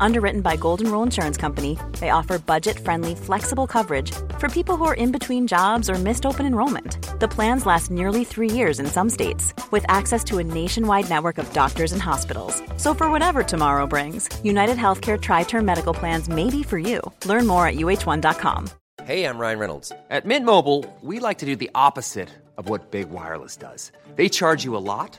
Underwritten by Golden Rule Insurance Company, they offer budget friendly, flexible coverage for people who are in between jobs or missed open enrollment. The plans last nearly three years in some states, with access to a nationwide network of doctors and hospitals. So, for whatever tomorrow brings, United Healthcare Tri Term Medical Plans may be for you. Learn more at uh1.com. Hey, I'm Ryan Reynolds. At Mint Mobile, we like to do the opposite of what Big Wireless does. They charge you a lot,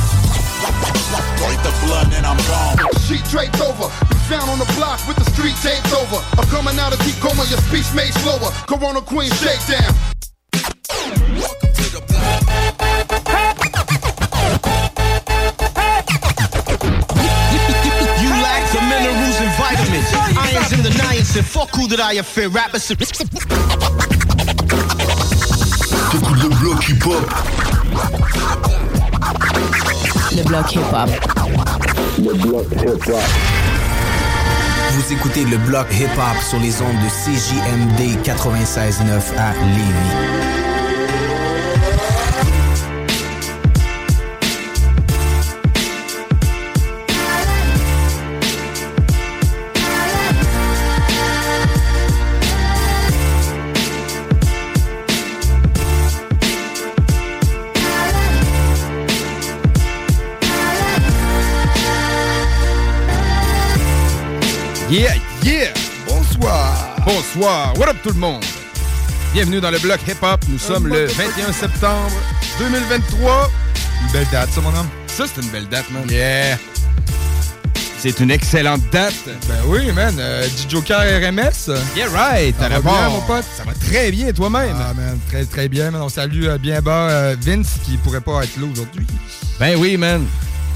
Break the blood and I'm gone. Sheet draped over, be found on the block with the street taped over. I'm coming out of deep coma, your speech made slower. Corona Queen shakedown. Welcome to the block. You lack the minerals and vitamins. Irons in the niacin. Fuck who that I fear. Rappers. T'écoutes le bloc hip-hop. Le bloc hip-hop. Vous écoutez le bloc hip-hop sur les ondes de CJMD 96.9 à Lévis. Yeah, yeah! Bonsoir! Bonsoir! What up tout le monde? Bienvenue dans le bloc hip-hop. Nous sommes le 21 septembre 2023. Une belle date, ça, mon homme? Ça, c'est une belle date, man. Yeah. C'est une excellente date. Ben oui, man. Euh, du Joker RMS. Yeah, right! Ça va bien, mon pote? Ça va très bien, toi-même. Ah, man, très, très bien, man. On salue euh, bien bas euh, Vince, qui pourrait pas être là aujourd'hui. Ben oui, man.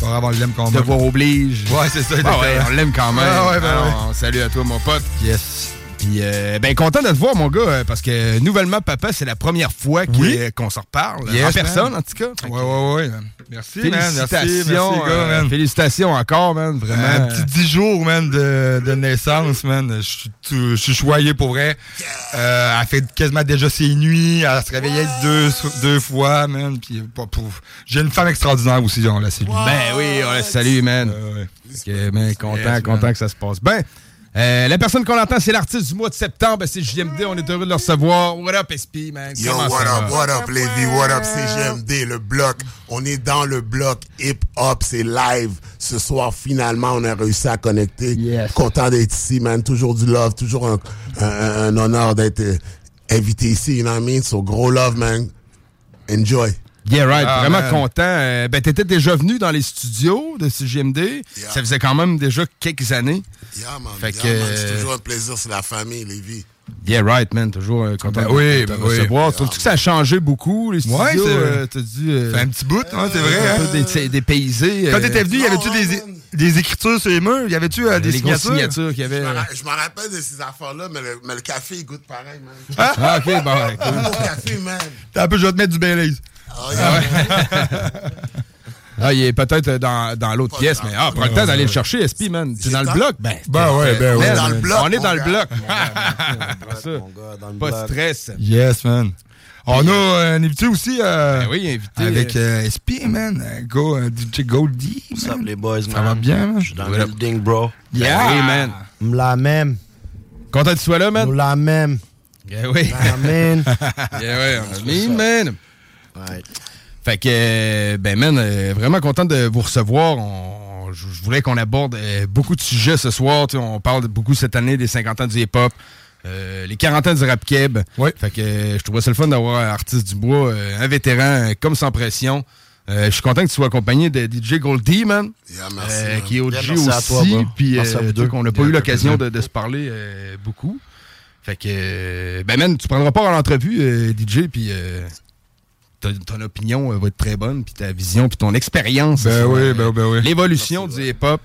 Grave, on l'aime quand même. Devoir oblige. Ouais, c'est ça. Ah ouais, on l'aime quand même. Ah ouais, ben Alors, Salut à toi, mon pote. Yes. Puis, euh, ben, content de te voir, mon gars, euh, parce que nouvellement, papa, c'est la première fois Oui. qu'on se reparle. Yes, en personne, man. en tout cas. Ouais, ouais, ouais. Merci, man. Merci, Félicitations. merci, gars, euh, man. félicitations encore, man. Vraiment. Un petit 10 jours, man, de, de naissance, man. Je suis choyé pour vrai. Euh, elle fait quasiment déjà ses nuits. Elle se réveillait deux, deux fois, man. Puis. J'ai une femme extraordinaire aussi, on la salue. Ben oui, on la salue, man. Euh, ouais. Ben, content, content que ça se passe bien. Euh, la personne qu'on entend, c'est l'artiste du mois de septembre. Ben, C'est JMD. On est heureux de le recevoir. What up, SP, man? Yo, Comment what ça up, va? what up, Lévi, what up, CGMD, le bloc. On est dans le bloc hip-hop, c'est live. Ce soir, finalement, on a réussi à connecter. Yes. Content d'être ici, man. Toujours du love, toujours un, un- un honneur d'être euh, invité ici, you know what I mean? So, gros love, man. Enjoy. Yeah, right. Ah, Vraiment man. content. Euh, ben, t'étais déjà venu dans les studios de CGMD. Yeah. Ça faisait quand même déjà quelques années. Yeah, man. Fait yeah, que, man. euh, C'est toujours un plaisir, c'est la famille, Lévi. Yeah, right, man. Toujours euh, content Ben de, oui, de ben te oui. recevoir. Trouves-tu que ça a changé beaucoup, les studios? Ouais, c'est- euh, T'as euh, fait un petit bout, hein, c'est vrai. un hein. peu dé- dépaysé. Quand euh, t'étais venu, y avait-tu des, man. des écritures sur les murs? Y avait-tu euh, des signatures? signatures qu'il y avait. Je euh, m'en rappelle de ces affaires-là, mais le, mais le café, il goûte pareil, man. Ah, ok, bon, ouais, cool. Café, man. T'as un peu, je vais te mettre du Baileys. Oh, yeah. Ah, il est peut-être dans, dans l'autre pièce, mais ah, prends le temps d'aller le chercher, SP, man. Tu es dans le bloc? Ben, Ben ouais, ben On ouais. est dans le bloc. on est dans le bloc. Pas de stress. Yes, man. On a un invité aussi euh, Ben oui, invité. avec euh, SP, man. Euh, DJ Goldie. What's up, les boys, man? Ça va bien, man? Je suis dans le building, bro. Yeah. Ben oui, man. La même. Content que tu sois là, man? La même. Yeah, oui. Amen. Yeah, ouais, on a mis, man. Ouais. Fait que, euh, ben, man, euh, vraiment content de vous recevoir. On- je voulais qu'on aborde euh, beaucoup de sujets ce soir. Tu sais, On parle beaucoup cette année des 50 ans du hip-hop, euh, les 40 ans du rap keb. Oui. Fait que je trouvais ça le fun d'avoir un artiste du bois, un vétéran, comme sans pression. Euh, je suis content que tu sois accompagné de DJ Goldie, man. Yeah, merci, euh, man. qui est OG Yeah, à aussi. Puis à qu'on n'a pas Yeah, eu l'occasion de, de se parler beaucoup. Fait que, ben man, tu prendras pas en entrevue, euh, DJ, puis ton, ton opinion euh, va être très bonne, puis ta vision, puis ton expérience. Ben sur, oui, euh, ben, ben oui. L'évolution du hip-hop.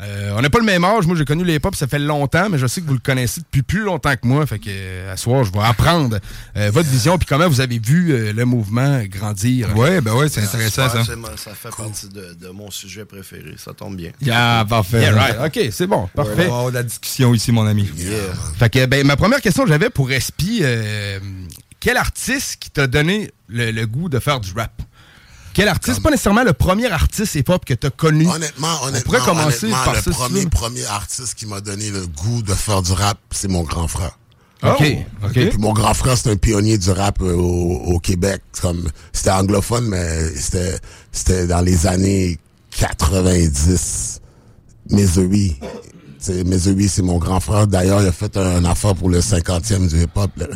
Euh, on n'a pas le même âge. Moi, j'ai connu le hip-hop, ça fait longtemps, mais je sais que vous le connaissez depuis plus longtemps que moi. Fait que, euh, à soir, je vais apprendre euh, votre vision, puis comment vous avez vu euh, le mouvement grandir. Ouais, ben ouais, c'est intéressant, ça. Ça fait partie de, de mon sujet préféré. Ça tombe bien. Yeah, parfait. Yeah, right. OK, c'est bon. On va Parfait. avoir de la discussion ici, mon ami. Fait que, ben, ma première question que j'avais pour Respi, euh, quel artiste qui t'a donné le, le goût de faire du rap? Quel artiste? Pas nécessairement le premier artiste hip-hop que t'as connu. Honnêtement, honnêtement, On pourrait commencer honnêtement, par le premier, artiste qui m'a donné le goût de faire du rap, c'est mon grand frère. OK, OK. Puis mon grand frère, c'est un pionnier du rap euh, au, au Québec. Comme c'était anglophone, mais c'était c'était dans les années 90. Missouri. C'est- Missouri, c'est mon grand frère. D'ailleurs, il a fait un, un affaire pour le 50e du hip-hop. là.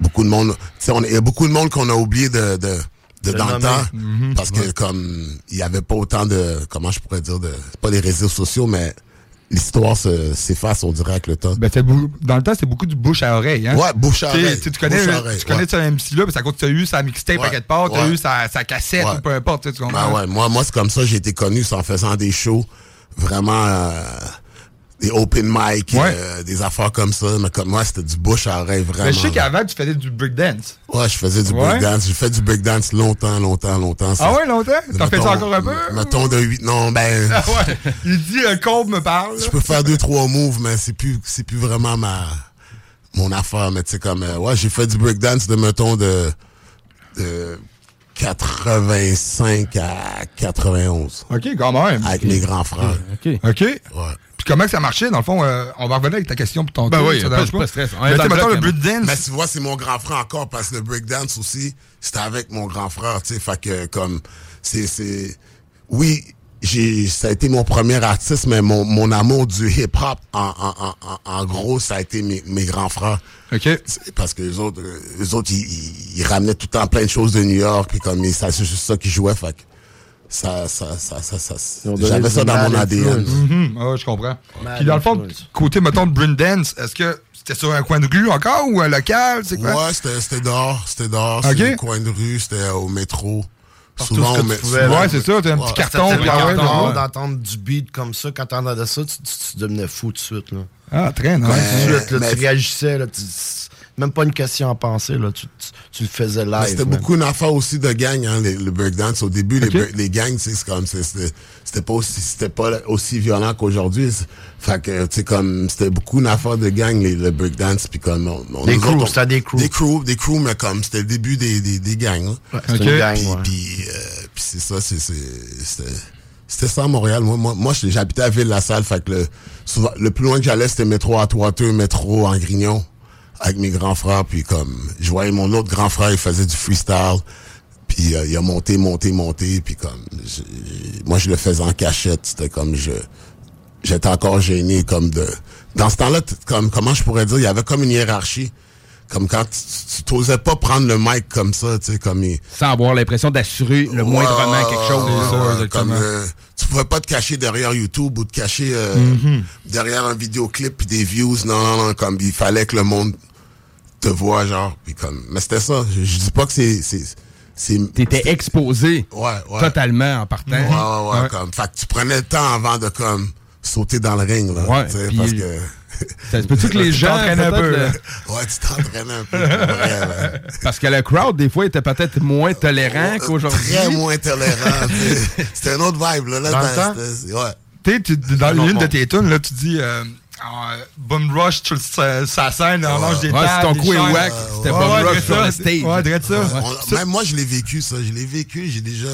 Beaucoup de monde. tu sais, on- Il y a beaucoup de monde qu'on a oublié de, de, de De dans le temps. Mhm. Parce que comme il y avait pas autant de. Comment je pourrais dire de. C'est pas les réseaux sociaux, mais l'histoire se- s'efface, on dirait, avec le temps. Ben, c'est dans le temps, c'était beaucoup du bouche à oreille. Hein? Ouais, bouche à oreille. tu connais, à tu connais ce MC-là, parce que tu as eu sa mixtape à Ouais, quelque part, tu as eu sa, sa cassette ou peu importe. Tu comprends? Ben ouais, moi, moi c'est comme ça, j'ai été connu, c'est en faisant des shows, vraiment euh, des open mic, euh, des affaires comme ça. Mais comme moi, c'était du bouche à oreille, vraiment. Mais je sais qu'avant, tu faisais du breakdance. Ouais, je faisais du Ouais. breakdance. J'ai fait du breakdance longtemps, longtemps, longtemps. Ah ouais, longtemps? T'en fais ça encore un peu? Mettons de 8, non, ben... Ah ouais. Il dit un combe me parle. Je peux faire deux, trois moves, mais c'est plus, c'est plus vraiment ma, mon affaire. Mais tu sais, comme, euh, ouais, j'ai fait du breakdance de, mettons, de, de 85 à 91. OK, quand même. Avec mes grands frères. OK. OK. Ouais. Puis comment que ça marchait? Dans le fond, euh, on va revenir avec ta question pour ton Ben oui, ça pas- dérange pas de stress. Mais le breakdance. Mais tu vois, c'est mon grand frère encore, parce que le breakdance aussi, c'était avec mon grand frère, tu sais. Fait que, comme, c'est, c'est, oui, j'ai, ça a été mon premier artiste, mais mon, mon amour du hip-hop, en, en, en, en, en gros, ça a été mes, mes grands frères. OK. Parce que les autres, euh, les autres, ils, ils, ils ramenaient tout le temps plein de choses de New York, puis comme, ça, c'est juste ça qu'ils jouaient, fait que, ça, ça, ça, ça, j'avais ça dans mon ADN. Mhm, ah ouais, je comprends. Mad Puis dans le fond, côté, mettons, de breakdance, est-ce que c'était sur un coin de rue encore ou un local? C'est quoi? Ouais, c'était, c'était dehors, c'était dehors, c'était au coin de rue, c'était au métro. Souvent, souvent, là. Ouais, c'est ça, t'as un petit carton. C'était puis ah d'entendre du beat comme ça. Quand t'entendais ça, tu, tu, tu devenais fou tout de suite. Là. Ah, très nice. Tout de suite, là, mais- tu réagissais. Là, tu- même pas une question à penser. Là, tu, tu, tu le faisais live. C'était beaucoup une affaire aussi de gang, hein, les- le breakdance. Au début, les Ok. break- les, gangs, tu sais, c'est comme, c'était c'était pas aussi, c'était pas aussi violent qu'aujourd'hui. C'est- Fait que, tu sais, comme, c'était beaucoup une affaire de gang, les, le breakdance, puis comme, on, on- Des crews, c'était des crews. Des crews, des crews, mais comme, c'était le début des, des, des gangs, hein. Ouais, c'était Ok. une gang, Puis, ouais. puis, euh, puis c'est ça, c'est, c'était, c'était ça à Montréal. Moi, moi, moi j'habitais à Ville-la-Salle, fait que le, souvent, le plus loin que j'allais, c'était métro à Toiteux, métro en Grignon, avec mes grands frères, puis comme, je voyais mon autre grand frère, il faisait du freestyle, puis euh, il a monté, monté, monté, puis comme, moi, je le faisais en cachette, c'était comme, je, j'étais encore gêné, comme de, dans ce temps-là, comme, comment je pourrais dire, il y avait comme une hiérarchie, comme quand tu t'osais pas prendre le mic comme ça, tu sais, comme il, Sans avoir l'impression d'assurer le moindrement Ouais, quelque chose. ouais, ça, comme, euh, tu pouvais pas te cacher derrière YouTube ou te cacher euh, Mhm. derrière un vidéoclip puis des views. Non, non, non, comme il fallait que le monde te voit, genre. Puis comme, mais c'était ça. Je, je dis pas que c'est. T'étais exposé Ouais, ouais. totalement en partant. Ouais, ouais, ouais, comme. Fait que tu prenais le temps avant de comme sauter dans le ring, là. Ouais, parce que. Ça se peut-tu que les Tu gens. t'entraînes un peu, euh, là. ouais, tu t'entraînais un peu. vrai. Parce que le crowd, des fois, était peut-être moins tolérant qu'aujourd'hui. Très moins tolérant. tu. C'était un autre vibe, là. là Dans le dans- temps? c'était- ouais. Tu sais, tu- dans Un autre une de tes tunes, là, tu dis euh, euh, Bum Rush sur sa, scène, on mange des tables, ton coup et chaînes. whack. C'était ouais, Rush sur ça. le stage. Ouais, ça. On- même moi, je l'ai vécu, ça. Je l'ai vécu. J'ai déjà,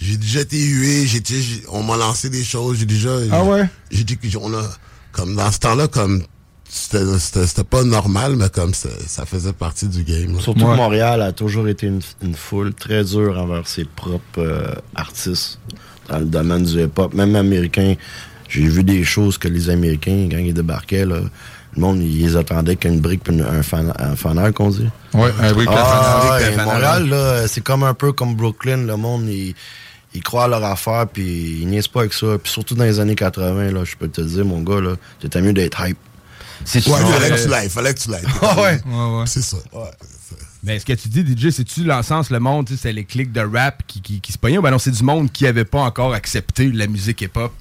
j'ai déjà été hué. J'ai, été- j'ai- on m'a lancé des choses. J'ai déjà. Ah ouais? J'ai dit que on a, comme dans ce temps-là, comme c'était, pas normal, mais comme ça, faisait partie du game. là. Surtout Ouais. que Montréal a toujours été une, une foule très dure envers ses propres euh, artistes dans le domaine du hip-hop, même américain. J'ai vu des choses que les Américains, quand ils débarquaient, là, le monde, ils les attendaient qu'une brique puis un, fan, un fanal, qu'on dit. Ouais, un brick, Ah, un Montréal, là, c'est comme un peu comme Brooklyn. Le monde, ils, ils croient à leur affaire, puis ils niaisent pas avec ça. Puis surtout dans les années 80, là, je peux te dire, mon gars, là, c'était mieux d'être hype. C'est Ouais, fallait que tu l'ailles, fallait que tu l'ailles. Ah ouais. C'est ça. Mais ce que tu dis, DJ, c'est-tu dans le sens, le monde, tu sais, c'est les clics de rap qui, qui, qui se pognaient ou ben non, c'est du monde qui avait pas encore accepté la musique hip-hop?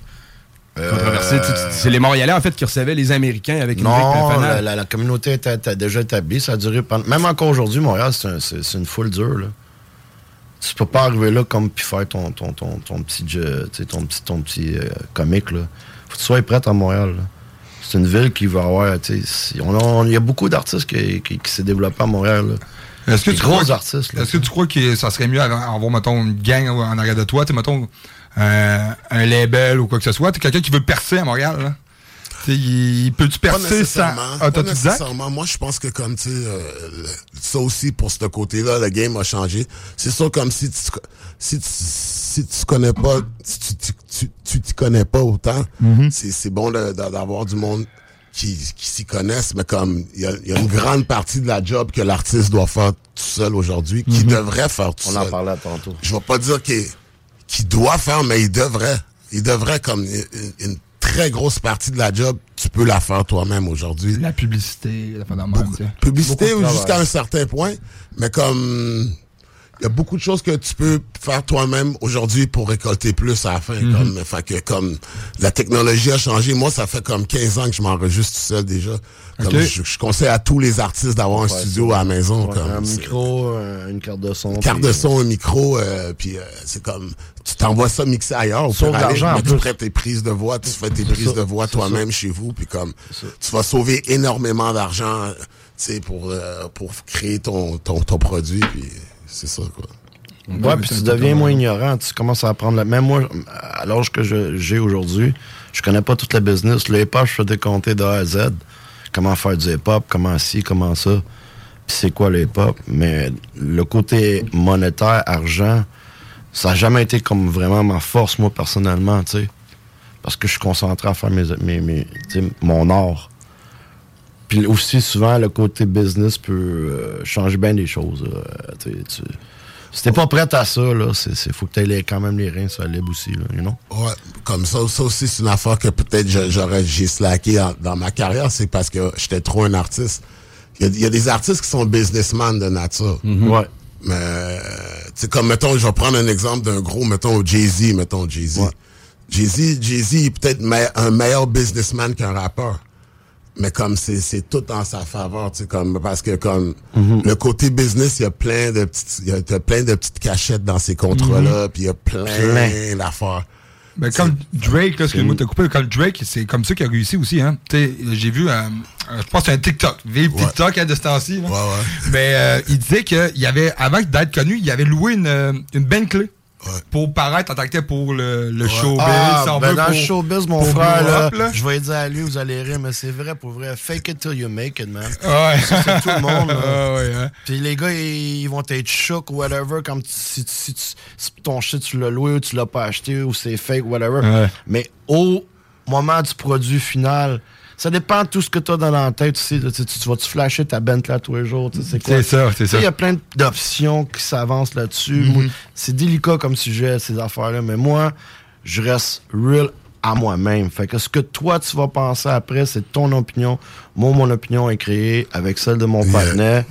Controversée? C'est les Montréalais, en fait, qui recevaient les Américains avec une Non, la, la- la communauté était, était déjà établie. Ça a duré pendant. Même encore aujourd'hui, Montréal, c'est un- c'est c'est une foule dure. Là. Tu peux pas arriver là comme puis faire ton, ton, ton, ton petit jeu, ton petit, ton petit euh, comique. Là. Faut que tu sois prête à Montréal. C'est une ville qui va avoir. Il y a beaucoup d'artistes qui, qui, qui s'est développé à Montréal. là. Est-ce que, tu gros crois, artistes. est-ce que tu crois que ça serait mieux avoir, avoir, mettons, une gang en arrière de toi, mettons, euh, un label ou quoi que ce soit? Tu quelqu'un qui veut percer à Montréal, là? Il, il peut-tu Pas percer sans autodidacte? Moi, je pense que comme, tu sais, euh, ça aussi, pour ce côté-là, le game a changé. C'est sûr, comme si tu, si tu, si tu connais pas, si tu, tu, tu, connais pas autant, Mhm. c'est, c'est bon d'avoir du monde qui, qui s'y connaissent, mais comme, il y a, il y a une grande partie de la job que l'artiste doit faire tout seul aujourd'hui, qu'il Mhm. devrait faire tout On seul. en parlait tantôt. Je vais pas dire qu'il qu'il doit faire, mais il devrait. Il devrait, comme une, une très grosse partie de la job, tu peux la faire toi-même aujourd'hui. La publicité, la fin. Publicité jusqu'à un certain point, mais comme il y a beaucoup de choses que tu peux faire toi-même aujourd'hui pour récolter plus à la fin. Mhm. comme, fait que comme la technologie a changé, moi ça fait comme 15 ans que je m'enregistre tout seul déjà. Comme je, je conseille à tous les artistes d'avoir un Ouais, studio à la maison. ouais, comme, un micro, un- une carte de son. une carte puis- de son, un micro, euh, puis euh, c'est comme tu t'envoies ça mixer ailleurs, au Sauve mais tu plus. prêtes tes prises de voix, tu fais tes prises ça, de voix toi-même chez vous, puis comme tu vas sauver énormément d'argent, euh, tu sais, pour euh, pour créer ton ton, ton produit, puis c'est ça quoi. Ouais, puis tu deviens moins ignorant, tu commences à apprendre. La... Même moi, à l'âge que j'ai aujourd'hui, je connais pas toute la business. Le hip-hop, je fais des compter de A à Z. Comment faire du hip-hop, comment ci, comment ça. Puis c'est quoi le hip-hop? Mais le côté monétaire, argent, ça n'a jamais été comme vraiment ma force, moi, personnellement, tu sais. Parce que je suis concentré à faire mes, mes, mon art. Puis aussi, souvent, le côté business peut euh, changer bien des choses. là. Euh, tu sais, tu- si t'es pas prête à ça, là, c'est, faut que t'aies les- quand même les reins solides aussi, là, you know? Ouais, comme ça, ça aussi c'est une affaire que peut-être j'aurais j'ai slacké en- dans ma carrière, c'est parce que j'étais trop un artiste. Il y, a, il y a des artistes qui sont businessmen de nature. Ouais. Mais comme mettons, je vais prendre un exemple d'un gros, mettons Jay-Z, mettons Jay-Z. Jay-Z, Jay-Z est peut-être un meilleur businessman qu'un rappeur. Mais comme c'est c'est tout en sa faveur, tu sais comme parce que comme le côté business, il y a plein de petites il y a, t'as plein de petites cachettes dans ces contrats là, puis il y a plein, Plein. d'affaires. Ben, comme Drake, là, excuse-moi de te couper, comme Drake, c'est comme ça qu'il a réussi aussi, hein. Tu sais, j'ai vu, euh, euh, je pense que c'est un TikTok, vive TikTok à de ce temps-ci, là. Mais euh, il disait qu'il y avait, avant d'être connu, il avait loué une, euh, une Bentley. Pour paraître en tant que tel pour le, le showbiz, Ah, ben veut, dans le showbiz, mon frère, là, up, là. je vais dire à lui, vous allez rire, mais c'est vrai, pour vrai. Fake it till you make it, man. Ouais. Ça, c'est tout le monde. là. Ah ouais, hein. Puis les gars, ils, ils vont être chocs ou whatever, comme si, si, tu- si ton shit, tu l'as loué ou tu l'as pas acheté ou c'est fake, whatever. Ouais. Mais au moment du produit final, ça dépend de tout ce que tu as dans la tête aussi. là. Tu, tu vas-tu flasher ta Bentley tous les jours? tu sais, C'est quoi? C'est ça, c'est ça. Il y a plein d'options qui s'avancent là-dessus. Mhm. Moi, C'est délicat comme sujet, ces affaires-là. Mais moi, je reste real à moi-même. Fait que ce que toi, tu vas penser après, c'est ton opinion. Moi, mon opinion est créée avec celle de mon partenaire,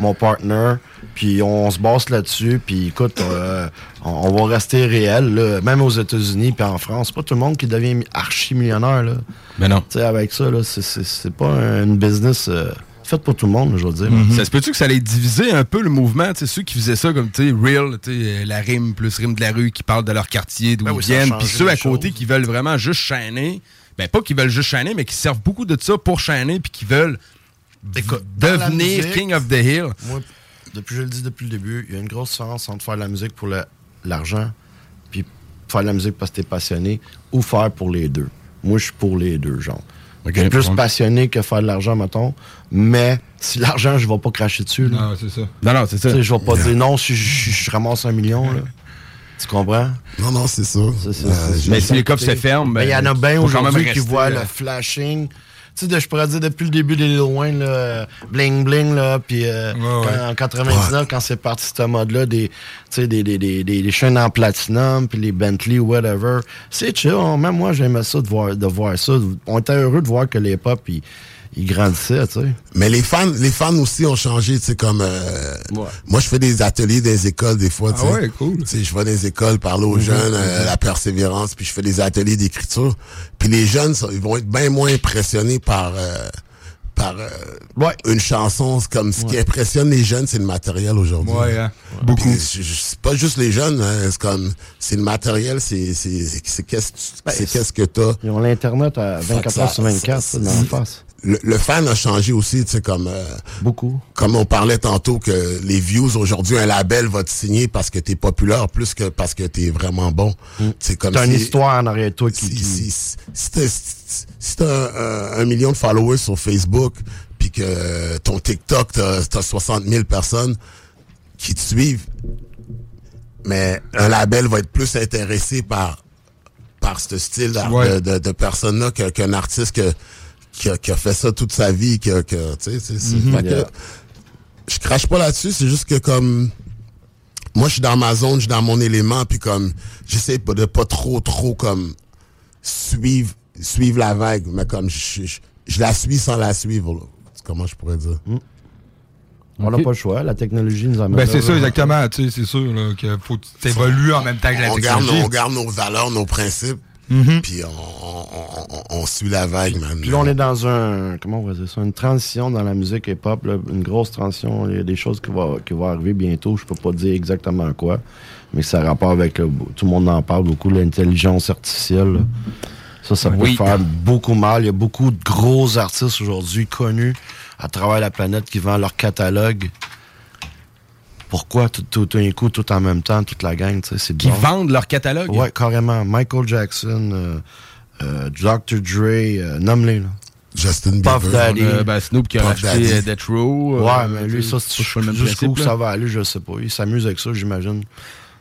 mon partner. Puis on se base là-dessus. Puis écoute, euh, on, on va rester réel, là. même aux États-Unis puis en France. C'est pas tout le monde qui devient archi-millionnaire. Là. Ben non. Tu sais, avec ça, là, c'est- c'est c'est pas une business euh, faite pour tout le monde, je veux dire. Ça se peut-tu que ça allait diviser un peu le mouvement, tu sais, ceux qui faisaient ça comme, tu sais, real, tu sais, la rime plus rime de la rue, qui parlent de leur quartier, d'où Ben ils oui, viennent, puis ceux à côté qui veulent vraiment juste chaîner, ben pas qui veulent juste chaîner, mais qui servent beaucoup de ça pour chaîner, puis qui veulent devenir musique, King of the Hill. Moi, depuis je le dis depuis le début, il y a une grosse différence entre faire de la musique pour l'argent, puis faire de la musique parce que t'es passionné, ou faire pour les deux. Moi, je suis pour les deux, genre. Ok, je suis plus passionné que faire de l'argent, mettons. Mais si l'argent, je vais pas cracher dessus. Là. Non, c'est ça. Non, non, c'est ça. Je vais pas dire non si je, je- je ramasse un million. Là. Tu comprends? Non, non, c'est ça. C'est ça, Euh, c'est ça. mais si les coffres se ferment, ben, Mais il y en a bien faut quand même aujourd'hui qui voient le flashing. Tu sais, de- je pourrais dire depuis le début des Wayne, là, euh, bling bling, là, puis euh, en 99, quand c'est parti ce mode-là, des, tu sais, des, des, des, des, des chaînes en platinum, puis les Bentley, whatever, c'est chill. Même moi, j'aimais ça de voir, de voir ça. On était heureux de voir que les pop, ils, il grandissait, tu sais. Mais les fans, les fans aussi ont changé, tu sais, comme euh, moi je fais des ateliers dans les écoles des fois, tu Ah sais. ouais, cool. Tu sais, je vais dans les écoles parler aux Mhm, jeunes, euh, la persévérance, puis je fais des ateliers d'écriture. Puis les jeunes, ça, ils vont être bien moins impressionnés par euh, par euh, une chanson. C'est comme ce qui impressionne les jeunes, c'est le matériel aujourd'hui. Ouais, hein. Beaucoup. C'est pas juste les jeunes, hein, c'est comme c'est le matériel, c'est c'est c'est c'est qu'est-ce que tu- c'est qu'est-ce que t'as. Ils ont l'Internet à Fait 24 que heures ça- sur 24, ça, dans la face. Le, le fan a changé aussi, tu sais, comme... euh, Beaucoup. Comme on parlait tantôt que les views, aujourd'hui, un label va te signer parce que t'es populaire plus que parce que t'es vraiment bon. C'est comme T'as une histoire en arrière toi qui... si, si, si, si t'as un, million de followers sur Facebook, puis que ton TikTok, t'as as 60 000 personnes qui te suivent, mais un label va être plus intéressé par par ce style de, de, personne-là qu'un artiste que, qui, a, qui a fait ça toute sa vie, que, que tu sais, c'est- c'est- fait que Yeah. je crache pas là-dessus, c'est juste que comme moi je suis dans ma zone, je suis dans mon élément, puis comme j'essaie pas de pas trop trop comme suivre suivre la vague, mais comme je, je, je la suis sans la suivre. là. Comment je pourrais dire? On n'a pas le choix, la technologie nous amène Ben, c'est ça, exactement. Tu sais, c'est sûr là, qu'il faut évolues en même temps que la on garde, technologie. nos, on garde nos valeurs, nos principes, Mhm. puis on, on, on, on- on suit la vague, man. Puis là, on est dans un, comment on va dire ça, une transition dans la musique hip-hop, une grosse transition. Il y a des choses qui vont, qui vont arriver bientôt. Je peux pas dire exactement quoi, mais ça a rapport avec, euh, tout le monde en parle beaucoup, l'intelligence artificielle. là. Ça, ça peut Oui. faire beaucoup mal. Il y a beaucoup de gros artistes aujourd'hui connus à travers la planète qui vendent leur catalogue. Pourquoi tout, d'un coup, tout en même temps, toute la gang, tu sais, c'est Qui vendent leur catalogue? Ouais, carrément. Michael Jackson, euh, euh, Dr. Dre, euh, nomme-les, là. Justin Puff Daddy. Euh, ben, Snoop qui a euh, Death Row. Ouais, euh, mais lui, ça, c'est jusqu'où ça va aller, je sais pas. Il s'amuse avec ça, j'imagine.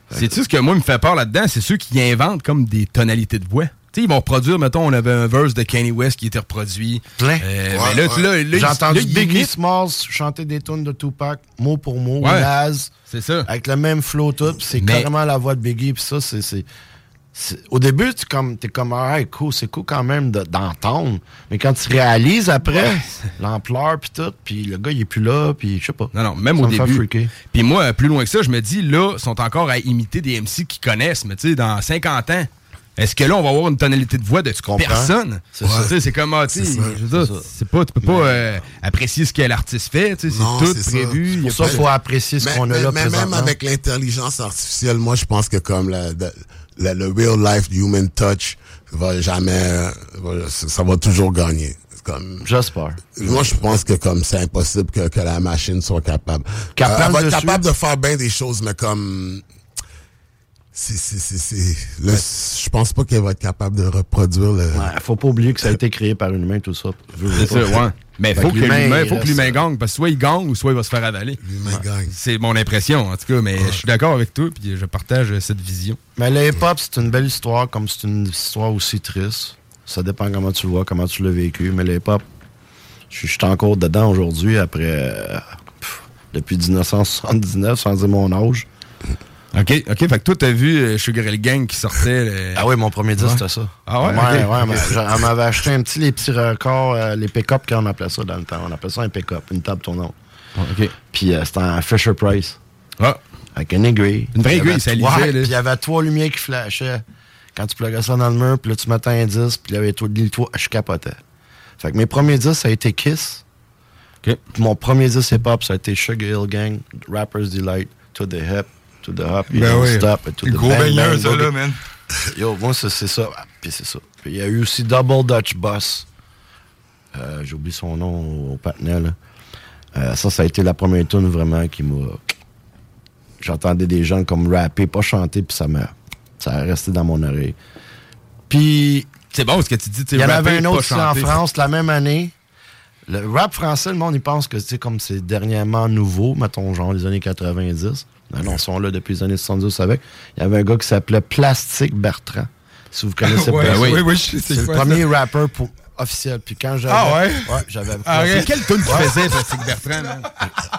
C'est-tu ce que moi me fait peur là-dedans? C'est ceux qui inventent comme des tonalités de voix. Sais, ils vont reproduire, mettons, on avait un verse de Kanye West qui était reproduit. Plein. Euh, mais là, tu- là, là, J'ai entendu là, Biggie imite- Smalls chanter des tunes de Tupac, mot pour mot, Ouais. Nas. C'est ça. Avec le même flow tout, c'est Mais- carrément la voix de Biggie, puis ça, c'est... Au début, tu comme, t'es comme, ah, hey, cool, c'est cool quand même de- d'entendre. Mais quand tu réalises après l'ampleur, puis tout, puis le gars, il est plus là, puis je sais pas. Non, non, même au début. Puis moi, plus loin que ça, je me dis, là, ils sont encore à imiter des MC qui connaissent, mais tu sais, dans 50 ans, est-ce que là, on va avoir une tonalité de voix de personne? C'est sais, C'est comme, ah, tu sais, pas, tu peux pas euh, apprécier ce que l'artiste fait, tu sais, Non, c'est tout prévu. Il pour ça, faut apprécier ce qu'on a là Mais même avec l'intelligence artificielle, moi, je pense que comme la, la- la- le real life human touch va jamais, va- ça va toujours gagner. C'est Comme, J'espère. moi, je pense que comme c'est impossible que, que la machine soit capable. Capable Euh, elle va de être capable suivre. de faire bien des choses, mais comme c'est, c'est, c'est, c'est, là, je pense pas qu'elle va être capable de reproduire le. Ouais, faut pas oublier que ça a été créé par une humain, tout ça. C'est ouais. Mais faut que l'humain, faut que l'humain gagne, parce que soit il gagne ou soit il va se faire avaler. L'humain gagne. C'est mon impression, en tout cas, mais je suis d'accord avec toi, puis je partage cette vision. Mais le hip-hop, c'est une belle histoire, comme c'est une histoire aussi triste. Ça dépend comment tu le vois, comment tu l'as vécu. Mais le hip-hop, je je suis encore dedans aujourd'hui, après. euh, pff, depuis 1979, sans dire mon âge. OK, OK, fait que toi, t'as vu euh, Sugar Hill Gang qui sortait. le- Ah oui, mon premier disque, Ouais. c'était ça. Ah ouais? Ouais, ouais, mais elle m'avait acheté un petit, les petits records, euh, les pick-up, qu'on appelait ça dans le temps. On appelait ça un pick-up, une table tournante. OK. Puis euh, c'était en Fisher Price. Ah. Avec une aiguille. Une vraie aiguille, ça trois- lisait. Puis il y avait trois lumières qui flashaient. Quand tu pluguais ça dans le mur, puis là, tu mettais un disque, puis il y avait tout le toit, je capotais. Fait que mes premiers disques, ça a été Kiss. OK. Puis mon premier disque hip-hop, ça a été Sugar Hill Gang, Rapper's Delight, To the Hip, To the Hop, You Ben Don't oui. Stop, et To Le the gros Bang baigneur, Bang ça, Boogie. là, man. Yo, moi, c'est c'est ça. Ah, Puis c'est ça. Puis il y a eu aussi Double Dutch Boss. Euh, J'ai oublié son nom au patinet, là. Euh, ça, ça a été la première tune vraiment qui m'a. J'entendais des gens comme rapper, pas chanter, puis ça m'a. Ça a resté dans mon oreille. Puis. C'est bon ce que tu dis, Il y en avait un autre en. France la même année. Le rap français, le monde, il pense que c'est comme c'est dernièrement nouveau, mettons, genre les années 90. Non, non, ils sont là depuis les années 70 avec. Il y avait un gars qui s'appelait Plastique Bertrand. Si vous connaissez Ouais, pas. oui, oui, sais c'est le premier ça. rappeur pour officiel. Puis quand j'avais. Ah ouais? Ouais, j'avais. Ah, Ouais. Quelle tune tu faisais, Plastique Bertrand? man?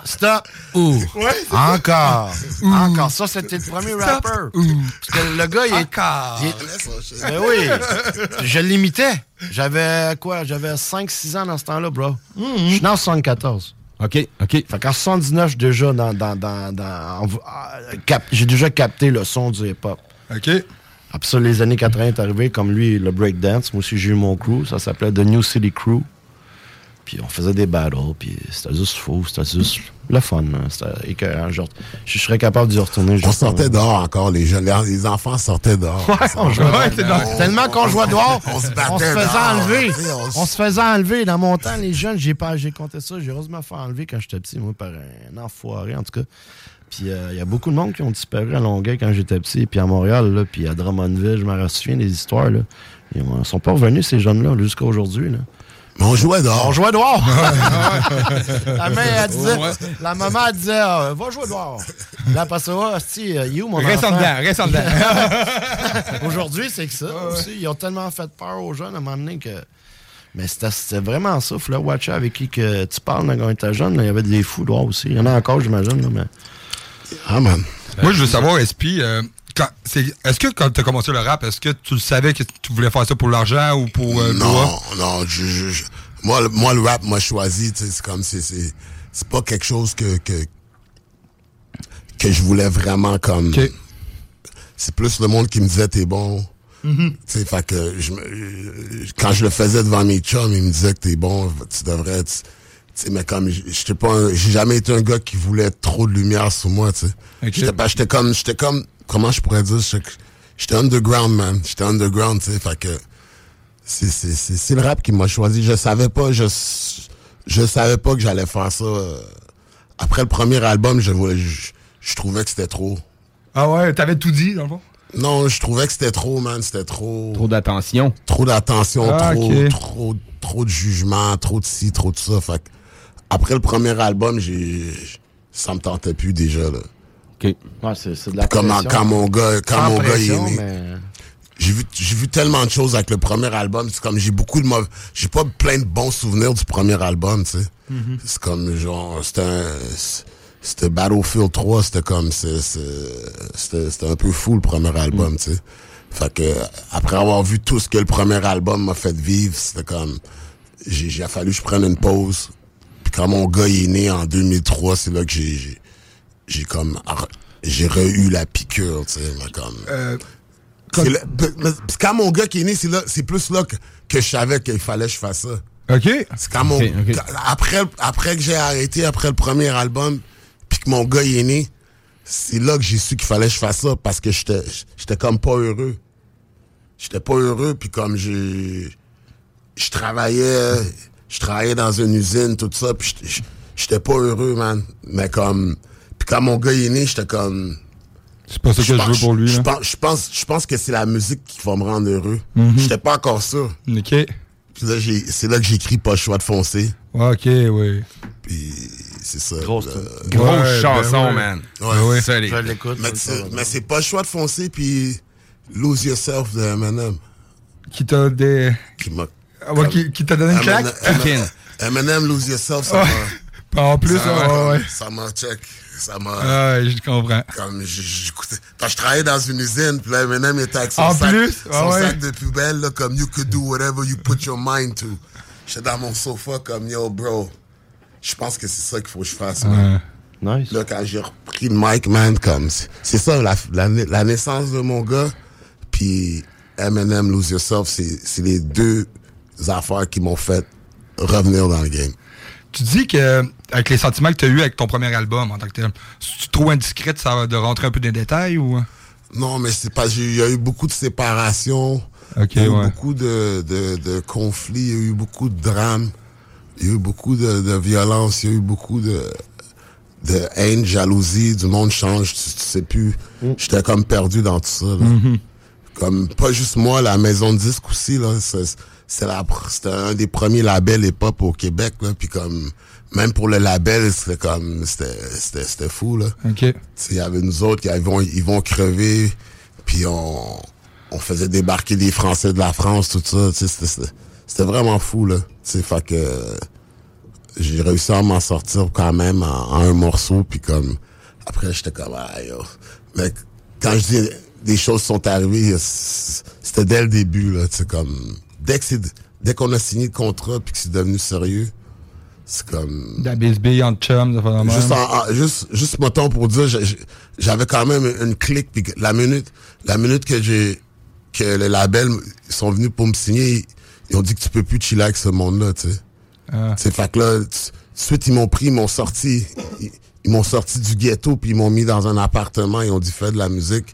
Stop! Ouh! Encore! Encore! Ça, c'était le premier rapper. Parce que le gars, il est. il est- Ben oui! Je l'imitais. J'avais quoi? J'avais 5-6 ans dans ce temps-là, bro. Je suis né en 74. OK, OK. Fait qu'en 79, je suis déjà dans. dans, dans, cap- J'ai déjà capté le son du hip-hop. OK. Après ça, les années 80 est arrivé, comme lui, le breakdance. Moi aussi, j'ai eu mon crew. Ça s'appelait The New City Crew. Puis on faisait des battles, puis c'était juste fou, c'était juste le fun. hein. C'était écœurant. Genre, je serais capable d'y retourner. On sortait pour- dehors encore, les jeunes. Les, enfants sortaient dehors. Ouais, on jouait dehors. Tellement qu'on jouait dehors, On se on battait se faisait enlever. On se- faisait enlever. Dans mon temps, les jeunes, j'ai pas, j'ai compté ça, j'ai heureusement fait enlever quand j'étais petit, moi, par un enfoiré, en tout cas. Puis euh, il y a beaucoup de monde qui ont disparu à Longueuil quand j'étais petit, puis à Montréal, là, puis à Drummondville, je me souviens des histoires. Là. Ils ne sont pas revenus, ces jeunes-là, jusqu'à aujourd'hui. Là. Mais on jouait dehors. On jouait dehors. la mère, elle disait, la maman, elle disait, Ah, va jouer dehors. Là, après ça, hostie, euh, il est où mon Reste en enfant? dedans, reste en dedans. Aujourd'hui, c'est que ça aussi. Ils ont tellement fait peur aux jeunes à un moment donné que. Mais c'était c'était vraiment ça. Le watcher avec qui que tu parles quand on était jeune. là. Il y avait des fous dehors aussi. Il y en a encore, j'imagine. là, Mais... Ah, man. Moi, je veux savoir, SP, euh, est-ce que quand tu as commencé le rap, est-ce que tu savais que tu voulais faire ça pour l'argent ou pour euh, Non, non, je, je- je- moi, le- moi, le rap m'a choisi, c'est comme, c'est, c'est, c'est pas quelque chose que, que, que je voulais vraiment comme. C'est plus le monde qui me disait, t'es bon. Tu sais, fait que je quand je le faisais devant mes chums, ils me disaient que t'es bon, tu devrais, tu sais, mais comme, j'étais pas, un- j'ai jamais été un gars qui voulait trop de lumière sur moi, tu sais. J'étais pas, j'étais comme, j'étais comme, comment je pourrais dire, j'étais j'étais underground, man. J'étais underground, tu sais, fait que, c'est, c'est, c'est, c'est le rap qui m'a choisi. Je savais pas, je, je savais pas que j'allais faire ça. euh. Après le premier album, je, je, je trouvais que c'était trop. Ah ouais, t'avais tout dit, dans le fond? Non, je trouvais que c'était trop, man. C'était trop. Trop d'attention. Trop d'attention, Ah, trop, trop, trop de jugement, trop de ci, trop de ça. Fait que après le premier album, j'ai, ça me tentait plus déjà, là. OK. Ouais, c'est c'est de la Comme pression. quand mon gars, quand Sans mon gars il est né. mais- J'ai vu, j'ai vu tellement de choses avec le premier album. C'est comme j'ai beaucoup de mauvais, j'ai pas plein de bons souvenirs du premier album, tu sais. Mhm. C'est comme genre, c'était un, c'était Battlefield 3, c'était comme, c'est, c'est- c'était, c'était un peu fou le premier album, Mhm. tu sais. Fait que après avoir vu tout ce que le premier album m'a fait vivre, c'était comme, j'ai, j'ai fallu que je prenne une pause. Puis quand mon gars est né en 2003, c'est là que j'ai, j'ai, j'ai comme, j'ai re-eu la piqûre, tu sais, mais comme. Euh, mais c'est quand mon gars qui est né, c'est là, c'est plus là que, que je savais qu'il fallait que je fasse ça. OK. C'est quand mon, quand- après, après que j'ai arrêté, après le premier album, puis que mon gars est né, c'est là que j'ai su qu'il fallait que je fasse ça parce que j'étais, j'étais comme pas heureux. J'étais pas heureux, puis comme j'ai, je travaillais, je travaillais dans une usine, tout ça, puis j'étais- pas heureux, man. Mais comme, puis quand mon gars est né, j'étais comme, C'est pas ça que je veux pour lui, Je là. pense, je pense, je pense que c'est la musique qui va me rendre heureux. Mhm. J'étais pas encore sûr. OK. Puis là, c'est là que j'ai écrit pas le choix de foncer. OK, oui. Puis c'est ça. Grosse là. tune. Grosse Ouais, chanson, ben ouais. man. Ouais, ouais. Solide. Je l'écoute. Mais, c'est- mais c'est pas le choix de foncer, puis Lose Yourself de Eminem. Qui t'a des... Qui m'a. Ah ouais, qui, qui t'a donné une claque? Eminem, Lose Yourself, ça m'a. En plus, ça ouais, m'a- ouais. Ça m'a check. Ça m'a. Ah, ouais, je comprends. Comme j'écoutais. Quand je travaillais dans une usine, puis là, Eminem était avec son, En sac, plus? son ouais. sac de poubelle, là, comme You could do whatever you put your mind to. J'étais dans mon sofa, comme Yo, bro. Je pense que c'est ça qu'il faut que je fasse, man. Ouais. Nice. Là, quand j'ai repris le mic, man, comme. c'est- ça, la, la, la naissance de mon gars, puis Eminem, Lose Yourself, c'est c'est les deux affaires qui m'ont fait revenir dans le game. Tu dis que avec les sentiments que tu as eu avec ton premier album en tant que tel, c'est trop indiscret de, rentrer un peu dans les détails ou... Non, mais c'est pas. Il y a eu beaucoup de séparations. Il y a eu ouais. beaucoup de, de, de conflits. Il y a eu beaucoup de drames. Il y a eu beaucoup de, de violence. Il y a eu beaucoup de, de haine, jalousie. Du monde change. Tu, tu sais plus. J'étais comme perdu dans tout ça. là. Mhm. Comme pas juste moi, la maison de disque aussi. là c'est- c'est C'était un des premiers labels hip-hop au Québec. Là, puis comme même pour le label, c'était comme c'était c'était c'était fou là. OK. Il y avait nous autres, ils vont, ils vont crever, puis on, on faisait débarquer des Français de la France, tout ça. C'était vraiment fou, là. Sais, fait que j'ai réussi à m'en sortir quand même en, en un morceau, puis comme, après, j'étais comme, ah, yo. Mais quand je dis des choses sont arrivées, c'était dès le début, là, tu comme, dès que c'est, dès qu'on a signé le contrat, puis que c'est devenu sérieux, c'est comme, La bisbille ça. Juste, en- en- juste, juste mettons pour dire, j'avais quand même une clique. Puis la minute, la minute que j'ai, que le label ils sont venus pour me signer, ils, ont dit que tu peux plus chiller avec ce monde-là, tu sais. Ah. Sais, fait que là, suite ils m'ont pris, ils m'ont sorti, ils, ils m'ont sorti du ghetto puis ils m'ont mis dans un appartement. Ils ont dit fais de la musique.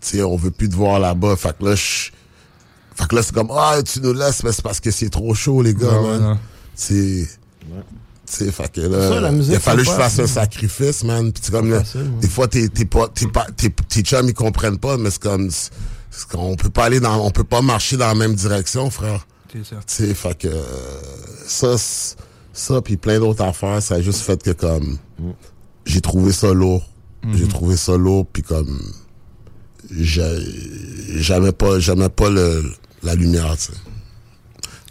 Tu sais, on veut plus te voir là-bas. Fait que là, je, fait que là c'est comme ah tu nous laisses, mais c'est parce que c'est trop chaud les gars. Ouais, man. C'est tu sais, fait que Ça, là, la musique, il a fallu que je fasse un sacrifice, man. Puis c'est comme, là, facile, ouais. des fois, t'es, t'es pas, t'es pas, tes, tes chums, ils comprennent pas, mais c'est comme, qu'on peut pas aller dans, on peut pas marcher dans la même direction, frère. C'est ça. Tu sais, fait que, euh, ça, ça, puis plein d'autres affaires, ça a juste fait que, comme, j'ai trouvé ça lourd. J'ai trouvé ça lourd, puis comme, j'ai- j'aimais pas, j'aimais pas le, la lumière, tu sais.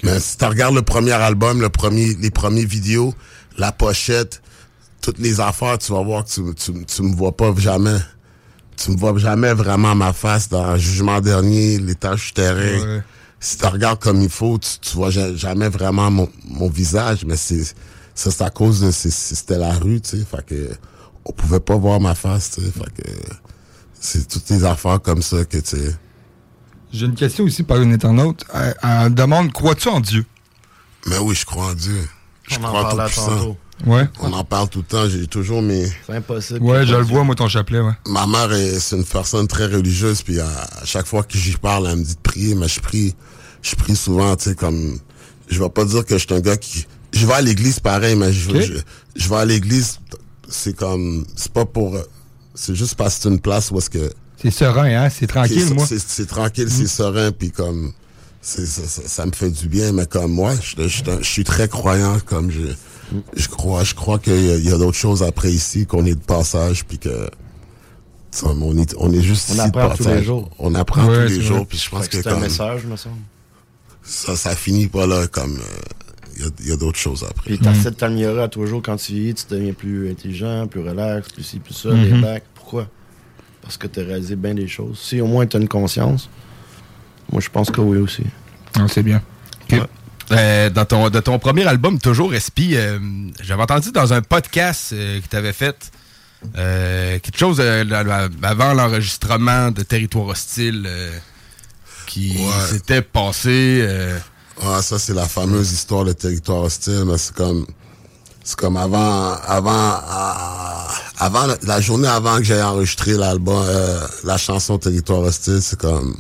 Mais si tu regardes le premier album, le premier, les premiers vidéos, la pochette, toutes les affaires, tu vas voir que tu, tu, tu me vois pas jamais. Tu me vois jamais vraiment ma face dans Jugement Dernier, Tâches terrain. Ouais. Si tu regardes comme il faut, tu, tu vois ja- jamais vraiment mon, mon visage, mais c'est ça c'est à cause de c'était la rue, tu sais, fait que on pouvait pas voir ma face, tu sais, fait que c'est toutes les affaires comme ça que tu sais. J'ai une question aussi par une internaute. Elle, elle demande crois-tu en Dieu? Mais oui, je crois en Dieu. Je On en crois en tout puissant. tantôt. Ouais. On en parle tout le temps. J'ai toujours mes. C'est impossible. Ouais, je le vois, moi, ton chapelet, ouais. Ma mère, est- c'est une personne très religieuse. Puis à, à chaque fois que j'y parle, elle me dit de prier. Mais je prie, je prie souvent, tu sais, comme. Je vais pas dire que je suis un gars qui. Je vais à l'église pareil, mais je, Ok. je, je vais à l'église. C'est comme. C'est pas pour. C'est juste parce que c'est une place où est-ce que. C'est serein, hein? C'est tranquille, c'est- moi. C'est tranquille, c'est serein, puis comme ça, ça, ça me fait du bien, mais comme moi, je, je, je suis très croyant, comme je je crois, je crois qu'il y a, il y a d'autres choses après ici, qu'on est de passage, puis que on est on est juste On ici de apprend tous les jours. On apprend Ouais, tous c'est les jours, puis je pense que, que c'est un message, me semble. ça, ça finit pas là, comme euh, il y a, d'autres choses après. Puis t'essaies de t'améliorer à tous les jours quand tu vieillis, tu deviens plus intelligent, plus relax, plus ci, plus ça, les Mhm. bacs. Pourquoi? Parce que t'as réalisé bien des choses. Si au moins t'as une conscience, moi je pense que oui aussi. Non, c'est bien. Euh, dans ton, de ton premier album, Toujours Respi, euh, j'avais entendu dans un podcast euh, que tu avais fait euh, quelque chose euh, avant l'enregistrement de Territoire Hostile euh, qui Ouais. s'était passé. euh, Ah, ça, c'est la fameuse histoire de territoire hostile, mais c'est comme, c'est comme avant, avant, ah, avant, la- journée avant que j'aie enregistré l'album, euh, la chanson Territoire hostile, c'est comme,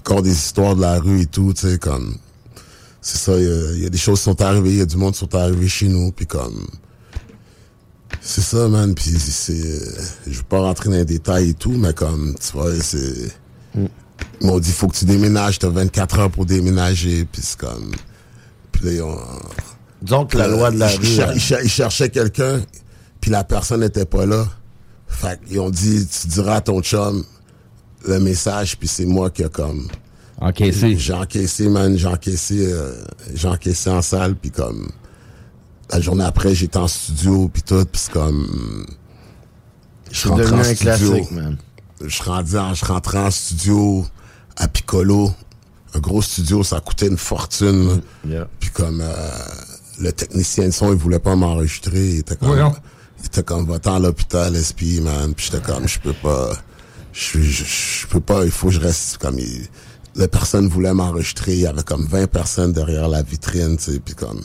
encore des histoires de la rue et tout, tu sais, comme, c'est ça, il y y, a des choses qui sont arrivées, il y a du monde qui sont arrivés chez nous, puis comme, c'est ça, man, puis c'est, je veux pas rentrer dans les détails et tout, mais comme, tu vois, c'est, ils m'ont dit, faut que tu déménages, t'as 24 heures pour déménager, puis c'est comme... Puis là, ils que la loi de la ils, rue. cher- euh, ils cher- ils cherchaient quelqu'un, puis la personne n'était pas là. Fait qu'ils ont dit, tu diras à ton chum le message, puis c'est moi qui a comme... encaissé. J'ai encaissé, man, j'ai encaissé, euh, j'ai encaissé en salle, puis comme... La journée après, j'étais en studio, puis tout, puis c'est comme... Je devenu en un studio. classique, man. Je rentrais, en, je rentrais en studio à Piccolo. Un gros studio, ça coûtait une fortune. Yeah. Puis comme euh, le technicien de son, il voulait pas m'enregistrer. Il était comme, Voyons. il était comme, va-t'en à l'hôpital, SP, man. Puis j'étais comme, je peux pas, je, je, je peux pas, il faut que je reste comme, il, la personne voulait m'enregistrer. Il y avait comme 20 personnes derrière la vitrine, tu sais. Puis comme,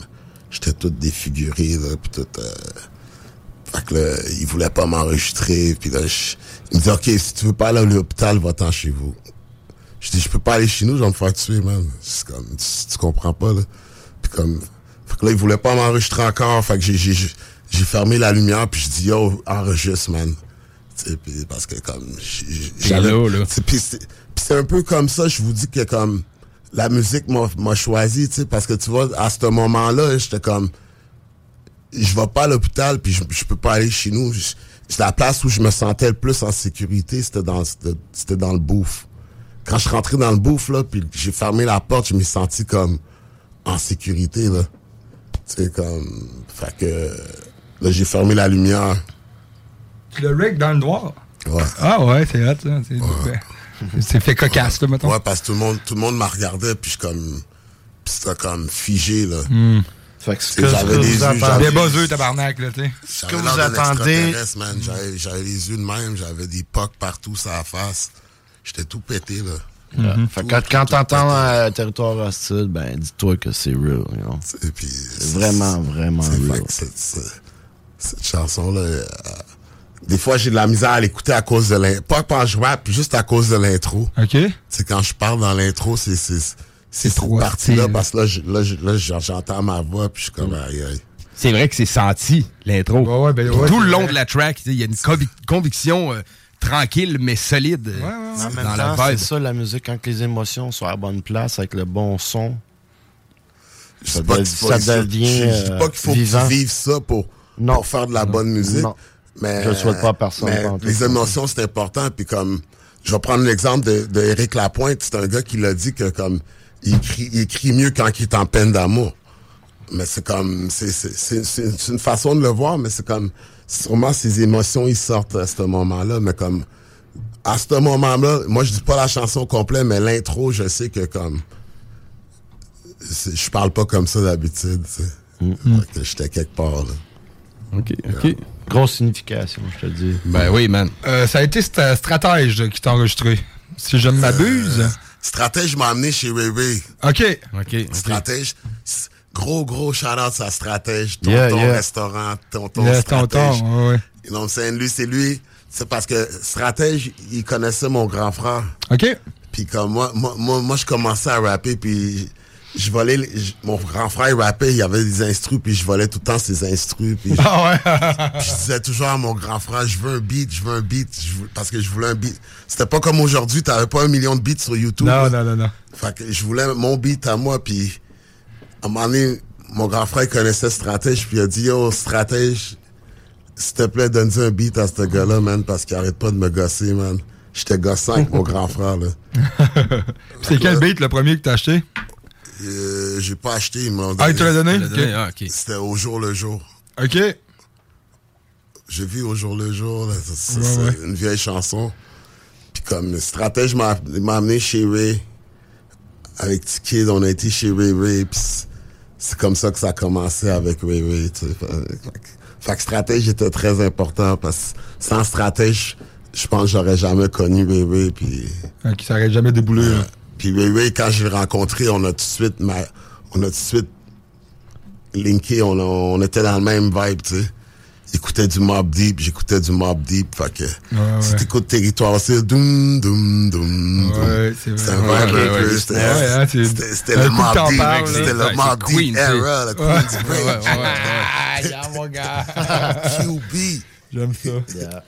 j'étais tout défiguré, là, puis tout... euh, fait que là, il voulait pas m'enregistrer. Puis là, je- il me dit, OK, si tu veux pas aller à l'hôpital, va-t'en chez vous. Je dis, je peux pas aller chez nous, je vais me faire tuer, man. C'est comme, tu, tu comprends pas, là. Puis comme, que là, il voulait pas m'enregistrer encore. Fait que j'ai, j'ai, j'ai fermé la lumière, puis je dis, yo, enregistre, man. Parce que comme, là, là. c'est- Puis c'est un peu comme ça, je vous dis que comme, la musique m'a, choisi, tu sais, parce que tu vois, à ce moment-là, j'étais comme, je vais pas à l'hôpital puis je, je peux pas aller chez nous. Je- la place où je me sentais le plus en sécurité, c'était dans c'était dans le bouffe. Quand je rentrais dans le bouffe là, puis j'ai fermé la porte, je me suis senti comme en sécurité, là. Tu sais, comme. Fait que. Là, j'ai fermé la lumière. Le rig dans le noir? Ouais. Ah ouais, c'est hot, ça. C'est ouais. C'est fait cocasse, là, mettons. Ouais, parce que tout le monde, tout le monde m'a regardé, puis je comme. Puis c'était comme figé, là. Hmm. Fait que ce j'avais vous yeux, Des buzzeux, tabarnak, là, tu sais. Ce J'avais que vous attendez. man. J'avais, j'avais les yeux de même, j'avais des pocs partout sur la face. J'étais tout pété, là. Ouais. Fait que quand, quand t'entends euh, territoire hostile, ben dis-toi que c'est real, you know. Et puis, C'est vraiment, vraiment real. que cette, chanson-là, euh, des fois, j'ai de la misère à l'écouter à cause de l'intro. Pas quand je rappe, puis juste à cause de l'intro. OK. C'est quand je parle dans l'intro, c'est, c'est, c'est cette trop partie-là, parce que là, je- là, je- là, j'en- j'entends ma voix, puis je suis comme, aïe, aïe. C'est vrai que c'est senti, l'intro. Ouais, ouais, ben ouais, Tout le long vrai. de la track, il y a une convic- conviction euh, tranquille mais solide euh, En même dans temps, la c'est ça la musique, quand les émotions sont à la bonne place, avec le bon son. Je Ça pas de- qu'il faut- ça je- devient, je- je dis euh, pas qu'il faut vivant. qu'ils vivent ça pour, Non. pour faire de la bonne musique. Non. Mais, Je le souhaite pas à personne, mais les émotions, c'est important. Puis comme, je vais prendre l'exemple de, de Eric Lapointe. C'est un gars qui l'a dit que comme, il écrit mieux quand il est en peine d'amour. Mais c'est comme, c'est une façon de le voir, mais c'est comme, sûrement ses émotions, ils sortent à ce moment-là. Mais comme, à ce moment-là, moi, je dis pas la chanson complète, mais l'intro, je sais que comme, je parle pas comme ça d'habitude, tu sais. Fait que J'étais quelque part, là. OK, OK. Grosse signification, je te dis. Ben oui, man. Euh, ça a été sta- Stratège qui t'a enregistré. Si je ne m'abuse. Stratège m'a amené chez Ray Ray. OK. OK. Stratège. Gros, gros shout-out à Stratège. Tonton Yeah, yeah. restaurant, tonton Stratège. tonton, ouais. You know what? Lui, c'est lui. C'est parce que Stratège, il connaissait mon grand frère. OK. Puis comme moi, moi, moi, moi, je commençais à rapper, puis je volais, je- mon grand frère il rappait, il y avait des instrus, puis je volais tout le temps ses instrus, puis je, Ah ouais. je disais toujours à mon grand frère, je veux un beat, je veux un beat, je veux- parce que je voulais un beat. C'était pas comme aujourd'hui, t'avais pas un million de beats sur YouTube. non, là. non, non, non. Fait que je voulais mon beat à moi, puis un moment donné, mon grand frère il connaissait Stratège, puis il a dit, yo, Stratège, s'il te plaît, donne-lui un beat à ce gars-là, man, parce qu'il arrête pas de me gosser, man. J'étais gossant avec mon grand frère, là. C'est quel beat le premier que t'as acheté? Euh, j'ai pas acheté, ils m'ont Ah, il te l'a donné? Le donné, OK. ah, OK. C'était au jour le jour. OK. J'ai vu au jour le jour, là. Ouais, c'est ouais. une vieille chanson. Puis comme stratège m'a m'a amené chez Ray. Avec T-Kid, on a été chez Ray Ray. Puis c'est- comme ça que ça a commencé avec Ray Ray, tu sais. Fait, fait que- stratège était très important parce que sans stratège, je pense que j'aurais jamais connu Ray. Puis, OK, ça aurait jamais déboulé. là. puis Ray Ray, quand je l'ai rencontré, on a tout de suite, ma- on a tout de suite linké, on, a- on était dans le même vibe, tu sais. J'écoutais du Mob Deep, j'écoutais du Mob Deep, fait que si ouais. t'écoutes Territoire, c'est doum, doum, doum, doum. Ouais, c'est un vrai. c'était le Mob Deep, c'était le Mob Deep era, le Ouais. Queen's Ouais, Break. ouais, ouais, Ah, mon gars. QB. J'aime ça. Yeah.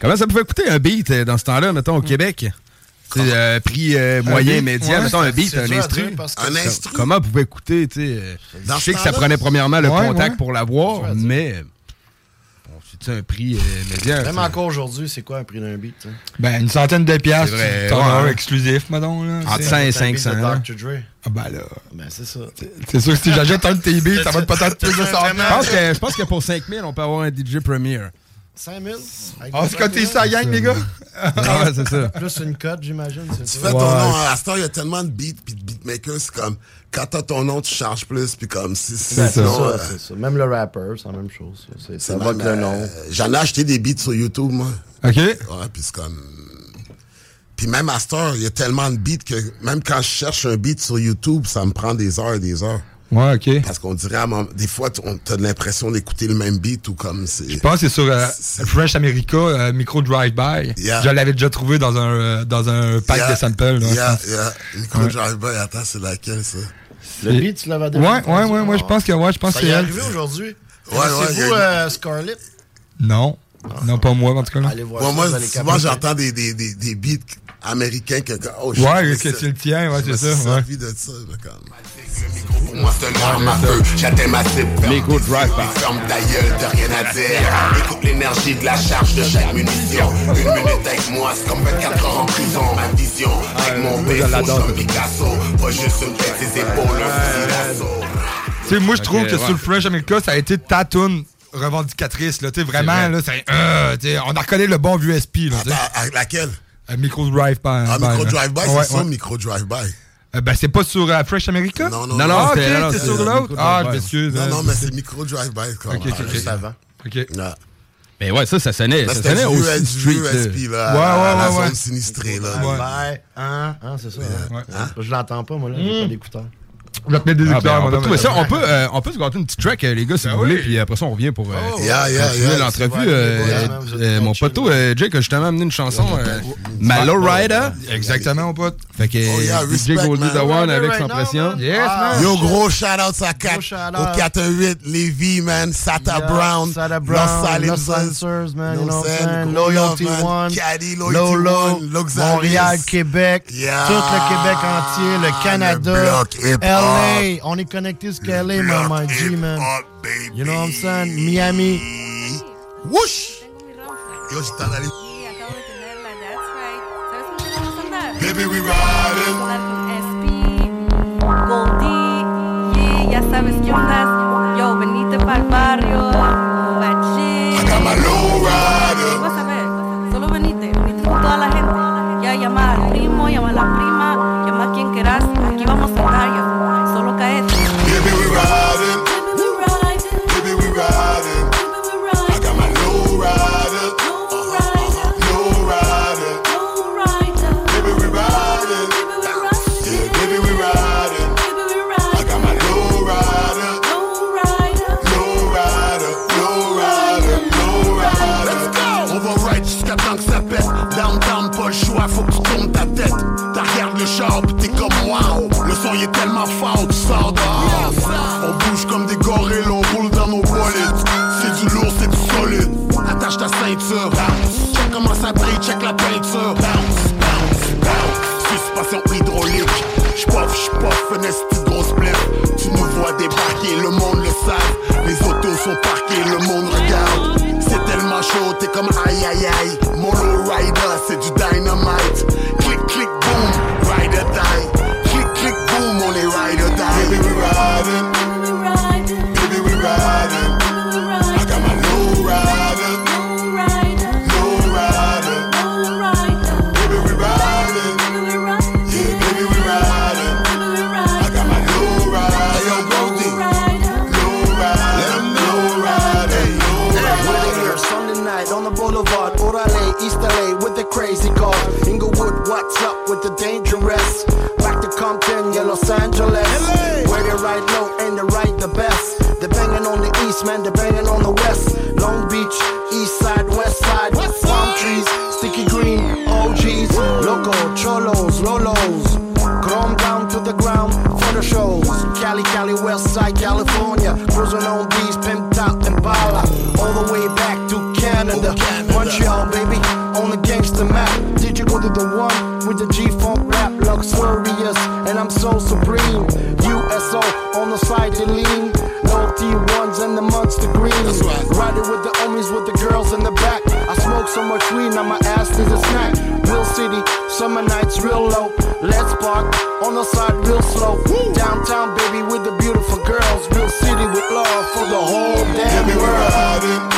Comment ça pouvait coûter un beat euh, dans ce temps-là, mettons, au Québec? C'est euh, prix euh, moyen, beat, médian, ouais, mettons un beat, c'est un instru. Un instru. Comment pouvait coûter, tu sais? Je sais que ça prenait premièrement le Ouais, contact ouais. pour l'avoir, mais c'est un prix euh, médian. Même ça. encore aujourd'hui, c'est quoi un prix d'un beat? hein? Ben, une centaine de piastres. C'est vrai, T'en as un exclusif, madame. Là, Entre C'est- 100 et C'est un beat 500. de là. Dr. Dre. Ah, ben là. Ben, c'est ça. C'est sûr que si j'achète un de tes beats, ça va être peut-être plus de Je 100 pense que, je pense que pour 5000, on peut avoir un DJ Premier. 5000? Ah, c'est quand t'es ça, gang, les gars? ouais, c'est ça. Plus une cote, j'imagine. c'est Tu ça? fais ton nom, à heure, il y a tellement de beats puis de beatmakers, c'est comme, quand t'as ton nom, tu charges plus, puis comme, si, si- c'est ça, euh, c'est ça. Même le rapper, c'est la même chose. ça. C'est- Ça c'est va le nom. euh, J'en ai acheté des beats sur YouTube, moi. OK. Ouais, puis c'est comme... Puis même à cette heure, il y a tellement de beats que même quand je cherche un beat sur YouTube, ça me prend des heures et des heures. Ouais, OK. Parce qu'on dirait, des fois, t'as l'impression d'écouter le même beat ou comme c'est... Je pense que c'est sur euh, Fresh America, euh, Micro Drive-By. Yeah. Je l'avais déjà trouvé dans un, euh, dans un pack Yeah, de samples. Là, Yeah, yeah. Nico Drive-By, attends, c'est laquelle, ça? Le beat, tu l'avais Ouais, déjà ouais, entendu? ouais, ouais, je pense que, ouais, je pense Ça que y est c'est elle. arrivé aujourd'hui? Ouais, ouais, a C'est vous, eu- euh, Scarlett? Non. Non, pas moi, en tout cas. là. Allez voir Moi, ça, moi, souvent, j'entends des, des, des, des beats américains que. Oh, Ouais, que c'est le tien, ouais, c'est suis ça, ouais. servi de ça, comme. Pour moi, c'est l'arme à feu. J'atteins ma cible. Micro drive. Ferme ta gueule, t'as rien à dire. Écoute l'énergie de la charge de chaque munition. Une minute avec moi, c'est comme 24 heures en prison. Ma vision, avec mon je suis un Picasso. Pas juste une tête, ses épaules, un fusil. Tu sais, moi, je trouve que ouais. sur le French America, ça a été ta revendicatrice. Là, tu sais, vraiment, vrai. là, c'est, euh, on a reconnu le bon vieux SP. Là, tu sais. Attends, avec laquelle? Euh, Micro Drive by. Ah, by, Micro là. Drive-By, Ouais, c'est ça, ouais. Micro Drive-By. Euh, ben, c'est pas sur euh, Fresh America? Non, non, Non, non. non, Ah, c'est sur l'autre. Ah, Drive-by. je m'excuse. Non, hein. non, mais c'est Micro Drive-By. comme, Ok, ok, ah, ok. juste avant. Ok. Ouais. Mais ouais, ça, ça sonnait, Là, ça sonnait US, street. là. USP, là. Ouais, ouais, la ouais, ouais. zone sinistrée, là. Ouais. Bye. Hein? Hein, c'est ça. hein? Ouais. Hein? Je l'entends pas, moi, là. J'ai pas d'écouteur. Je vais te mettre des Ah, ben, écouteurs, on, peut ça. on peut, euh, on peut se gâter une petite track, euh, les gars, si Ben vous voulez, oui. puis après ça, on revient pour euh, Yeah, yeah, continuer yeah. l'entrevue. Euh, euh, euh, mon poteau, euh, Jake a justement amené une chanson, euh, Malo Rider. Exactement, mon pote. Fait que Oh, yeah, respect, Goldie the One avec Right son now, pression. man. Yes, Ah. man. Yo, gros shout-out à 4, shout-out. au 418, Lévis, man, Sata Yeah, Brown, Sata Brown, Los Silencers, man, you know Loyalty. One, Caddy, Loyalty Lolo, One. Montréal, Québec, Yeah. tout le Québec entier, le Canada. LA, on est connecté jusqu'à LA, man, my G, man. hip-hop, baby. You know what I'm saying? Miami. Whoosh! Yo, j'étais en allé. Sí, acabo de tenerla, that's right. ¿Sabes con quién vamos a andar? Baby, we riding. Vamos a andar con SP, Goldie, yeah, ya sabes qué ondas. Yo, venite pa'l barrio, I got my bache. low rider. Vas a ver, solo venite, venite con toda la gente. Ya llama al primo, llama a la prima, Check comment ça brille, check la peinture. Bounce, bounce, bounce. Suspension hydraulique. J'poff, j'poff, esti de grosse spliff. Tu nous vois débarquer, le monde le sait. Les autos sont parquées, le monde regarde. C'est tellement chaud, t'es comme aïe aïe aïe. Mono rider, c'est du dynamite. Click, click, boom, ride or die. Click, click, boom, on est ride or die. Baby, we riding. Angeles. Where they ride low and they ride the best. They're banging on the east, man, they're banging on the west. Long Beach, east side, west side. Palm trees, sticky green, OGs. Loco, cholos, lolos. Chrome down to the ground for the shows. Cali, Cali, West Side, California. Cruising on beats, pimped out Impala. All the way back to Canada. Montreal, baby, on the gangster map. Did you go to the one with the G-Funk rap? Luxurious, and I'm so supreme. On the side, they lean. No T1s and the monster green. Riding with the homies with the girls in the back. I smoke so much weed, now my ass is a snack. Real city, summer nights real low. Let's park on the side real slow. Downtown, baby, with the beautiful girls. Real city with love for the whole damn world.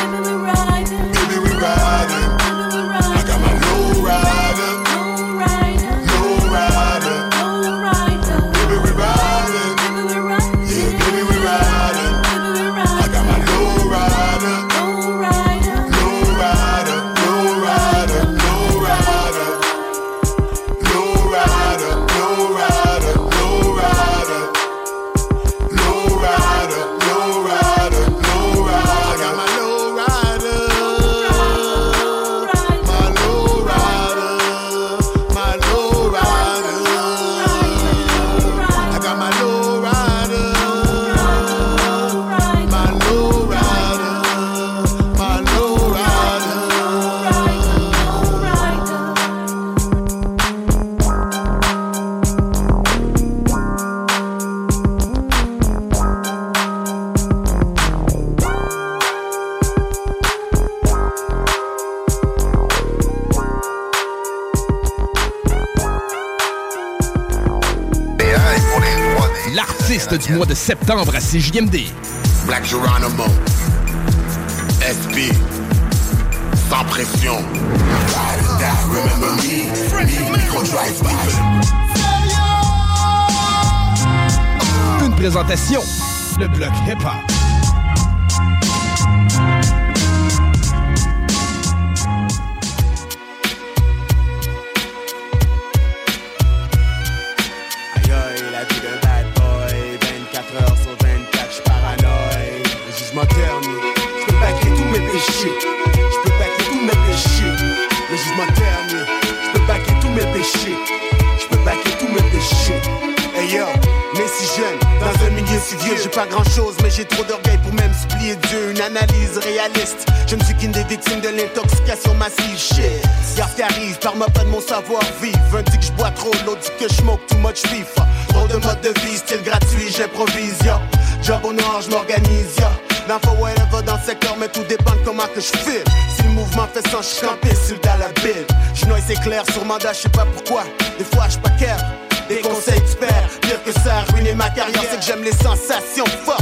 De septembre à CJMD. Black Geronimo. SB. Sans pression. Remember me. Une présentation, le bloc hip-hop. Pas grand chose, mais j'ai trop d'orgueil pour même supplier Dieu. Une analyse réaliste, je ne suis qu'une des victimes de l'intoxication massive. Shit, garde qui arrive, par ma pas de mon savoir-vivre. Un dit que je bois trop, l'autre dit que je smoke too much beef. Trop de mode de vie, style gratuit, j'improvise, yo. Job au noir, je m'organise, yo. L'info whatever dans le secteur, mais tout dépend de comment que je file. Si le mouvement fait ça, je campé sur le dollar bill. Je c'est clair, sur mandat, je sais pas pourquoi. Des fois, je pas. Des conseils tu perds, pire que ça a ruiné ma carrière, c'est que j'aime les sensations fuck.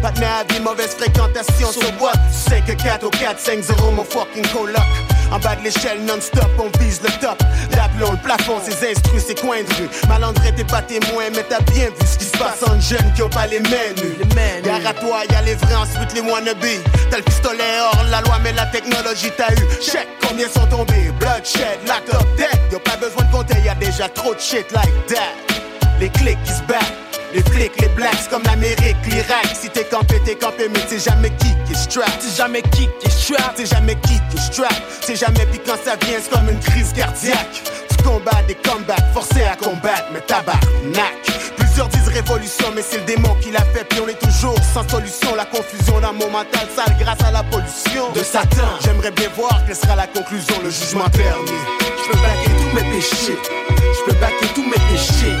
Pas de vie, mauvaise fréquentation sur boîte. Tu sais que 4 au 4, 5 0 mon fucking coloc. En bas de l'échelle non-stop, on vise le top. L'aplomb, le plafond, ses instrus, ses coins de rue. Malandré, t'es pas témoin, mais t'as bien vu ce qui se passe en jeunes qui ont pas les mains nues. Gare à toi, y'a les vrais, ensuite les wannabes. T'as le pistolet hors la loi, mais la technologie t'a eu. Check combien sont tombés. Bloodshed, locked up, dead. Y'a pas besoin de compter, y'a déjà trop de shit like that. Les clics qui se battent. Les flics, les blacks comme l'Amérique, l'Irak. Si t'es campé, t'es campé, mais t'es jamais qui qui strap. T'es jamais qui qui strap. T'es jamais qui qui strap. T'es jamais puis quand ça vient, c'est comme une crise cardiaque. Tu combats des comebacks, forcé à combattre, mais tabarnak. Plusieurs disent révolution, mais c'est le démon qui l'a fait, puis on est toujours sans solution. La confusion dans mon mental sale grâce à la pollution de Satan. J'aimerais bien voir quelle sera la conclusion, le jugement dernier. Je peux baquer tous mes péchés. Je peux baquer tous mes péchés.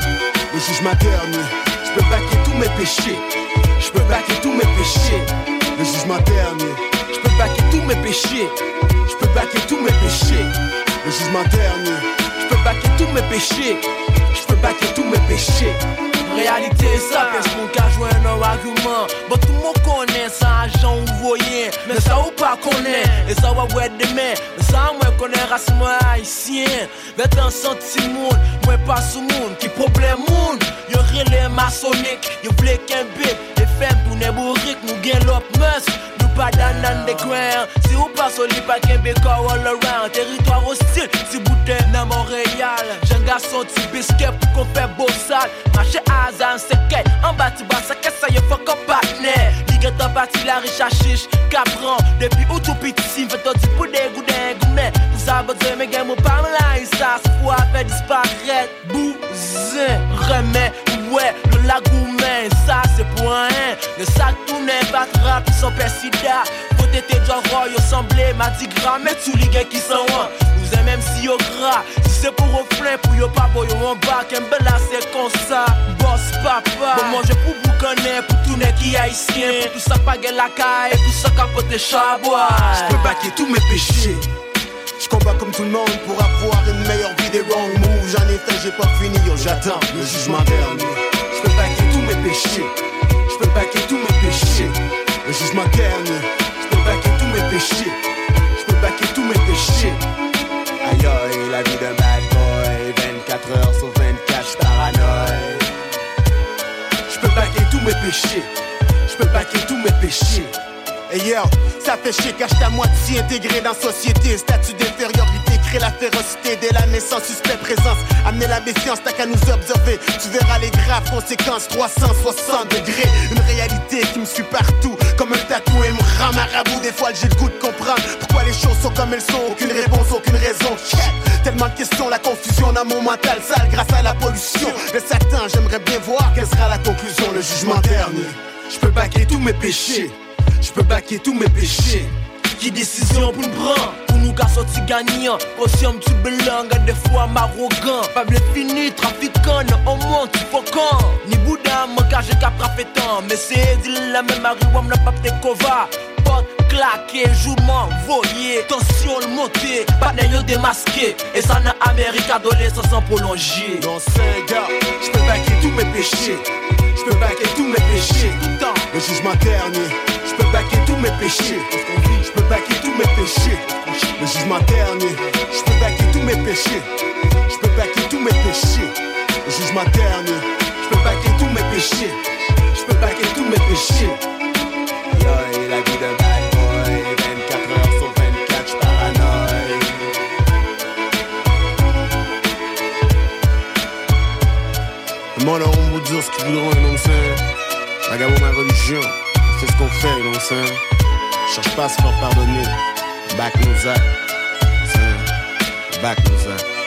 Le jugement dernier. Je peux baquer tous mes péchés. Je peux baquer tous mes péchés. Le jugement dernier. Je peux baquer tous mes péchés. Je peux baquer tous mes péchés. Le jugement dernier. Je peux baquer tous mes péchés. Je peux baquer tous mes péchés. Réalité ça, qu'est-ce qu'on a joué un argument. Bon tout le monde connaît ça, j'en voyais. Mais ça ou pas connaît, et ça va ouais demain. Mais ça moi connais race moi haïtien. Vête un senti monde, moi pas sous monde. Qui problème monde, yo relais maçonnique. Yo voulait qu'un bip, et femme pour ne bourrique Nous gain l'op mus, nous pas dans l'underground Si ou pas soli, pas qu'un bécor all around. Territoire hostile, si bouteille dans Montréal Jeune garçon, tu biscuit pour qu'on fait beau sale. Marché Azan, c'est qu'elle, en bas tu bas, ça qu'est ça, y'a fuck up partner. Ligue en parti la riche à chiche, capran. Depuis où tout petit, fait tout pour des goûts d'un gourmet Vous savez, dire, mais gamme, parle là, et ça se faut faire disparaître. Bousin, remets, ouais, le lagoumen, ça c'est pour un Le sac tourne, battra, puis son persida Faut t'éter déjà roi, yo semblé, m'a dit grand, mais tous les gars qui sont loin Vous aimez même si yo gras, si c'est pour reflet, pour yo pas, boy, yo en bas, là c'est comme ça Boss papa, bon manger pour boucaner, pour tout n'est qui haïtien Pour tout ça pas la caille, tout ça capote chabois Je peux baquer tous mes péchés. Je combat comme tout le monde pour avoir une meilleure vie des wrong. J'en ai fait, j'ai pas fini, yo, j'attends le jugement dernier. Je peux baquer tous mes péchés. Je peux baquer tous mes péchés. Le jugement dernier. Je peux baquer tous mes péchés. Je peux baquer tous mes péchés. Aïe aïe, la vie d'un bad boy. 24 heures sur 24, j'suis paranoïe. Je peux baquer tous mes péchés. Je peux baquer tous mes péchés. Et yo, ça fait chier j'étais à moitié intégré dans la société. Statut d'infériorité, la férocité dès la naissance, suspect présence. Amener la méfiance, t'as qu'à nous observer. Tu verras les graves conséquences, 360 degrés. Une réalité qui me suit partout, comme un tatou et me rend marabout. Des fois, j'ai le goût de comprendre pourquoi les choses sont comme elles sont. Aucune réponse, aucune raison. Tellement de questions, la confusion dans mon mental sale grâce à la pollution. De Satan, j'aimerais bien voir quelle sera la conclusion, le jugement dernier. Je peux baquer tous mes péchés. Je peux baquer tous mes péchés. Qui décision pour nous prendre. Pour nous gars sortis gagnants Aussi un petit des fois m'arrogant Pas bien fini trafiquant au moins tu faut quand Ni Bouddha mon gars j'ai qu'à tant Mais c'est dit la même marijuana n'a pas de claqué, joue m'envoyer. Tension le monter, pas yo démasqué Et ça n'a Amérique adolescent sans prolonger. Non tous mes péchés. Je peux baquer tous mes péchés. Le jugement dernier. Je peux baquer tous mes péchés. Je peux baquer tous mes péchés. Le jugement dernier. Je peux baquer tous mes péchés. Je peux baquer tous mes péchés. Le jugement dernier. Je peux baquer tous mes péchés. Je peux baquer tous mes péchés. Yo, et la vie d'un Le monde on vous dire ce qu'ils voudront, you know what I'm ma religion, c'est ce qu'on fait, you know what I'm? Cherche pas à se faire pardonner. Back nos actes. Back nos actes.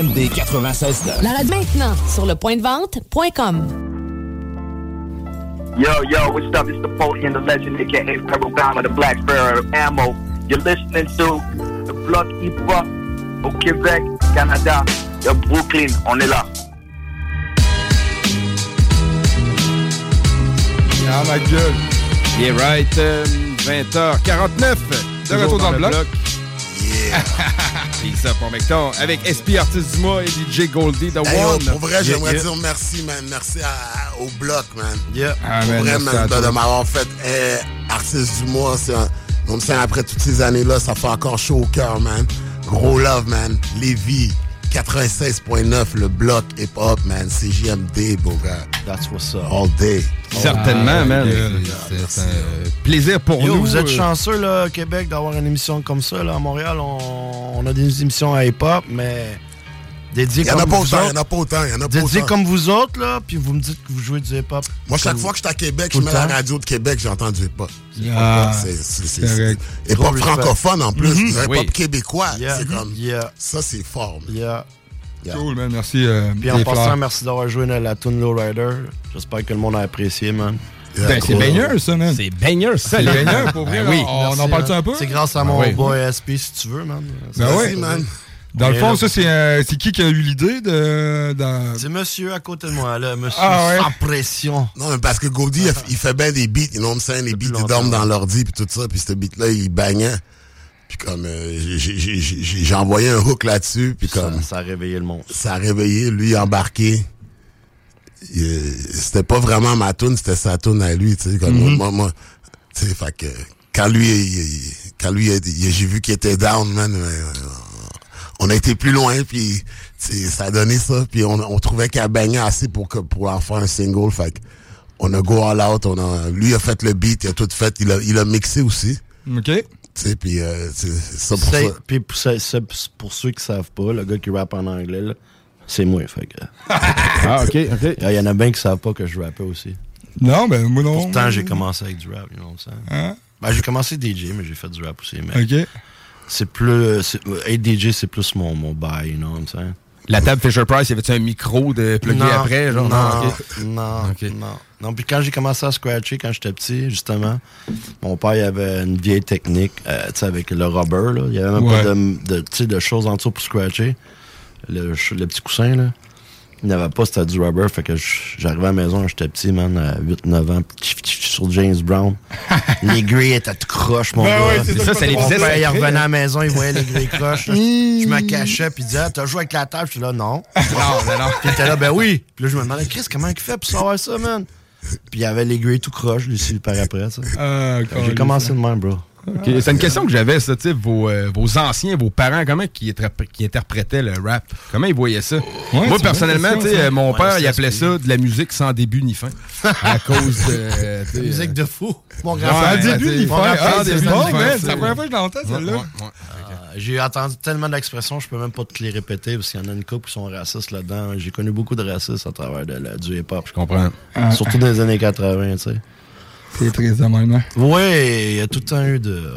CJMD 96 La radio maintenant sur le point de vente.com. Yo, yo, what's up? It's the Foley and the legend, aka Pebble Bama, the Black Sparrow Ammo. You're listening to the Block Hip Hop au Québec, Canada, de Brooklyn. On est là. Ah, ma gueule. Yeah, right. euh, 20h49. De retour dans, le bloc. Yeah. Peace up, mon mecton. Avec SP Artiste du mois et DJ Goldie, The Hey, One. pour vrai, Yeah, j'aimerais yeah. dire merci, man. Merci à- au bloc, man. Ah, pour man, vrai, man, de, m'avoir fait eh, artiste du mois. C'est un- comme ça, après toutes ces années-là, ça fait encore chaud au cœur, man. Gros love, man. Lévis, 96.9, le bloc hip-hop, man. CJMD, beau gars. That's what's up. All day. Certainement, Ah, man. C'est un plaisir pour Yo, nous. vous êtes chanceux, là, au Québec, d'avoir une émission comme ça. Là, à Montréal, on, on a des émissions à hip-hop, mais dédiées Il y en comme a pas vous autant, il en a pas autant, il y en a pas autant. comme vous autres, là, puis vous me dites que vous jouez du hip-hop. Moi, chaque fois que je suis à Québec, je mets la radio de Québec, j'entends du hip-hop. Ah, C'est- c'est- Hip-hop francophone en plus. Mhm. Du hip-hop Oui. québécois. C'est comme. Ça, c'est fort. man. Yeah. Cool, man. Merci. euh, Puis en passant, fleurs. merci d'avoir joué dans la tune Low Rider. J'espère que le monde a apprécié, man. Ben, c'est baigneur, ça, man. C'est baigneur, ça. C'est les- baigneur, pour vrai, Ben oui. On On en parle-tu parle un peu? C'est grâce à Ben mon oui. boy SP, si tu veux, man. Ben Merci, ouais. man. Dans le fond, là ça, c'est euh, c'est qui qui a eu l'idée de. dans- C'est monsieur à côté de moi, là. Monsieur Ah ouais? sans pression. Non, mais parce que Goldie, il, il fait bien des beats, you know what I'm saying? Les beats, ils dorment dans l'ordi, puis tout ça, puis ce beat-là, il bagnait. Puis comme, euh, j'ai- j'ai- j'ai j'ai- j'ai envoyé un hook là-dessus, puis comme... Ça a réveillé le monde. Ça a réveillé, lui, embarqué. Il, C'était pas vraiment ma tune, c'était sa tune à lui, tu sais. Comme Mhm. moi, moi, tu sais, fait que... Quand lui, il- il- quand lui, il- il- j'ai vu qu'il était down, man, euh, on a été plus loin, puis ça a donné ça, puis on, on trouvait qu'il a baigné assez pour, que, pour en faire un single, fait que on a go all out, on a, lui a fait le beat, il a tout fait, il a, il a mixé aussi. OK. Tu sais, puis euh, ça pour ça. Puis pour, pour ceux qui savent pas, le gars qui rappe en anglais, là, c'est moi. Fait que... Ah, ok, ok. Il y en a bien qui savent pas que je rappais aussi. Non, ben, moi non. Pourtant, j'ai commencé avec du rap, you know what I'm saying? Hein? Ben, j'ai commencé DJ, mais j'ai fait du rap aussi. Mais Ok. C'est plus. Être DJ, c'est plus mon, mon bail, you know what I'm saying? La table Fisher Price, y avait-tu un micro de plugger après? Genre, non, ok. non, non. Non, puis quand j'ai commencé à scratcher, quand j'étais petit, justement, mon père, il avait une vieille technique, euh, tu sais, avec le rubber, là. Il y avait même Ouais. pas de, de, choses en dessous pour scratcher. Le, le petit coussin, là. Il n'y avait pas, c'était du rubber. Fait que j'arrivais à la maison, j'étais petit, man, à 8-9 ans, sur James Brown. les grilles étaient tout croches, mon Ben gars. ça, ça les il revenait à la maison, il voyait les grilles croches. je me cachais, puis il disait, Ah, t'as joué avec la table? Je suis là, non. Non, ben non. Puis était là, ben oui. Puis là, je me demandais, Chris, comment il fait pour savoir ça, man? Puis il y avait les grilles tout croches, lui, aussi, par après, ça. Ah, Fait que J'ai commencé de même, bro. C'est une question que j'avais, ça, vos, euh, vos anciens, vos parents, comment qui, qui interprétaient le rap? Comment ils voyaient ça? Moi, personnellement, question, mon Ouais, père, il appelait ça de la musique sans début ni fin. à cause de. sais, Musique euh, de fou. Mon Ouais, grand-père. sans début ni fin. Ah, c'est bon, c'est la première fois que je l'entends, celle-là. ouais, ouais. Euh, J'ai entendu tellement d'expressions, je peux même pas te les répéter parce qu'il y en a une couple qui sont racistes là-dedans. J'ai connu beaucoup de racistes à travers de la- du hip-hop. Je comprends. Surtout dans les années 80, tu sais. C'est très amendement. Oui, il y a tout le temps eu de.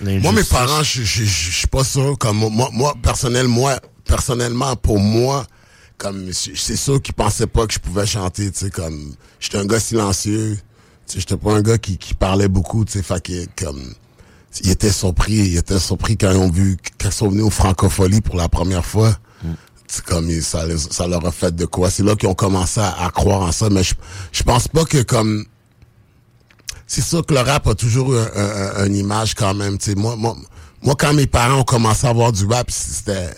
Moi, mes parents, je je- je- je suis pas sûr. Comme moi, moi, personnel, moi, personnellement, pour moi, comme c'est sûr qu'ils pensaient pas que je pouvais chanter. Tu sais, comme j'étais un gars silencieux. Tu sais, j'étais pas un gars qui, qui parlait beaucoup. Tu sais, fait que comme ils étaient surpris. Ils étaient surpris quand ils ont vu quand ils sont venus au Francophonie pour la première fois. C'est comme ils- ça, ça leur a fait de quoi. C'est là qu'ils ont commencé à, à croire en ça. Mais je, je pense pas que comme c'est sûr que le rap a toujours eu un, une image quand même. tu sais. Moi, moi, moi, quand mes parents ont commencé à voir du rap, c'était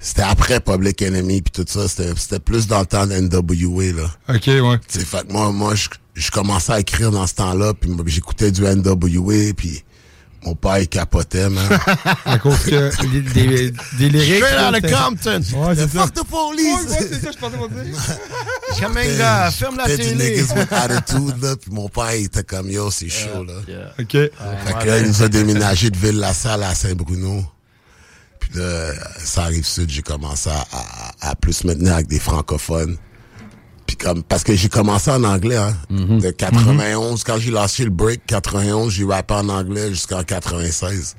c'était après Public Enemy puis tout ça. C'était c'était plus dans le temps de NWA. Là. OK, ouais. Tu sais, fait que moi, moi je, je commençais à écrire dans ce temps-là, puis j'écoutais du NWA, puis mon père, il capotait, man. À cause que des, des, des lyrics. Straight out of c'était- Compton. Ouais, c'est ça. Fuck the police! Ouais, ouais, c'est ça, je pensais dire. Kaminga, ferme la télé. niggas with attitude, là, puis mon père, il était comme, yo, c'est chaud, là. OK. Fait que là, il nous a déménagé de Ville-la-Salle à Saint-Bruno. Puis là, ça arrive sud, j'ai commencé à, à- à plus me tenir avec des francophones. Puis comme, parce que j'ai commencé en anglais, hein. De 91, quand j'ai lâché le break, 91, j'ai rappé en anglais jusqu'en 96.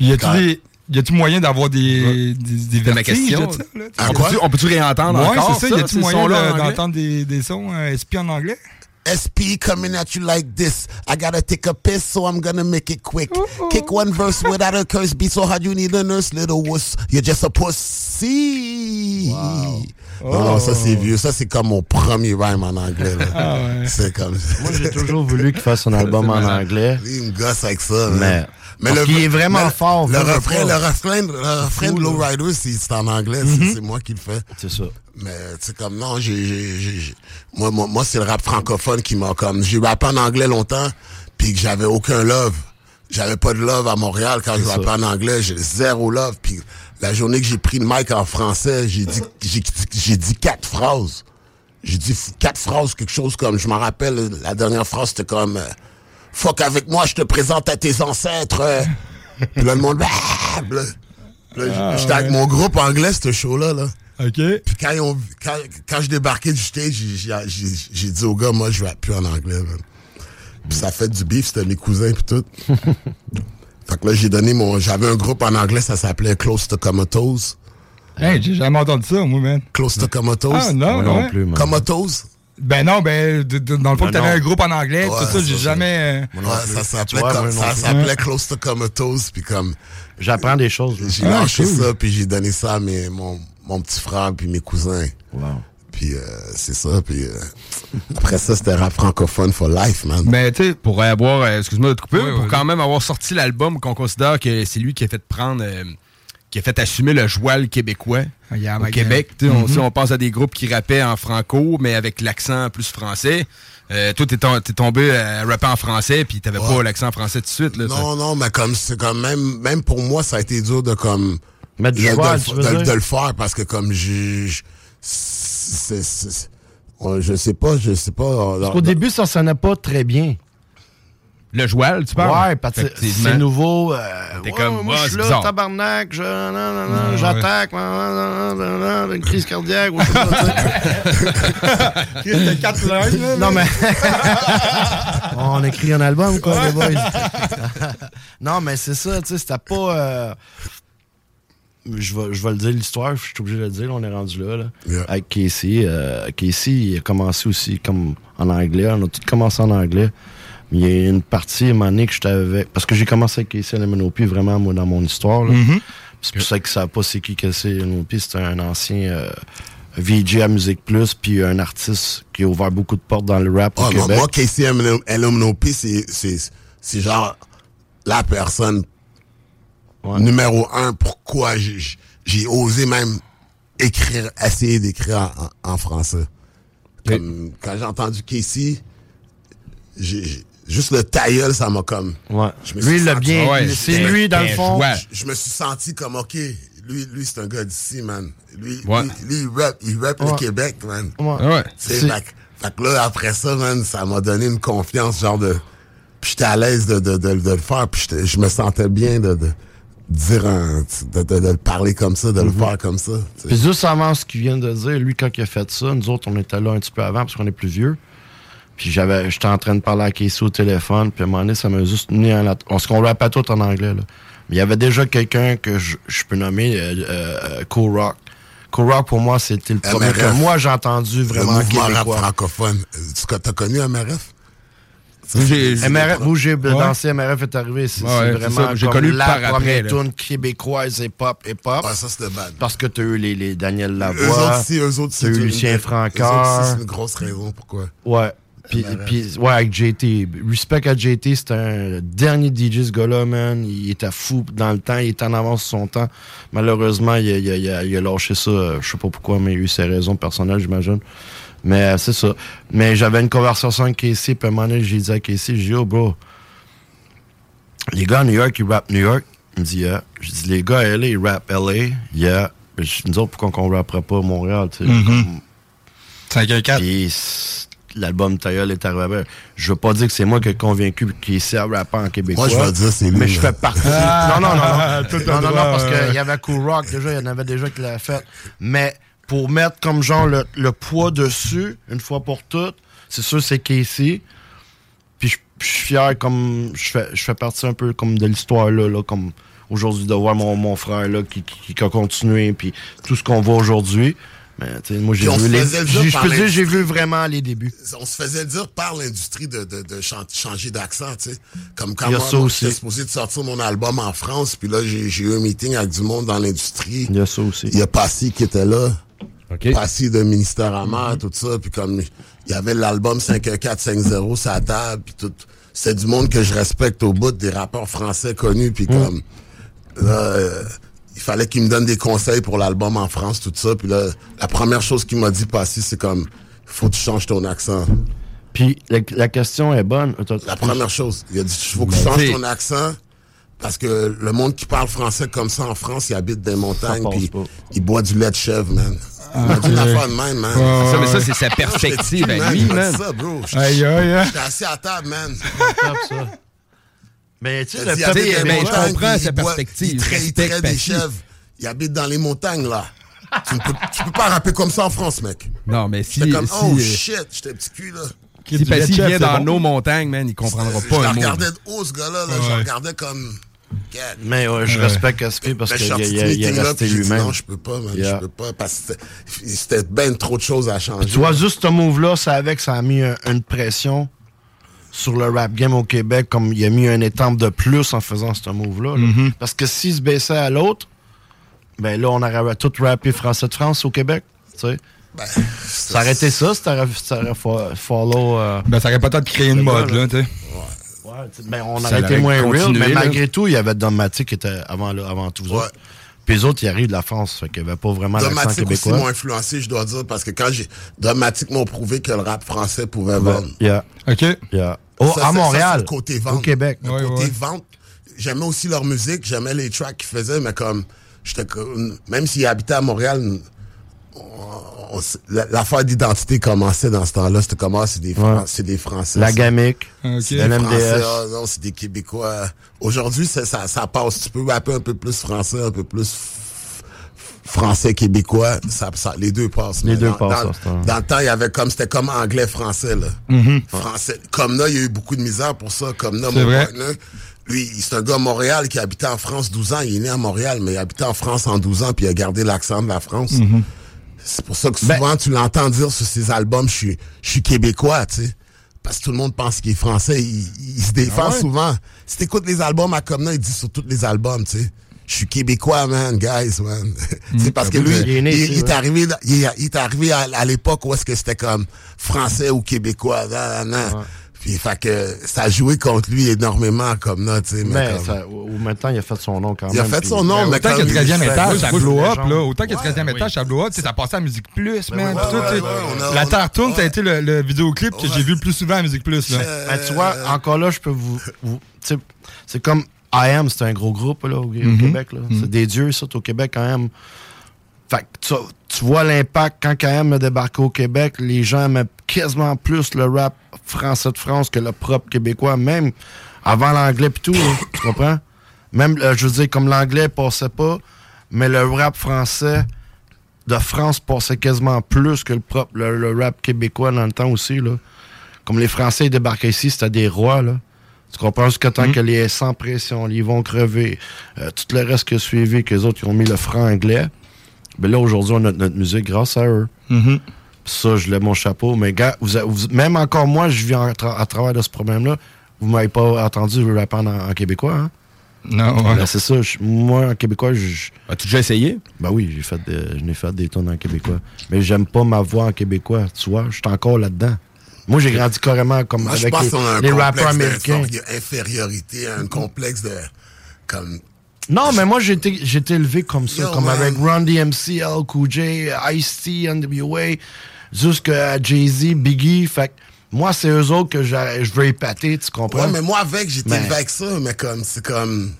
Y a-tu Quand- des- y a-tu moyen d'avoir des, des, des vertiges question. de ça, là? On quoi? peut-tu- on peut-tu réentendre Ouais, encore c'est ça. Y a-tu moyen d'entendre des, des sons euh, SP en anglais? SP coming at you like this. I gotta take a piss, so I'm gonna make it quick. Kick one verse without a curse beat, so do you need a nurse, little wuss? You're just a pussy. Non, non, ça c'est vieux. Ça c'est comme mon premier rhyme en anglais. Ah ouais. C'est comme Moi, j'ai toujours voulu qu'il fasse un album en anglais. Il me gosse avec ça. man. Mais, parce qu'il est vraiment mais fort. Le refrain, le refrain, le refrain de Low Rider, c'est c'est en anglais. c'est- Mhm. C'est moi qui le fais. C'est ça. Mais tu sais comme non, j'ai j'ai- j'ai- j'ai- moi moi, moi c'est le rap francophone qui m'a comme j'ai rappé en anglais longtemps puis que j'avais aucun love. J'avais pas de love à Montréal quand je C'est rappais en anglais, j'ai zéro love puis la journée que j'ai pris le mic en français, j'ai dit j'ai j'ai dit quatre phrases. J'ai dit quatre phrases quelque chose comme je m'en rappelle la dernière phrase c'était comme euh, fuck avec moi, je te présente à tes ancêtres. euh. puis là le monde ah, là, là, Ah, j'étais avec mon groupe anglais ce show là là. OK. Puis quand, ils ont, quand, quand je débarquais du stage, j'ai- j'ai j'ai- j'ai dit aux gars, moi, je vais plus en anglais. man. Puis ça fait du bif, c'était mes cousins puis tout. fait que là, j'ai donné mon... J'avais un groupe en anglais, ça s'appelait Close to Comatose. Hey, j'ai jamais entendu ça, moi, man. Close to Comatose. Ah, non, ouais. Comatose? Ben non, ben, de- de- dans le fond, Ben t'avais non. un groupe en anglais, Ouais, tout ça, j'ai jamais... euh, Ouais, ça s'appelait comme- non ça plus. s'appelait Close to Comatose, puis comme... J'apprends des choses. J'ai Ah, lâché cool. ça, puis j'ai donné ça à mes, mon, mon petit frère, puis mes cousins. Puis euh, c'est ça, puis euh, après ça, c'était rap francophone for life, man. Mais tu sais, pour avoir, euh, excuse-moi de te couper, Ouais, pour quand même avoir sorti l'album qu'on considère que c'est lui qui a fait prendre, euh, qui a fait assumer le joual québécois Ah, yeah, au Québec. Tu sais, on, Mhm. sais, on pense à des groupes qui rappaient en franco, mais avec l'accent plus français. Euh, toi, t'es, tom- t'es tombé à rapper en français, puis t'avais Ouais. pas l'accent français tout de suite. Là, ça. Non, non, mais comme c'est comme même, même pour moi, ça a été dur de comme Mettre du de, de le- de- de faire parce que comme j'ai, je- sais pas, je sais pas. Parce qu'au début, ça sonnait pas très bien. Le joual, tu parles? Ouais, parce que c'est nouveau. euh, T'es ouais, comme, moi, je suis là, bizarre. tabarnak, je, non, non, non, Ouais, j'attaque, une crise cardiaque. ou sais. T'as quatre langues, là. Non, mais. On écrit un album, quoi, les boys. non, mais c'est ça, tu sais, c'était pas. euh, Je vais, je vais le dire l'histoire, je suis obligé de le dire, là, on est rendu là. là. Avec Casey. euh, Casey, il a commencé aussi comme en anglais. On a tout commencé en anglais. Mais il y a une partie, à un moment donné, que je t'avais. Parce que j'ai commencé avec Casey LMNOP vraiment, moi, dans mon histoire. Mhm. C'est pour ça que ça pas c'est qui Casey LMNOP. C'est un ancien. euh, VJ à Musique Plus, puis un artiste qui a ouvert beaucoup de portes dans le rap au Ah, moi, Québec. moi, KCM LMNOP, c'est genre la personne numéro un pourquoi j'ai, osé même écrire, essayer d'écrire en, en français. Comme, quand j'ai entendu Casey, j'ai, Juste le tailleul, ça m'a comme. Ouais. Je me Lui, suis il l'a bien- Ouais, c'est lui, dans le Je- fond. Je, je me suis senti comme, OK, lui, lui c'est un gars d'ici, man. Lui, Ouais. lui, lui, il rap, il rap le. Québec, man. Ouais. C'est- Fait, que- fait que là, après ça, man, ça m'a donné une confiance, genre de. Puis j'étais à l'aise de, de, de, de le faire, puis je me sentais bien de, de dire un. de, de, de le parler comme ça, de le faire comme ça. Puis juste avant ce qu'il vient de dire, lui, quand il a fait ça, nous autres, on était là un petit peu avant parce qu'on est plus vieux. Puis j'avais, j'étais en train de parler à Casey au téléphone, puis à un moment donné, ça m'a juste mis en... lat- Parce qu'on rappait tout en anglais, là. Mais il y avait déjà quelqu'un que je, je peux nommer euh, euh, Cool Rock. Cool Rock, pour moi, c'était le premier MRF. que moi, j'ai entendu Le vraiment mouvement rap québécois. francophone. Euh, Tu t'as connu MRF? MRF, où j'ai dansé, MRF est arrivé. C'est Ouais, vraiment. J'ai comme connu la par après, première là. tune québécoise hip-hop, hip-hop. Ça, c'était bad. Parce que t'as eu les, les Daniel Eux Lavoie, autres, si, eux autres, t'as eu une- Lucien Francard. C'est une grosse raison pourquoi? Ouais. Puis, puis, ouais, avec JT. Respect à JT, c'était un dernier DJ, ce gars-là, man. Il était fou dans le temps, il était en avance sur son temps. Malheureusement, il a, il a- il a- il a lâché ça. euh, Je sais pas pourquoi, mais il a eu ses raisons personnelles, j'imagine. Mais euh, c'est ça. Mais j'avais une conversation avec Casey, puis à un moment donné, j'ai dit à Casey, j'ai dit, oh, bro, les gars à New York, ils rappent New York. Il me dit, yeah. Je dis, les gars à LA, ils rappent LA. Yeah. Je dis, nous autres, pourquoi qu'on rapperait pas Montréal, tu sais? Mhm. Comme- 514. Puis l'album Tailleul est arrivé. Je veux pas dire que c'est moi qui ai convaincu qu'il sait rapper en québécois. Moi, je vais dire c'est lui, Mais je là. fais partie. Ah, non, non, non. Non, non, non, parce qu'il y avait Cool Rock, déjà, il y en avait déjà qui l'avaient fait. Mais pour mettre comme genre le, le poids dessus, une fois pour toutes, c'est sûr, c'est Casey. Puis je je suis fier comme. Je fais, je fais partie un peu comme de l'histoire là, là, comme aujourd'hui de voir mon, mon frère là qui, qui, qui a continué, puis tout ce qu'on voit aujourd'hui. Mais tu sais, moi j'ai vu les. Je peux dire, j'ai vu vraiment les débuts. On se faisait dire par l'industrie de, de, de chan- changer d'accent, tu sais. Comme quand moi, moi, j'étais supposé de sortir mon album en France, puis là, j'ai j'ai eu un meeting avec du monde dans l'industrie. Il y a ça aussi. Il y a Passy qui était là. OK. Passy de Ministère Amer, tout ça. Puis comme il y avait l'album 51450 sur la table, puis tout. C'est du monde que je respecte au bout, des rappeurs français connus, puis comme là, euh, il fallait qu'il me donne des conseils pour l'album en France, tout ça. Puis là, la première chose qu'il m'a dit, Passy, c'est comme, faut que tu changes ton accent. Puis la, la question est bonne. La première chose, il a dit, faut que tu Ben, changes ton accent. Parce que le monde qui parle français comme ça en France, il habite des montagnes, puis il boit du lait de chèvre, man. Ah, Il a dit ok. l'affaire de même, man. Ça, mais ça, c'est sa perspective à lui, m'a man. dit ça, bro. Aïe, aïe. J'étais assis à table, man. Mais tu sais, le des je comprends sa perspective. Il traite, il Respecte traite des chèvres. Il habite dans les montagnes, là. tu, ne peux, tu peux pas rapper comme ça en France, mec. Non, mais si. J'étais comme, si, oh euh, shit, j'étais un petit cul, là. Si Passy vient dans nos montagnes, man, il comprendra Je pas un mot. regardais de haut, ce gars-là, là. Je regardais comme. Mais ouais, je Ouais. respecte Caspi parce je qu'il est resté lui-même. Non, je peux pas, man. Yeah. Je peux pas, parce que c'était- c'était ben trop de choses à changer. Tu vois, juste ce move-là, ça avec, ça a mis un- une pression sur le rap game au Québec, comme il a mis un étampe de plus en faisant ce move-là. là. Mhm. Parce que s'il se baissait à l'autre, ben là, on aurait tout rappé français de France au Québec. Tu sais. Ça aurait été ça, ça aurait, ça aurait fo- follow. euh, Ben, ça aurait peut-être créé une mode, là, tu sais. Ouais, ben, on Ça aurait été moins real, mais là. malgré tout, il y avait Domatic qui était avant, là, avant tous Ouais. autres. Puis les autres, ils arrivent de la France, fait qu'il n'y avait pas vraiment l'accent Domatic aussi québécois. m'ont influencé, je dois dire, parce que quand j'ai. Domatic m'ont prouvé que le rap français pouvait vendre. Yeah. OK. Yeah. Oh, Ça, à Montréal. ça, côté vente. Au Québec. Le côté vente. J'aimais aussi leur musique, j'aimais les tracks qu'ils faisaient, mais comme. j'étais Même s'ils habitaient à Montréal, l'affaire d'identité commençait dans ce temps-là. C'était comment? C'est des, Fran- Ouais. c'est des Français. La ça. gamique. C'est des. Français, ah, non, c'est des Québécois. Aujourd'hui, ça, ça, ça passe. Tu peux rapper un peu plus français, un peu plus français québécois. Ça, ça, les deux passent. Les deux dans, passent, Dans, ça, dans le temps, il y avait comme, c'était comme anglais-français, là. Mhm. Français. Comme là, il y a eu beaucoup de misère pour ça. Comme là, mon vrai. partner, lui, c'est un gars à Montréal qui habitait en France 12 ans. Il est né à Montréal, mais il habitait en France en 12 ans, puis il a gardé l'accent de la France. Mhm. C'est pour ça que souvent, tu l'entends dire sur ses albums, je suis, je suis québécois, tu sais. Parce que tout le monde pense qu'il est français. Il, il se défend Ah ouais? souvent. Si t'écoutes les albums à Comna, il dit sur tous les albums, tu sais. Je suis québécois, man, guys, man. c'est parce que lui, Il est il, il arrivé, il, est- arrivé à, à l'époque où est-ce que c'était comme français ou québécois, nan, nan, nan. Puis, fait que ça a joué contre lui énormément comme là, tu sais. mais Mais comme- ça- ou ou maintenant, il a fait son nom quand Il a même. fait son nom, mais autant quand que il- 13e il- étage, ça blow up, là. Autant que 13e étage, ça blow up, tu sais, ça passait à Musique Plus, man. a- La a- Terre tourne, ça a été le, le vidéoclip que j'ai vu le plus souvent à Musique Plus, là. Ben, tu vois, encore là, je peux vous. c'est comme I Am, c'est un gros groupe là, au, au Mhm. Québec. là. C'est des dieux, ça, au Québec, I Am. Fait que tu, vois l'impact quand Am a débarqué au Québec, les gens aimaient quasiment plus le rap français de France que le propre québécois, même avant l'anglais pis tout, là, tu comprends? Même, euh, je veux dire, comme l'anglais passait pas, mais le rap français de France passait quasiment plus que le propre, le, le rap québécois dans le temps aussi, là. Comme les Français ils débarquaient ici, c'était des rois, là. Tu comprends? Jusqu'à temps que les sans pression, ils vont crever, euh, tout le reste qui a suivi, que les autres, ils ont mis le franc anglais. Mais là, aujourd'hui, on a notre, notre musique grâce à eux. Mhm. Ça, je lève mon chapeau. Mais gars, vous, a- vous- même encore moi, je vis en tra- à travers de ce problème-là. Vous m'avez pas entendu rapper en, en québécois, hein? Non, ouais. Ben, c'est ça. je- moi, en québécois, je. As-tu déjà essayé? Ben oui, j'ai fait des- je n'ai fait des tonnes en québécois. Mais j'aime pas ma voix en québécois, tu vois. Je suis encore là-dedans. Moi, j'ai grandi carrément comme Moi, je avec pense les, qu'on a un les rappeurs américains. d'inféri- infériorité, un complexe de. Comme. Non, mais moi, j'ai été, élevé comme ça, Yo, comme man. avec Run DMC, L, Cool J, Ice-T, NWA, jusqu'à Jay-Z, Biggie. Fait que moi, c'est eux autres que je veux épater, tu comprends? Ouais, mais moi, avec, j'étais Mais- élevé avec ça, mais comme, c'est comme.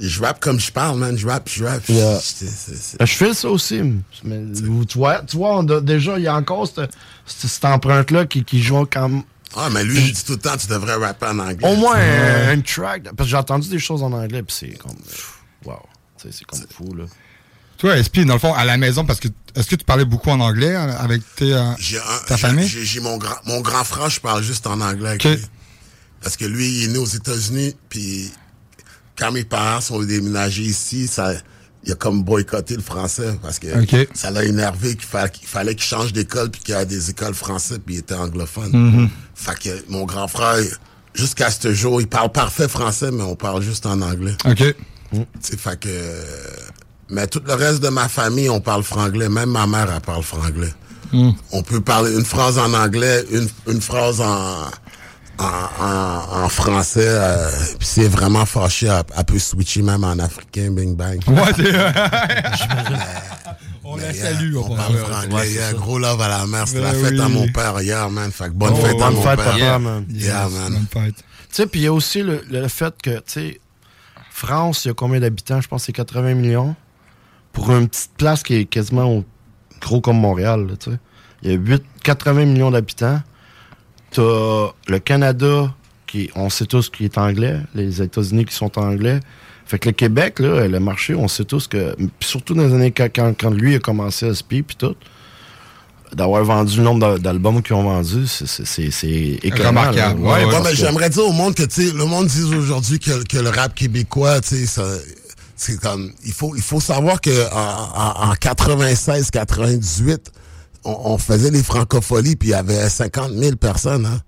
Je rappe comme je parle, man. Je rappe, je rappe. Yeah. Je fais ça aussi. Mais, tu vois, tu vois on a- déjà, il y a encore cette, cette- cette empreinte-là qui, qui joue comme. Ah, mais lui, il dit tout le temps, tu devrais rapper en anglais. Au moins Ouais. un, track. Parce que j'ai entendu des choses en anglais, puis c'est comme. pff, Wow. C'est comme fou, là. Toi, SP, dans le fond, à la maison, parce que est-ce que tu parlais beaucoup en anglais euh, avec tes, euh, J'ai un- ta j'ai- famille? J'ai mon grand, mon grand frère, je parle juste en anglais avec Ok. lui. Parce que lui, il est né aux États-Unis, puis quand mes parents sont déménagés ici, ça, il a comme boycotté le français parce que ça l'a énervé qu'il fallait qu'il fallait qu'il change d'école puis qu'il y a des écoles françaises puis il était anglophone. Mhm. Fait que mon grand frère, jusqu'à ce jour, il parle parfait français, mais on parle juste en anglais. OK. Sais, fait que. Mais tout le reste de ma famille, on parle franglais. Même ma mère, elle parle franglais. Mm. On peut parler une phrase en anglais, une, une phrase en, en, en, en français. euh, c'est vraiment fâché, elle, elle peut switcher même en africain, bing bang. Ouais, c'est. on la salue, on on parle franglais. Ouais, yeah, gros love à la mère. C'était la fête à mon père hier, man. Fait que bonne Oh, fête à bonne mon fête, père. papa, Yeah, man. Yeah, man. Tu sais, puis il y a aussi le, le fait que, tu sais, France, il y a combien d'habitants? Je pense que c'est 80 millions. Pour une petite place qui est quasiment au- gros comme Montréal, tu sais. Il y a 8, 80 millions d'habitants. T'as le Canada, qui, on sait tous qui est anglais, les États-Unis qui sont anglais. Fait que le Québec, là, le marché, on sait tous que, puis surtout dans les années quand, quand- quand lui a commencé à SPI puis tout, d'avoir vendu le nombre d'a- d'albums qu'ils ont vendus, c'est- c'est c'est- c'est écœurant, là. Remarquable. Ouais, mais que- j'aimerais dire au monde que, tu sais, le monde dit aujourd'hui que, que le rap québécois, tu sais, ça- c'est comme, il faut, il faut savoir que en, en, en 96, 98, on, on faisait les francopholies puis il y avait 50 000 personnes, hein.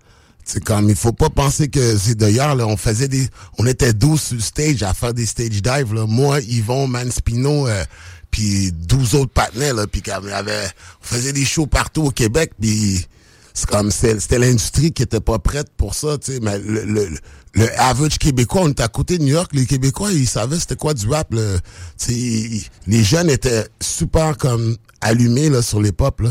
C'est comme, il faut pas penser que c'est d'ailleurs, là, on faisait des, on était 12 sur le stage à faire des stage dives. Moi, Yvon, Manspino, euh, puis 12 autres partenaires, là, puis y avait, on faisait des shows partout au Québec, puis c'est comme, c'était l'industrie qui était pas prête pour ça, tu sais, mais le, le, le average québécois, on était à côté de New York, les Québécois, ils savaient c'était quoi du rap, ils- les jeunes étaient super, comme, allumés, là, sur les pop, là.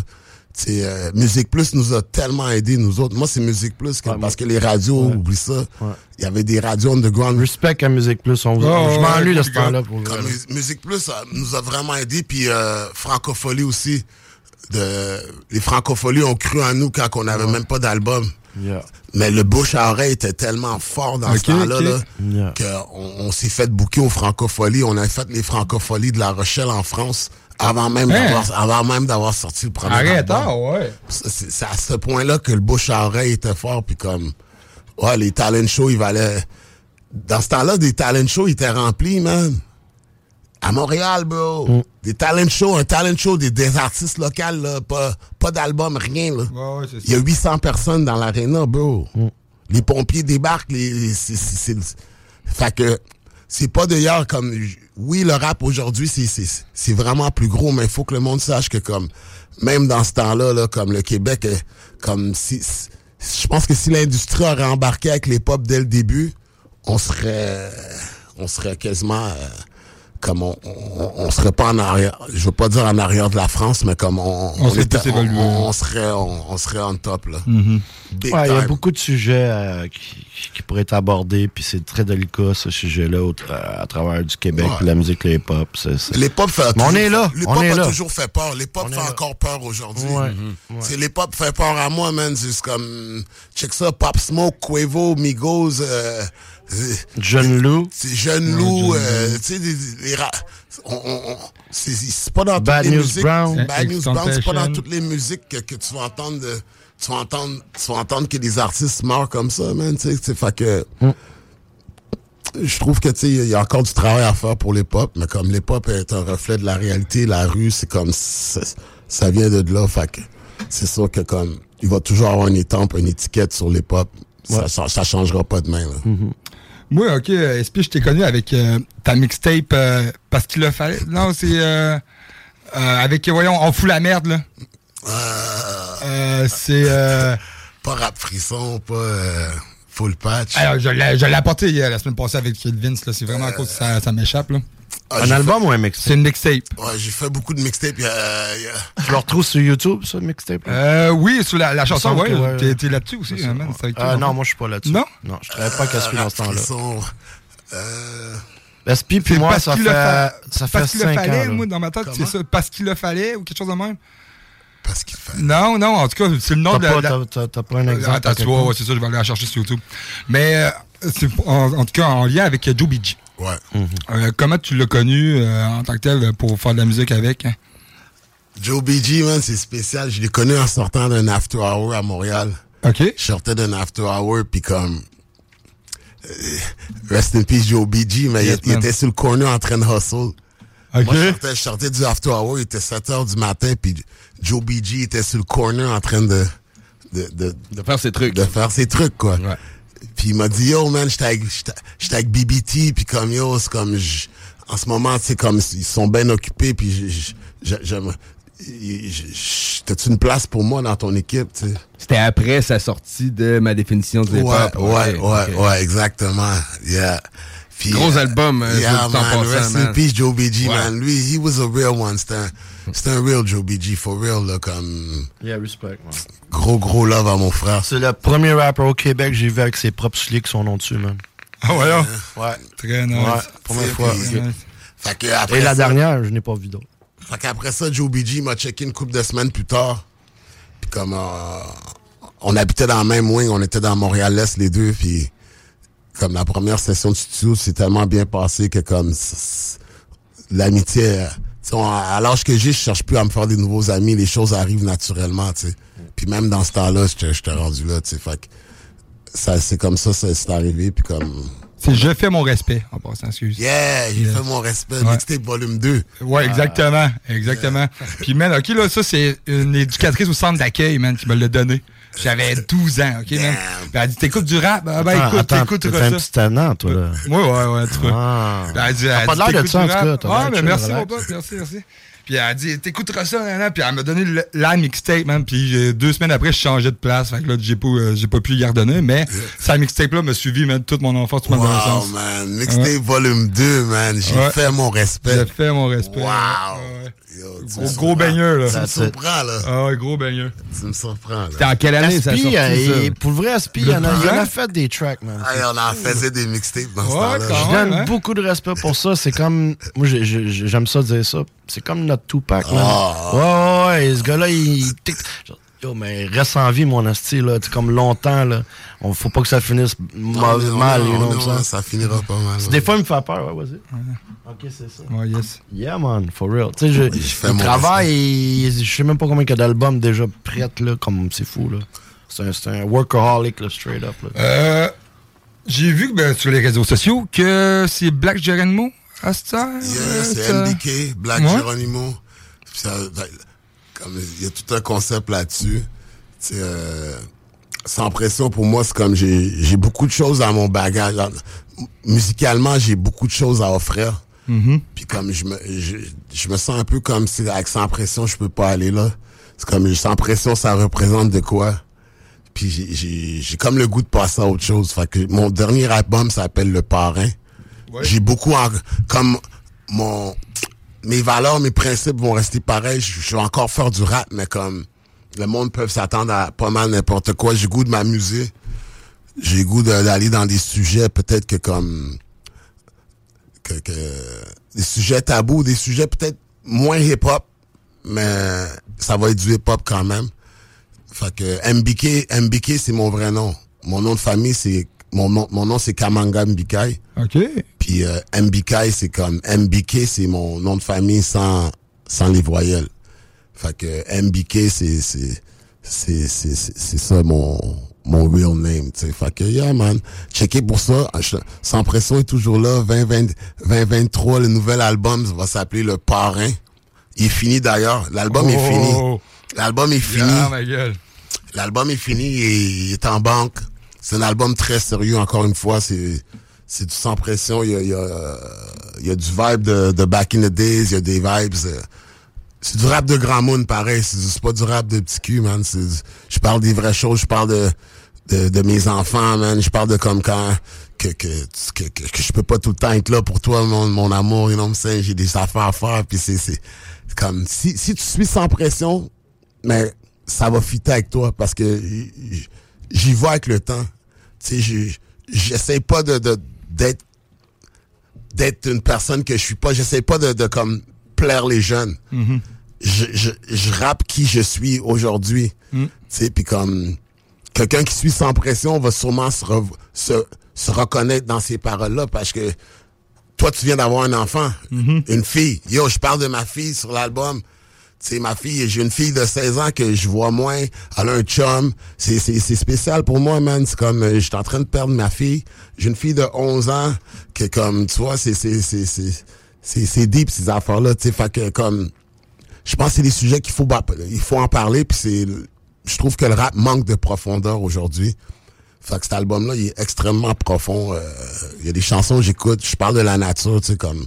Euh, Musique Plus nous a tellement aidés, nous autres. Moi, c'est Musique Plus, que- parce que les radios, oublie ça. Il y avait des radios underground. Respect à Musique Plus. On, Oh, je m'ennuie ouais, de ce temps-là. Mus- Musique Plus euh, nous a vraiment aidés, puis euh, Francophonie aussi. De, les Francopholies ont cru en nous quand on n'avait même pas d'album. Yeah. Mais le bouche à oreille était tellement fort dans ce temps-là ok. là, Yeah. qu'on on s'est fait bouquer aux Francopholies. On a fait les Francopholies de La Rochelle en France avant même Hein? d'avoir avant même d'avoir sorti le premier Arrête, album. ah, ouais. C'est c'est à ce point-là que le bouche à oreille était fort, puis comme, ouais, les talent shows, ils valaient... Dans ce temps-là, des talent shows, ils étaient remplis, man. À Montréal, bro. Mm. Des talent shows, un talent show des, des artistes locaux, là, pas, pas d'album, rien, là. Ouais, ouais, c'est Il y a 800 personnes dans l'aréna, bro. Les pompiers débarquent, les, les- c'est- c'est- c'est- fait que c'est pas d'ailleurs comme oui le rap aujourd'hui c'est c'est vraiment plus gros mais il faut que le monde sache que comme même dans ce temps-là là comme le Québec comme si je pense que si l'industrie aurait embarqué avec les pop dès le début, on serait, on serait quasiment, euh, comme on, on, on serait pas en arrière, je veux pas dire en arrière de la France, mais comme on, On serait était- on, on serait, on, on serait on top, là. Mm-hmm. Ouais, il y a beaucoup de sujets euh, qui, qui pourraient être abordés, puis c'est très délicat ce sujet-là à travers du Québec, Ouais. puis la musique, le hip-hop. c'est- c'est- Les pop fait Mais on toujours- est là, Les pop a là. toujours fait peur. Les pop fait là. encore peur aujourd'hui. Ouais, ouais. C'est Les pop fait peur à moi, man. C'est comme, check ça, Pop Smoke, Quavo, Migos, euh, John Lou. c'est Jeune Lou, euh, tu sais, les ra- on- on- on- c'est c'est pas dans Bad toutes les News musiques. Brown. Bad News Brown, c'est pas dans toutes les musiques que, que tu vas entendre de- tu vas entendre, tu vas entendre que des artistes meurent comme ça, man, tu sais, tu sais, fait que, je trouve que, tu sais, il y a encore du travail à faire pour les pop, mais comme les pop est un reflet de la réalité, la rue, c'est comme, ça, vient de là, fait que, c'est sûr que comme, il va toujours avoir une étampe, une étiquette sur les pop. Ça, ça, ça changera pas demain, là. Moi, ok, euh, SP, je t'ai connu avec euh, ta mixtape euh, parce qu'il le fallait. Non, c'est euh, euh, avec, voyons, on fout la merde, là. Euh, c'est. Euh, Pas rap frisson, pas full patch. alors, je l'ai apporté la semaine passée avec Kid Vince, là. C'est vraiment à cause que ça, ça m'échappe, là. Ah, Un album ou un mixtape? C'est une mixtape. Ouais, j'ai fait beaucoup de mixtapes. Tu le retrouves sur YouTube, ça, le mixtape? là? Euh, oui, sur la, la chanson, ouais. ouais, T'es ouais. t'es là-dessus aussi, hein, man. Toi, Euh, non, moi, je suis pas là-dessus. Non? Non, je travaille pas avec Caspi dans ce temps-là. euh, SP, puis moi, ça fait, fa- ça fait parce qu'il le 5 ans. fallait, là. moi, dans ma tête, c'est ça. Parce qu'il le fallait ou quelque chose de même? Parce qu'il fallait. Non, non, en tout cas, c'est le nom T'as de la- t'as- t'as- t'as pas un exemple? Attends, à tu quelque vois, part? ouais, c'est ça, je vais aller la chercher sur YouTube. Mais euh, en tout cas en lien avec Joe Ouais. Euh, comment tu l'as connu euh, en tant que tel pour faire de la musique avec? hein? Joe BG, man, c'est spécial. Je l'ai connu en sortant d'un after hour à Montréal. OK. Je sortais d'un after hour, puis comme... euh, rest in peace, Joe BG, mais Yes, il, était sur le corner en train de hustle. Moi, je sortais, je sortais du after hour, il était 7 heures du matin, puis Joe BG était sur le corner en train de... De, de, De faire ses trucs. de faire ses trucs, quoi. Puis il m'a dit, yo, man, j'étais avec, j'étais- avec BBT, puis comme, yo, c'est comme, en ce moment, c'est comme, ils sont bien occupés, puis j'aime, t'as-tu une place pour moi dans ton équipe, tu sais? C'était après sa sortie de ma définition du Ouais, hip-hop. ouais, ouais, ok. ouais, exactement, yeah. Puis, Gros euh, album, euh, yeah, man, rest in peace, Joe BG, Ouais. man. Lui, he was a real one, c'était c'était un real Joe BG, for real, là, comme, Yeah, respect. ouais. gros, gros love à mon frère. C'est le premier rapper au Québec que j'ai vu avec ses propres qui sont nom dessus, man. Ah, ouais, là. Ouais. Très nice. Ouais, première C'est fois. Fait que après Et la ça- dernière, je n'ai pas vu d'autre. Fait qu'après ça, Joe BG m'a checké une couple de semaines plus tard. Puis comme euh, on habitait dans le même wing, on était dans Montréal-Est les deux, puis comme la première session de studio s'est tellement bien passé que comme l'amitié, à l'âge que j'ai, je cherche plus à me faire des nouveaux amis, les choses arrivent naturellement, tu sais. Puis même dans ce temps-là, j'étais j'étais rendu là, tu sais. Fait que ça, c'est comme ça, ça c'est arrivé, puis comme... C'est Je fais mon respect, en passant, excuse. Yeah, j'ai Yes. fait mon respect, Ouais. mixtape volume 2. Ouais, exactement. Exactement. Puis, man, OK, là, ça, c'est une éducatrice au centre d'accueil, man, qui me l'a donné. J'avais 12 ans, OK, man. Puis elle a dit, t'écoutes du rap? Ben, ben, écoute, attends, t'écouteras t'es un ça. petit tannant, toi, là. Ouais, ouais, ouais, tu vois. Ah. Puis elle dit, T'as elle pas dit, l'air de t'écoutes ça, en tout cas. T'as Ouais, mais merci, mon pote, merci, merci. Puis elle a dit, t'écouteras ça, nan, nan. Puis elle m'a donné le- la mixtape, man. Puis euh, deux semaines après, je changeais de place. Fait que là, j'ai pas, euh, j'ai pas pu y redonner. Mais sa mixtape-là m'a suivi, man, toute mon enfance, toute ma Wow, adolescence. man. Mixtape Ouais. volume 2, man. J'ai Ouais. fait mon respect. J'ai fait mon respect. Wow. Ouais. Yo, Gros, baigneur, là. Tu me surprends, là. Ah ouais, gros baigneur. Tu me surprends, là. C'était en quelle année ça a sorti, euh, ça? il- pour le vrai, Aspi, il y en a, a fait des tracks, man. Hey, on en faisait des mixtapes dans ce temps-là. Je donne hein? beaucoup de respect pour ça. C'est comme. Moi, j'ai- j'ai- j'aime ça dire ça. C'est comme notre Tupac, man. Ah. Ouais, ouais, ouais. Ce gars-là, il. Yo, mais reste en vie, mon asti, là. C'est comme longtemps, là. On, faut pas que ça finisse Non, mal, mais on mal, est- you on know est- what I'm saying? Ça finira pas mal. Des fois, il me fait peur, ouais, vas-y. Ok, c'est ça. Ouais, yes. Yeah, man, for real. Tu sais, je, fais le mon travail, il- je sais même pas combien il y a d'albums déjà prêts, là, comme c'est fou, là. C'est un, c'est un workaholic, là, straight up, là. Euh, j'ai vu que, ben, sur les réseaux sociaux que c'est Black Geronimo à cette heure. Yeah, c'est MDK, Black Ouais. Geronimo. Ça- Il y a tout un concept là-dessus. Tu sais, euh, sans pression, pour moi, c'est comme j'ai j'ai beaucoup de choses dans mon bagage. Musicalement, j'ai beaucoup de choses à offrir. Mhm. Puis comme je me, je, je me sens un peu comme si avec sans pression, je peux pas aller là. C'est comme sans pression, ça représente de quoi? Puis j'ai- j'ai j'ai comme le goût de passer à autre chose. Fait que mon dernier album s'appelle Le Parrain. J'ai beaucoup en- comme mon mes valeurs, mes principes vont rester pareils. Je, vais encore faire du rap, mais comme le monde peut s'attendre à pas mal n'importe quoi. J'ai goût de m'amuser. J'ai goût d'aller dans des sujets peut-être que comme des sujets tabous, des sujets peut-être moins hip-hop, mais ça va être du hip-hop quand même. Fait que MBK, MBK c'est mon vrai nom. Mon nom de famille c'est mon nom, mon nom c'est Kamanga Mbikai. OK. Puis euh, MBK c'est comme MBK c'est mon nom de famille sans sans les voyelles. Fait que MBK c'est c'est c'est c'est c'est ça mon mon real name, tu sais. Fait que yeah man, checker pour ça. Je- Sans pression est toujours là 2020 2023 le nouvel album va s'appeler Le Parrain. Il est fini d'ailleurs, l'album est Oh. fini. L'album est fini. Ah, gueule. L'album est fini et il est en banque. C'est un album très sérieux, encore une fois. C'est, c'est du sans pression. Il y a, il y a, il y a du vibe de, de Back in the Days. Il y a des vibes. euh, C'est du rap de Grand Moon, pareil. C'est, pas du rap de petit cul, man. Je parle des vraies choses. Je parle de, de, de mes enfants, man. Je parle de comme quand que, que, que, que, je peux pas tout le temps être là pour toi, mon, mon amour. You know? J'ai des affaires à faire. Puis c'est, comme si, si tu suis sans pression, mais ça va fitter avec toi parce que j'y vais avec le temps. Tu sais, j'essaie pas de, d'être d'être une personne que je suis pas. J'essaie pas de, de comme plaire les jeunes. Je, je, je rappe qui je suis aujourd'hui. Tu sais, puis comme quelqu'un qui suit sans pression va sûrement se, re- se, se reconnaître dans ces paroles-là parce que toi, tu viens d'avoir un enfant, une fille. Yo, je parle de ma fille sur l'album. Sais, ma fille, j'ai une fille de 16 ans que je vois moins. Elle a un chum. C'est, c'est, c'est spécial pour moi, man. C'est comme, euh, j'étais en train de perdre ma fille. J'ai une fille de 11 ans que, comme, tu vois, c'est, c'est, c'est, c'est, c'est, deep, ces affaires-là. Tu sais, fait que, comme, je pense que c'est des sujets qu'il faut, il faut en parler. Puis c'est, je trouve que le rap manque de profondeur aujourd'hui. Fait que cet album-là, il est extrêmement profond. Euh, Il y a des chansons que j'écoute, je parle de la nature, tu sais, comme...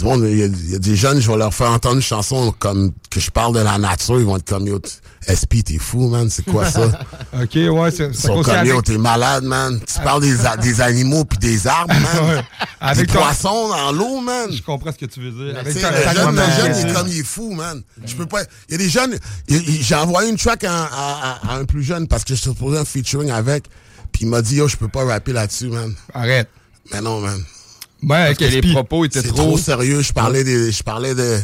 Il y, a, il y a des jeunes, je vais leur faire entendre une chanson comme que je parle de la nature, ils vont être comme, yo, SP, t'es fou, man, c'est quoi ça? OK, ouais, c'est Ils ça sont comme, yo, avec- t'es malade, man. Tu parles des, des animaux puis des arbres, man. Ouais. Avec des ton- poissons dans l'eau, man. Je comprends ce que tu veux dire. Avec ta- le jeune, le jeune, il est comme il est fou, man. Je peux pas. Il y a des jeunes. J'ai envoyé une track à, à- à- à un plus jeune parce que je te posais un featuring avec. Puis il m'a dit, yo, je peux pas rapper là-dessus, man. Arrête. Mais non, man. Ouais, Parce que les propos étaient trop- trop sérieux. Je parlais des, je parlais de,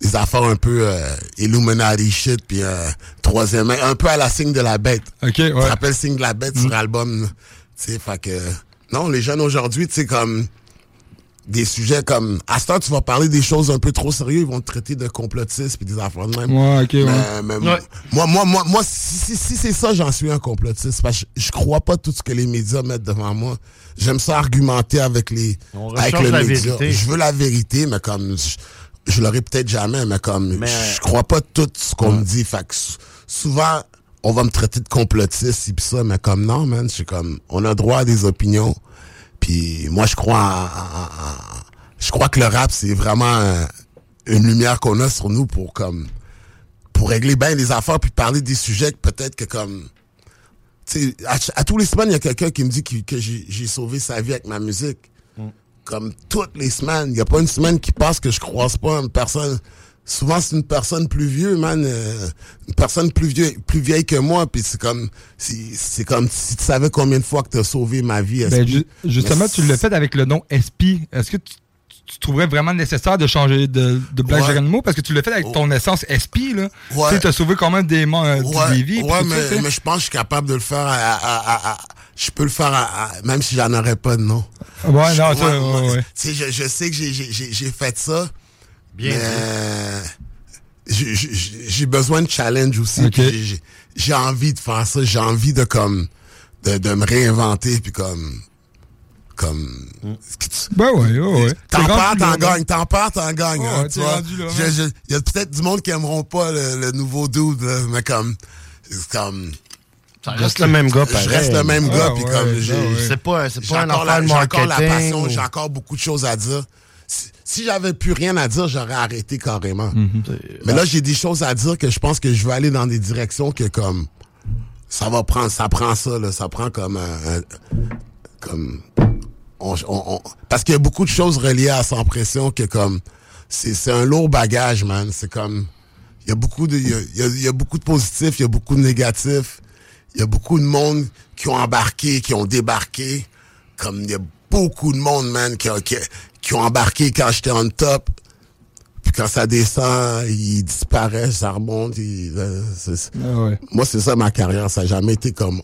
des affaires un peu euh, Illuminati shit, puis euh, troisième, un peu à la signe de la bête. Ok, Tu te ouais. rappelles signe de la bête sur l'album, là. tu sais, fait que non, les jeunes aujourd'hui, tu sais comme des sujets comme à ce temps tu vas parler des choses un peu trop sérieuses, ils vont te traiter de complotiste puis des affaires de même. Ouais, ok, ouais. Mais- mais Ouais. Moi, moi, moi, moi, si, si, si c'est ça, j'en suis un complotiste. Parce que je, je crois pas tout ce que les médias mettent devant moi. J'aime ça argumenter avec les, On avec le média. Je veux la vérité, mais comme je, je l'aurai peut-être jamais, mais comme Mais- je crois pas tout ce qu'on me dit. Fait que sou- souvent, on va me traiter de complotiste et pis ça, mais comme non, man, c'est comme on a droit à des opinions. Puis moi, je crois je crois que le rap, c'est vraiment un- une lumière qu'on a sur nous pour comme pour régler bien les affaires puis parler des sujets que peut-être que comme tu sais à, tous les semaines il y a quelqu'un qui me dit que, que j'ai sauvé sa vie avec ma musique. Comme toutes les semaines il y a pas une semaine qui passe que je croise pas une personne souvent c'est une personne plus vieux man euh, une personne plus vieille plus vieille que moi puis c'est comme c'est c'est comme si tu savais combien de fois que tu as sauvé ma vie Ben, ju- justement, tu l'as fait avec le nom SP. Est-ce que tu, tu trouverais vraiment nécessaire de changer de, de Black Ouais. Geronimo? Parce que tu l'as fait avec ton essence SP, là. Ouais. Tu sais, t'as sauvé quand même des, euh, ouais, des vies. ouais, ça, mais, mais je pense que je suis capable de le faire à, à- à- à- je peux le faire à- à- même si j'en aurais pas de nom. Ouais, Je- non, ça, ouais, ouais. Tu sais, je, je sais que j'ai- j'ai j'ai- j'ai fait ça. Bien mais j'ai- besoin de challenge aussi. Ok. puis j'ai- envie de faire ça. J'ai envie de comme de, de me réinventer puis comme comme Ben ouais, ouais, ouais. T'en perds, t'en gagnes, t'en perds, t'en gagnes. Ouais, hein, tu vois. Je- je- Il y a peut-être du monde qui aimeront pas le, le nouveau dude, là, mais comme, comme. Ça reste le même gars, Je pareil. reste le même Ah, gars, puis ouais, comme ben. C'est pas- c'est pas un la- de J'ai encore la marketing passion, ou- j'ai encore beaucoup de choses à dire. Si, j'avais plus rien à dire, j'aurais arrêté carrément. Mhm. Mais là, j'ai des choses à dire que je pense que je veux aller dans des directions que comme. ça va prendre, ça prend ça, là, ça prend comme un, un- comme, on- on- on- parce qu'il y a beaucoup de choses reliées à Sans Pression que comme, c'est, c'est un lourd bagage, man. C'est comme, il y a beaucoup de, il y a, il y a- il y a beaucoup de positifs, il y a beaucoup de négatifs. Il y a beaucoup de monde qui ont embarqué, qui ont débarqué. Comme il y a beaucoup de monde, man, qui, ont- qui, qui ont embarqué quand j'étais on top. Puis quand ça descend, ils disparaissent, ça remonte. ils- euh, c'est- Moi, c'est ça ma carrière. Ça n'a jamais été comme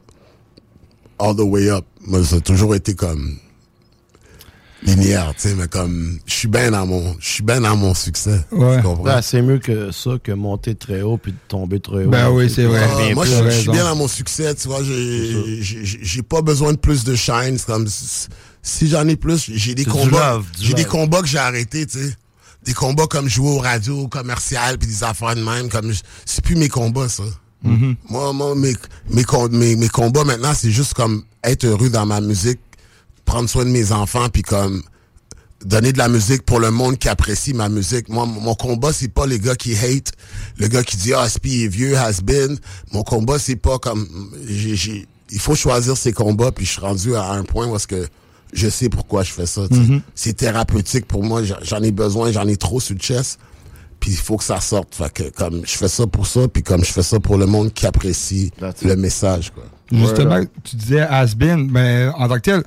all the way up. Moi, ça a toujours été comme linéaire, tu sais, mais comme je suis bien dans mon je suis bien dans mon succès. Comprends? Ben, c'est mieux que ça que monter très haut puis de tomber très haut. Ben oui, c'est vrai. Ah, moi, je, suis bien dans mon succès, tu vois. j'ai- pas besoin de plus de shine. C'est comme si- j'en ai plus, j'ai des combats. J'ai des combats que j'ai arrêtés, tu sais. Des combats comme jouer au radio commercial puis des affaires de même. Comme je- c'est plus mes combats, ça. Mhm. Moi, moi, mes, mes, mes, mes combats maintenant, c'est juste comme être heureux dans ma musique, prendre soin de mes enfants, puis comme donner de la musique pour le monde qui apprécie ma musique. Moi, mon combat, c'est pas les gars qui hate, le gars qui dit ah Spi est vieux, has been. Mon combat, c'est pas comme j'ai- il faut choisir ses combats, puis je suis rendu à un point où est-ce que je sais pourquoi je fais ça. Mhm. C'est thérapeutique pour moi. J'en- ai besoin, j'en ai trop sur le chest. Puis il faut que ça sorte. Fait que comme je fais ça pour ça, puis comme je fais ça pour le monde qui apprécie le message. Quoi. Justement, tu disais has-been, mais en tant que tel,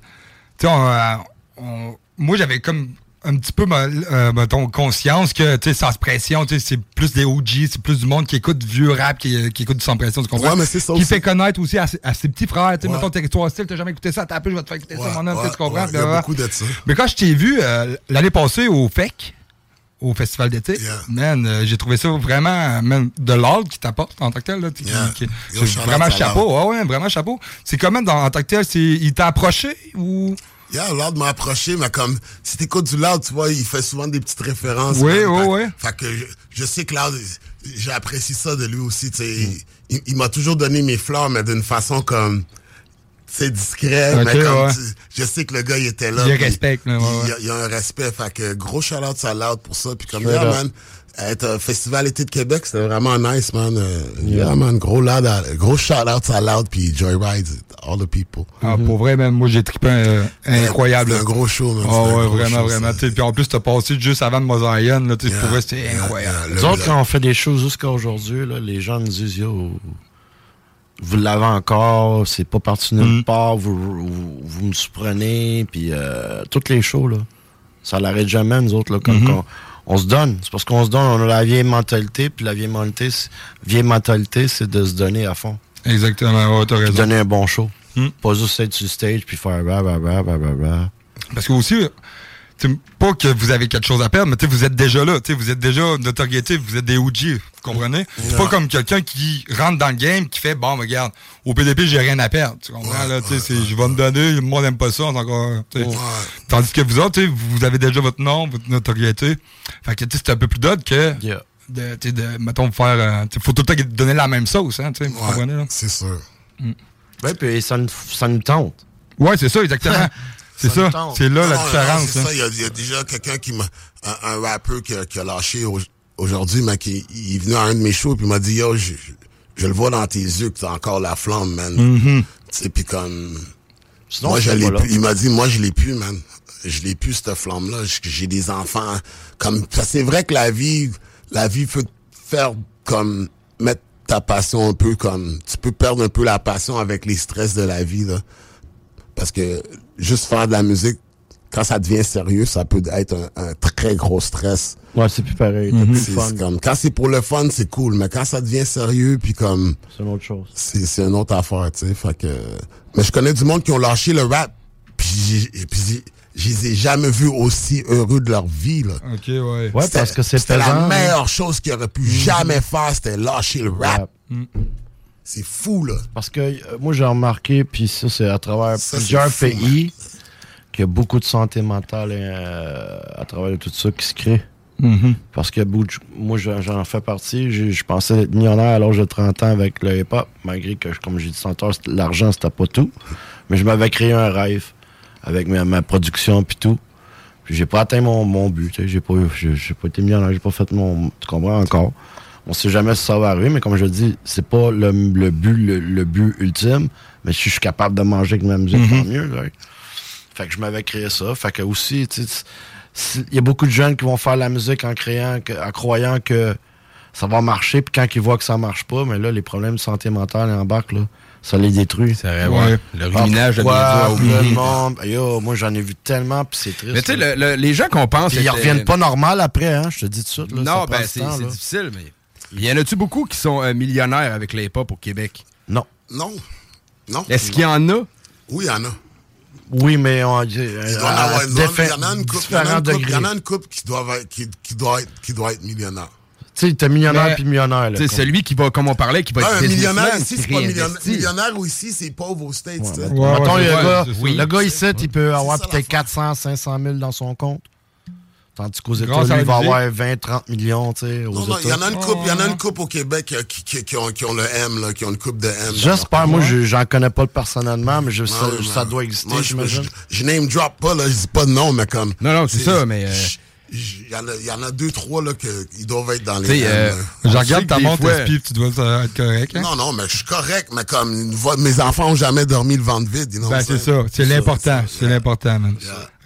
tu sais, on, euh, on- moi j'avais comme un petit peu, euh, mettons, conscience que, tu sais, sans pression, tu sais, c'est plus des OG, c'est plus du monde qui écoute du vieux rap, qui, qui écoute du sans pression, tu comprends? Ouais, mais c'est ça Qui aussi. fait connaître aussi à, ses- à ses petits frères, tu sais, Ouais. mettons, territoire hostile, t'as jamais écouté ça, t'as appelé, je vais te faire écouter ça, mon homme, tu sais, ouais, tu comprends? il y a beaucoup de ça. Mais quand je t'ai vu euh, l'année passée au FEC, au Festival d'été, man, euh, j'ai trouvé ça vraiment, man, de l'ordre qui t'apporte en tant que tel, là, Yeah. qui- Yo, vraiment chapeau, l'ordre. ouais, vraiment chapeau. C'est comment dans, en tant que tel, il t'a approché ou? Yeah, Lord m'a approché, mais comme, si t'écoutes du Loud, tu vois, il fait souvent des petites références. Oui, oui, Fait- oui. Fait que je, je sais que Loud, j'apprécie ça de lui aussi, tu sais. Il, il m'a toujours donné mes fleurs, mais d'une façon comme, c'est discret, Ok, mais comme, ouais. tu- je sais que le gars, il était là. Il respecte, ouais, ouais. y a un respect, fait que gros shout-out à Loud pour ça, puis comme, yeah, man, être au Festival été de Québec, c'était vraiment nice, man. Euh, Yeah. yeah, man, gros Loud, à- gros shout-out à Loud, puis Joyride, all the people. Ah, pour vrai, même, moi, j'ai trippé euh, incroyable. C'était un gros show, man. C'était un ouais, vraiment, show, vraiment. Puis en plus, t'as passé juste avant de Mosaïen, là, tu sais, pour vrai, c'était incroyable. Nous autres, quand on fait des choses jusqu'à aujourd'hui, là, les gens nous disent Yo, vous l'avez encore, c'est pas parti nulle Mm. part, vous, vous, vous me surprenez, puis euh, toutes les shows, là, ça l'arrête jamais, nous autres, là, comme Mhm. qu'on- on se donne. C'est parce qu'on se donne, on a la vieille mentalité, puis la vieille mentalité, c'est- vieille mentalité, c'est de se donner à fond. Exactement, ouais, t'as Puis donner un bon show. Mm. Pas juste être sur le stage, puis faire bah, bah, bah, bah, bah, bah. Parce que aussi, pas que vous avez quelque chose à perdre, mais vous êtes déjà là. Vous êtes déjà notoriété, vous êtes des OG. Vous comprenez? C'est pas comme quelqu'un qui rentre dans le game, qui fait Bon, regarde, au PDP, j'ai rien à perdre. Tu comprends? là, je vais me donner, moi, n'aime pas ça. Encore. Tandis que vous autres, vous avez déjà votre nom, votre notoriété. Fait que c'est un peu plus d'autre que. De, de, mettons, faire. euh, faut tout le temps donner la même sauce. Hein, comprenez? Là? C'est sûr. Ouais, puis ça nous, ça nous tente. Ouais, c'est ça, exactement. c'est Ça. C'est là la Non, différence. c'est hein. ça. Il y, a, il y a déjà quelqu'un qui m'a. Un, un rappeur qui a, qui a lâché au- aujourd'hui, mais qui il est venu à un de mes shows puis il m'a dit Yo, je, je- je le vois dans tes yeux que t'as encore la flamme, man. Tu sais, puis comme. Sinon, moi, je l'ai. Il m'a dit Moi, je l'ai plus, man. Je l'ai plus, cette flamme-là. J'ai des enfants. Comme. ça, C'est vrai que la vie, la vie peut te faire comme. mettre ta passion un peu comme. Tu peux perdre un peu la passion avec les stress de la vie, là. Parce que juste faire de la musique, quand ça devient sérieux, ça peut être un, un très gros stress. Ouais, c'est plus pareil. Plus Mhm. C'est comme, quand c'est pour le fun, c'est cool, mais quand ça devient sérieux, puis comme... C'est une autre chose. C'est c'est une autre affaire, tu sais, fait que... Mais je connais du monde qui ont lâché le rap, puis j'ai- puis j'ai- je les ai jamais vus aussi heureux de leur vie, là. Ok, ouais. Ouais, parce que c'est C'était la hein. meilleure chose qu'ils auraient pu jamais faire, c'était lâcher le rap. Mm. C'est fou, là. Parce que euh, moi, j'ai remarqué, puis ça, c'est à travers Ça, plusieurs fou, pays, qu'il y a beaucoup de santé mentale euh, à travers tout ça qui se crée. Mhm. Parce que moi, j'en fais partie. J'ai- Je pensais être millionnaire à l'âge de 30 ans avec le hip-hop, malgré que, comme j'ai dit tantôt, l'argent, c'était pas tout. Mais je m'avais créé un rêve avec ma, ma production puis tout. Puis j'ai pas atteint mon, mon but. tu sais. J'ai pas, pas été millionnaire, j'ai pas fait mon. Tu comprends encore? On sait jamais si ça va arriver, mais comme je dis, c'est pas le, le but le, le but ultime. Mais si je suis capable de manger avec ma musique, Mhm. tant mieux. là. Fait que je m'avais créé ça. Fait que aussi, tu sais, si- il y a beaucoup de jeunes qui vont faire la musique en créant, que- en croyant que ça va marcher, puis quand ils voient que ça marche pas, mais là, les problèmes de santé mentale embarquent, là. Ça les détruit. C'est vrai, ouais. Le ruminage de le monde. Yo, moi, j'en ai vu tellement, puis c'est triste. Mais tu sais, là. le- le- les gens qu'on pense. Ils reviennent pas normal après, hein, je te dis tout de suite. Là, non, ben c'est difficile, mais. Il y en a-tu beaucoup qui sont euh, millionnaires avec les hip-hop au Québec? Non. Non. Non. Est-ce qu'il y en a? Oui, il y en a. Oui, mais on, Il doit en avoir une- il y en a une couple, qui doivent être, qui, qui doit être, qui doit être millionnaire. Tu sais, t'es millionnaire puis millionnaire. là, Tu sais, comme- celui qui va, comme on parlait, qui va être un millionnaire ici, c'est pas millionnaire. Millionnaire ou ici, c'est pauvre aux States. le, gars, Oui. le gars ici, il peut avoir peut-être 400, 500 000 dans son compte. Tandis qu'aux Grâce États, à lui, il va avoir 20, 30 millions, tu sais. aux Non, non, il y en a une couple, il y en a une couple au Québec euh, qui, qui, qui ont, qui ont le M, là, qui ont une coupe de M. J'espère, moi, je- j'en connais pas personnellement, mais je, Non, ça, ça doit exister, moi, je- j'imagine. Je, je name drop pas, là, je dis pas de nom, mais comme. Non, non, c'est ça, mais, euh, Il y, en a- il y en a deux, trois, là, que, ils doivent être dans les. Tu sais, M, euh. Je regarde ta montre, puis tu dois euh, être correct. Hein? Non, non, mais je suis correct, mais comme voix- mes enfants ont jamais dormi le ventre vide. you know Ben, c'est ça. C'est l'important. C'est l'important, man.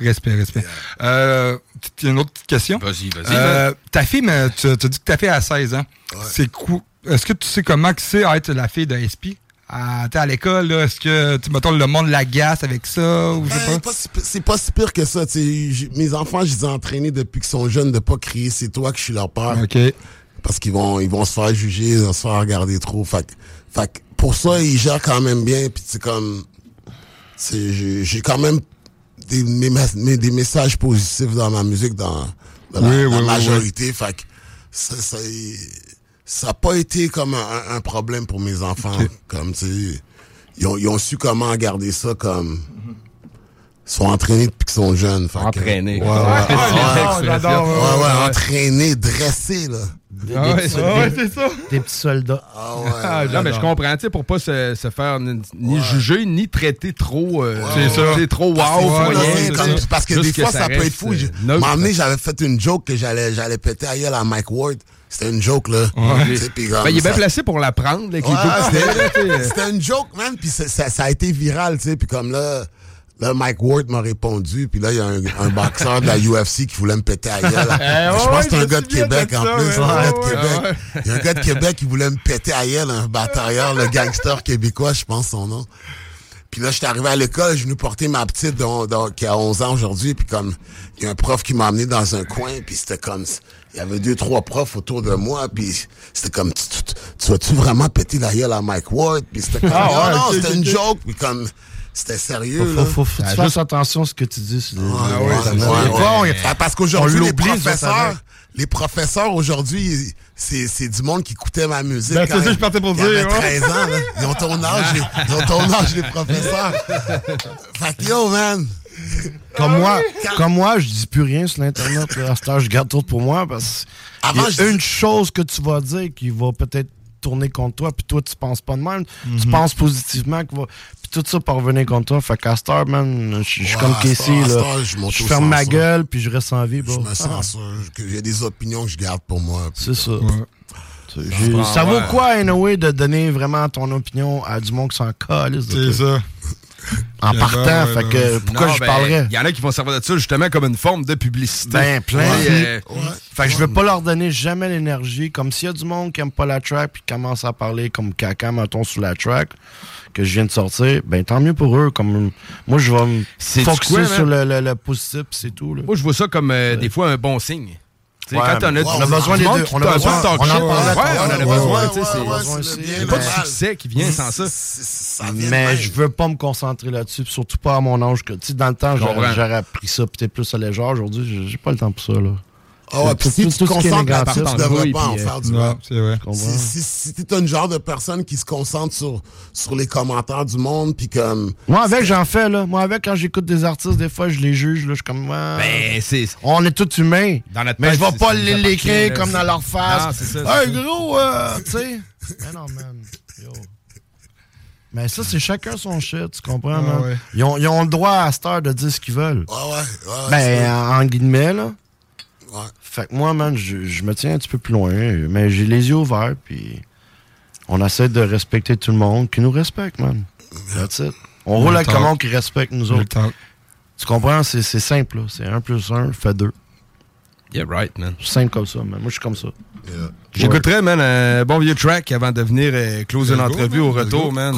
Respect, respect. Euh, t- une autre petite question? Vas-y, vas-y. Euh, ta fille, mais tu as dit que ta fille a 16 ans. C'est cool. Est-ce que tu sais comment que c'est être la fille de SP? À, t'sais, à l'école, là, est-ce que, tu mettons, le monde l'agace avec ça, ou je sais Ben, pas? C'est pas si pire que ça. tu Mes enfants, je les ai entraînés depuis qu'ils sont jeunes de pas crier c'est toi que je suis leur père. OK. Parce qu'ils vont, ils vont se faire juger, ils vont se faire regarder trop. Fait, que- fait pour ça, ils gèrent quand même bien. Puis c'est comme. j'ai quand même des, mes des messages positifs dans ma musique, dans, dans la, Oui, la oui, oui, majorité. Fait que ça, ça, ça a pas été comme un, un problème pour mes enfants. Comme, tu sais, ils ont, ils ont su comment garder ça comme. Ils sont entraînés depuis qu'ils sont jeunes. fait Entraînés. Ouais, ouais. Ouais, Ouais, ouais, ouais, ouais, ouais. entraînés, dressés, là. Des, Ah ouais, petits, ah ouais, des- c'est ça. des petits soldats. Ah, non, mais je comprends, tu sais, pour pas se, se faire ni, ni juger, ni traiter trop. euh, C'est ça. sais, trop wow, Parce que, moyen, là, c'est tu comme- sais. parce que Juste des fois, ça, peut être fou. euh, donné, j'avais fait une joke que j'allais, j'allais péter gueule à Mike Ward. C'était une joke, là. Ouais. Puis comme Ben, il est bien ça- placé pour la prendre, Ouais. C'était une joke, man. Puis ça, ça- ça a été viral, tu sais. Puis comme là, là, Mike Ward m'a répondu. Puis là, il y a un, un boxeur de la UFC qui voulait me péter à gueule. Eh, je ouais, pense que c'est un gars de Québec, ça, en plus. ouais, un ouais, gars de ouais, Québec. ouais. Il y a un gars de Québec qui voulait me péter à gueule, un batailleur, le gangster québécois, je pense son nom. Puis là, j'étais arrivé à l'école, je suis venu porter ma petite dont- dont- qui a 11 ans aujourd'hui, puis comme, il y a un prof qui m'a amené dans un coin, puis c'était comme, il y avait deux, trois profs autour de moi, puis c'était comme, tu, tu, tu vas-tu vraiment péter la gueule à Mike Ward? Puis c'était comme, Ah ouais, non, c'était une ok. joke, puis comme, c'était sérieux, Faut, là. faut, faut, que fasses attention à ce que tu dis. sur les- Ouais, Ah, Parce qu'aujourd'hui, les professeurs, les professeurs aujourd'hui, c'est, du monde qui écoutait ma musique. Ben, c'est quand ça que je partais pour ils dire, ouais. 13 ans, là. Ils ont ton âge, les, ils ont ton âge, les professeurs. fait que yo, man. Comme moi, comme moi, je dis plus rien sur l'Internet. À cette heure, je garde tout pour moi parce qu'il y Avant, a je une chose que tu vas dire qui va peut-être tourner contre toi, puis toi, tu penses pas de même. Tu Mhm. penses positivement, que va... puis tout ça pour revenir contre toi. Fait qu'à heure, man, je suis Ouais, comme Casey, là. je ferme ma gueule, puis je reste en vie, bro. Je me sens qu'il y a des opinions que je garde pour moi. C'est ça. Ça Ça vaut ouais. quoi, anyway, de donner vraiment ton opinion à du monde qui s'en de C'est ça. En partant, ouais, fait que pourquoi Non, je ben, parlerais? Il y en a qui vont servir de ça justement comme une forme de publicité. Ben, plein. Ouais, euh, Fait que je veux pas leur donner jamais l'énergie. Comme s'il y a du monde qui aime pas la track puis qui commence à parler comme caca, mettons, sur la track que je viens de sortir, ben tant mieux pour eux. Comme moi, je vais me C'est focuser quoi, sur le, le- le positif, c'est tout. Là. Moi, je vois ça comme euh, des fois un bon signe. Ouais, quand on a, on a besoin des deux. On a besoin- de talk show. on en a besoin. Il n'y a pas de succès qui vient sans ça. Mais je veux pas me concentrer là-dessus, surtout pas à mon âge. Que, tu sais, dans le temps, j'aurais appris ça peut-être plus à légère. Aujourd'hui, j'ai pas le temps pour ça. Là. Ah ouais, puis si Tout- tu te concentres là-dessus, tu devrais pas en puis, faire du comprends? Si, t'es un genre de personne qui se concentre sur, sur les commentaires du monde, puis comme... Moi, avec, j'en fais, là. Moi, avec, quand j'écoute des artistes, des fois, je les juge, là. Je suis comme. Ben, c'est. On est tous humains. Dans notre Mais je vais pas les- l'écrire comme dans leur face. Hey, gros, euh, tu sais. Mais non, man. Yo. Mais ça, c'est chacun son shit, tu comprends, Ah ouais. Ils, ont, ils ont le droit à cette heure de dire ce qu'ils veulent. Ouais, ouais, ouais. ben, en guillemets, là. Fait que moi, man, je, je, me tiens un petit peu plus loin, mais j'ai les yeux ouverts, puis on essaie de respecter tout le monde qui nous respecte, man. That's it. On roule avec le qui respecte nous autres. Tu comprends? C'est simple, C'est 1 plus 1 fait 2. Yeah, right, man. Simple comme ça, man. Moi, je suis comme ça. Yeah. J'écouterais, man, un bon vieux track avant de venir euh, closer l'entrevue au retour, man.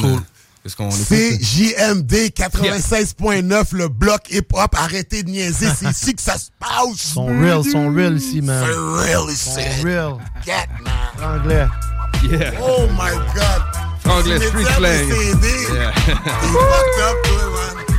CJMD 96.9, le bloc hip-hop. Arrêtez de niaiser, c'est ici que ça se passe. Son real, son real ici, man. C'est real ici. Son real. Get, man. Franglais. Yeah. Oh my god. Franglais, street slang. Yeah. fucked up, man.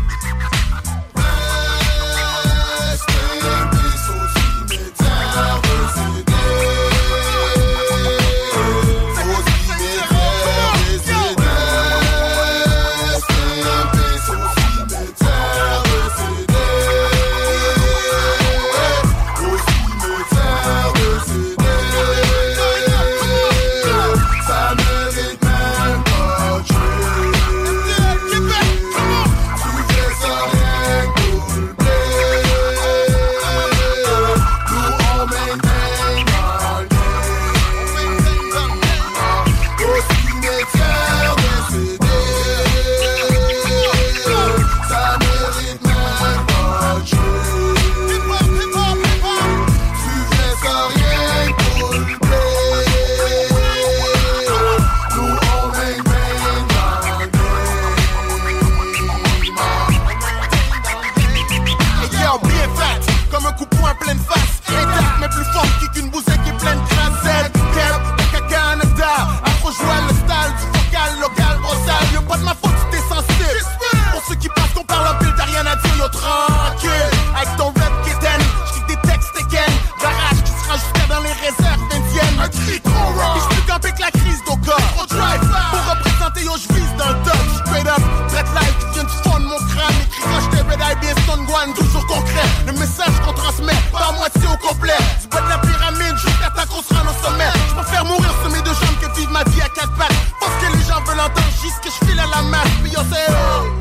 complet. Du de la pyramide jusqu'à ta qu'on sera au sommet. Je préfère mourir sous mes deux jambes que vivre ma vie à quatre pattes. Parce que les gens veulent entendre juste que je file à la masse. Puis c'est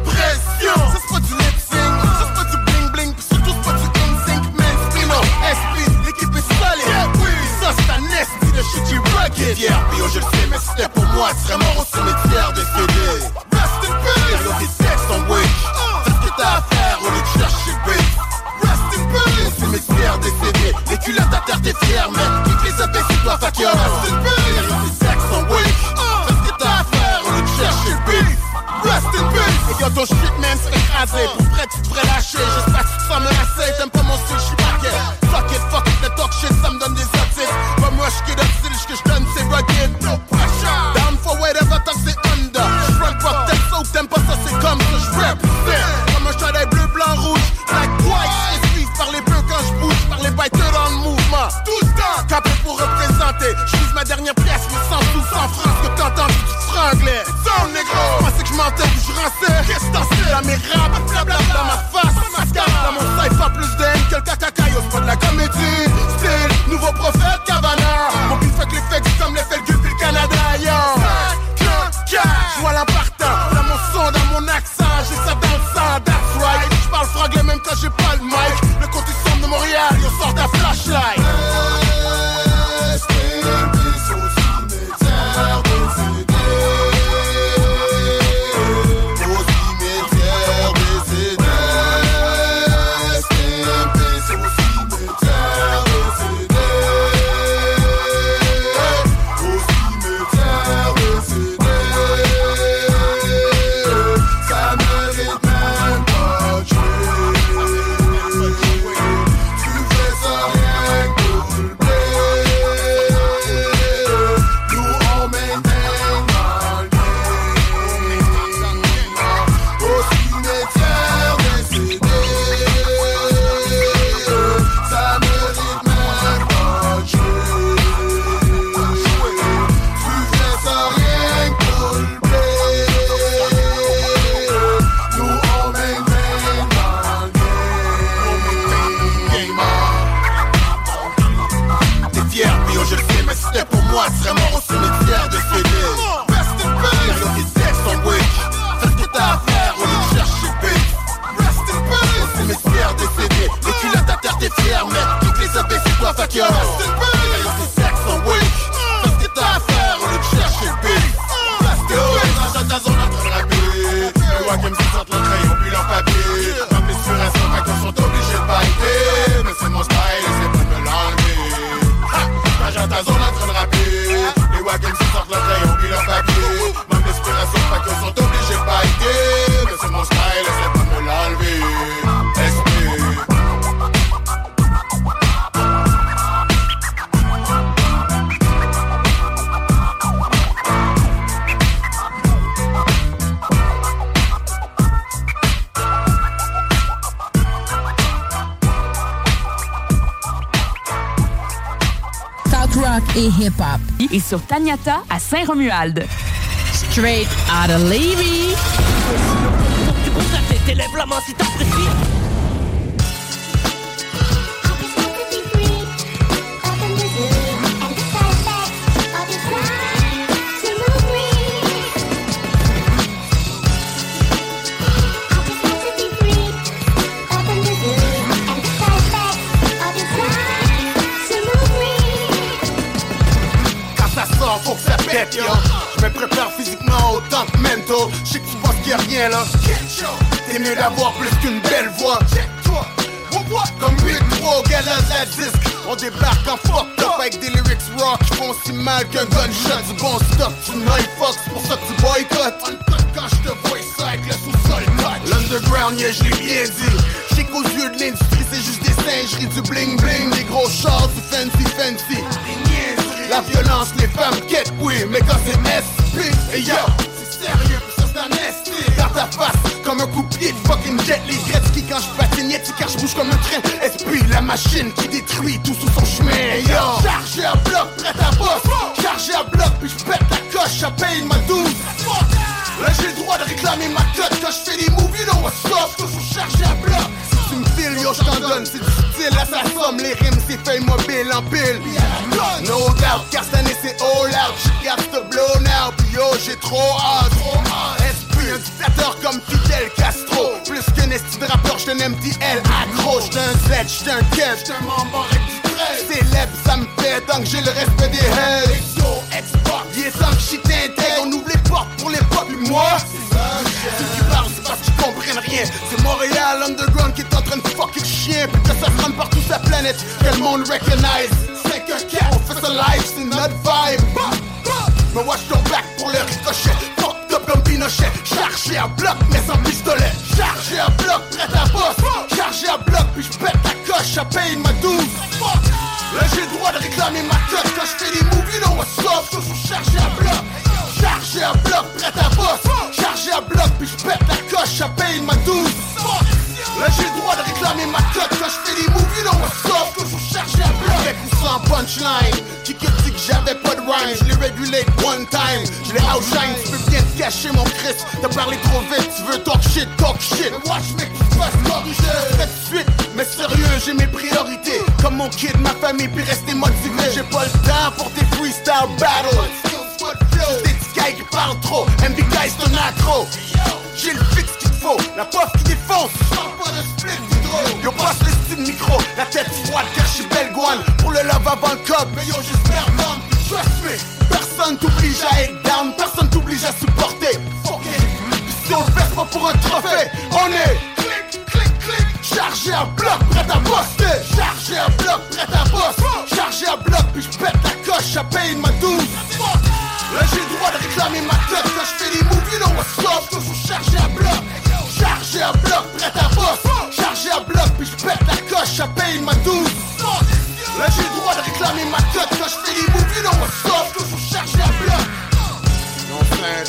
pression. Ça c'est pas du lip sync, ça c'est pas du bling bling. Surtout c'est pas du in sync, man. Spino, SP, l'équipe est solide. Oui, ça c'est un nasty, le shit du rugged. Yeah, puis je le sais, mais c'était pour moi, serais mort au cimetière décédé. Et hip-hop. Et sur Taniata à Saint-Romuald. Straight out of Levy. T'es mieux d'avoir plus qu'une belle voix. Comme 8-3 galas à disque. On débarque en fucked up avec des lyrics rock qui font si mal qu'un gunshot Du bon stuff, tu night c'est pour ça que tu boycottes. Uncut quand je te vois ça avec le sous-sol L'underground, yeah, je l'ai bien dit. J'sais qu'aux yeux de l'industrie, c'est juste des singeries Du bling bling, des gros chars, du fancy fancy. La violence, les femmes quêtent, oui Mais quand c'est SP, et yo, de pied de fucking jet Les Gretzky quand je patine, yeti car je bouge comme un train. SP, la machine qui détruit tout sous son chemin. Yo, chargé à bloc, prêt à boss. Chargé à bloc, puis je pète la coche, ça paye ma douce. Là j'ai le droit de réclamer ma cote. Quand je fais des movies, là what's up, toujours chargé à bloc. Si tu me files, yo, je t'en donne, c'est du style, là ça somme. Les rimes, c'est feuille mobile en pile. No doubt, car cette année c'est all out. Got to blow now, puis yo, j'ai trop hâte. Esprit, un dictateur comme Fidel MTL accro J'suis un Z, j'suis un Kev, j'suis un membre trait Célèbre, ça me fait que j'ai le respect des heads Exo, Xbox, il est temps On ouvre les portes pour les peuples, moi. Ceux qui parlent, c'est parce qu'ils comprennent rien. C'est Montréal Underground qui est en train de fucker le chien. Que ça se rende partout la planète. Que le monde recognize. 5 1 4, on fait ça live, c'est notre vibe. Mais watch ton back pour le ricochet. Fucked up comme Pinochet. Chargé à bloc mais paye ma douce. Là j'ai le droit de réclamer ma cote Quand je fais des movies, non what's up. Toujours chargé à bloc. Chargé à bloc, prêt à boss. Chargé à bloc, puis je pète la coche. Paye ma douce. Là j'ai le droit de réclamer ma cote Quand je fais des movies, non what's up. Toujours chargé à bloc. Avec ou sans punchline. Qui que dit que j'avais pas de rhyme. Je l'ai régulé one time. Je l'ai outshine. Tu peux bien te cacher mon Chris. T'as parlé trop vite, tu veux talk shit, talk shit. Mais watch mec, tu vas se corriger kid, ma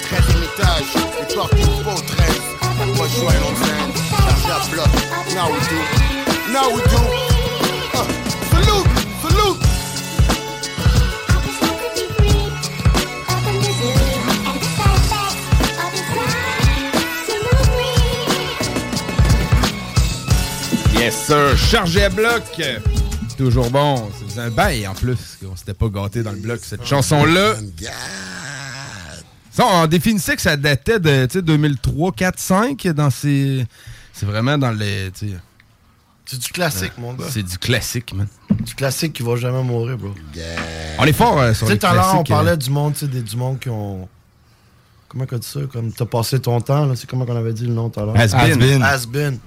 Un 13 étage Les portes qui font 13 Moi je joue à l'enceinte Chargé à bloc Now we do Now we do uh, Salute, salute Yes, sir. Chargé à bloc. Toujours bon. C'est un bail en plus. On s'était pas gâté dans le bloc. Cette chanson-là. On définissait que ça datait de tu sais, 2003, 4, 5. Dans ces... C'est vraiment dans les. C'est du classique, mon gars. C'est du classique, man. Du classique qui va jamais mourir, bro. On est fort euh, sur Tu sais, les tout à l'heure, on classiques, parlait euh. du monde, tu sais, du monde qui ont. Comment qu'on dit ça? Comme t'as passé ton temps, là. C'est comment qu'on avait dit le nom tout à l'heure? Has-been. Has-been. Has-been.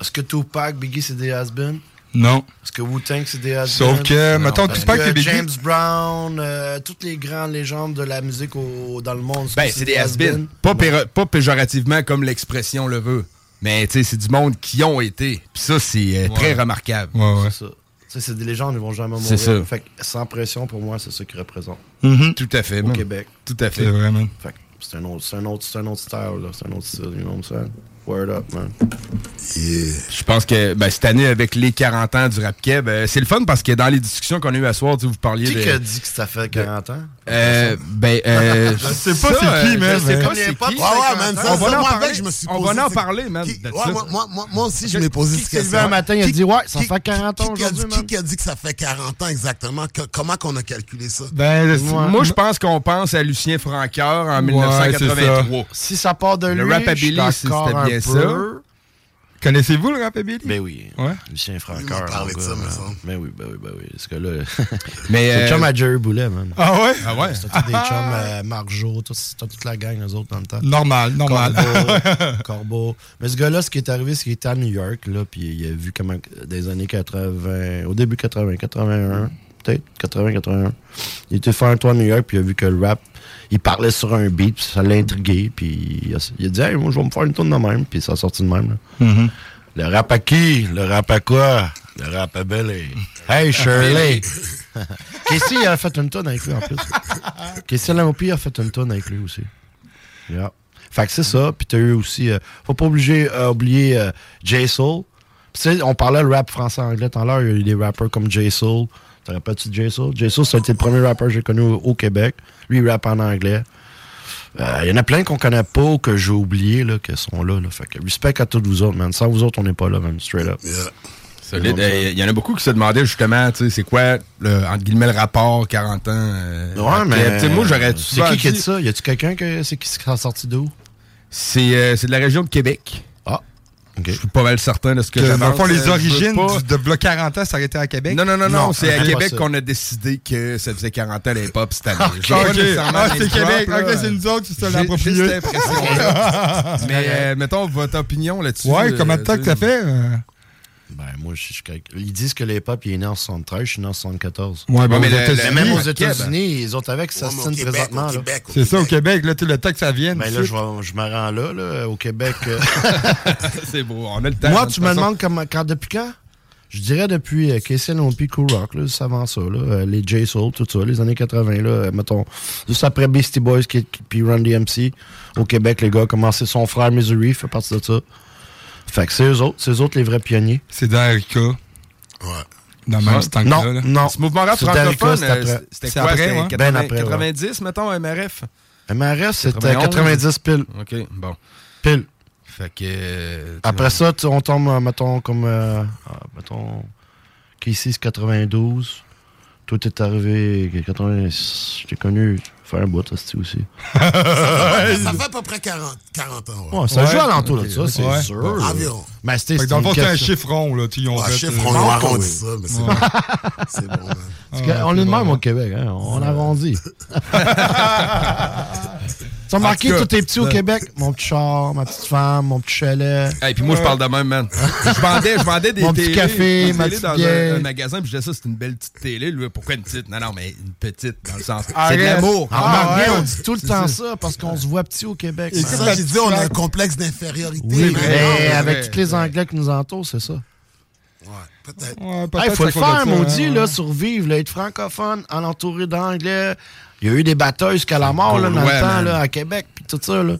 Est-ce que Tupac, Biggie, c'est des has-been? Non. Est-ce que Wu-Tang, c'est des has Sauf que, mettons, Tupac et Biggie- James Brown, euh, toutes les grandes légendes de la musique au- dans le monde. Ben, que c'est des has-been. Pas, pas péjorativement comme l'expression le veut. Mais, tu sais, c'est du monde qui ont été. Puis ça, c'est euh, très Ouais. remarquable. C'est ça. Tu sais, c'est des légendes, ils vont jamais mourir. C'est ça. Fait que sans pression, pour moi, c'est ça qui représente. Mhm. Tout à fait, Au man. Québec. Tout à fait. C'est vrai, man. Fait que c'est un autre, c'est un autre, c'est un autre style, là. C'est un autre style, you know what I'm saying? Word up, man. Je pense que ben, cette année, avec les 40 ans du rap keb, euh, c'est le fun parce que dans les discussions qu'on a eues à soir, vous parliez Qui de... qui a dit que ça fait 40 ans? Euh, ben, euh, Je sais pas c'est qui, euh, man, Je sais mais- pas c'est qui. Ouais, ouais, man, ça, on va en parler. je me suis On posé, va en c'est- parler, man. Qui- moi, moi, moi, moi aussi, je m'ai posé qui cette s'est levé question. un matin, il a Qui- dit, ouais, ça qui- fait 40 ans qui- qui a dit- aujourd'hui, Qui qui a dit que ça fait 40 ans exactement? Comment qu'on a calculé ça? Ben, Moi, je pense qu'on pense à Lucien Francoeur en Ouais, 1983. Si ça part de Le lui, Rapabilly, suis d'accord c'était bien ça. Connaissez-vous le Rapabilly? Ben oui. Ouais. Lucien Francoeur. Parlé mon de ça, me semble. Ben oui, ben oui, ben oui. Parce que là. Mais, c'est euh, chum à Jerry Boulet, man. Ah ouais? Ah ouais? C'était tous des chums euh, Marjo, tout- c'était toute la gang, eux autres, dans le temps. Normal, normal. Corbeau, Corbeau. Mais ce gars-là, ce qui est arrivé, c'est qu'il était à New York, là, puis il a vu comment, des années 80, au début 80, 81, peut-être, 80, 81. Il était faire un tour à New York, puis il a vu que le rap, il parlait sur un beat, puis ça l'a intrigué, puis il a, il a dit, hey, moi, je vais me faire une tourne de même, puis ça a sorti de même, là. Mhm. Le rap à qui? Le rap à quoi? Le rap à Belly. Hey, Shirley! Casey, a fait une tonne avec lui en plus. Casey Lampi a fait une tonne avec lui aussi. Yeah. Fait que c'est ça. Puis t'as eu aussi. euh, faut pas obliger, euh, oublier euh, J Soul. Puis tu sais, on parlait de rap français-anglais tout à l'heure. Il y a eu des rappeurs comme J Soul. Te rappelles-tu de J Soul? J Soul, été le premier rappeur que j'ai connu au Québec. Lui, il rappe en anglais. Euh, Il y en a plein qu'on connaît pas ou que j'ai oublié là, qui sont là, là. Fait que respect à tous vous autres, man. Sans vous autres, on n'est pas là, man. Straight up. Solide. Euh, Il y en a beaucoup qui se demandaient justement, tu sais, c'est quoi, le, entre guillemets, le rapport 40 ans. euh, Ouais, mais. keb. Tu sais, moi, j'aurais C'est qui qui a dit- ça? Y a-tu quelqu'un que c'est qui qui est sorti d'où? C'est euh, c'est de la région de Québec. Je suis pas mal certain de ce que, Que, j'avance. dans le fond, Euh, les origines pas- du- de Bloc 40 ans s'arrêtaient à Québec? Non, non, non, non, Non, c'est à Québec qu'on a décidé que ça faisait 40 ans l'hip-hop cette année. Ah, les c'est Québec. Ok, là. c'est nous autres qui se l'approprié. j'ai cette impression-là. Mais euh, mettons votre opinion là-dessus. Ouais, euh, comment de temps que ça fait? Ben, moi, je suis quelqu'un- Ils disent que l'hip-hop, il est né en 73, je suis né en 74. Ouais, ben, mais le- États-Unis. le- Mais même aux. États-Unis, les autres avec, ça Ouais, se présentement. C'est ça, au Québec. Là, tu le temps que ça vienne. Ben là, je, je me rends là, là, au Québec. euh. c'est beau, on a le temps. Moi, tu me demandes comment, quand, depuis quand? Je dirais depuis euh, Casey P. Cool Rock, là, juste avant ça, là, euh, les J-Soul, tout ça, les années 80, là, euh, mettons, juste après Beastie Boys puis Run DMC, au Québec, les gars, commencé son frère Missouri, fait partie de ça. Fait que c'est eux autres, c'est eux autres les vrais pionniers. C'est Erika. Ouais. Dans le même temps que là, non. Ce mouvement rap francophone, euh, c'était quoi? après, C'était ouais. 80 Ben après, ouais. 90, mettons, MRF? MRS, c'était 91. 90 piles. OK, bon. Pile. Fait que... euh, Après ça, on tombe, euh, mettons, comme. euh, ah, mettons. Casey, c'est 92. Toi, t'es arrivé. 80. Je t'ai connu faire un bout, aussi. aussi. Ça fait à peu près 40, 40 ans. Ouais. Ouais, ça Ouais. joue alentour de Ok, ça, c'est Ouais. sûr. Environ. Mais c'était dans le fond, c'est un chiffron, là. Ils ont chiffre, euh, on arrondit oui. ça, mais c'est Ouais. bon. C'est on est de même au Québec, hein? on arrondit. As remarqué, En tout cas, tout est petit au Québec? Mon petit char, ma petite femme, mon petit chalet. Et puis moi, je parle de même, man. Je vendais, je vendais des Mon petit télés, café, ma télé petite dans bière. un, un magasin, puis je disais ça, c'est une belle petite télé. Lui, pourquoi une petite? Non, non, mais une petite, dans le sens. C'est de l'amour. Ah, remarque ouais. on dit tout le temps ça parce qu'on se voit petit au Québec. C'est ça, j'ai dit, on a un complexe d'infériorité. Oui, mais avec tous les Anglais qui nous entourent, c'est ça. Ouais, peut-être. Ouais, Il faut le faire, maudit, hein. là, survivre, là, être francophone, en entouré d'anglais. Il y a eu des batailles jusqu'à la mort, là, dans Ouais, le temps, là, à Québec, puis tout ça, là.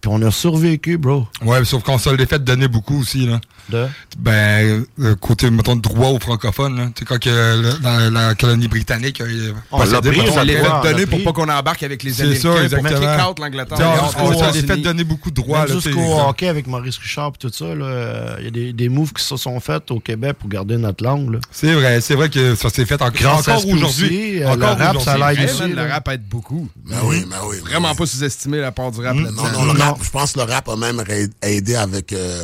Puis on a survécu, bro. Ouais, sauf qu'on se l'est fait donner beaucoup aussi, là. De? Ben, euh, côté, mettons, de droit aux francophones. Tu sais, quand que, le- dans la colonie britannique, euh, On l'a pris, on les fait donner pour pas qu'on embarque avec les C'est Américains, ça, pour exactement. l'Angleterre. Tu sais, les autres on s'est États-Unis. fait donner beaucoup de droits, jusqu'au hockey avec Maurice Richard et tout ça, il y a des, des moves qui se sont faits au Québec pour garder notre langue. C'est vrai, c'est vrai que ça s'est fait en- Grâce encore aujourd'hui. euh, Encore le rap, ça aujourd'hui. l'aide aussi. le rap aide beaucoup. Ben oui, ben oui. ben Vraiment pas sous-estimer la part du rap là-dedans. Non, non, le rap, je pense que le rap a même aidé avec euh,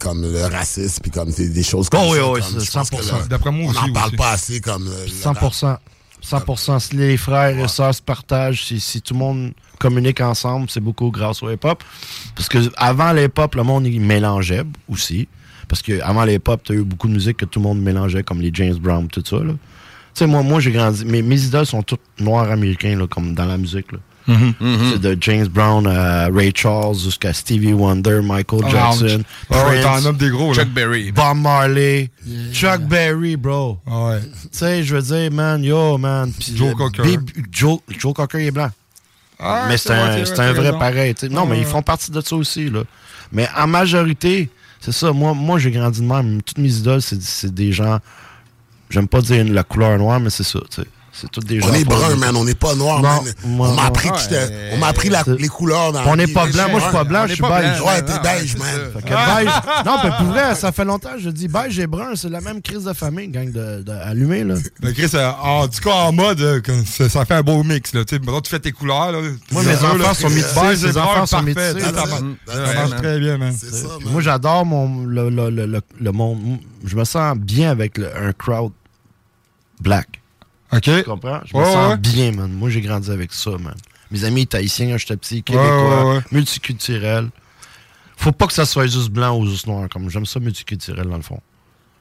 comme le racisme, puis comme des, choses comme Oh oui, ça. oui, que 100%. le- D'après moi on aussi, n'en parle aussi. pas assez comme... le- le 100%. 100%. Si les frères et sœurs se partagent, si, si tout le monde communique ensemble, c'est beaucoup grâce au hip-hop. Parce que avant le hip-hop, le monde il mélangeait aussi. Parce que avant le hip-hop, tu as eu beaucoup de musique que tout le monde mélangeait, comme les James Brown, tout ça. là. Tu sais, moi, moi j'ai grandi. Mes, mes idoles sont toutes noirs américains, là, comme dans la musique. là. Mhm. C'est de James Brown à Ray Charles jusqu'à Stevie Wonder, Michael Ah, Jackson, t'en Prince, nommes des gros, là. Chuck Berry. Bob Marley, Chuck Berry, bro. Ouais. Tu sais, je veux dire, man, yo, man. Puis, Joe Cocker. Joe, Joe Cocker, il est blanc. Ah, mais c'est un, vrai, un vrai pareil. Non, Ouais, mais ils font partie de ça aussi, là. Mais en majorité, c'est ça. Moi, moi j'ai grandi de même. Toutes mes idoles, c'est c'est des gens. J'aime pas dire la couleur noire, mais c'est ça, sais. C'est toutes des gens. On est brun, man. On n'est pas noir, Non, man. moi, on m'a appris que j'étais. On m'a appris la- les couleurs dans On la n'est pas blanc. Moi, je suis pas blanc, je suis pas beige. blanc. Ouais, t'es beige, man. Fait que beige. Non, mais pour vrai, ça fait longtemps que je dis beige et brun, c'est la même crise de famille, gang de, de allumés, là. Chris, euh, en tout cas, en mode, euh, ça, ça fait un beau mix. Là. Tu sais, maintenant, tu fais tes couleurs. Là. Moi, mes enfants là, sont et mes brun, enfants sont Ça, marche très bien, man. Moi, j'adore mon le, le, le, le- le monde. Je me sens bien avec le- un crowd black. OK. Tu comprends? Je me Ouais, sens ouais. bien, man. Moi, j'ai grandi avec ça, man. Mes amis étaient haïtiens quand j'étais petit, Ouais, québécois, ouais, ouais. multiculturel. Faut pas que ça soit juste blanc ou juste noir. Comme j'aime ça multiculturel, dans le fond.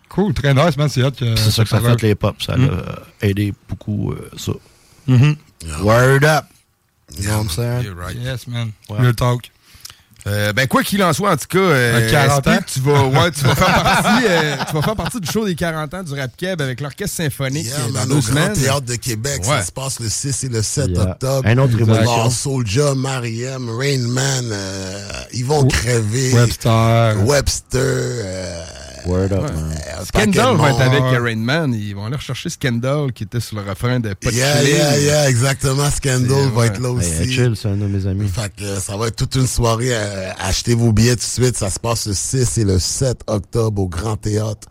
Cool, très nice, man. C'est que. C'est ça que ça fait les pop. Ça Mm. a aidé beaucoup euh, ça. Mhm. Word up! You know what I'm saying? You're right. Yes, man. Ouais. Real talk. Euh, ben quoi qu'il en soit, en tout cas, euh, À 40 ans? Tu vas, ouais, tu vas faire partie, euh, tu vas faire partie du show des 40 ans du Rap Keb avec l'orchestre symphonique Yeah, euh, dans man, deux Grand semaines. Théâtre de Québec. Ouais. Ça se passe le 6 et le 7 Yeah. octobre. Un autre Il va y révolution. avoir Soulja, Mariem, Rainman, euh, ils vont crever. Webster. Webster. Euh, Word up, man. Scandal va être avec. Rain Man. Ils vont aller rechercher Scandal qui était sur le refrain de Pas Yeah, chilling. yeah, yeah, exactement. Scandal va ouais. être là aussi. Hey, chill, c'est un de mes amis. Fait que euh, ça va être toute une soirée. euh, achetez vos billets tout de suite. Ça se passe le 6 et le 7 octobre au Grand Théâtre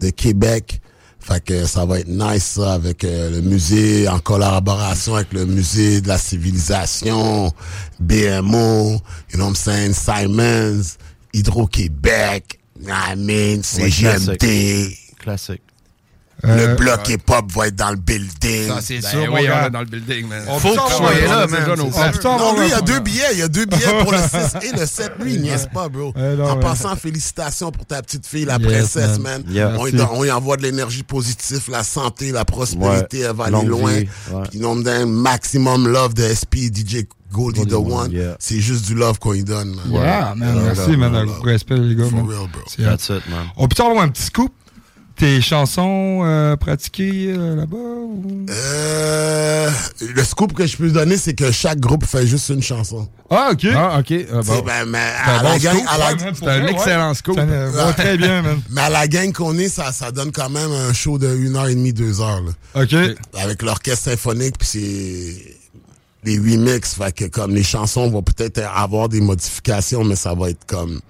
de Québec. Fait que ça va être nice ça avec euh, le musée en collaboration avec le musée de la civilisation, BMO, you know what I'm saying, Simons, Hydro-Québec, I mean, Ouais, CGMD. Le Euh, bloc hip-hop va être dans le building. Ça, c'est Ben sûr, oui, on est dans le building, man. On Faut peut que tu sois là, man. Non, lui, il y a Ouais. deux billets. Il y a deux billets pour le 6 et le 7. Lui, il niaise pas, bro? Ouais, non, en ouais. passant, félicitations pour ta petite fille, la Yes, princesse, man. man. Yeah. On, lui envoie de l'énergie positive, la santé, la prospérité. Ouais. Elle va aller loin. ouais. Puis, on donne un maximum love de SP, DJ Goldie Goldie the One, One. yeah. C'est juste du love qu'on lui donne, man. Yeah, man. Merci, man. respect, les gars. For man. real, bro. That's it, man. On peut avoir un petit scoop? Tes chansons euh, pratiquées euh, là-bas? ou- Euh, le scoop que je peux donner, c'est que chaque groupe fait juste une chanson. Ah, OK. Ah, ok. Ah, bon. ben, mais un à la bon gang, scoop, à la- ouais, C'est un excellent ouais. scoop. Ça très bien, man. Mais à la gang qu'on est, ça, ça donne quand même un show de 1h30, 2h. Là. OK. Avec l'orchestre symphonique, puis c'est les remix. Fait que comme les chansons vont peut-être avoir des modifications, mais ça va être comme.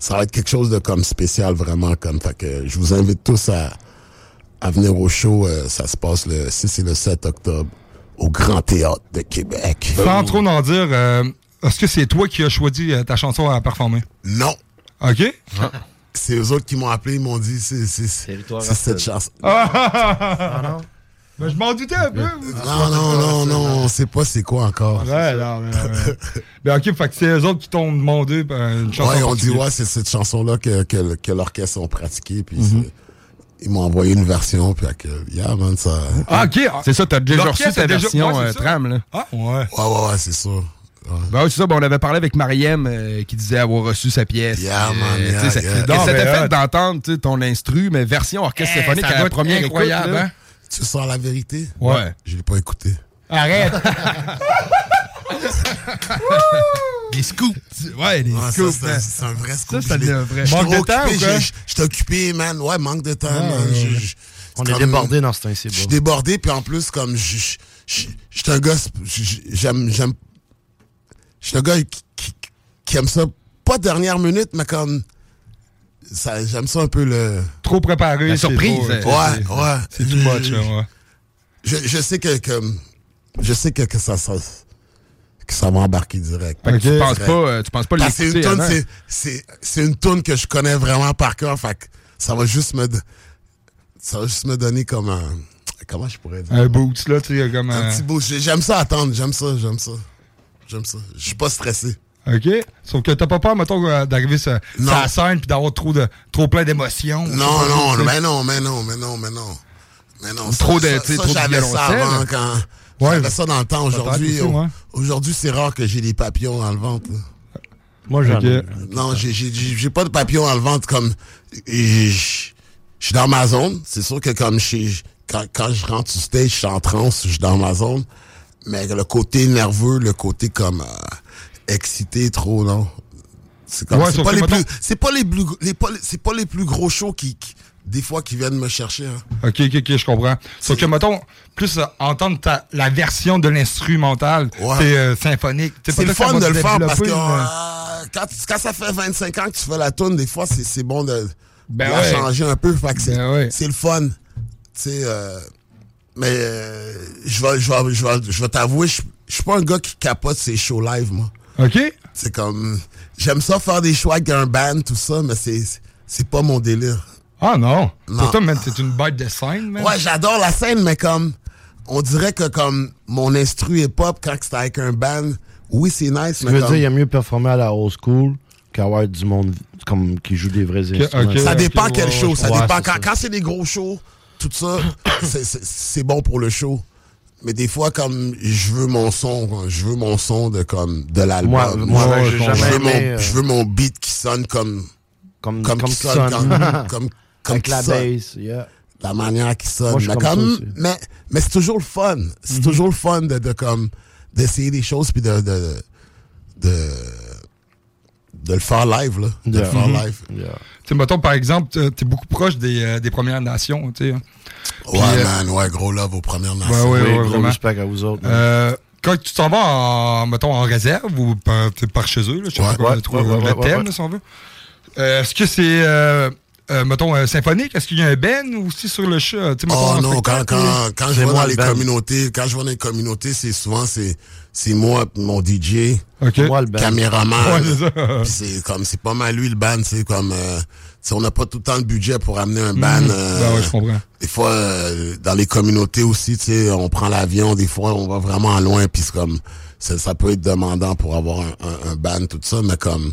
Ça va être quelque chose de comme spécial, vraiment. comme Fait que je vous invite tous à, à venir au show. euh, ça se passe le 6 et le 7 octobre au Grand Théâtre de Québec. Sans trop en dire, euh, est-ce que c'est toi qui as choisi euh, ta chanson à performer? Non. OK? C'est eux autres qui m'ont appelé, ils m'ont dit c'est c'est- Territoire c'est cette chanson. Ah, non? Ben, je m'en doutais un peu. Non, non, non, non, on sait pas c'est quoi encore. Ouais, non, mais, ben, OK, fait que c'est eux autres qui t'ont demandé ben, une chanson. Ouais, on dit ouais, c'est cette chanson-là que, que, que l'orchestre ont pratiqué, puis Mhm. ils m'ont envoyé une version, puis que, yeah, man, ça... Ah, OK. C'est ça, t'as déjà L'orchestre reçu ta version euh, ça. tram, là. Ah, ouais. Ouais, ouais, ouais, c'est ça. Ben oui, c'est ça. Ben, on avait parlé avec Mariem euh, qui disait avoir reçu sa pièce. Yeah, Euh, man, tu sais, yeah, ça- yeah. et Non, ça fait d'entendre tu sais, ton instru, mais version orchestre Eh, symphonique ça à la doit être première incroyable, écoute. là. hein? Tu sens la vérité? Ouais. Je l'ai pas écouté. Arrête. Des scoops. Ouais, des Ouais, ça, scoops. c'est un- vrai scoop. Ça, c'est Je un vrai. j'étais Manque de temps occupé, ou quoi? j'ai- J'étais occupé, man. Ouais, manque de temps, Ouais, man. ouais, Je- ouais. je- On est comme- débordé dans ce temps-ci, Je suis débordé, puis en plus, comme, je je- je- je suis un gars, je- je- j'aime, j'aime, je suis un gars qui, qui, qui aime ça, pas dernière minute, mais comme, ça, j'aime ça un peu le... Trop préparé. La surprise, trop, euh, euh, Ouais, ouais. C'est too much, ouais. Je, je sais que, que je sais que, que ça, ça que ça va embarquer direct. Fait que tu penses pas, euh, tu penses pas que c'est une l'écouter c'est- c'est c'est une tune que je connais vraiment par cœur, fait que ça va juste me ça va juste me donner comme un comment je pourrais dire? Un boost, là, tu sais, comme un un. petit boost. J'ai- J'aime ça attendre, j'aime ça, j'aime ça. J'aime ça. Je suis pas stressé. OK? Sauf que t'as pas peur, mettons, euh, d'arriver sur, sur Non. la scène puis d'avoir trop, de, trop plein d'émotions. Non, non, sais. mais non, mais non, mais non, mais non. Mais non, Trop ça, de- ça, ça, trop de j'avais ça violoncelle. avant quand Ouais. j'avais ça dans le temps. Aujourd'hui, ouais. aujourd'hui, c'est rare que j'ai des papillons dans le ventre. là. Moi, j'en ai. Ok. Non, j'ai- pas de papillons dans le ventre comme. Je suis dans ma zone. C'est sûr que comme je quand, quand je rentre sur stage, je suis en transe, je suis dans ma zone. Mais le côté nerveux, le côté comme euh, excité, trop, non? C'est comme Ouais, c'est pas, les plus, c'est pas les plus, les c'est pas les plus gros shows qui, qui- des fois qui viennent me chercher. hein. OK, OK, OK, je comprends. Sauf que, mettons, plus euh, entendre ta- la version de l'instrumental, Ouais. c'est euh, symphonique. C'est le fun de le faire parce que euh, quand, quand ça fait 25 ans que tu fais la tune, des fois, c'est c'est bon de, Ben de la changer un peu. Fait que c'est Ben ouais. c'est le fun. Euh, mais euh, je vais, je vais, je vais, je vais t'avouer, je je suis pas un gars qui capote ses shows live, moi. OK? C'est comme... J'aime ça faire des shows avec un band, tout ça, mais c'est c'est pas mon délire. Ah non. Non. Pour toi, c'est une bête de scène, man. Ouais, j'adore la scène, mais comme... On dirait que comme mon instru hip-hop, quand c'est avec un band, oui, c'est nice, Tu mais veux comme... dire, il y a mieux performer à la old school qu'avoir du monde comme, qui joue des vrais instruments. ça dépend Ok, quel ouais, show. ouais, Ça ouais, dépend. Quand, quand c'est des gros shows, tout ça, c'est bon pour le show. Mais des fois, comme je veux mon son, je veux mon son de comme de l'album. Moi- moi, je, j'ai je jamais veux mon, euh, je veux mon beat qui sonne comme Comme, comme, comme qui sonne, sonne. comme, comme, comme Avec la bass, yeah. La manière qui sonne. Moi, mais, comme mais, mais c'est toujours le fun. C'est Mhm. toujours le fun de, de comme d'essayer des choses puis de, de, de de le faire live là, de Yeah. le faire Mhm. live. Tu sais, mettons, par exemple, t'es beaucoup proche des, euh, des Premières Nations, tu sais. hein. Ouais, euh, man, ouais, gros love aux Premières Ouais, Nations. ouais, ouais, gros vraiment. respect à vous autres. Euh, quand tu t'en vas en, mettons, en réserve ou par, t'es par chez eux, là, je sais Ouais, pas comment ouais, trouver ouais, ouais, le ouais, thème, ouais. là, si on veut. Euh, Est-ce que c'est, euh, euh, mettons, euh, symphonique? Est-ce qu'il y a un ben aussi sur le chat? Mettons, Oh en non, quand, quand, quand je dans le les communautés, quand je dans les communautés, c'est souvent c'est c'est moi pis mon DJ, OK. Moi, le band. caméraman. Ouais, c'est comme c'est pas mal lui le band, c'est comme euh, tu sais, on n'a pas tout le temps le budget pour amener un band. euh, Ben ouais, je comprends. des fois euh, dans les communautés aussi, tu sais, on prend l'avion, des fois on va vraiment loin puis c'est comme ça, ça peut être demandant pour avoir un, un, un band tout ça, mais comme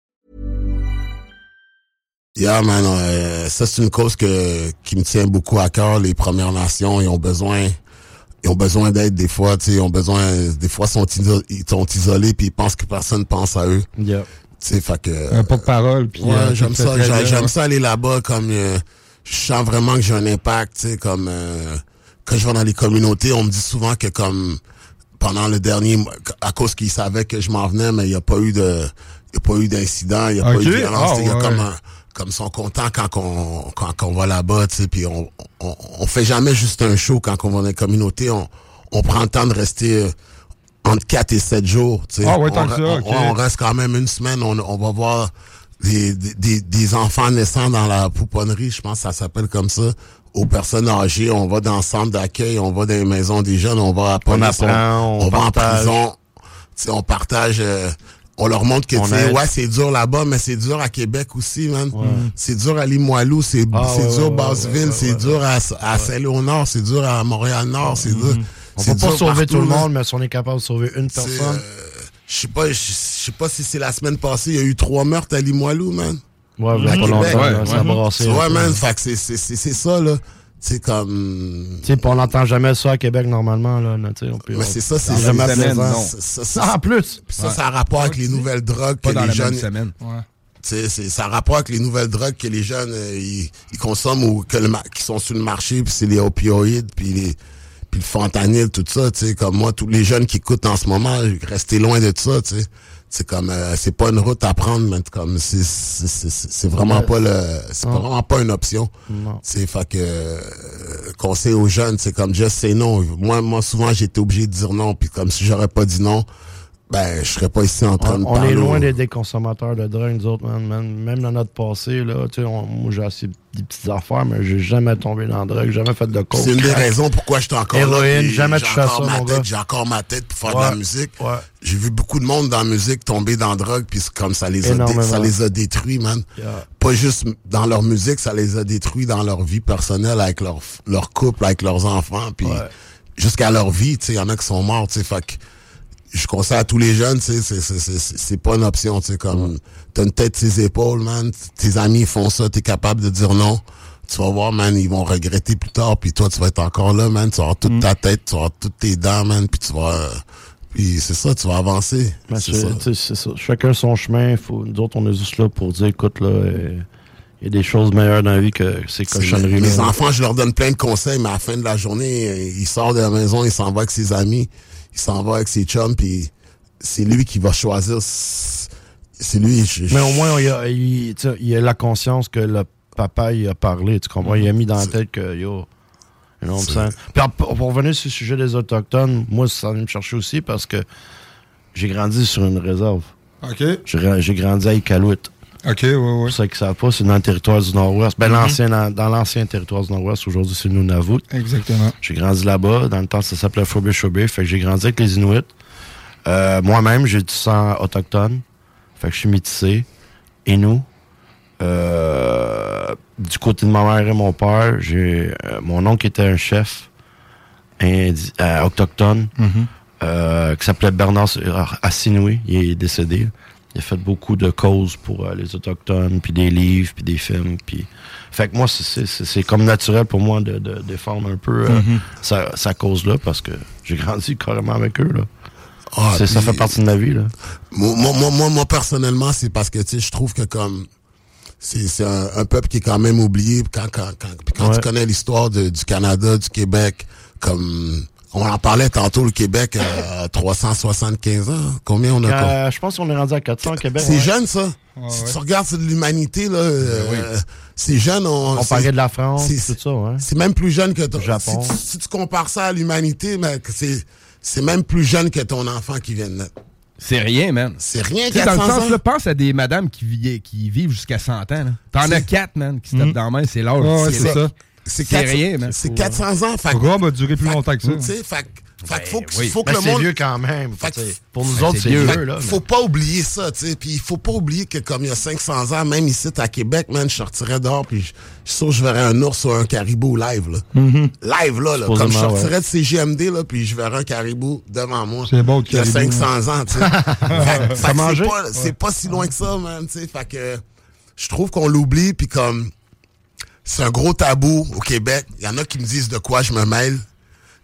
Yeah, man, euh, ça c'est une cause que, qui me tient beaucoup à cœur. Les Premières Nations, ils ont besoin, ils ont besoin d'aide des fois, tu sais, ils ont besoin, des fois sont iso- ils sont isolés puis ils pensent que personne pense à eux. Yeah. Tu sais, fait que. Un porte-parole. puis, Ouais, euh, j'aime ça, j'aime ça aller là-bas comme euh, je sens vraiment que j'ai un impact, tu sais, comme euh, quand je vais dans les communautés, on me dit souvent que comme pendant le dernier mois, à cause qu'ils savaient que je m'en venais, mais il n'y a pas eu de il a pas eu d'incident, il n'y a pas eu de violence, Ah, sais, il y a ouais. comme un comme sont contents quand on quand, on va là-bas, tu sais, puis on, on on fait jamais juste un show quand on va dans les communautés, on on prend le temps de rester euh, entre 4 et 7 jours, tu sais. Ah ouais, on, tant que ça, on- on reste quand même une semaine, on, on va voir des, des- des, enfants naissants dans la pouponnerie, je pense que ça s'appelle comme ça, aux personnes âgées, on va dans le centre d'accueil, on va dans les maisons des jeunes, on va à On police, apprend, on va en prison, Tu sais, on partage, euh, on leur montre que tu ouais, c'est dur là-bas, mais c'est dur à Québec aussi, man. C'est dur à Limoilou, c'est Ah, c'est ouais, dur à ouais, Basseville, ouais, c'est ouais, dur à, à Saint-Léonard, c'est dur à Montréal-Nord, c'est dur. On c'est peut pas dur sauver partout, tout le là. monde, mais si on est capable de sauver une personne. euh, Je sais pas, je sais pas si c'est la semaine passée, il y a eu trois meurtres à Limoilou, man. Ouais, À pas Québec. longtemps, là, ça a brassé. un Ouais, man, c'est- c'est ça, là. C'est comme. Tu sais, on n'entend jamais ça à Québec normalement. Là, tu sais, on peut- Mais c'est ça, c'est jamais plaisant. ça- ça- Ah, en plus. Puis ça, ça a rapport avec les nouvelles drogues Pas que dans les la jeunes. même semaine. Tu sais, c'est- ça a rapport avec les nouvelles drogues que les jeunes euh, ils, ils consomment ou que le qui sont sur le marché, puis c'est les opioïdes, puis les puis le fentanyl, tout ça, tu sais, comme moi, tous les jeunes qui écoutent en ce moment, restez loin de ça, tu sais. C'est comme, euh, c'est pas une route à prendre, mais comme, c'est, c'est, vraiment pas le, c'est vraiment pas une option. C'est fait que euh, conseil aux jeunes, c'est comme just say non. Moi, moi souvent été obligé de dire non, puis comme si j'aurais pas dit non, ben je serais pas ici en train On, de on parler. est loin d'être des consommateurs de drogue, nous autres, man, man. Même dans notre passé, là, tu sais, on- moi j'ai assez des petites affaires, mais j'ai jamais tombé dans la drogue, jamais fait de coke. C'est une des raisons pourquoi je suis encore Héroïne, jamais j'ai touché à encore ça, mon gars. J'ai encore ma tête pour faire de la musique. ouais. J'ai vu beaucoup de monde dans la musique tomber dans la drogue, puis comme ça les, a ça les a détruits, man. Yeah. Pas juste dans leur musique, ça les a détruits dans leur vie personnelle, avec leur, leur couple, avec leurs enfants, puis jusqu'à leur vie, tu sais, il y en a qui sont morts, tu sais, fait je conseille à tous les jeunes, tu sais, c'est- c'est- c'est c'est- c'est pas une option, tu sais, comme, t'as une tête ses épaules, man, tes amis font ça, t'es capable de dire non, tu vas voir, man, ils vont regretter plus tard, puis toi, tu vas être encore là, man, tu vas avoir toute ta tête, tu vas avoir toutes tes dents, man, puis tu vas, euh, puis c'est ça, tu vas avancer, Ben, c'est ça. ça. Chacun son chemin. Faut, nous autres, on est juste là pour dire, écoute, là, euh, il y a des choses meilleures dans la vie que ces C'est- cochonneries. Mes enfants, je leur donne plein de conseils, mais à la fin de la journée, euh, il sort de la maison, il s'en va avec ses amis, il s'en va avec ses chums, puis c'est lui qui va choisir. C'est lui. je- Mais au moins, il a, il, il la conscience que le papa il a parlé. Tu comprends? Il a mis dans la tête que, yo, you know what I'm C'est- saying? Puis pour revenir sur le sujet des Autochtones, moi, ça vient me chercher aussi parce que j'ai grandi sur une réserve. OK. J'ai grandi à Iqaluit. OK, ouais. Pour ceux qui ne savent pas, c'est dans le territoire du Nord-Ouest. Ben, Mhm. l'ancien, dans, dans l'ancien territoire du Nord-Ouest, aujourd'hui, c'est le Nunavut. Exactement. J'ai grandi là-bas. Dans le temps, ça s'appelait Frobisher Fait que j'ai grandi avec les Inuits. Euh, Moi-même, j'ai du sang autochtone. Fait que je suis métissé. Et nous, euh, du côté de ma mère et mon père, j'ai euh, mon oncle était un chef indi- autochtone Mhm. qui s'appelait Bernard Assinoui. Il est décédé. Il a fait beaucoup de causes pour euh, les autochtones, puis des livres, puis des films, puis fait que moi c'est- comme naturel pour moi de, de défendre un peu euh, Mhm. sa, sa cause là parce que j'ai grandi carrément avec eux là. Ah, ça fait partie de ma vie là. Moi, moi, moi, personnellement, c'est parce que, je trouve que comme, c'est un, un peuple qui est quand même oublié. Quand, quand, quand, quand Ouais. tu connais l'histoire de- du Canada, du Québec, comme, on en parlait tantôt, le Québec, euh, 375 ans. Combien on a? Quand- euh, je pense qu'on est rendu à 400 au Québec. C'est ouais. jeune, ça. Ouais, si ouais. tu regardes de l'humanité, là, euh, c'est jeune. On, On parlait de la France, c'est- tout ça, ouais. C'est même plus jeune que ton... Japon. Si tu, si tu compares ça à l'humanité, mec, c'est c'est même plus jeune que ton enfant qui vient de naître. C'est rien, man. C'est rien, Tu sais, Dans le 400 sens, ans. là, pense à des madames qui, qui vivent jusqu'à 100 ans. là. T'en as 4, man, qui se tapent Mhm. dans la main, c'est l'âge. C'est ça. C'est C'est 400 rien, man. C'est 400 ans. Fait, Le gars va durer plus longtemps que ça. Tu sais, fait, que- fait que faut, que- oui. faut que Ben, le c'est monde... vieux quand même. Fait que-. Pour nous Ben, autres, c'est vieux. Fait que là. faut pas oublier ça, tu sais. Puis il faut pas oublier que comme il y a 500 ans, même ici à Québec, man, je sortirais dehors puis je je suis sûr que je verrais un ours ou un caribou live, là. Mhm. Live, là, là. Comme je sortirais ouais. de CGMD, là, puis je verrais un caribou devant moi. C'est le Il y a caribou, 500 ans, tu sais. Fait que- fait que mangé? c'est pas, c'est pas si loin que ça, man, tu sais. Fait que je trouve qu'on l'oublie, puis comme c'est un gros tabou au Québec. Il y en a qui me disent de quoi je me mêle.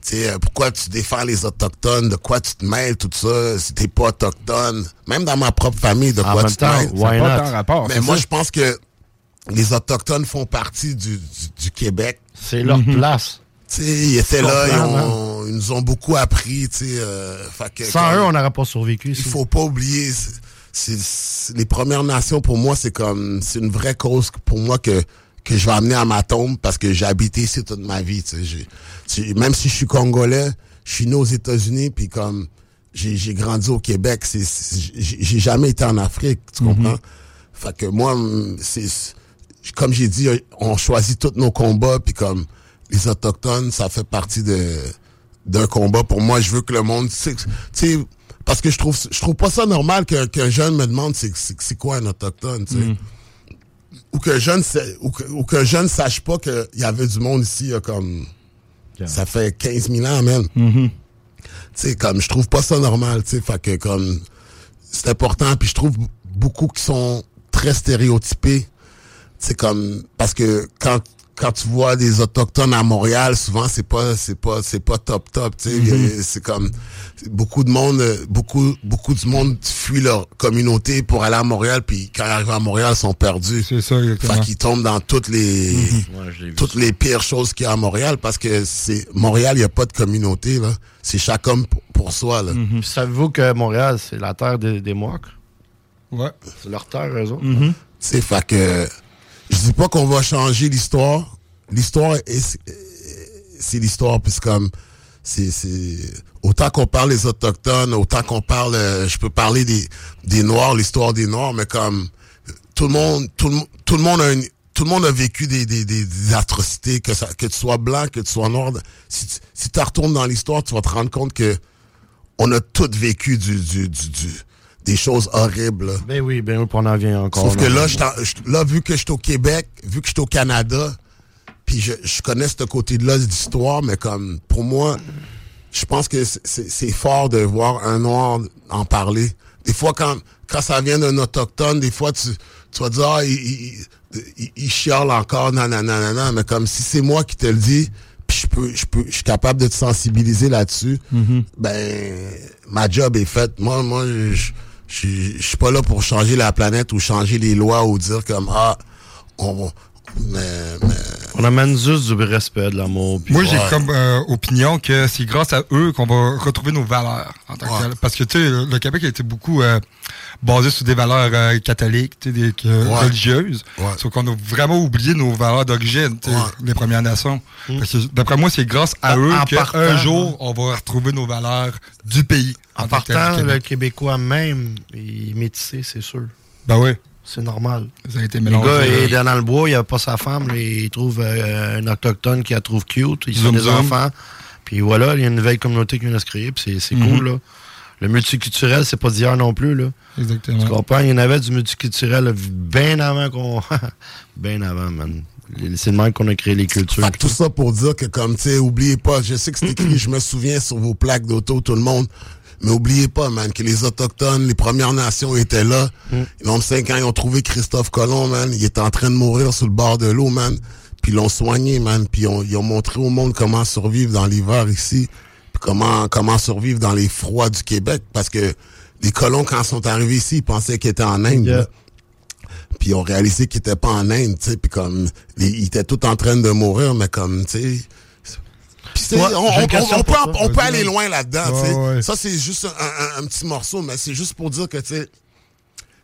Tu sais, euh, pourquoi tu défends les Autochtones? De quoi tu te mêles, tout ça? Si t'es pas autochtone. Même dans ma propre famille, de En quoi même tu te mêles? why pas not? tant rapport. Mais moi, je pense que les Autochtones font partie du, du, du Québec. C'est leur place. Tu sais, ils étaient là, ils, comprends, ont- ils nous ont beaucoup appris, tu sais. euh, fait que Sans eux, on n'aurait pas survécu. il faut pas oublier, c'est c'est- les Premières Nations pour moi, c'est comme c'est une vraie cause pour moi que que je vais amener à ma tombe parce que j'ai habité ici toute ma vie. tu sais. J'ai- j'ai- même si je suis congolais, je suis né aux États-Unis puis comme j'ai j'ai grandi au Québec, j'ai jamais été en Afrique, tu comprends? Fait que moi, c'est comme j'ai dit, on choisit tous nos combats puis comme les autochtones, ça fait partie de d'un combat. Pour moi, je veux que le monde, tu sais, parce que je trouve, je trouve pas ça normal qu'un jeune me demande c'est c'est c'est quoi un autochtone, tu sais. Ou ou que- ou qu'un jeune sache pas qu'il y avait du monde ici, comme, ça fait 15 000 ans, même. Tu sais, comme, je trouve pas ça normal, tu sais, fait que comme, c'est important, puis je trouve beaucoup qui sont très stéréotypés. C'est comme, parce que quand, quand tu vois des autochtones à Montréal, souvent c'est pas c'est pas c'est pas top top, tu sais, Mhm. c'est comme beaucoup de monde beaucoup beaucoup de monde fuit leur communauté pour aller à Montréal puis quand ils arrivent à Montréal ils sont perdus. C'est ça exactement. Fait qu'ils tombent dans toutes les vu. toutes les pires choses qu'il y a à Montréal parce que c'est Montréal, il y a pas de communauté là, c'est chaque homme pour, pour soi là. Puis Savez-vous que Montréal, c'est la terre des, des Mohawks? Ouais. C'est leur terre, eux autres. Mhm. C'est fait que je dis pas qu'on va changer l'histoire. L'histoire est c'est l'histoire puis c'est comme c'est autant qu'on parle des autochtones, autant qu'on parle euh, je peux parler des des noirs, l'histoire des noirs mais comme tout le monde tout le tout le monde a une tout le monde a vécu des, des, des, atrocités, que, ça, que tu sois blanc, que tu sois noir. Si tu si retournes dans l'histoire, tu vas te rendre compte que on a tous vécu du, du, du, du- des choses horribles. là. Ben oui, ben oui, puis on en vient encore. Sauf que là, je là, vu que je suis au Québec, vu que je suis au Canada, puis je, je connais ce côté-là d'histoire, mais comme pour moi, je pense que c'est- fort de voir un noir en parler. Des fois, quand, quand ça vient d'un autochtone, des fois, tu, tu vas dire, ah, il, il, il- il chiale encore, nanana, nanana, mais comme si c'est moi qui te le dis, puis je peux, je peux, je suis capable de te sensibiliser là-dessus, ben, ma job est faite. Moi, moi, je, je, suis pas là pour changer la planète ou changer les lois ou dire comme, ah, on, mais, mais, On amène juste du respect, de l'amour. Moi, j'ai comme euh, opinion que c'est grâce à eux qu'on va retrouver nos valeurs en tant que Ouais. Parce que, tu sais, le Québec a été beaucoup euh, basé sur des valeurs euh, catholiques, des, Ouais. religieuses. Ouais. Sauf qu'on a vraiment oublié nos valeurs d'origine, les Premières Nations. Que, d'après moi, c'est grâce à En- eux en qu'un jour, on va retrouver nos valeurs du pays. En tel, partant, le. Québécois même, il est métissé, c'est sûr. Ben oui. C'est normal. Ça a été Le mélangé. gars il est dans le bois, il a pas sa femme, là, il trouve euh, un autochtone qui la trouve cute, ils sont des zoom. enfants. Puis voilà, il y a une nouvelle communauté qui vient de se créer, puis c'est c'est Mhm. cool, là. Le multiculturel, c'est pas d'hier non plus, là. Exactement. Tu comprends? Il y en avait du multiculturel bien avant qu'on... bien avant, man. C'est le même qu'on a créé les cultures. Fait que tout ça pour dire que comme, tu sais, oubliez pas, je sais que c'est écrit, je me souviens sur vos plaques d'auto, tout le monde, mais oubliez pas, man, que les Autochtones, les Premières Nations étaient là. Ils ont cinq ans, ils ont trouvé Christophe Colomb, man. Il était en train de mourir sur le bord de l'eau, man. Puis ils l'ont soigné, man. Puis ils ont, ils ont montré au monde comment survivre dans l'hiver ici. Puis comment, comment survivre dans les froids du Québec. Parce que les colons, quand ils sont arrivés ici, ils pensaient qu'ils étaient en Inde. Yeah. Puis ils ont réalisé qu'ils étaient pas en Inde, tu sais, puis comme ils étaient tous en train de mourir, mais comme tu sais. Ouais, on, peut, on peut aller loin là-dedans, Ouais, ouais. Ça c'est juste un, un- un petit morceau, mais c'est juste pour dire que tu sais,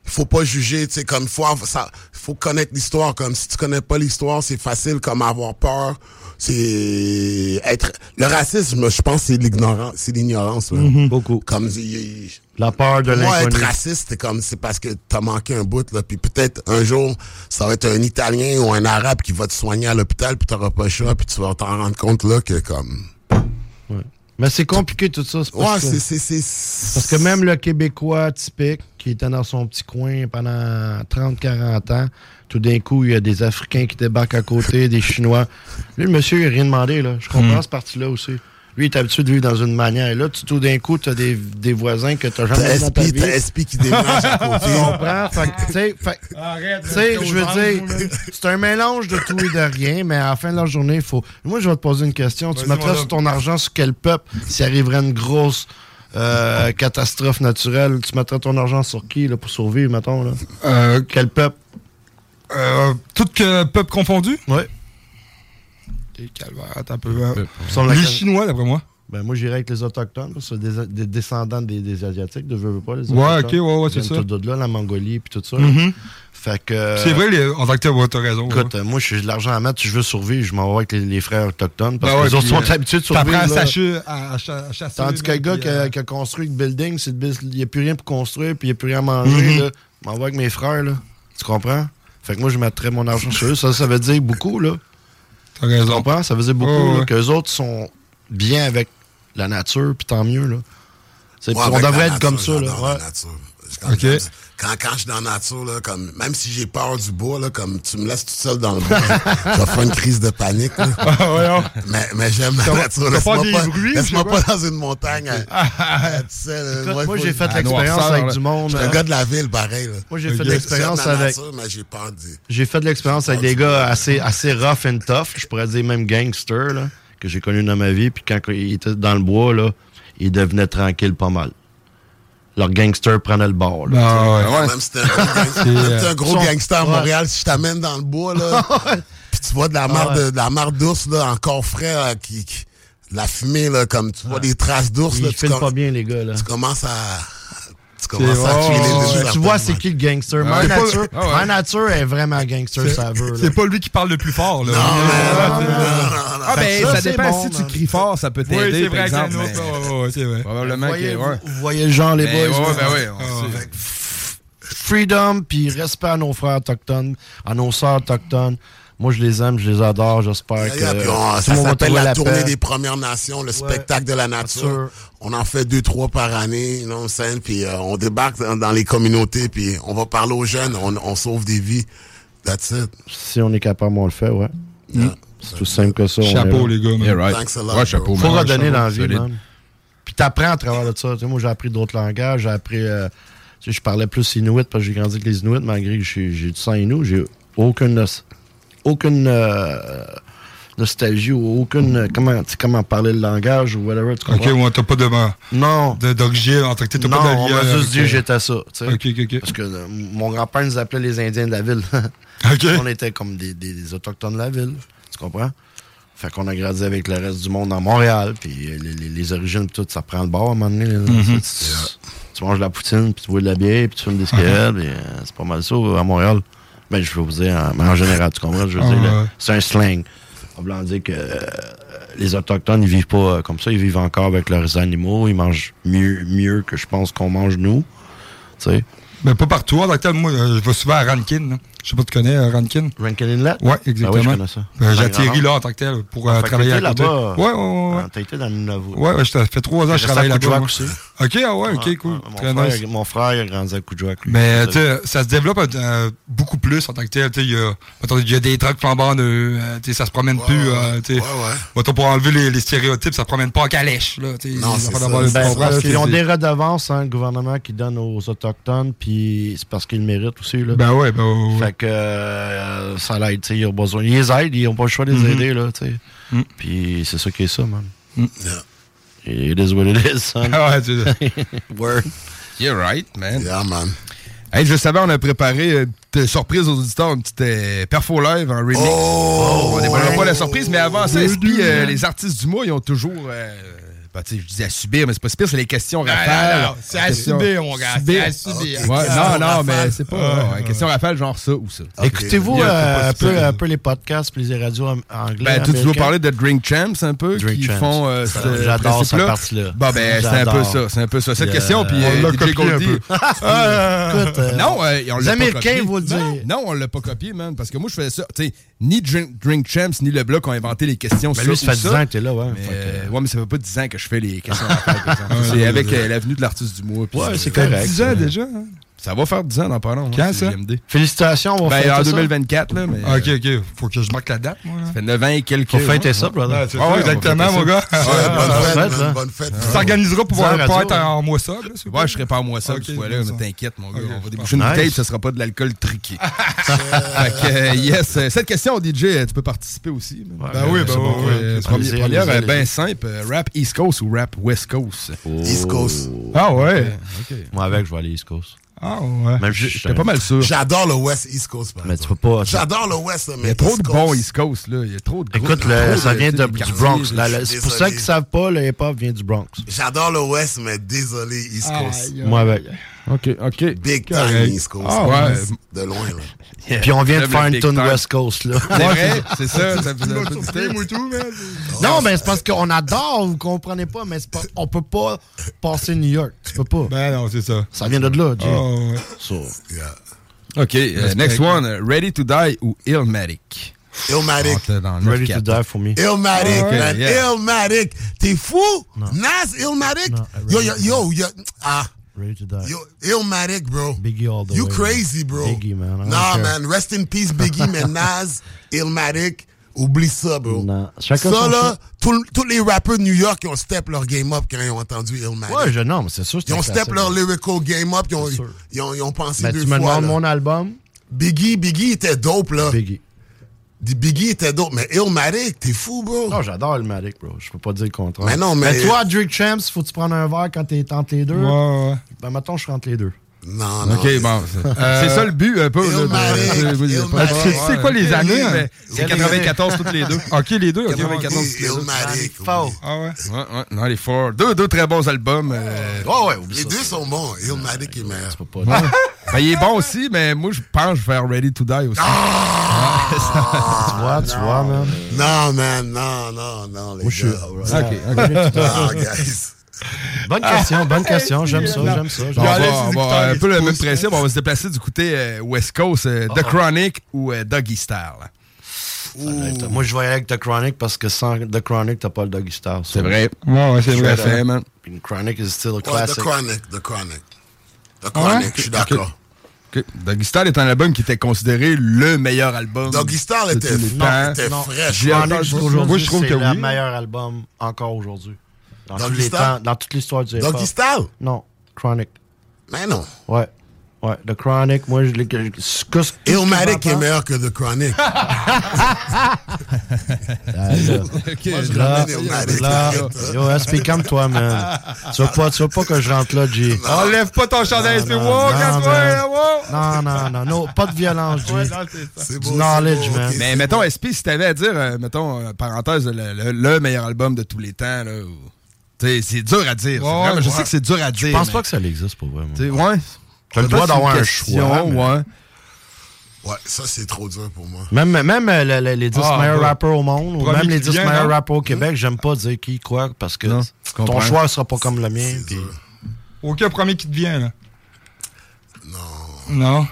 il faut pas juger, tu sais, comme il faut, ça, faut connaître l'histoire. Comme si tu connais pas l'histoire, c'est facile comme avoir peur. C'est être le racisme, je pense, c'est l'ignorance, c'est l'ignorance. Mhm. Beaucoup. Comme il- il- La peur de moi, être l'inconnu. raciste, c'est comme c'est parce que t'as manqué un bout là, puis peut-être un jour ça va être un Italien ou un Arabe qui va te soigner à l'hôpital, puis t'auras pas le choix, puis tu vas t'en rendre compte là que comme. Mais c'est compliqué tout ça. c'est Ouais, parce que- c'est c'est c'est. Parce que même le Québécois typique, qui était dans son petit coin pendant 30-40 ans, tout d'un coup, il y a des Africains qui débarquent à côté, des Chinois. Lui, le monsieur, il n'a rien demandé, là. Je comprends Hmm. cette partie-là aussi. Lui, il est habitué de vivre dans une manière. Et là, tu- tout d'un coup, tu as des, des voisins que tu n'as jamais T'as vu dans ta SP, vie. t'as SP qui déménage à côté. Tu comprends? Fait que, tu sais, je veux dire, c'est un mélange de tout et de rien, mais à la fin de la journée, il faut. Moi, je vais te poser une question. Tu mettrais sur ton argent sur quel peuple? S'il arriverait une grosse euh, catastrophe naturelle? Tu mettrais ton argent sur qui là, pour survivre, mettons? Là? Euh, quel peuple? Euh, tout que peuple confondu? Ouais. T'es calvaire, un peu. euh, à les Chinois, d'après moi. Ben, moi, j'irais avec les Autochtones. parce que C'est des, des descendants des, des Asiatiques, de veux, veux pas, les Ouais, ok, ouais, ouais, c'est ça. tous de là, la Mongolie, puis tout ça. Mhm. Fait que. C'est vrai, les, en tant que tel, ouais, t'as raison. Écoute, euh, moi, j'ai de l'argent à mettre, je veux survivre, je m'en vais avec les, les frères autochtones parce Ben que ouais, les autres sont euh, habitués de t'apprends survivre. à là. sacher- à- à cha- à chasser, Tandis que le là, gars qui, a, euh, construit le building, c'est le bus- il n'y a plus rien pour construire, puis il n'y a plus rien à manger. Mhm. là. Je m'en vais avec mes frères, là. Tu comprends? Fait que moi, je mettrais mon argent sur eux. Ça, ça veut dire beaucoup, là raison. Tu? Ça faisait beaucoup oh, ouais. qu'eux autres sont bien avec la nature, puis tant mieux. Là. On devrait être comme ça. Là. Okay quand, quand je suis dans la nature, là, comme, même si j'ai peur du bois, là, comme tu me laisses tout seul dans le bois, je vais faire une crise de panique. Là. Mais, mais j'aime la nature. Laisse-moi pas, pas, dans une montagne. Euh, euh, moi, j'ai fait l'expérience avec du monde. Je un euh, gars de la ville, pareil. Moi, j'ai fait de l'expérience avec. J'ai J'ai fait de l'expérience avec des gars assez, assez rough and tough. Je pourrais dire même gangster, que j'ai connu dans ma vie. Puis quand ils étaient dans le bois, là, ils devenaient tranquilles pas mal leur gangster prenait le bord. Là, bah, ouais. ouais. Même si un, gros euh, gangster à Montréal, si je t'amène dans le bois, là, puis tu vois de la marde, de, la marde d'ours encore frais là, qui, qui, la fumée, là, comme tu vois des traces d'ours. Tu, com pas bien, les gars, là. tu commences à tu vois, c'est qui le gangster? Ah ma nature, est vraiment gangster, ça veut. C'est pas lui qui parle le plus fort. Là. Non, non, Ah, ben, ça dépend. Si tu cries fort, ça peut t'aider, par exemple. c'est vrai. Probablement que. Vous voyez le genre, les boys. Ben ah, freedom puis respect à nos frères autochtones, à nos sœurs autochtones, moi, je les aime, je les adore, j'espère que. Puis oh, ça s'appelle la, la tournée des Premières Nations, le spectacle de la nature. On en fait deux, trois par année, you puis euh, on débarque dans, les communautés, puis on va parler aux jeunes, on, sauve des vies. That's it. Si on est capable, on le fait, ouais. Mm. C'est tout simple que ça. Chapeau, les gars. Yeah, right. Thanks a lot, ouais, chapeau, Faut redonner l'envie, man. Puis t'apprends à travers de ça. Moi, j'ai appris d'autres langages, j'ai appris. Euh, je parlais plus Inuit parce que j'ai grandi avec les Inuits, malgré que j'ai du sang Inuit. J'ai aucune aucune euh, nostalgie ou aucune. Euh, comment, comment parler le langage ou whatever. Tu comprends? Ok, ouais, t'as pas de. Non. D'origine, en tant que pas. Non, on m'a juste dit euh, j'étais ça. Ok, ok, ok. Parce que mon grand-père nous appelait les Indiens de la ville. ok. On était comme des, des, Autochtones de la ville. Tu comprends? Fait qu'on a grandi avec le reste du monde à Montréal, puis les, origines, pis tout, ça prend le bord à un moment donné. Mhm. Tu, manges de la poutine, puis tu bois de la bière, puis tu fumes des cigarettes, uh c'est pas mal ça à Montréal. Ben, je veux vous dire, en, en général, tu comprends? Je veux dire, ah, c'est un slang. On va dire que euh, les Autochtones, ils vivent pas euh, comme ça. Ils vivent encore avec leurs animaux. Ils mangent mieux, mieux que je pense qu'on mange nous. Tu sais? Mais pas partout. Ah, moi, euh, je vais souvent à Rankin. Je sais pas, tu connais euh, Rankin? Rankin Inlet? Ouais, ah exactement. Ben euh, ah, oui, là en tant que tel pour euh, ah, travailler à côté. Ouais, ouais, ouais. T'as été dans le Ouais, ouais, ça fait trois ans que je travaille là-bas. aussi. OK, ah ouais, OK, cool. Mon, Très frère, nice. mon frère, il a grandi à Coudjouac. Mais tu sais, ça se développe beaucoup plus en tant que tel. Tu sais, il y a des trucks flambants, tu sais, ça se promène plus. tu ouais, ouais. pour enlever les, stéréotypes, ça se promène pas en calèche. Là, non, ben, ont des redevances, hein, le gouvernement qui donne aux Autochtones, puis c'est parce qu'ils le méritent aussi. Ben ouais, ben ouais. Que euh, ça l'aide, ils ont besoin. Ils aident, ils n'ont pas le choix de les mhm. aider, là, tu sais. Mm. Puis c'est ça qui est ça, man. Mm. Yeah. It is what it is. Word. You're right, man. Yeah, man. Hey, juste avant, on a préparé euh, une surprise aux auditeurs, une petite euh, perfo live en remix. Oh, on dévoilera pas la surprise, mais avant ça, SP, euh, les artistes du mois, ils ont toujours ben, je disais à subir, mais c'est pas subir, c'est les questions rafales. C'est à subir, mon gars. C'est à subir. non, non, mais c'est pas. Ah, ah. question rafale, genre ça ou ça. Écoutez-vous euh, un, peu, les podcasts puis les radios anglais. Ben, tu veux parler de Drink Champs un peu qui font euh, euh, J'adore cette partie-là. Bon, ben, c'est un peu ça. C'est un peu ça. Cette question, puis on l'a Goldie. Non, on Les Américains vont le dire. Non, on l'a pas copié, man, parce que moi, je faisais ça. Tu sais, ni Drink Champs ni Le Bloc ont inventé les questions. Ben, mais lui, ça fait 10 ans que t'es là, ouais. Ouais, mais ça fait pas 10 ans que je je fais les questions à c'est avec euh, l'avenue de l'artiste du mois. Ouais, c'est correct. 10 ans déjà. hein? Ça va faire 10 ans dans pas long. Hein, Quand ça? Félicitations, on va ben, en 2024, là. Mais, ok, euh, ok. Faut que je marque la date, moi. Ça fait 9 ans et quelques. Faut fêter ça, brother. Ah, ouais, exactement, mon gars. Hein. Hein. bonne, fête, bonne fête. Tu t'organiseras pour pas être en moisson, là? Ouais, je serai pas en moisson cette fois-là. Mais t'inquiète, mon gars. On va déboucher une tape, ça sera pas de l'alcool triqué. Fait que, euh, yes. Euh, cette question, DJ, tu peux participer aussi. Ben oui, ben oui. Première, ben simple. Rap East Coast ou rap West Coast? Oh. East Coast. Ah ouais? Moi, avec, je vais aller East Coast. Ah ouais. Pas mal sûr. J'adore le West East Coast, par Mais tu peux pas. J'adore le West, mais. Il y a trop de bons East Coast, là. Il y a trop de gros- Écoute, ça vient du Bronx. C'est pour désolé. ça qu'ils savent pas, le hip-hop vient du Bronx. J'adore le West, mais désolé, East Coast. Aïe, aïe. Moi. OK, OK. Big time East Coast. Ah ouais. De loin, là. Yeah. Puis on vient de faire une tune West Coast, là. C'est vrai, c'est ça. ça non, mais c'est parce qu'on adore, vous comprenez pas, mais pas, on peut pas passer New York. Tu peux pas. Ben non, c'est ça. Ça vient de là, Jay. Oh, ouais. so. yeah. OK, euh, next one. Ready to Die ou Illmatic? Illmatic. Oh, ready to Die for me. Illmatic, oh, man. Yeah. T'es fou? Non. Nas, Illmatic? Yo, yo, yo, yo. Ah. Ready to die. Yo, Illmatic, bro. Biggie all the You way. crazy, bro. Biggie, man. I Nah, care. man. Rest in peace, Biggie, mais Nas, Illmatic, oublie ça, bro. Chacun ça, là, tous les rappeurs de New York, ils ont step leur game up quand ils ont entendu Illmatic. Ouais, je, non, mais c'est sûr. Ils ont step leur lyrical game up, ils ont, ils ont, ils ont pensé Ben, deux tu me fois. demandes mon album? Biggie, Biggie était dope, là. Biggie. Biggie était dope, mais Illmatic, t'es fou, bro. Non, j'adore le Matic, bro. Je peux pas dire le contraire. Mais non, mais- toi, Drake Champs, faut que tu prennes un verre quand t'es entre les deux. Ouais, ouais. Ben, mettons, je suis entre les deux. Non, non. Ok, bon. C'est Euh, ça le but, un peu. C'est quoi les années? mais hein? C'est 94 toutes les deux. Ok, les deux. ok. 94 toutes les deux. Ah ouais. Ouais, ouais. Non, les four. Deux, deux très bons albums. euh, Oh, ouais, Les ça. deux sont bons. Illmatic est meilleur. Ben, il est bon aussi, mais moi, je pense que je vais faire Ready to Die aussi. Tu vois, tu vois, man. Non, man, non, non, non, les Moi, je suis. gars. Ok, ok. Ah, guys. Bonne question, bonne question. J'aime ça, j'aime ça. On j'aime va, on va un peu le même principe. On va se déplacer du côté euh, West Coast, euh, Ah. The Chronic ou euh, Doggy Style. Moi, je vais avec The Chronic parce que sans The Chronic, t'as pas le Doggy Star. C'est vrai. Ouais, ouais, c'est vrai. fait, ça. man. Puis Chronic is still a Ouais, The classic. Chronic, The Chronic. The Ah ouais? Chronic, je suis d'accord. Ok. Doggy Style est un album qui était considéré le meilleur album. Doggy de était, non, Non, fraîche. J'ai Chronic, entendu- jusqu'à aujourd'hui, Moi, je trouve c'est que le oui. meilleur album encore aujourd'hui. Dans, Doggy tous les Style? temps, dans toute l'histoire du hip-hop. Doggy Style? Non, Chronic. Mais non. Ouais. Ouais, The Chronic, moi, je l'ai. Illmatic est meilleur que The Chronic. Là. Ok, Moi, je Là, ramène Illmatic. là, arrête, yo, SP, calme-toi, man. Tu veux pas, tu veux pas que je rentre là, G. Enlève pas ton chandail, SP. Wow, wow. Non, non, non, non, pas de violence, G. C'est Du knowledge, man. Mais mettons, SP, si t'avais à dire, euh, mettons, euh, parenthèse, le, le- le meilleur album de tous les temps, là. C'est dur à dire. c'est Ouais, vraiment- je ouais. sais que c'est dur à dire. Je pense mais- pas que ça existe pour vrai, moi. T'sais, ouais. T'as le Peut-être droit d'avoir un choix, mais- ouais. Ouais, ça, c'est trop dur pour moi. Même, même euh, le- le- les 10 Ah, meilleurs ouais. rappeurs au monde, ou même les qui 10 vient, meilleurs non? rappeurs au Québec, j'aime pas dire qui, quoi, parce que Non, ton choix sera pas comme le mien. Aucun premier qui te vient, là. Non. Non?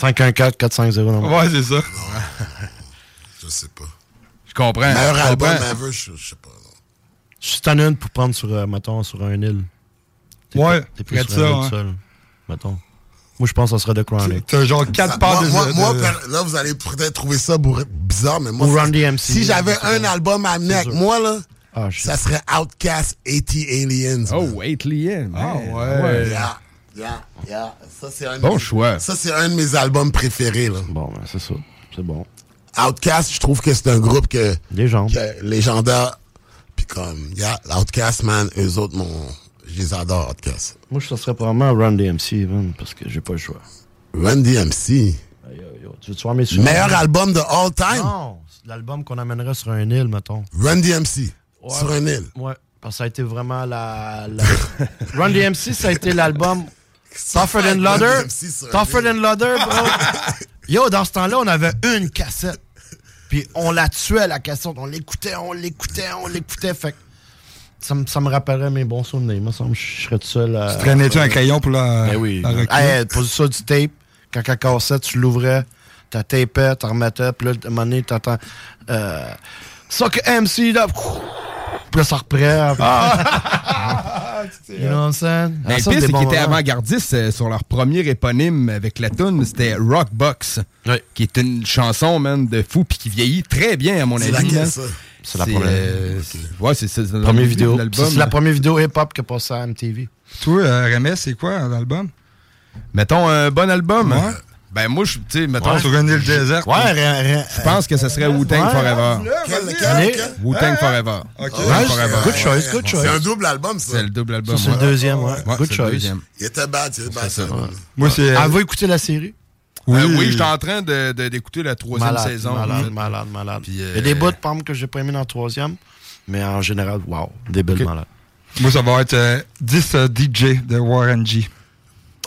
514-450. non? Ouais, c'est ça. Je sais pas. Je comprends. Meilleur je album je sais pas. Je suis tanné une pour prendre sur, euh, mettons, sur un île. Ouais, T'es plus sur un île ouais. seul, mettons. Moi, je pense que ça serait The Chronic. T'as genre quatre parts moi, de. moi, de- moi, de- per- là, vous allez peut-être trouver ça bizarre, mais moi, Ou ça- Run DMC. si j'avais un album à amener avec moi, là, Ah, ça serait Outcast 80 Aliens. Oh, man. wait, Liam. Ah, man. ouais. Yeah, yeah, yeah. Ça, c'est un, de Bon mes- choix. ça, c'est un de mes albums préférés. Là. Bon, ben, c'est ça. C'est bon. Outcast, je trouve que c'est un groupe que, gens. que légendaire. Puis comme, yeah, Outcast, man, eux autres, mon, je les adore, Outcast. Moi, ça serait probablement Run DMC, man, parce que j'ai pas le choix. Run DMC. Yo, yo, tu mes souvenirs? Meilleur album de all time? Non, l'album qu'on amènerait sur un île, mettons. Run DMC. Ouais. Sur un île. Ouais, parce que ça a été vraiment la... la... Run DMC, ça a été l'album Tougher Than un Tougher. Than Leather, bro. Yo, dans ce temps-là, on avait une cassette. Puis on la tuait, la cassette. On l'écoutait, on l'écoutait, on l'écoutait. Fait que ça, me- ça me rappellerait mes bons souvenirs. Moi, ça me je serais tout seul à... Tu traînais-tu un crayon pour la. Ben oui. la pose ça du tape. Quand elle cassait, tu l'ouvrais, t'as tapé, t'en remettais, puis là, à un moment donné, t'entends. Euh, Suck MC, là. Puis là, ça reprend. you know what I'm saying? Mais Ah, le pire, des c'est qu'ils étaient avant-gardistes euh, sur leur premier éponyme avec la tune, c'était Rockbox, Ouais. qui est une chanson, man, de fou, puis qui vieillit très bien, à mon avis. laquelle, man. ça? C'est la première. euh, c'est- Ouais, c'est c'est- c'est dans Première le vidéo. C'est la première vidéo hip-hop qui a passé à MTV. Toi, euh, RMS, c'est quoi l'album? Mettons un bon album. Ouais. Ben moi, je- tu sais, mettons, Ouais, sur une île déserte. Ouais, rien, rien. je pense que ce serait Wu-Tang Ouais. Forever. Wu-Tang Forever. Ok. Wu-Tang Ouais, Forever. good choice, good C'est un choice. double album, ça. C'est le double album. C'est le deuxième, ouais. Good choice. Il était bad, il était bad. Moi, c'est. Elle va écouter la série? Oui, Euh, oui, j'étais en train de- de- d'écouter la troisième Malade, saison. malade, fait. malade, malade. Puis, Il y euh, a des bouts, par exemple, que j'ai pas aimé dans le troisième, mais en général, wow, des belles Ok. malades. Moi, ça va être euh, 10 euh, DJ de Warren G.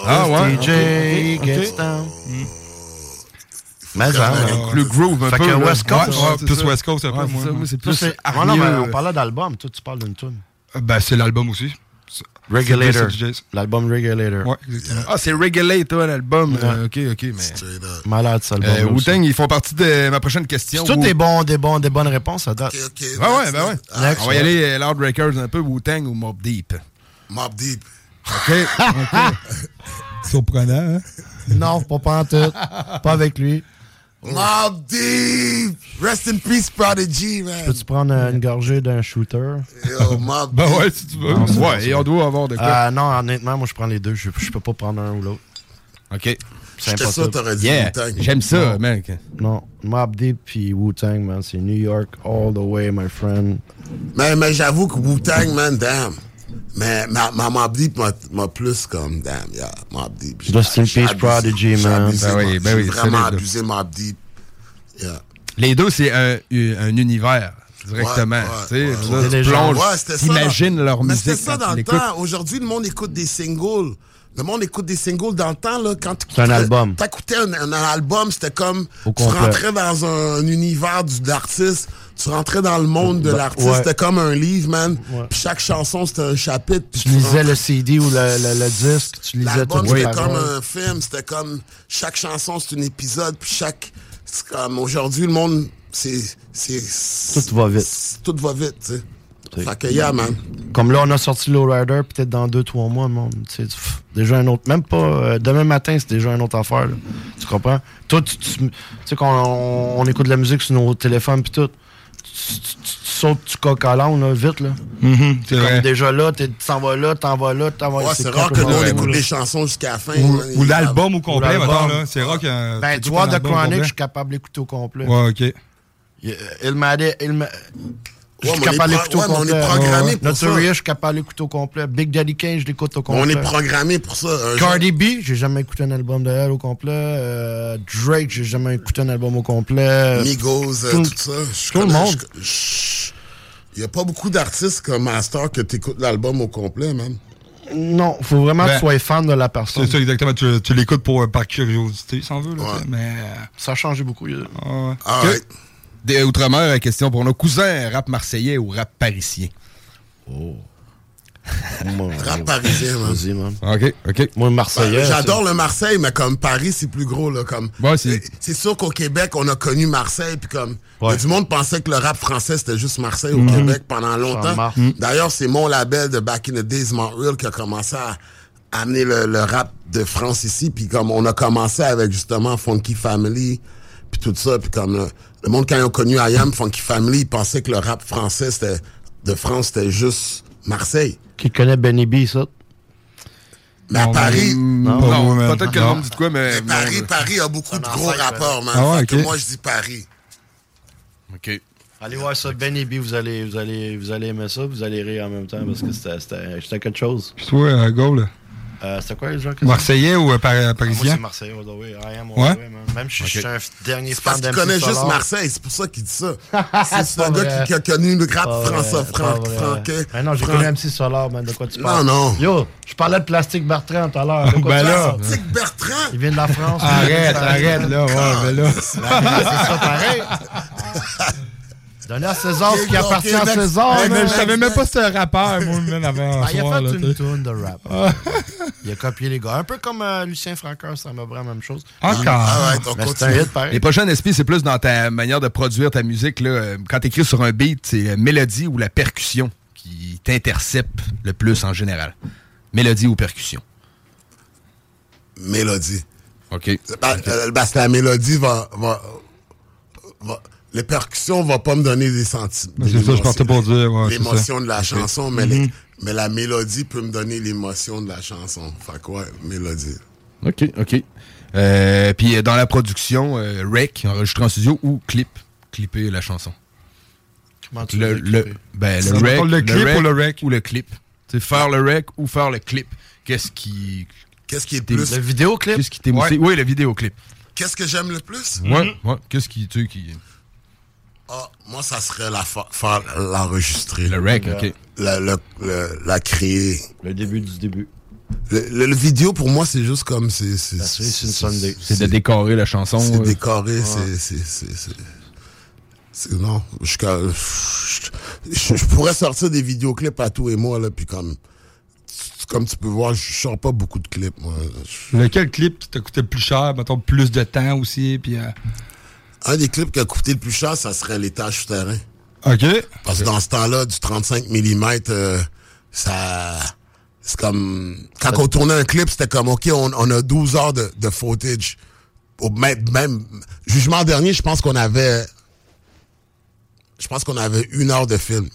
Ah ouais? DJ Ok. gets down. Mais hein. Le groove un Fait peu. que. West Coast, Ouais, plus ça. West Coast un peu, Ouais, moi. c'est plus Ah non, mais hargneux. on parlait d'album. Toi, tu parles d'une tune. Euh, Ben, c'est l'album aussi. Regulator. C'est 10 DJs. L'album Regulator. Ouais, exactement. Ah, c'est Regulate, toi, l'album. Euh, ok, ok, mais. Malade, ça, Euh, l'album. Wu-Tang, ils font partie de ma prochaine question. C'est tout Wu- des, bons, des, bons, des bonnes réponses à date. Ouais, ouais, ben ouais. Ah. On va y aller euh, Loud Records un peu, Wu-Tang ou Mob Deep. Mob Deep. OK. Surprenant, hein? Non, pas, pas en tout. pas avec lui. Mob Deep! Rest in peace, Prodigy, man. Peux-tu prendre euh, une gorgée d'un shooter? Yo, Mob Ben Deep. ouais, si tu veux. Non, Ouais, et ça. on doit avoir de quoi? Euh, non, honnêtement, moi, je prends les deux. Je, je peux pas prendre un ou l'autre. OK. C'est J'étais que t'aurais dit Yeah. Wu-Tang. J'aime ça, Non. mec. Non, Mob Deep puis Wu-Tang, man, c'est New York all the way, my friend. Mais, mais j'avoue que Wu-Tang, man, damn. Mais ma, ma Mob Deep m'a- m'a plus comme, damn, yeah, Mob Deep. J'ai- Rest in j'ai peace, Prodigy, j'ai man. abusé, Ben oui, ben J'ai oui, vraiment solide, là. abusé Mob Deep. Yeah. Les deux, c'est un, un univers, directement. Ouais, ouais, ouais. tu plonges, dans- leur Mais musique c'était ça dans le temps. Aujourd'hui, le monde écoute des singles. Le monde écoute des singles dans le temps, là, quand tu C'est un album. T'écoutais un, un album, c'était comme Au tu complet. rentrais dans un, univers du- de l'artiste, tu rentrais dans le monde de Bah, l'artiste, ouais. c'était comme un livre, man. Ouais. Puis chaque chanson, c'était un chapitre. puis Tu lisais le CD ou le, le- le disque, tu lisais tout c'était comme un film, c'était comme chaque chanson, c'est un épisode, puis chaque. C'est comme aujourd'hui, le monde, c'est. c'est- Tout va vite. Tout va vite, tu sais. Fait que, yeah, man. Comme là, on a sorti Lowrider, peut-être dans deux, trois mois, pff, déjà un autre. Même pas. euh, demain matin, c'est déjà une autre affaire. là. Tu comprends? Toi, tu tu- tu sais, qu'on on, on écoute de la musique sur nos téléphones, puis tout. Tu, tu- tu- tu sautes du coq à l'âne, là, vite, là. Mhm, c'est Comme vrai. déjà là, t'es- tu t'en vas là, t'en vas là, t'en vas Ouais, c'est rare que nous, on écoute les chansons jusqu'à la fin. Ou, man. ou l'album au complet, mettons, là. C'est rare que. Ben, tu vois, The Chronic, je suis capable d'écouter au complet. Ouais, ok. Il, il m'a dit. Il Je Ouais, pro- d'écouter au ouais, mais on complet. est programmé pour ça. Notorious, je suis capable d'écouter au complet. Big Daddy Kane, je l'écoute au complet. On est programmé pour ça. Jour- Cardi B, j'ai jamais écouté un album de elle au complet. Euh, Drake, j'ai jamais écouté un album au complet. Migos, euh, Tout- tout, ça. Je tout le connais- monde. je- Il n'y a pas beaucoup d'artistes comme Master que tu écoutes l'album au complet, man. Non, faut vraiment Ben, que tu sois fan de la personne. C'est ça, exactement. Tu, tu l'écoutes pour, euh, par curiosité, si on veut. Là, Ouais. mais. Ça a changé beaucoup. il euh, ouais. Ah, ouais. Des- Outre-mer, la question pour nos cousins, rap marseillais ou rap parisien? Oh. Rap parisien, man. Vas-y, man. OK, OK. Moi, Marseillais. Ben, J'adore le Marseille, mais comme Paris, c'est plus gros. Là, comme, Ouais, c'est- sûr qu'au Québec, on a connu Marseille, puis comme il y a Ouais. du monde pensait que le rap français, c'était juste Marseille au Mhm. Québec pendant longtemps. marche. D'ailleurs, c'est mon label de Back in the Days, Montreal, qui a commencé à amener le, le rap de France ici, puis comme on a commencé avec justement Funky Family, puis tout ça, puis comme le, le monde, quand ils ont connu IAM, Funky Family, ils pensaient que le rap français, c'était de France, c'était juste Marseille. Qui connaît Benny B, ça? Mais à Paris... Non, peut-être que le dit quoi, mais... Mais Paris, non, Paris a beaucoup de gros ancêtre, rappeurs, man. Ah ouais, Fait que ok. moi, je dis Paris. OK. Allez voir ça, Benny B, vous allez, vous, allez, vous allez aimer ça, vous allez rire en même temps parce que c'était- c'était c'était quelque chose. Puis toi, euh, go, là. Euh, c'était quoi les gens que Marseillais ou euh, par- Ah, Moi, parisien? c'est Marseille, all the way. I am all Ouais? the way, man. Même si je suis un dernier fan d'MC juste Solar. Marseille, c'est pour ça qu'il dit ça. C'est un gars qui, qui a connu le rap français, vrai. franquais. Ben non, j'ai Fran- connu MC Solar, man. De quoi tu Non, parles? non. Yo, je parlais de Plastique Bertrand tout à l'heure. Ben là. Tic Bertrand? Il vient de la France. Arrête, arrête, là. Ouais, mais là. C'est ça, pareil. Donner à César ce qui appartient à. César. Hey, Mais je savais même pas un rappeur, moi, man, avant Ah, un il a soir, là, fait une de rap. Il a copié les gars. Un peu comme euh, Lucien Francoeur, ça m'a vraiment la même chose. Encore. Ah ouais, donc Mais c'est continue. un hit pareil. Les prochaines SP, c'est plus dans ta manière de produire ta musique. Là. Euh, Quand tu écris sur un beat, c'est la mélodie ou la percussion qui t'intercepte le plus en général? Mélodie ou percussion? Mélodie. OK. Bah, euh, Parce que la mélodie va, va, va- Les percussions vont pas me donner des sentiments. C'est ça, je partais pour dire, ouais, L'émotion de la chanson, mais, Mhm. les- mais la mélodie peut me donner l'émotion de la chanson. Fait que ouais, mélodie. OK, OK. Euh, Puis euh, dans la production, euh, rec, enregistré en studio ou clip, clipper la chanson? Comment tu Le, le, ben, Ça le, rec, le clip ou le rec? Ou le clip? C'est faire le rec ou faire le clip. Qu'est-ce qui... Qu'est-ce qui est plus. Le vidéoclip? Qu'est-ce qui t'émoustille? Oui, le vidéoclip. Qu'est-ce que j'aime le plus? Ouais, ouais. Qu'est-ce qui... Tu qui... Ah, moi, ça serait la fa- faire l'enregistrer. Le rec, OK. La, le- la créer. Le début du début. Le, le- le vidéo, pour moi, c'est juste comme. C'est c'est- de décorer la chanson. C'est euh. décoré, c'est- c'est. c'est- c'est- c'est- Non, je, je, je- je pourrais sortir des vidéoclips à tout et moi, là, puis comme. Comme tu peux voir, je sors pas beaucoup de clips, moi. Lequel clip qui t'a coûté le plus cher, mettons, plus de temps aussi, puis... euh, Un des clips qui a coûté le plus cher, ça serait l'étage souterrain. OK. Parce que dans ce temps-là, du 35 mm, euh, ça. c'est comme, quand on tournait un clip, c'était comme, OK, on, on a 12 heures de, de footage. Au même, même, jugement dernier, je pense qu'on avait, je pense qu'on avait une heure de film.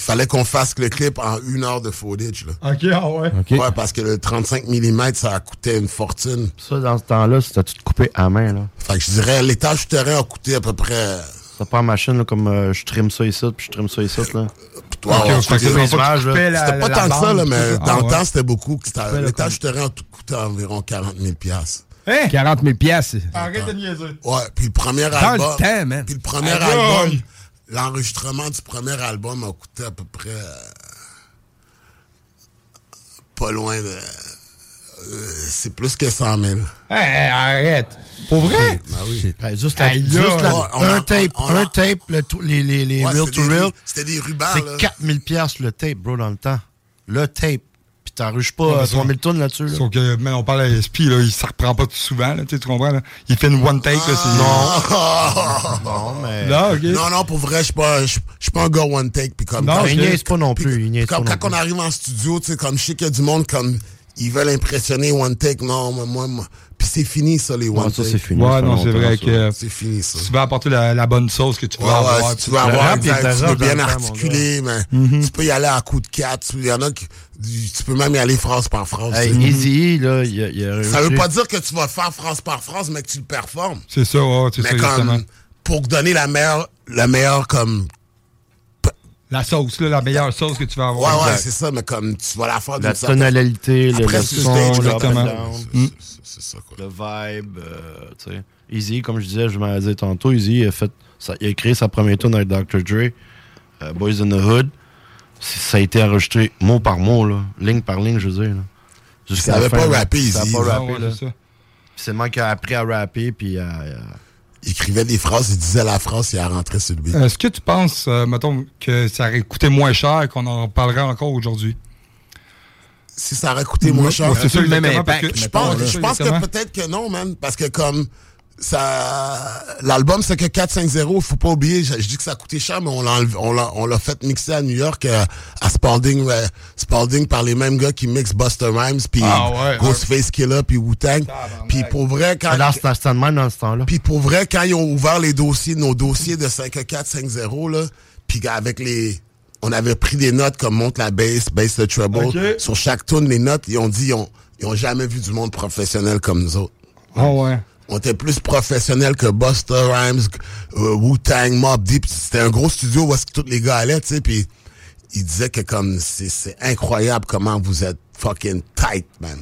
Il fallait qu'on fasse le clip en une heure de footage, là. OK, ah ouais. Ouais, parce que le 35 mm, ça a coûté une fortune. Ça, dans ce temps-là, c'était tout coupé à main, là. Fait que je dirais, l'étage souterrain a coûté à peu près. Ça pas en machine, là, comme euh, je trim ça ici, puis je trim ça ici, là. Ouais, ouais, Ok, je te fait que dirais, les images, là. C'était pas tant que ça, là, mais Ah, dans le ouais. temps, c'était beaucoup. C'était- L'étage souterrain a tout coûté environ 40 000 piastres. 40 000 piastres. Arrête de niaiser. Ouais, puis le premier Dans album. le temps, man. Puis le premier album. L'enregistrement du premier album a coûté à peu près. euh, pas loin de. euh, c'est plus que 100 000. Hey, arrête. Pour vrai? Ben oui. Ben, juste la- juste là. on un tape, on a- un tape, le les, les, les Ouais, c'était to des- real. c'était des rubans, là. C'est 4000 piastres le tape, bro, dans le temps. Le tape. Puis pas Ouais, euh, mais ça- 3000 tonnes là-dessus, là. Sauf que, man, on parle à SP, là, il s'en reprend pas tout souvent, là, tu sais, tu comprends, là? Il fait une one take, là, c'est... Non, mais... Non. Non, non, pour vrai, je suis pas, un gars one take. Puis comme Non, quand- il niaise pas non plus, il niaise Comme pas non quand on arrive en studio, tu sais, comme je sais qu'il y a du monde comme ils veulent impressionner one take. Non, moi, moi, moi. Puis c'est fini ça les one take. c'est fini. Ouais, non, c'est vrai que C'est fini ça. tu vas apporter la, la bonne sauce que tu vas ouais, avoir. si tu veux avoir, exact, tu veux bien articuler, mais Mhm. tu peux y aller à coup de quatre. Il y en a qui, tu peux même y aller phrase par phrase. Hey. Easy, là, il y a, il y a ça veut pas dire que tu vas faire phrase par phrase, mais que tu le performes. C'est ça, ouais, c'est ça, comme, pour donner la meilleure, la meilleure comme La sauce, là, la meilleure sauce que tu vas Ouais, avoir. ouais, Exact. c'est ça, mais comme tu vas la faire La tonalité, le, le son, exactement. Mm. C'est ça, quoi. le vibe, euh, tu sais. Easy, comme je disais, je m'en disais tantôt, Easy a fait, ça- il a créé sa première tune avec Dr. Dre, euh, Boys in the Hood. Ça a été enregistré mot par mot, là, ligne par ligne, je veux dire. là. Ça la avait fin, pas rappé, Ça a Easy, pas rappé, Ah, ouais, là. c'est ça. Mec qui a appris à rapper, puis à... écrivait des phrases, il disait la phrase, il a rentré sur le beat. Est-ce que tu penses, euh, mettons, que ça aurait coûté moins cher qu'on en parlerait encore aujourd'hui? Si ça aurait coûté moins cher. C'est ça, le même impact, que- Je pense, je pense que peut-être que non, man. Parce que comme ça l'album c'est que 4-5-0, faut pas oublier, je, je dis que ça a coûté cher, mais on l'a enlevé- on l'a on l'a fait mixer à New York euh, à Spalding euh, Spalding par les mêmes gars qui mixent Buster Rhymes puis Ah ouais, Ghostface Killer puis Wu-Tang. Puis pour vrai quand même dans ce temps-là. puis pour vrai, quand ils ont ouvert les dossiers, nos dossiers de 5-4, 5-0, là, puis avec les... On avait pris des notes comme monte la bass, bass the treble. Sur chaque tune, les notes, ils ont dit, ils ont, ils ont jamais vu du monde professionnel comme nous autres. Ah ouais. On était plus professionnels que Buster Rhymes, euh, Wu-Tang, Mob Deep. C'était un gros studio où est-ce que tous les gars allaient, tu sais, puis ils disaient que comme, c'est incroyable comment vous êtes fucking tight, man.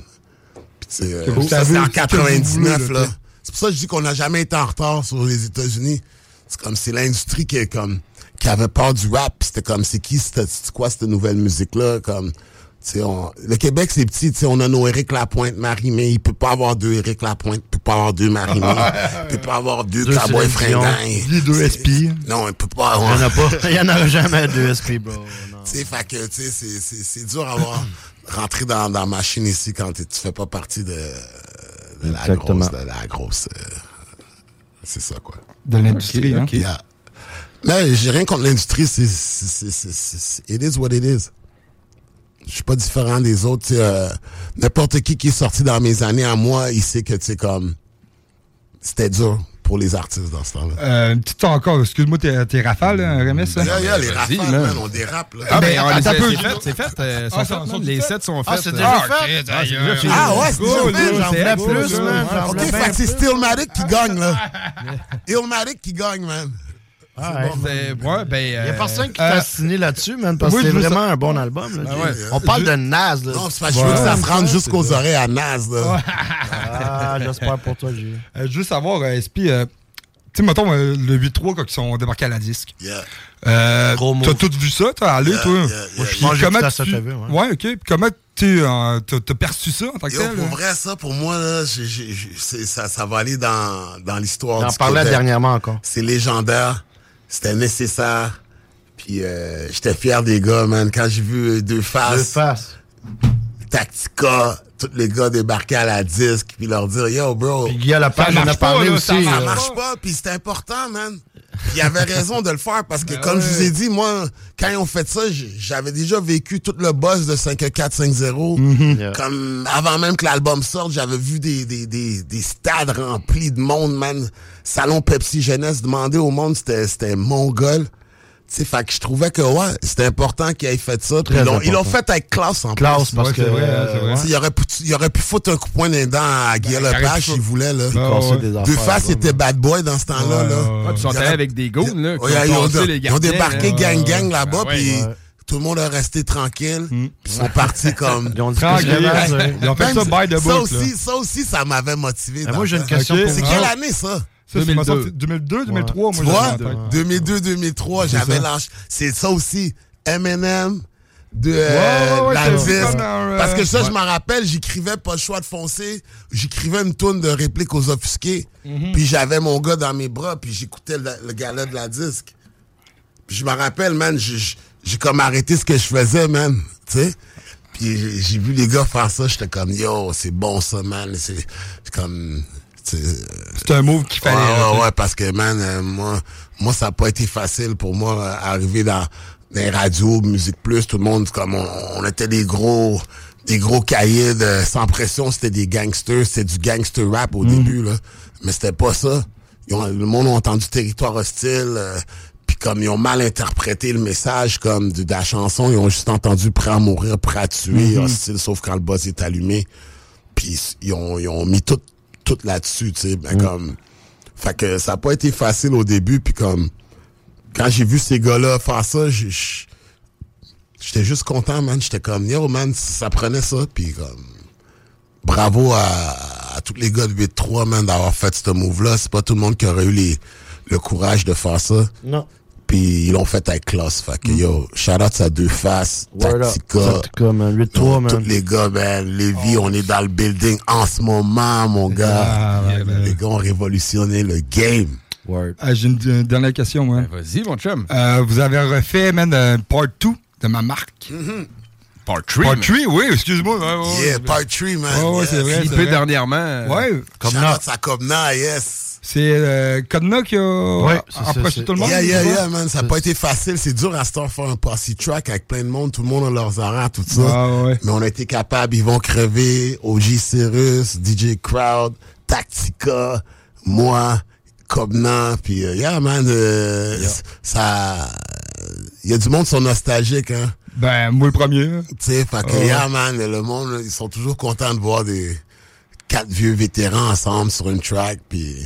Euh, ça, c'est en ce que vous 99, voulez, là. C'est pour ça que je dis qu'on n'a jamais été en retard sur les États-Unis. C'est comme, c'est l'industrie qui est comme, qui avait peur du rap. C'était comme, c'est qui, c'était quoi cette nouvelle musique-là? Comme, tu sais, on- le Québec, c'est petit. tu sais, On a nos Éric Lapointe, Marie-Mé. Il peut pas avoir deux Éric Lapointe. Il pas avoir deux Marie-Mé. il peut pas avoir deux, Deux Cowboys. Les deux SP. Non, il peut pas Il y avoir. en a pas. Il y en aura jamais de SP, bro. Tu sais, fait que, tu sais, c'est- c'est c'est dur à avoir rentrer dans, dans la machine ici quand tu fais pas partie de, de la Exactement. grosse. De la grosse euh, c'est ça, quoi. De l'industrie, hein? Yeah. Mais j'ai rien contre l'industrie, c'est, c'est, c'est, c'est- c'est- it is what it is. Je suis pas différent des autres. euh, N'importe qui qui est sorti dans mes années à moi, il sait que, tu sais, comme, c'était dur pour les artistes dans ce temps-là. Euh, une petite encore, excuse-moi, t'es, t'es rafale, hein, Remis? hein? Yeah, yeah, les rafales, man. man, on dérape, là. Ah, ben, on les attends a- un peu. c'est fait, c'est fait. euh, Ah, faites, sont man. Les sets sont Ah, faits. c'est euh, déjà ah, fait? d'ailleurs. Ah ouais, c'est Cool, déjà fait, j'en c'est plus, man, Ok, fait que c'est. Stillmatic qui gagne, là. Illmatic qui gagne, man. Ah, ouais. C'est- ouais, ben, Il y a euh, personne qui euh, t'a signé là-dessus, man, parce que c'est vraiment ça- un bon album. là, Ah ouais. On parle de Naz, là. Non, c'est que je veux que ça se rende jusqu'aux oreilles à Naz, là. Ah, j'espère pour toi, Jay. Euh, je veux savoir, euh, SP, euh, tu sais, mettons, euh, le 8-3 quand ils sont débarqués à la disque. Yeah. Euh, t'as tout vu ça, t'as allé, Yeah, toi? yeah, Moi, je comment tu... ça TV, ouais. ouais, ok. Puis comment tu euh, t'as t'as perçu ça en tant que Yo, tel? pour là? vrai, ça, pour moi, là, ça, ça va aller dans, dans l'histoire On en du parlait Québec. dernièrement encore. C'est légendaire. C'était nécessaire. Puis euh, j'étais fier des gars, man. Quand j'ai vu euh, deux Deux faces, faces. Tactica, tous les gars débarquaient à la disque, puis leur dire Yo, bro. Puis Guy Lepage ça en a parlé aussi, Ça, ça euh. marche pas, puis c'était important, man. Il avait raison de le faire parce que, Ben comme je vous ai dit, moi, quand ils ont fait ça, j'avais déjà vécu tout le boss de 5450. Mm-hmm. Yeah. Comme avant même que l'album sorte, j'avais vu des, des, des, des stades remplis de monde, man. Salon Pepsi Jeunesse, demander au monde, c'était c'était mongol. Tu sais, fait que je trouvais que, ouais, c'était important qu'ils aient fait ça. Très ils l'ont- ils l'ont important. fait avec classe en Classe, plus. parce Ouais, que, vrai, euh, vrai. Tu sais, Il aurait, pu, il aurait pu foutre un coup de poing dans les dents à Guillaume Ben, il Lepage s'il voulait, là. Faces, là, il était bad boy dans ce temps-là, là. Puis ils sont Il allés aurait- avec des goons, là, Ouais, ils, ont, tassé les ils ont gardiens, débarqué là. gang-gang là-bas, Ben ouais. puis Ouais. tout le monde a resté tranquille. Puis ils sont partis comme... Ils ont dit Tranquille. que c'est vrai, Ils ont fait ça by the ça book, aussi, là. ça aussi, ça m'avait motivé. Ben, moi, j'ai une question C'est quelle année, ça? Ça, c'est ma sortie 2002, 2003, Tu moi, vois? j'avais en tête. 2002-2003, C'est j'avais ça. l'âge. C'est ça aussi. Eminem de euh, Ouais, ouais, ouais, la disque. dans, euh, Parce que ça, je m'en rappelle, j'écrivais pas le choix de foncer. J'écrivais une tourne de réplique aux offusqués. Mhm. Puis j'avais mon gars dans mes bras, puis j'écoutais le, le gars-là de la disque. Puis je me rappelle, man, j'ai- comme arrêté ce que je faisais, man. Tu sais? Puis j'ai- vu les gars faire ça, j'étais comme, yo, c'est bon ça, man. C'est comme. C'est un move qu'il fallait. Ouais, ouais, parce que, man, euh, moi, moi, ça n'a pas été facile pour moi, euh, arriver dans les radios, Musique Plus, tout le monde, comme on, on était des gros, des gros cahiers de, sans pression, c'était des gangsters, c'était du gangster rap au début, là. Mais c'était pas ça. Ils ont- le monde a entendu territoire hostile, euh, puis comme ils ont mal interprété le message comme de, de la chanson, ils ont juste entendu prêt à mourir, prêt à tuer, Mhm. hostile, sauf quand le buzz est allumé. Puis ils ont, ils ont mis tout, tout là-dessus, tu sais, ben comme... Fait que ça a pas été facile au début, puis comme... Quand j'ai vu ces gars-là faire ça, j'étais juste content, man. J'étais comme, yo, man, ça prenait ça, puis comme... Bravo à, à tous les gars de 8-3, man, d'avoir fait ce move-là. C'est pas tout le monde qui aurait eu les, le courage de faire ça. Non. Puis ils l'ont fait avec classe. Fait que, yo, shout-out à Deux Faces. Tactica. Tactica, man. 8-3, Yo, man. Tous les gars, ben, Lévi, on est dans le building en ce moment, mon gars. Ah, ouais, ouais. Les gars ont révolutionné le game. Ah, J'ai une, une dernière question, moi. Ben, Vas-y, mon chum. Euh, vous avez refait, man, un part 2 de ma marque. Part 3. Part 3, oui, excuse-moi. ouais, ouais, Yeah, ouais. part 3, man. Ouais, ouais, Yes. c'est vrai. Flippé dernièrement. Ouais. Shout-out à Kobna, yes. C'est euh, qui a Ouais, approché tout le monde? Yeah, yeah, yeah, man. Ça n'a pas été facile. C'est dur à ce temps de faire un posse track avec plein de monde. Tout le monde a leurs horaires, tout ça. Ouais, ouais. Mais on a été capable. Ils vont crever. OG Cyrus, DJ Crowd, Tactica, moi, Kobna. Puis, euh, yeah, man. euh, Ça. Il y a du monde qui sont nostalgiques, hein. Ben, moi le premier. Tu sais, fait que, Ouais. yeah, man, le monde, ils sont toujours contents de voir des quatre vieux vétérans ensemble sur une track, puis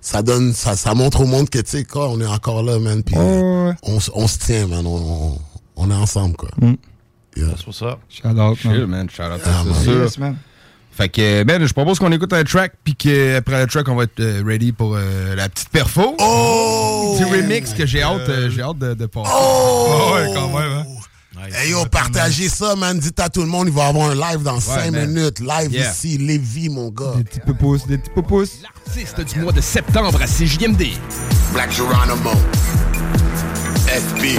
ça donne, ça, ça montre au monde que, tu sais, quoi, on est encore là, man, puis on, on se tient, man, on, on, on est ensemble, quoi. Yeah. C'est pour ça. Shout out, Chill, man. Shout out, Ah, c'est man. sûr. Yes, man. Fait que, ben, je propose qu'on écoute un track, puis qu'après le track, on va être euh, ready pour euh, la petite perfo. Oh! Petit remix que j'ai hâte, euh, j'ai hâte de, de passer. Oh! ouais, quand même, hein. Hey yo, partagez ça, man. Dites à tout le monde, il va y avoir un live dans 5 man. minutes. Live Yeah. ici, Lévis, mon gars. Des petits pouces, des petits pouces. L'artiste du mois de septembre à CJMD. Black Geronimo. SB.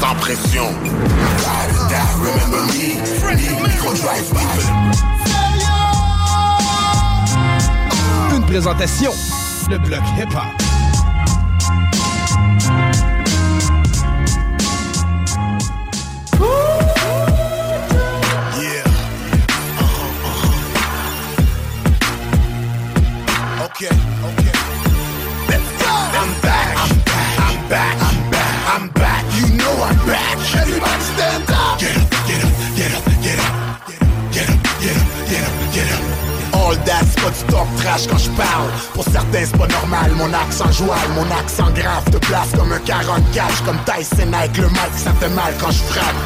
Sans pression. Remember me. Micro drive Une présentation, le bloc hip-hop. Back. I'm back. I'm back. You know I'm back. Everybody stand up. Get up, get up, get up, get up. Get up, get up, get up, get up. All that, pas du trash quand je parle. Pour certains, c'est pas normal. Mon accent joual, mon accent grave te place comme un 44. J'suis comme Tyson avec le mic, ça fait mal quand je frappe.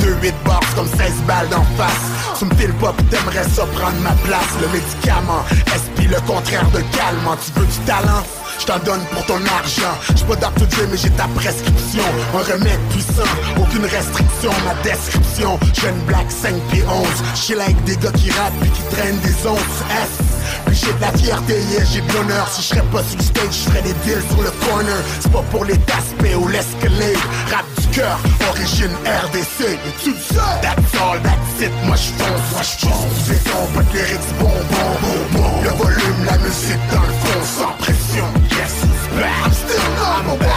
2-8 bars comme 16 balles d'en face. Tu me files pas, pis t'aimerais ça prendre ma place. Le médicament, esprit le contraire de calmant. Tu veux du talent? Je t'en donne pour ton argent. Je pas Dr. Dre, mais j'ai ta prescription. Un remède puissant, aucune restriction. Ma description, jeune black 5 pieds 11. Chill avec des gars qui rappent et qui traînent des onces. S. Puis j'ai de la fierté, yeah, j'ai de l'honneur. Si je serais pas le stage, je ferais des deals sur le corner. C'est pas pour les taspes ou l'escalade. Rap du cœur, d'origine RDC Et tu le sais That's all, that's it, moi j'fonce, moi j'fonce Béton, pas de lyrics, bon, bon, bon, Le volume, la musique dans le fond, sans pression. Yes, he's back I'm still number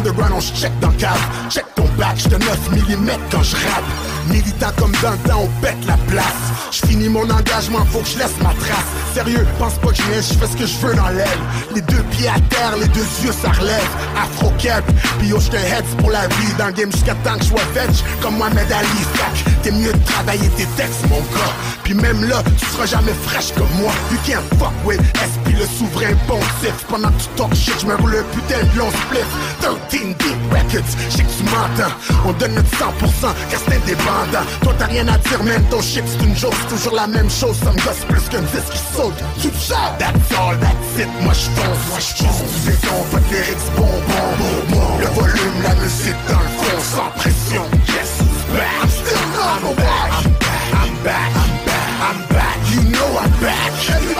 underground on check dans le cave. Check ton back, j'te 9 mm quand je rappe Militant comme dans temps, on pète la place. Je finis mon engagement, faut que je laisse ma trace. Sérieux, pense pas que je je fais ce que je veux dans l'aile. Les deux pieds à terre, les deux yeux ça relève. Afro cap, pis j'te heads pour la vie. Dans le game jusqu'à temps que je sois veg Comme Mohamed Ali, fac T'es mieux de travailler tes textes mon gars. Puis même là, tu seras jamais fraîche comme moi. You can't fuck with SP le souverain pontif Pendant que tu talk shit, je me roule putain de long split 13 Deep Records, je sais que tu m'entends. On donne notre 100% car c'est Toi t'as rien à dire même ton shit c'est une C'est toujours la même chose, ça me gosse plus qu'un disque qui saute. Tu that's all, that's it. Moi j'fonce, moi j'fonce Béton, pas de lyrics, bon, bon, bon, bon Le volume, la musique dans le fond, sans pression. Yes, back. I'm still one I'm back, I'm back, I'm back, I'm back. You know I'm back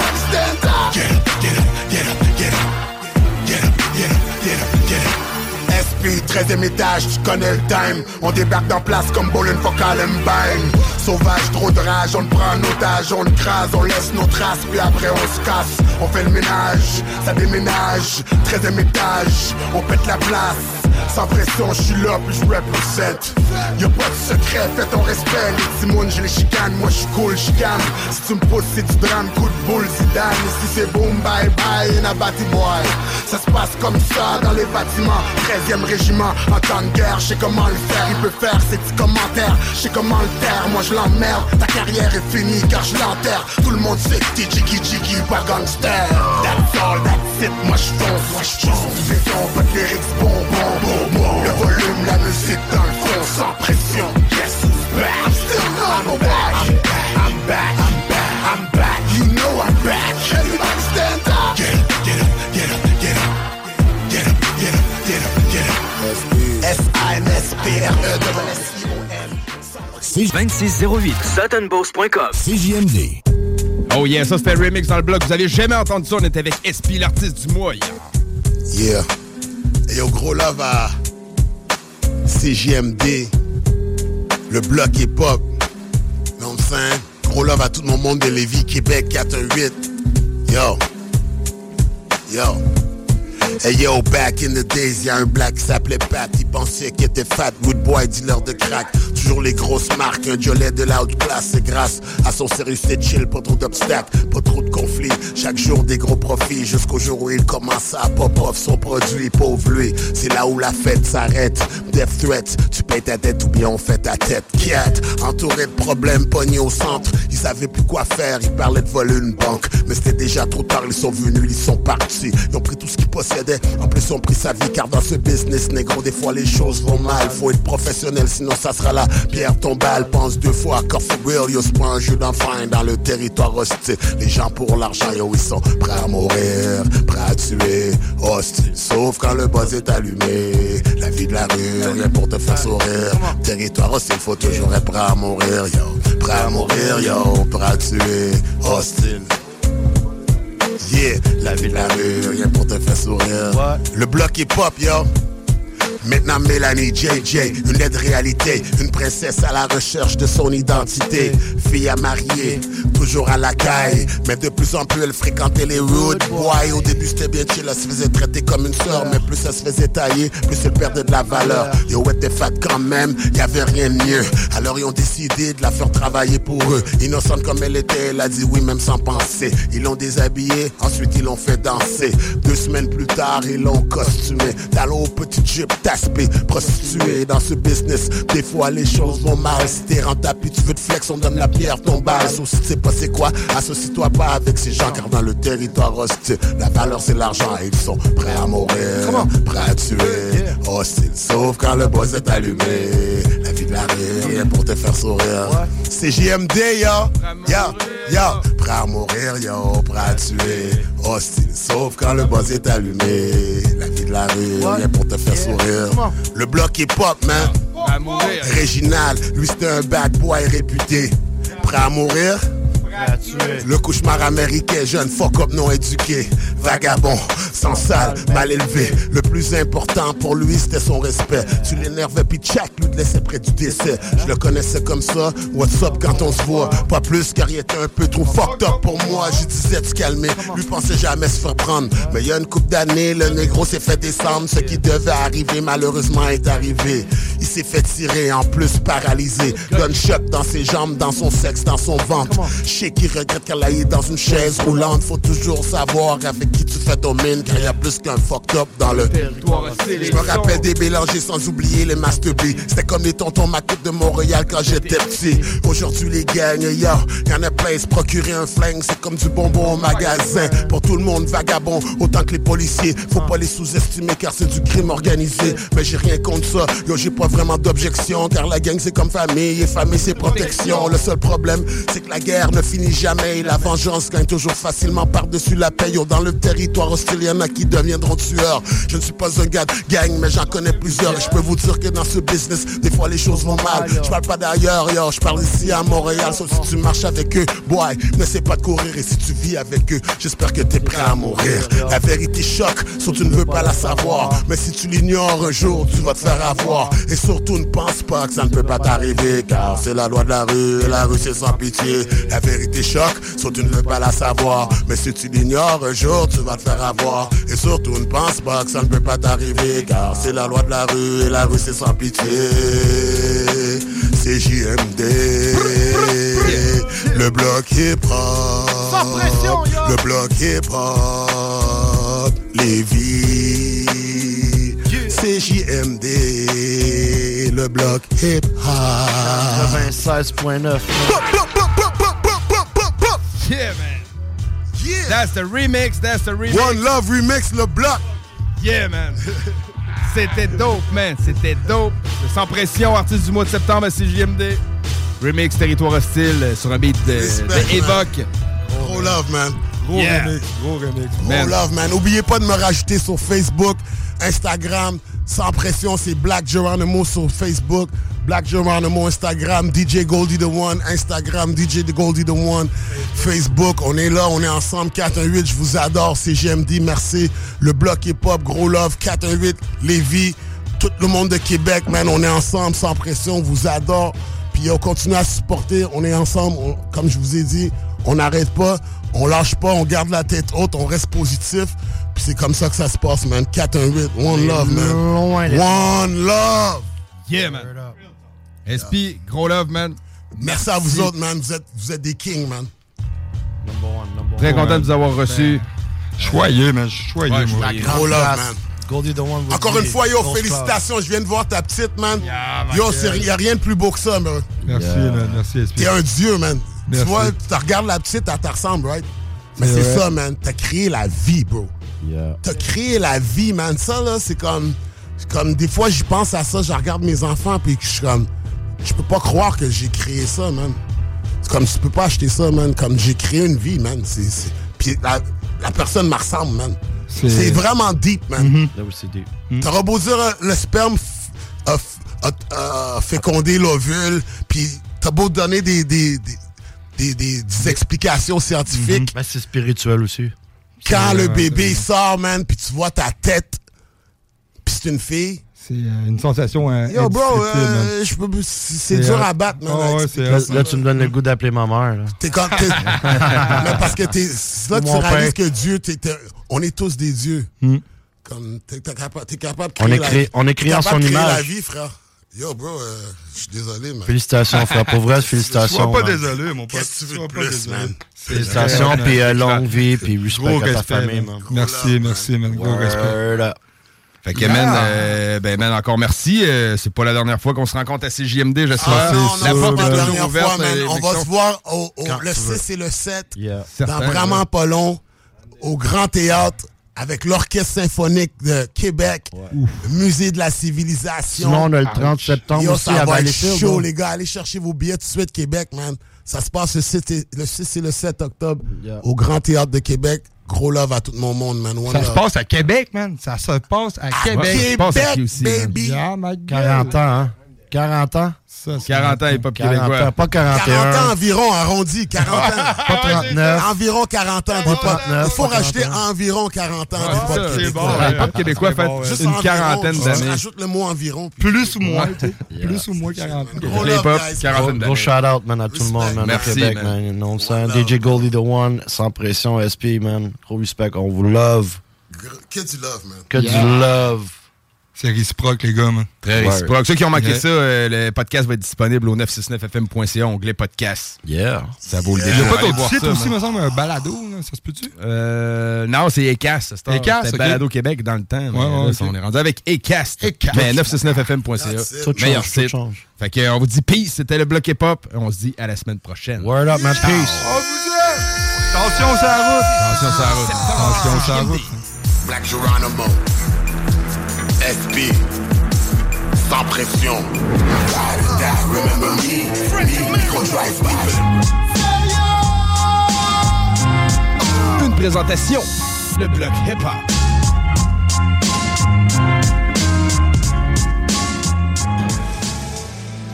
13ème étage, tu connais le time On débarque dans place comme Bowling for Columbine Sauvage, trop de rage, on prend en otage On le crase, on laisse nos traces Puis après on se casse, on fait le ménage Ça déménage, 13ème étage On pète la place sans pression, je suis là, puis je represent. Y'a pas de secret, fais ton respect. Les timounes, je les chicane, moi je suis cool, chicane. Si tu me pousses, c'est du drame, coup de boule, Zidane. Si c'est boom, bye bye, in a. Ça se passe comme ça dans les bâtiments, 13ème régiment de guerre, je sais comment le faire. Il peut faire ses petits commentaires, je sais comment le taire. Moi je l'emmerde, ta carrière est finie car je l'enterre. Tout le monde sait que t'es jiggy jiggy, pas gangster. That's all, that's it, moi je fonce, moi je fonce Béton, de lyrics, bon, Le volume, la musique dans le fond, sans pression. Yes, back, I'm still back, I'm back, 2608 suttonboss.com CJMD. Oh yeah, ça c'était le remix dans le blog. Vous avez jamais entendu ça, on était avec SP, l'artiste du mois hier. Yeah. Et au gros love à CJMD, le bloc hip-hop. Non? Gros love à tout mon monde de Lévis, Québec 418. Yo. Yo. Hey yo, back in the days, y'a un black qui s'appelait Pat, il pensait qu'il était fat, good boy, dealer de crack. Toujours les grosses marques, un jolet de la haute c'est grâce à son sérieux, c'est chill, pas trop d'obstacles, pas trop de conflits. Chaque jour des gros profits, jusqu'au jour où il commence à pop off son produit, pauvre lui. C'est là où la fête s'arrête. Death threat, tu payes ta dette ou bien on fait ta tête. Cat, entouré de problèmes, pogné au centre, ils savaient plus quoi faire, ils parlaient de voler une banque, mais c'était déjà trop tard, ils sont venus, ils sont partis, ils ont pris tout ce qu'ils possédaient, en plus ils ont pris sa vie, car dans ce business, négro, des fois les choses vont mal, faut être professionnel, sinon ça sera la pierre tombale, pense deux fois, car for real, yo, un jeu d'enfant dans le territoire hostile, les gens pour l'argent, yo, ils sont prêts à mourir, prêts à tuer, hostile, sauf quand le buzz est allumé, la vie de la rue, rien pour te faire sourire, territoire hostile, faut toujours être prêt à mourir, yo, prêt à mourir, yo, prêt à tuer, hostile. Yeah, la vie de la rue, rien pour te faire sourire. Le bloc est pop, yo. Maintenant Mélanie JJ, une laide réalité, une princesse à la recherche de son identité, fille à marier, toujours à la caille, mais de plus en plus elle fréquentait les rude boys. Au début c'était bien chill, elle se faisait traiter comme une sœur, mais plus elle se faisait tailler, plus elle perdait de la valeur. Yo ouais t'es fat quand même, y avait rien de mieux. Alors ils ont décidé de la faire travailler pour eux. Innocente comme elle était, elle a dit oui même sans penser. Ils l'ont déshabillée, ensuite ils l'ont fait danser. Deux semaines plus tard, ils l'ont costumé. Talons aux petites jupes taspées, prostituée dans ce business. Des fois les choses vont mal. Si t'es rentable puis tu veux te flex, on donne la pierre, ton bail. Sauf si tu sais pas c'est quoi, associe-toi pas avec ces gens car dans le territoire hostile, la valeur c'est l'argent et ils sont prêts à mourir, prêts à tuer. Hostile, sauf quand le boss est allumé. La rue, rien pour te faire sourire. C'est JMD, yo, yo, yo. Prêt à mourir, yo, prêt à tuer. Hostile, sauf quand le boss est allumé. La vie de la rue, rien pour te faire sourire. Le bloc est pop, man. Réginal, lui c'était un bad boy réputé. Prêt à mourir? Le cauchemar américain, jeune fuck up non éduqué. Vagabond, sans salle, mal élevé. Le plus important pour lui, c'était son respect. Tu l'énervais, puis Jack lui te laissait près du décès. Je le connaissais comme ça. What's up quand on se voit? Pas plus car il était un peu trop fucked up pour moi. Je disais de se calmer. Lui pensait jamais se faire prendre. Mais il y a une coupe d'années, le négro s'est fait descendre. Ce qui devait arriver, malheureusement, est arrivé. Il s'est fait tirer, en plus paralysé. Gunshot dans ses jambes, dans son sexe, dans son ventre. Qu'il regrette qu'elle aille dans une chaise roulante. Faut toujours savoir avec qui tu fais ton mine, car y a plus qu'un fucked up dans le Je me rappelle des mélangés sans oublier les master B. C'était comme les tontons macoutes de Montréal quand j'étais petit. Aujourd'hui, les gangs, yo, y'en a plein. Se procurer un flingue, c'est comme du bonbon au magasin. Pour tout le monde, vagabond, autant que les policiers. Faut pas les sous-estimer, car c'est du crime organisé. Mais j'ai rien contre ça, yo, j'ai pas vraiment d'objection, car la gang c'est comme famille, et famille c'est protection. Le seul problème, c'est que la guerre ne finit jamais, et la vengeance gagne toujours facilement par-dessus la paix. Yo, dans le territoire hostile, y'en a qui deviendront tueurs. Je ne suis pas un gars de gang, mais j'en connais plusieurs, et je peux vous dire que dans ce business, des fois les choses vont mal. Je parle pas d'ailleurs, yo, je parle ici à Montréal, sauf si tu marches avec eux, boy, n'essaie pas de courir, et si tu vis avec eux, j'espère que t'es prêt à mourir. La vérité choque, sauf tu ne veux pas la savoir, mais si tu l'ignores un jour, tu vas te faire avoir. Et surtout ne pense pas que ça ne peut pas t'arriver, car c'est la loi de la rue, et la rue c'est sans pitié. La vérité choque, sauf tu ne veux pas la savoir, mais si tu l'ignores un jour, tu vas te faire avoir. Et surtout ne pense pas que ça ne peut pas t'arriver, car c'est la loi de la rue, et la rue c'est sans pitié. C'est JMD, le bloc hip-hop, le bloc hip-hop, Lévis, c'est JMD, le bloc hip-hop. 96.9. Yeah, man. That's the remix, that's the remix. One Love Remix, le bloc. Yeah, man. C'était dope, man. C'était dope. Sans pression, artiste du mois de septembre à CJMD. Remix Territoire Hostile sur un beat de, de Evoque. Gros love, man. Gros Yeah. remix, gros remix. Gros Man. love, man. N'oubliez pas de me rajouter sur Facebook, Instagram. Sans pression, c'est Black Geronimo sur Facebook. Black Geronimo, Instagram. DJ Goldie the One. Instagram, DJ Goldie the One. Facebook, on est là, on est ensemble. 418, je vous adore. C'est GMD, merci. Le bloc hip-hop, gros love. 418, Lévis. Tout le monde de Québec, man. On est ensemble, sans pression. On vous adore. Puis on continue à supporter. On est ensemble. Comme je vous ai dit, on n'arrête pas. On lâche pas. On garde la tête haute. On reste positif. Puis c'est comme ça que ça se passe, man. 418. One love, man. Loin One love. Yeah, man. SP, gros love, man. Merci à vous autres, man. Vous êtes, vous êtes des kings, man. Number one, number Très one. content de vous avoir reçus. Choyé, man. Je suis choyé, Ouais, moi. Gros love, classe. man. Goldie the One. vous Encore une fois, yo, félicitations. Je viens de voir ta petite, man. ma Yo, il n'y a rien de plus beau que ça, man. Merci, man. Merci, SP. T'es un dieu, man. Merci. Tu vois, tu regardes la petite, elle te ressemble, right? Mais C'est ça, man. T'as créé la vie, bro. Yeah. T'as créé la vie, man. Ça, là, c'est comme. comme des fois, j'y pense à ça, je regarde mes enfants, puis je suis comme. Je peux pas croire que j'ai créé ça, man. C'est comme, tu peux pas acheter ça, man. Comme, j'ai créé une vie, man. C'est, c'est- Puis la, la personne me ressemble, man. C'est- vraiment deep, man. Où c'est des- T'auras beau dire euh, le sperme f- a, f- a- a fécondé l'ovule, puis t'as beau donner des, des, des, des- des- des explications scientifiques. Ben, c'est spirituel aussi. Quand C'est le vrai, bébé c'est sort, man, puis tu vois ta tête, puis c'est une fille. C'est euh, une sensation euh, Yo, bro, euh, je peux- c'est c'est C'est dur à battre, man. Ah ouais, Là, là, tu me donnes le goût d'appeler ma mère. Là. T'es comme. t'es- mais parce que t'es. Là, tu réalises père. que Dieu, t'es- t'es- on est tous des dieux. Hmm. Comme, t'es t'es capable, t'es capable de On créer est la créé- vie. on est créé en son créer la image. vie, frère. Yo, bro, euh, je suis désolé, man. Félicitations, frère. Pour vrai, félicitations. Sois pas man. désolé, mon pote. Qu'est-ce que tu veux de pas plus, désolé. man? Félicitations, puis euh, longue vie, puis respect Gros à ta respect, famille, man. man. Merci, merci, man. Gros respect. Fait que, man, euh, ben, man, encore merci. Euh, c'est pas la dernière fois qu'on se rencontre à CJMD, j'espère. Ah, non, la porte est la toujours dernière ouverte. fois, man. euh, On va se voir au, le tu veux. 6 et le 7, Yeah. dans vraiment ouais. pas long, au Grand Théâtre, avec l'Orchestre symphonique de Québec, le Musée de la Civilisation. Sinon, on a le 30 septembre Yo, aussi ça à va être chaud, hein. les gars. Allez chercher vos billets tout de suite, Québec, man. Ça se passe le 6 et le, 6 et le 7 octobre Yeah. au Grand Théâtre de Québec. Gros love à tout mon monde, man. One Ça se passe à Québec, man. Ça se passe à Québec. je pense à qui aussi, man. baby. Yeah, my God. 40 ans, hein? 40 ans? 40 ans hip-hop 40 québécois. ans, pas 41. 40 ans environ, arrondi, 40 ans. Pas 39. Environ 40 ans Pas d'hip-hop. 39, Il faut pas rajouter 41. environ 40 ans Ouais, ça, c'est québécois. bon, ouais. Hip-hop québécois fait Juste une environ, quarantaine d'années. rajoutes le mot environ. puis- Plus ou moins, Ouais. tu sais. Plus ou moins 40 ans. Les pop, guys. 40 Gros, gros shout-out, man, à tout le monde, man, Merci, au Québec, man. man. Non, ça, DJ Goldie The One, sans pression, SP, man. Gros respect, on vous love. Que du love, man. Que du love. C'est réciproque, les gars, man. Très réciproque. Ceux qui ont manqué Yeah. ça, euh, le podcast va être disponible au 969fm.ca, onglet podcast. Yeah. Ça vaut le Il y a pas voir sites ça, aussi, me semble, un balado, là, ça se peut-tu? Euh, non, c'est Ecast. C'était Ecast, c'était ok. Balado Québec dans le temps. mais Ouais, là, ouais, ça. On est rendu avec Ecast. Ecast. Mais 969fm.ca. Tout Meilleur site. change. Fait que, euh, on vous dit peace, c'était le bloc hip-hop. On se dit à la semaine prochaine. Word up, man. Peace. On vous aime! Attention, sur la route! Attention, sur la route. Attention, sur la route. Black Geronimo. SB. Sans pression. Remember me. Me, micro drive Une présentation. Le bloc hip-hop.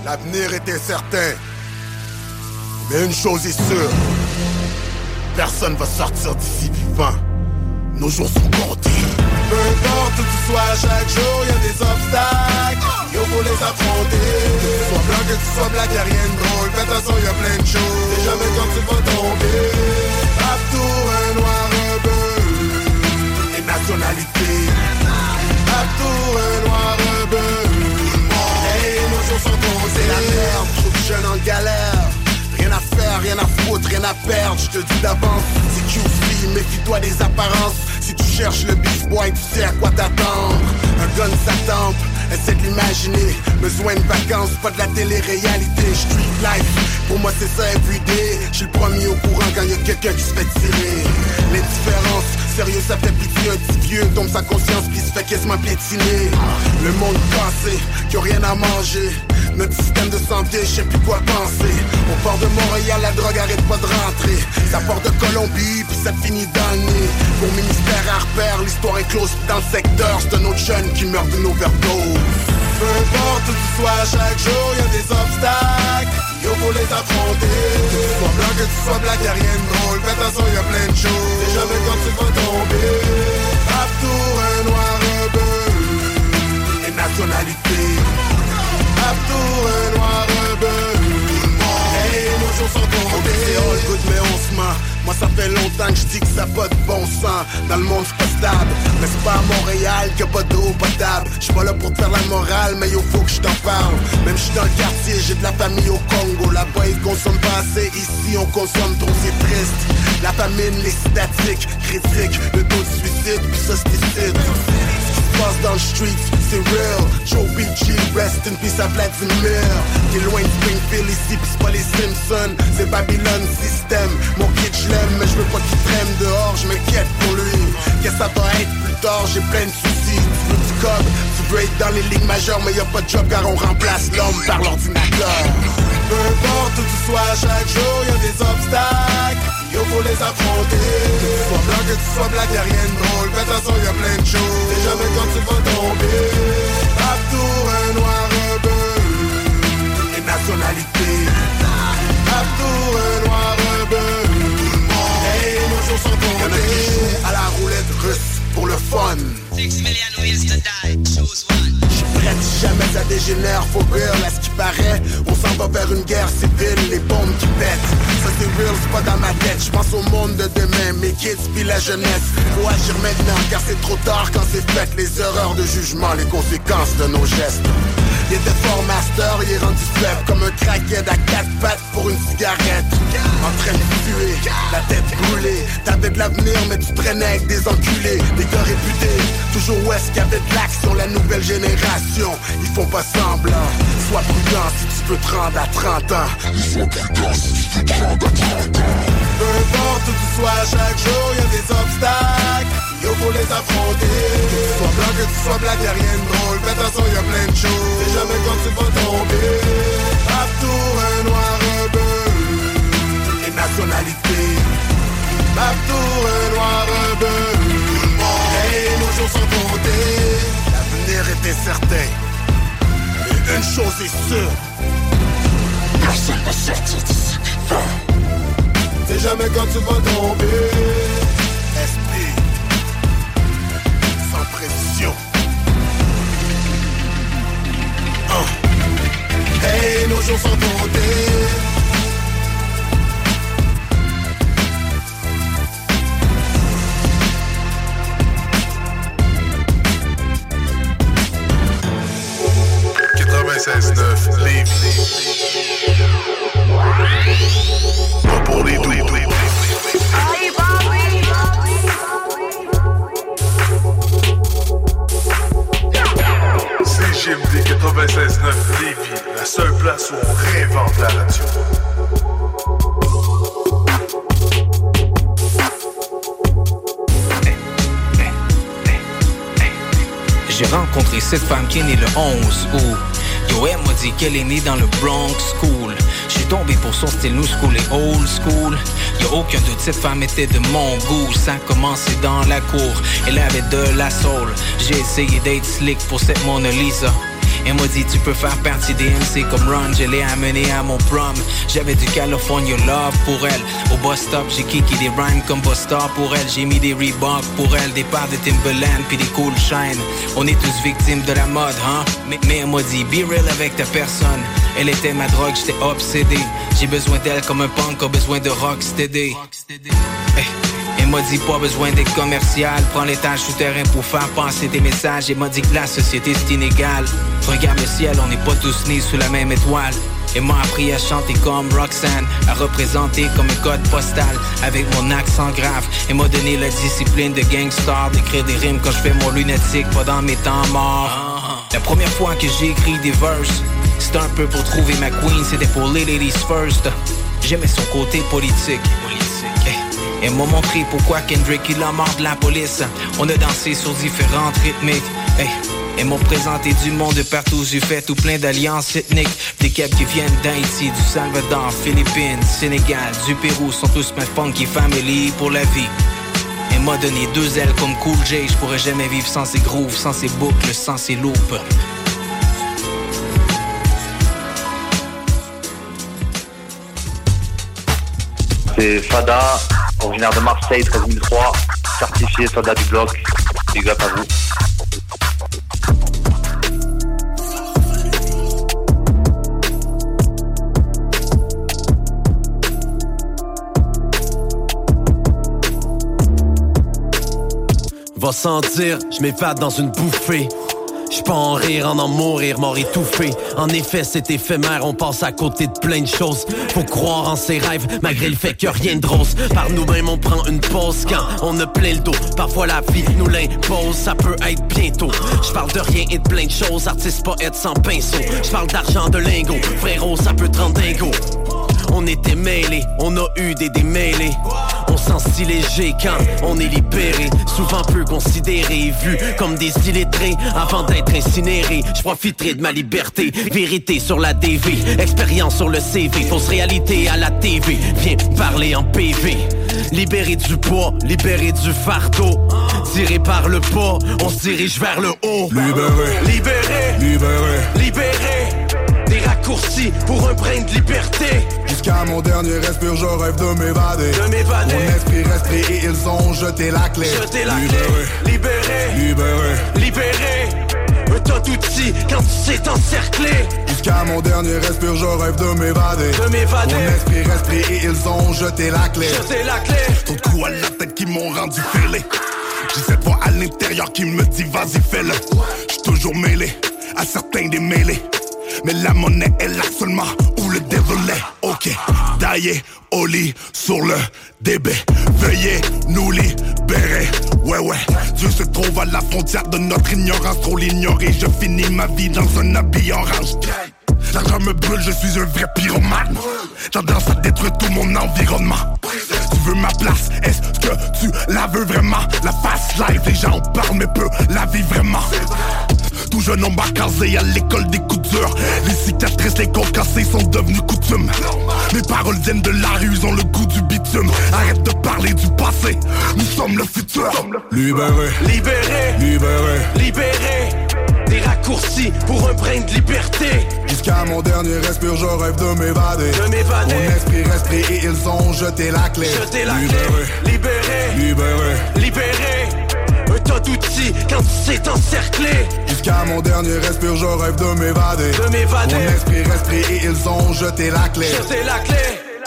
L'avenir est incertain. Mais une chose est sûre. Personne va sortir d'ici vivant. Nos jours sont comptés. Peu importe où tu sois, chaque jour y a des obstacles. Yo, faut les affronter. Que tu sois blanc, que tu sois black, y'a rien de drôle. Fais attention, y a plein de choses. Et jamais quand tu vas tomber. Rap tour, un noir, un bleu. Et nationalité. Rap tour, un noir, bleu. Hey, nos jours sont comptés. La merde, trop de jeunes en galère. Rien à faire, rien à foutre, rien à perdre, je te dis d'avance. C'est QC, méfie-toi des apparences. Si tu cherches le beef boy, tu sais à quoi t'attendre. Un gun tempe, essaie de l'imaginer. Besoin de vacances, pas de la télé-réalité. Street life, pour moi c'est ça everyday. Je le premier au courant quand y a quelqu'un qui se fait tirer. L'indifférence, sérieux ça fait pitié. Un petit vieux tombe sa conscience qui se fait quasiment piétiner. Le monde cassé, qui a rien à manger. Notre système de santé, je sais plus quoi penser. Au port de Montréal, la drogue arrête pas de rentrer. Ça part de Colombie, puis ça finit dans le nez. Pour ministère repère, l'histoire est close dans le secteur. C'est un autre jeune qui meurt d'une overdose. Peu importe où tu sois, chaque jour y a des obstacles. Yo, faut les affronter. Que tu sois blanc, que tu sois black, y'a rien de drôle. Fais attention, y a plein de choses. Et jamais quand tu vas tomber. Rap tour, un noir, bleu. Et nationalité. Tour, un noir. Hey, nos jours sont comptés. Good, mais on se ment. Moi, ça fait longtemps que je dis que ça pas de bon sens. Dans le monde, c'est pas stable. Mais c'est pas à Montréal qu'il y a pas d'eau potable. Je suis pas là pour te faire la morale, mais il faut que je t'en parle. Même je suis dans le quartier, j'ai de la famille au Congo. Là-bas, ils consomment pas assez. Ici, on consomme trop, c'est triste. La famine, les statiques, critiques, le taux de suicide, puis ça, c'est. Passe dans le street, c'est real. Joe BG, rest in peace à Vladimir. T'es loin de Springfield ici, pis c'est pas les Simpsons, c'est Babylon System. Mon kid, je l'aime, mais je veux pas qu'il traîne dehors, je m'inquiète pour lui. Qu'est-ce que ça va être plus tard, j'ai plein de soucis. Tu veux du cob, tu veux être dans les ligues majeures, mais y a pas de job car on remplace l'homme par l'ordinateur. Peu importe où tu sois, chaque jour y des obstacles. Yo, faut les affronter. Que tu sois blanc, que tu sois black, y'a rien de drôle. Fais attention, y a plein de choses. Et jamais quand tu vas tomber. Rap tour, un noir, un bleu. Et nationalité. Rap tour, un noir, un bleu. Hey, nos jours sont comptés. À la roulette russe pour le fun. Jamais ça dégénère, faut real à ce qui paraît. On s'en va vers une guerre civile, les bombes qui pètent. Ça c'est real, c'est pas dans ma tête. J'pense au monde de demain, mes kids puis la jeunesse. Faut agir maintenant, car c'est trop tard quand c'est fait. Les erreurs de jugement, les conséquences de nos gestes. Il était fort master, il est rendu faible comme un crackhead à quatre pattes pour une cigarette. En train de tuer, la tête brûlée. T'avais de l'avenir, mais tu traînais avec des enculés. Des gars réputés, toujours où est-ce qu'il y avait de l'action, la nouvelle génération. Ils font pas semblant. Sois prudent si tu peux te rendre à 30 ans. Sois prudent si tu peux te rendre à 30 ans. Peu importe où tu sois, chaque jour y a des obstacles. Yo, faut les affronter. Que tu sois blanc, que tu sois black, y'a rien de drôle. Fais attention, y a plein de choses. Et jamais quand tu vas tomber. Rap tour, un noir. Et nationalité. Rap tour, un noir, bleu. Hey, nos jours sont comptés. L'avenir est incertain. Mais Une chose est sûre. Personne ne sortir d'ici vivant. C'est jamais quand tu vas tomber. Esprit. Sans pression. Hein. Hey, nos jours sont comptés. Pas pour les doux. CGMD 96.9 Lévis, la seule place où on réinvente la radio. J'ai rencontré cette femme qui est née le 11 août. Yo, m'a dit qu'elle est née dans le Bronx School. J'ai tombé pour son style new school et old school. Y'a aucun doute, cette femme était de mon goût. Ça a commencé dans la cour. Elle avait de la soul. J'ai essayé d'être slick pour cette Mona Lisa. Elle m'a dit tu peux faire partie des MC comme Ron Je l'ai amené à mon prom. J'avais du California Love pour elle. Au bus stop j'ai kické des rhymes comme bus stop pour elle. J'ai mis des Reebok pour elle Des paires de Timberland puis des Cool Shine On est tous victimes de la mode hein? Mais, mais elle m'a dit be real avec ta personne. Elle était ma drogue j'étais obsédé. J'ai besoin d'elle comme un punk a besoin de rocksteady Hey. Elle m'a dit pas besoin d'être commercial. Prends l'étage souterrain pour faire passer des messages. Elle m'a dit que la société c'est inégal. Regarde le ciel, on n'est pas tous nés sous la même étoile. Elle m'a appris à chanter comme Roxanne À représenter comme un code postal Avec mon accent grave. Elle m'a donné la discipline de gangstar D'écrire des rimes quand je fais mon lunatique Pas dans mes temps morts. La première fois que j'ai écrit des verses C'était un peu pour trouver ma queen. C'était pour les ladies first. J'aimais son côté politique Elle m'a montré pourquoi Kendrick il a mort de la police. On a dansé sur différentes rythmiques. Hey. Elles m'ont présenté du monde de partout. J'ai fait tout plein d'alliances ethniques. Des caps qui viennent d'Haïti, du Salvador, Philippines, Sénégal, du Pérou. Sont tous ma funky family pour la vie. Elle m'a donné deux ailes comme Cool J. Je pourrais jamais vivre sans ses grooves, sans ses boucles, sans ses loops C'est Fada, originaire de Marseille, 13003, certifié soldat du bloc. Big up à vous. Va sentir, je m'évade dans une bouffée. Je peux en rire, en en mourir, mort étouffé. En effet, c'est éphémère, on passe à côté de plein de choses. Faut croire en ses rêves, malgré le fait que rien de rose. Par nous-mêmes, on prend une pause quand on a plein le dos. Parfois, la vie nous l'impose, ça peut être bientôt. Je parle de rien et de plein de choses, artiste, poète sans pinceau. Je d'argent, de lingots, frérot, ça peut te rendre dingo. On était mêlés, on a eu des démêlés. On sent si léger quand on est libéré. Souvent peu considéré, vu comme des illettrés. Avant d'être incinéré, je profiterai de ma liberté. Vérité sur la DV, expérience sur le CV. Fausse réalité à la TV, viens parler en PV. Libéré du poids, libéré du fardeau. Tiré par le pas, on se dirige vers le haut. Libéré. Libéré. Libéré. Libéré. Pour un brin de liberté. Jusqu'à mon dernier respire, je rêve de m'évader. De m'évader. Mon esprit pris et ils ont jeté la clé. Jeter la Libéré. clé. Libéré. Libéré. Libéré. Un tas d'outils quand tu sais t'encercler. Jusqu'à mon dernier respire, je rêve de m'évader. De m'évader. Mon esprit pris et ils ont jeté la clé. Jeter la clé. Trop de coups à la tête qui m'ont rendu fêlé. J'ai cette voix à l'intérieur qui me dit vas-y fais-le. J'suis toujours mêlé à certains des mêlés. Mais la monnaie est là seulement où le est. Ok, taillé au lit sur le DB. Veuillez nous libérer. Ouais, ouais. Dieu se trouve à la frontière de notre ignorance. Trop l'ignorer. Je finis ma vie dans un habit orange. L'argent me brûle, je suis un vrai pyromane. Tendance à détruire tout mon environnement. Tu veux ma place, est-ce que tu la veux vraiment? La face live, les gens en parlent mais peu la vie vraiment. Tout jeune homme casé à l'école des coups durs. Les cicatrices, les côtes cassées sont devenues coutumes. Mes paroles viennent de la rue, ils ont le goût du bitume. Arrête de parler du passé, nous sommes le futur. Libéré, Libéré. libéré, Libéré. Des raccourcis raccourci pour un brin de liberté. Jusqu'à mon dernier respire, je rêve de m'évader. De m'évader. Mon esprit pris et ils ont jeté la clé. Jeter la Libéré. clé, libéré, Libéré. libéré. Un tas d'outils quand c'est encerclé. Jusqu'à mon dernier respire, je rêve de m'évader. De m'évader. Mon esprit pris et ils ont jeté la clé. La clé.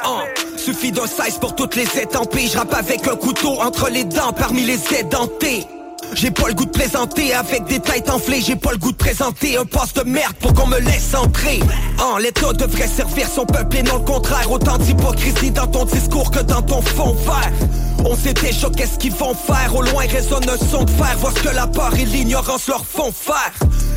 Oh, suffit d'un size pour toutes les étampées. Je rappe avec un couteau entre les dents parmi les édentés. J'ai pas le goût de plaisanter avec des têtes enflées J'ai pas le goût de présenter un poste de merde pour qu'on me laisse entrer En l'état devrait servir son peuple et non le contraire Autant d'hypocrisie dans ton discours que dans ton fond vert On sait déjà qu'est-ce qu'ils vont faire. Au loin résonne un son de fer. Voir ce que la peur et l'ignorance leur font faire.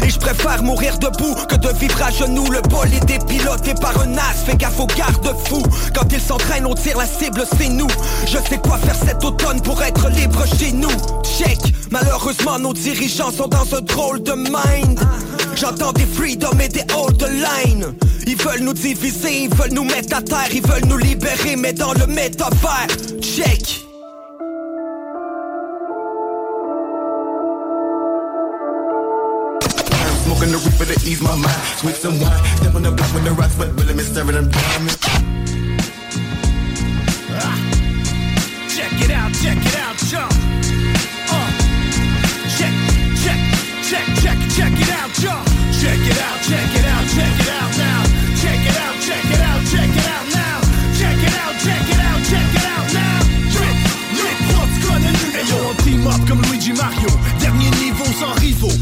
Et je préfère mourir debout que de vivre à genoux. Le bol est dépiloté par un as. Fais gaffe aux garde-fous Quand ils s'entraînent on tire la cible c'est nous. Je sais quoi faire cet automne pour être libre chez nous. Check. Malheureusement nos dirigeants sont dans un drôle de mind. J'entends des freedom et des hold line. Ils veulent nous diviser, ils veulent nous mettre à terre Ils veulent nous libérer mais dans le métavers. Check Smoking the reaper to ease my mind. Sweet some wine. Step on the block when the rocks wet, really me staring them diamonds. Check it out, check it out, jump. Uh. Check, check, check, check, check it out, jump. Check it out, check it out, check it out now. Check it out, check it out, check it out now. Check it out, check it out, check it out now. Drip, drip, what's gonna do? Hey yo, on team up comme Luigi Mario. Dernier sans rivaux.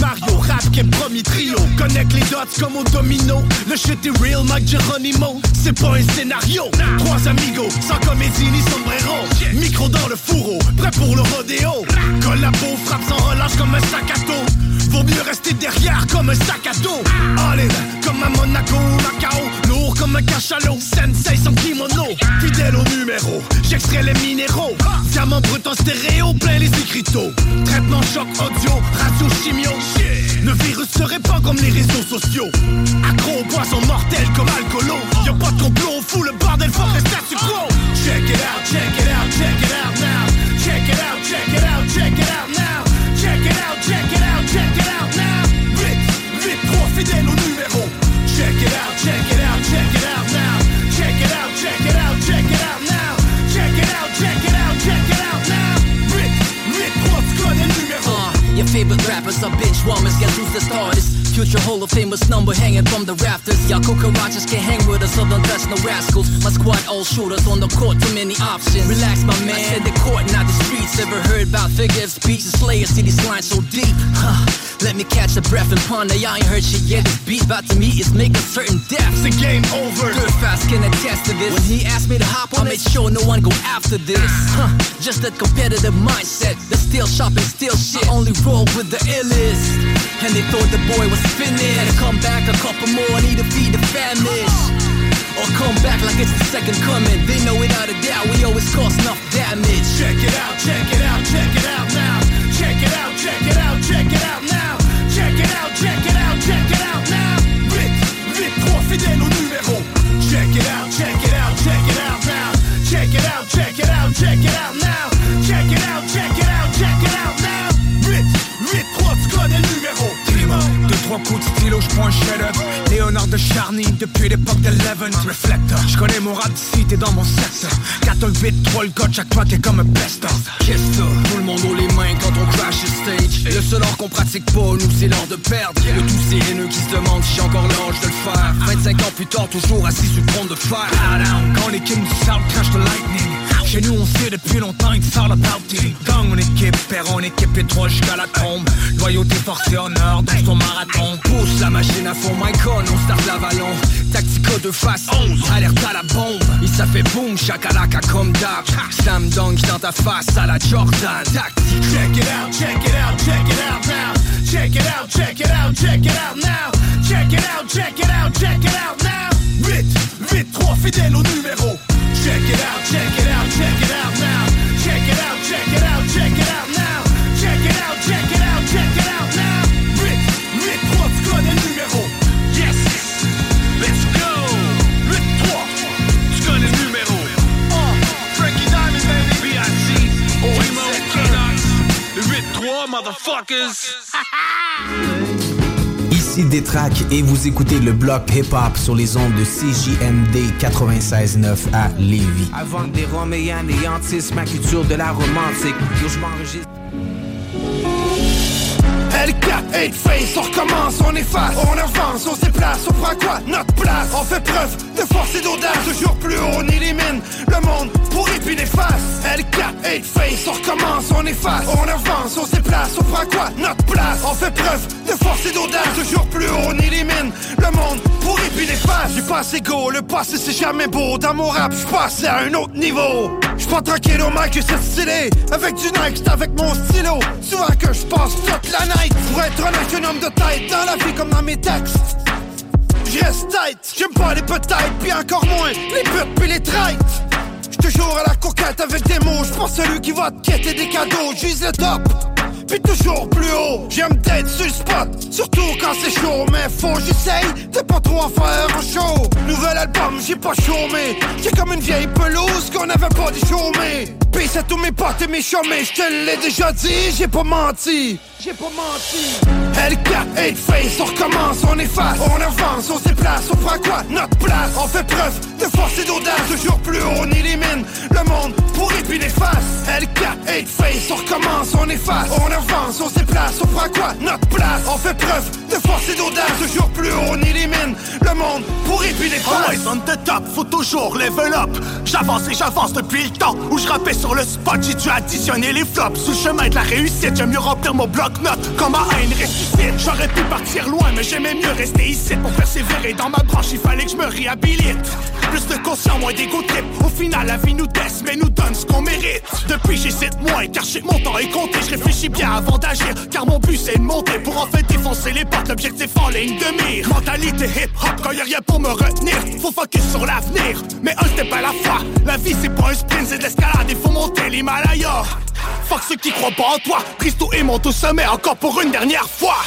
Mario, rap qui est premier trio. Connecte les dots comme au domino. Le shit est real, Mike Geronimo. C'est pas un scénario. Trois amigos, sans comédie ni sombrero. Micro dans le fourreau, prêt pour le rodéo. Collabo, frappe sans relâche comme un staccato. Vaut mieux rester derrière comme un sac à dos. All in, comme un Monaco ou Macao. Lourd comme un cachalot. Sensei sans kimono. Fidèle au numéro, j'extrais les minéraux. Diamant brut en stéréo, plein les écriteaux. Traitement choc audio, radio chimio. Le virus se répand comme les réseaux sociaux. Accro aux poissons mortels comme alcoolo. Y'a pas de complot, fou le bordel, faut rester à. Check it out, check it out, check it out now. Check it out, check it out, check it out now. Check it out, check it out, check it out now. Vite, vite, trop fidèle au numéro. Check it out, check it out, favorite rappers are bitch woman, guess who's the starters? Future Hall of Famous number hanging from the rafters. Y'all cucarachas can't hang with us, so don't touch no rascals. My squad all shooters on the court, too many options. Relax, my man. I said the court, not the streets. Ever heard about figure of speech? The Slayer see these lines so deep. Huh. Let me catch a breath and ponder. Y'all ain't heard shit yet. This beat about to meet is making certain deaths. The game over. Good fast can attest to this. When he asked me to hop on, I made sure no one go after this. Huh. Just that competitive mindset. The still shopping, still shit. I only roll with the illest. And they thought the boy was finished. Had to come back a couple more, need to feed the famished. Or come back like it's the second coming. They know without a doubt we always cause enough damage. Check it out, check it out, check it out now. Check it out, check it out, check it out now. Check it out, check it out, check it out now. Vite, vite, trop fidèle au numéro. Check it out, check it out, check it out now. Check it out, check it out, check it out now. Check it out, check it out, trois coups de stylo, je prends un chef-up Léonard de Charny, depuis l'époque d'Eleven Reflector, je connais mon rap d'ici, t'es dans mon secteur 4 bit 3 le code, chaque fois t'es comme un best of. Qu'est-ce ça? Tout le monde haut les mains quand on crash le stage. Le seul or qu'on pratique pas, nous c'est l'heure de perdre. Le tout c'est haineux qui se demande si j'ai encore l'âge de le faire. 25 ans plus tard, toujours assis sur le trône de fer. Quand les kings du South crash the lightning Chez nous on sait depuis longtemps it's all about it Gang en équipe, père en équipe étroit jusqu'à la tombe. Loyauté, force et honneur dans ton marathon. Pousse la machine à fond, my con, on start l'avalon. Tactico de face 11, alerte à la bombe. Et ça fait boom, chakalaka comme d'hab. Slam dunk dans ta face à la Jordan. Tactique. Check it out, check it out, check it out now. Check it out, check it out, check it out now. Check it out, check it out, check it out now. Vite, vite, trop fidèle au numéro. Check it out, check it out, check it out now. Check it out, check it out, check it out now. Check it out, check it out, check it out now. Vite, trop tu connais le numéro. Yes, let's go. Vite, trois, tu connais le numéro. Uh, Frankie Diamond, baby. B.I.C. Primo, K-Knox. Le 8-3, motherfuckers. Ici Détrac et vous écoutez le bloc hip-hop sur les ondes de CJMD 96.9 à Lévis. Avant des roms et anéantissent ma culture de la romantique, je m'enregistre. L4, 8 face, on recommence, on efface, on avance, on se déplace, on prend quoi? Notre place, on fait preuve de force et d'audace, toujours plus haut, on élimine le monde pour puis néfaste. L4, 8 face, on recommence, on efface, on avance, on se déplace, on prend quoi? Notre place, on fait preuve de force et d'audace, toujours plus haut, on élimine le monde pour puis néfaste. J'ai passé go, le passé c'est jamais beau, dans mon rap, je passé à un autre niveau. Pas tranquille au mic, c'est stylé. Avec du Nike, avec mon stylo. Souvent que je passe toute la night Pour être honnête, un homme de tête Dans la vie comme dans mes textes Je reste j'aime pas les peut-être Puis encore moins les putes puis les traites J'suis toujours à la coquette avec des mots J'pense celui qui va te quêter des cadeaux J'use le top puis toujours plus haut. J'aime d'être sur le spot, surtout quand c'est chaud. Mais faut j'essaye, t'es pas trop en faire en show. Nouvel album, j'ai pas chômé. J'ai comme une vieille pelouse qu'on avait pas dit chômé. Peace à tous mes potes et mes chômés, je te l'ai déjà dit, j'ai pas menti. J'ai pas menti. L4, 8 face, on recommence, on efface, on avance, on se déplace, on prend quoi? Notre place, on fait preuve de force et d'audace, toujours plus haut, on élimine le monde pour puis néfaste. L4, 8 face, on recommence, on efface, on avance, on se déplace, on prend quoi? Notre place, on fait preuve de force et d'audace, toujours plus haut, on élimine le monde pour puis néfaste. Always on the top, faut toujours level up. J'avance et j'avance depuis le temps où je rappais sur le spot. J'ai dû additionner les flops sous le chemin de la réussite. J'aime mieux remplir mon bloc-notes quand ma haine ressuscite. J'aurais pu partir loin, mais j'aimais mieux rester ici pour persévérer dans ma branche. Il fallait que je me réhabilite. Plus de conscience, moins d'égo trip. Au final, la vie nous teste, mais nous donne ce qu'on mérite. Depuis, j'hésite moins, car j'ai mon temps est compté. Je réfléchis bien avant d'agir, car mon but c'est de monter pour en fait défoncer les portes. L'objectif en ligne de mire. Mentalité hip-hop, quand y'a rien pour me retenir. Faut focus sur l'avenir, mais un step à la fois. La vie c'est pas un sprint, c'est de l'escalade, faut monter l'Himalaya. Fuck ceux qui croient pas en toi, tout et monte au sommet encore pour une dernière fois.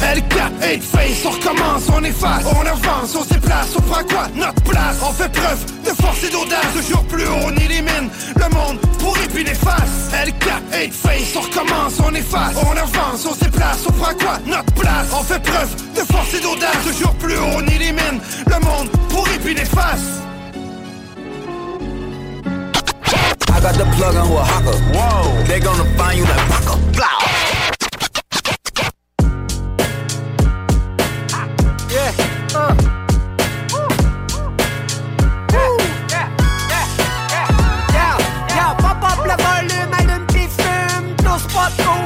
L4, 8 face, on recommence, on efface, on avance, on se déplace, on prend quoi? Notre place, on fait preuve de force et d'audace, toujours plus haut, on élimine le monde pour puis néfaste. L4, 8 face, on recommence, on efface, on avance, on se déplace, on prend quoi? Notre place, on fait preuve de force et d'audace, toujours plus haut, on élimine le monde pour puis néfaste. I got the plug on who a hawker. Whoa. They gonna find you like Paco. Blow. Yeah, uh. Yeah, yeah, pop up le volume, allume pis fume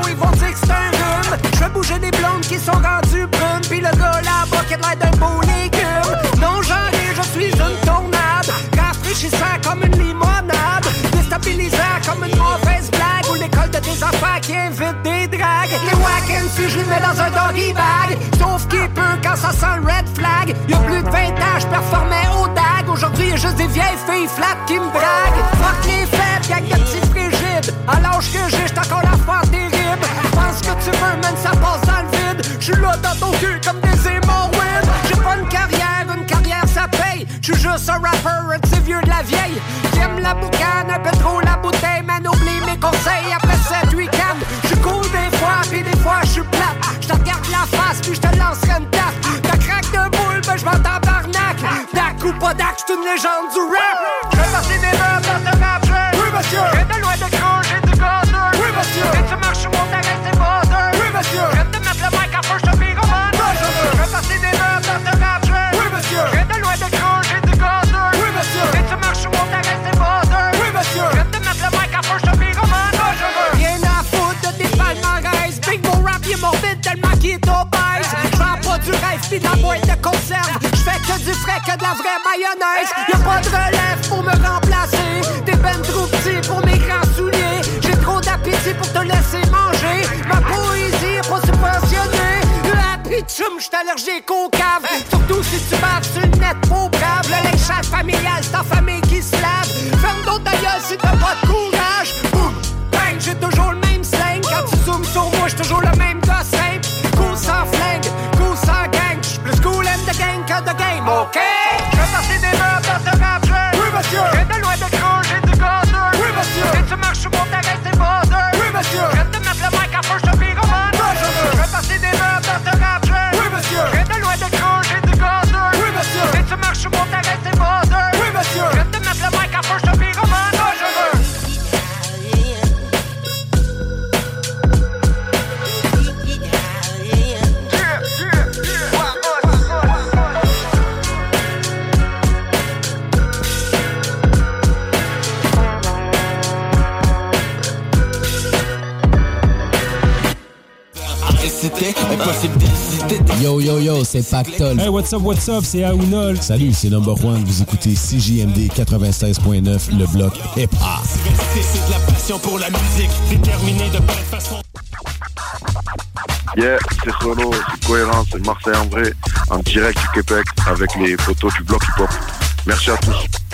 ils vont dire que c'est un rhume Je bouger des blondes qui sont rendues brunes Pis le gars là-bas qui a l'air d'un beau légume Non genré, je suis une tornade Rafraîchissant comme une Comme une mauvaise blague Ou l'école de tes affaires qui invite des dragues. Les wack si je les mets dans un doggy bag Sauf qu'il peut quand ça sent le red flag. Y'a plus de 20 ans, je performais au dag. Aujourd'hui y'a juste des vieilles filles flat qui me draguent. Fuck les fêtes, y'a que petits frigides À l'âge que j'ai, j'suis encore la faire terrible Pense que tu veux, même ça passe dans le vide. J'suis là dans ton cul comme des hémorroïdes. J'ai pas une carrière, une carrière paye J'suis juste un rapper, un petit vieux de la vieille. Qui aime la boucane, un peu trop la bouteille Man oublie mes conseils. Après cette week-end J'suis cool des fois, pis des fois j'suis plate J'te regarde la face, puis j'te lancerai une tarte Ta craque de boule, ben j'vends tabarnak. Dac ou pas dac, j'suis une légende du rap. J'fais partie des meubles dans ce rap Oui monsieur. J'ai de loin de gros, j'ai du gazeux Oui monsieur. Et tu marches tellement qu'il est obèse J'vends pas du rêve pis boîte de conserve. J'fais que du frais, que de la vraie mayonnaise. Y'a pas de relève pour me remplacer. T'es ben trop petit pour mes grands souliers. J'ai trop d'appétit pour te laisser manger. Ma poésie est pas subventionnée. La pitchum, j'suis allergique au cave Surtout si tu baves sur le net trop brave Le léchage familial, c'est ta famille qui se lave. Ferme d'autres d'ailleurs si t'as pas de courage. Bang, j'ai toujours le même slang. Quand tu zoomes sur moi, j'suis toujours le monsieur. Je de loin de creux, j'ai du gazeux Oui, monsieur. Et tu marches sous mon terrain, c'est baseux Oui, monsieur Je te mettre le mic à feu, je te pyromane Je vais passer des heures dans ce rap Oui, monsieur. Je de loin de creux, j'ai du gazeux Oui, monsieur. Et tu marches sous mon terrain, c'est baseux Oui, monsieur. C'était impossible d'exister. Yo yo yo, c'est Pactol. Hey, what's up, what's up, c'est Aounol. Salut, c'est Number One. Vous écoutez CJMD 96.9, le bloc hip-hop. C'est de la passion pour la musique, déterminé de belle façon. Yeah, c'est Solo, c'est cohérent, c'est Marseille en vrai, en direct du Québec avec les photos du bloc hip-hop. Merci à tous.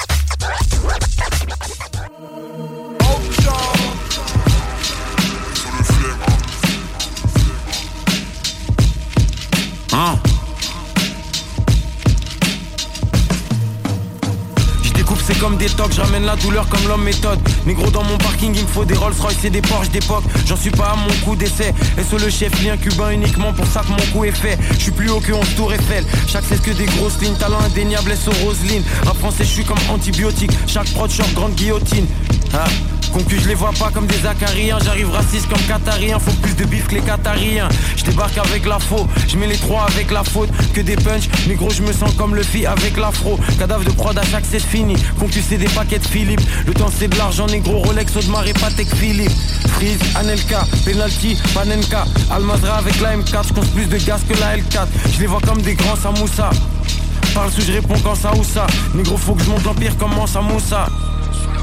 Découpe c'est comme des tocs, je ramène la douleur comme l'homme méthode. Négro dans mon parking il me faut des Rolls Royce et des Porsche d'époque. J'en suis pas à mon coup d'essai. Et sur le chef lien cubain uniquement pour ça que mon coup est fait? Je suis plus haut que 11 tour Eiffel. Chaque c'est que des grosses lignes Talent indéniable est sur Roseline Rap français je suis comme antibiotique. Chaque prod short grande guillotine. Ah. Concu, je les vois pas comme des acariens. J'arrive raciste comme qatarien Faut plus de bif que les qatariens Je débarque avec la faux. Je mets les trois avec la faute. Que des punch Mais gros je me sens comme le fi avec l'afro. Cadavre de prod à c'est fini. Concu c'est des paquets de Philippe. Le temps c'est de l'argent négro Rolex Audemars et Patek Philippe. Freeze, Anelka, Penalty, Panenka. Almazra avec la M4 Je plus de gaz que la L4 Je les vois comme des grands Samoussa. Parle sous je réponds quand ça ou ça. Négro faut que je monte l'empire comme Mansa Moussa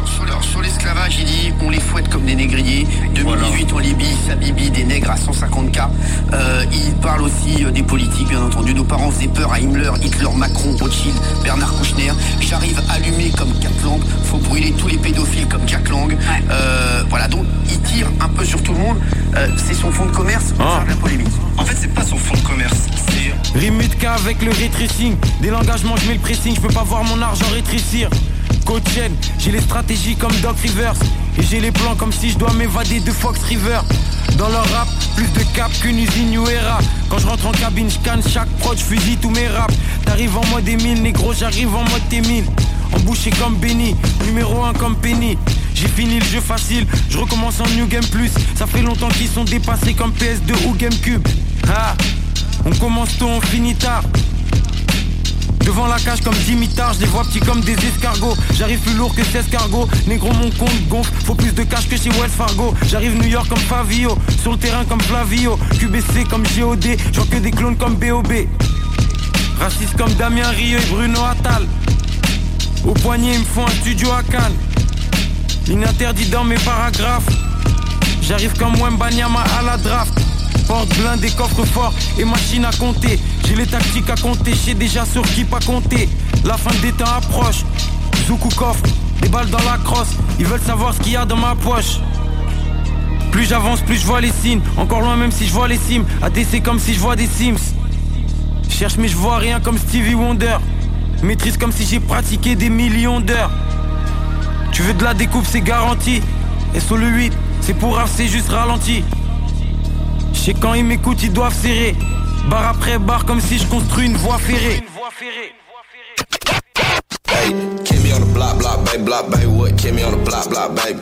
Sur, sur l'esclavage, il dit on les fouette comme des négriers. 2018 en Libye, Sabibi, des nègres à 150K. Euh, il parle aussi euh, des politiques, bien entendu. Nos parents faisaient peur à Himmler, Hitler, Macron, Rothschild, Bernard Kouchner. J'arrive allumé comme Kat Lang. Faut brûler tous les pédophiles comme Jack Lang. Euh, voilà, donc il tire un peu sur tout le monde. Euh, c'est son fond de commerce pour faire de la polémique. En fait, c'est pas son fond de commerce. C'est Rimutka avec le retracing Dès l'engagement je mets le pressing Je peux pas voir mon argent rétrécir Coach Chen, j'ai les stratégies comme Doc Rivers. Et j'ai les plans comme si je dois m'évader de Fox River. Dans leur rap, plus de cap qu'une usine New Era Quand je rentre en cabine, je canne chaque prod, je tous mes raps. T'arrives en mode Emile, négro, j'arrive en mode T1000 Embouché comme Benny, numéro 1 comme Penny. J'ai fini le jeu facile, je recommence en New Game Plus. Ça fait longtemps qu'ils sont dépassés comme PS2 ou GameCube Ah, on commence tôt, on finit tard Devant la cage comme Dimitar, je les vois petits comme des escargots. J'arrive plus lourd que 16 cargos Négro mon compte gonfle, faut plus de cash que chez Wells Fargo. J'arrive New York comme Favio, sur le terrain comme Flavio. QBC comme GOD, j'en que des clones comme BOB Raciste comme Damien Rieu et Bruno Attal. Au poignet ils me font un studio à Cannes. Ininterdit dans mes paragraphes. J'arrive comme Wembanyama à la draft Porte blindé, coffre fort et machine à compter. J'ai les tactiques à compter, je sais déjà sur qui pas compter. La fin des temps approche. Zoukou coffre, des balles dans la crosse. Ils veulent savoir ce qu'il y a dans ma poche. Plus j'avance, plus je vois les signes. Encore loin même si je vois les cimes. ADC comme si je vois des Sims. Cherche mais je vois rien comme Stevie Wonder. Maîtrise comme si j'ai pratiqué des millions d'heures. Tu veux de la découpe, c'est garanti. Et sur le 8, c'est pour rare, c'est juste ralenti Je sais quand ils m'écoutent, ils doivent serrer Barre après barre comme si je construis une voie ferrée Hey, keep me on the block, block, baby, block, baby, what? Keep me on the block, block, baby.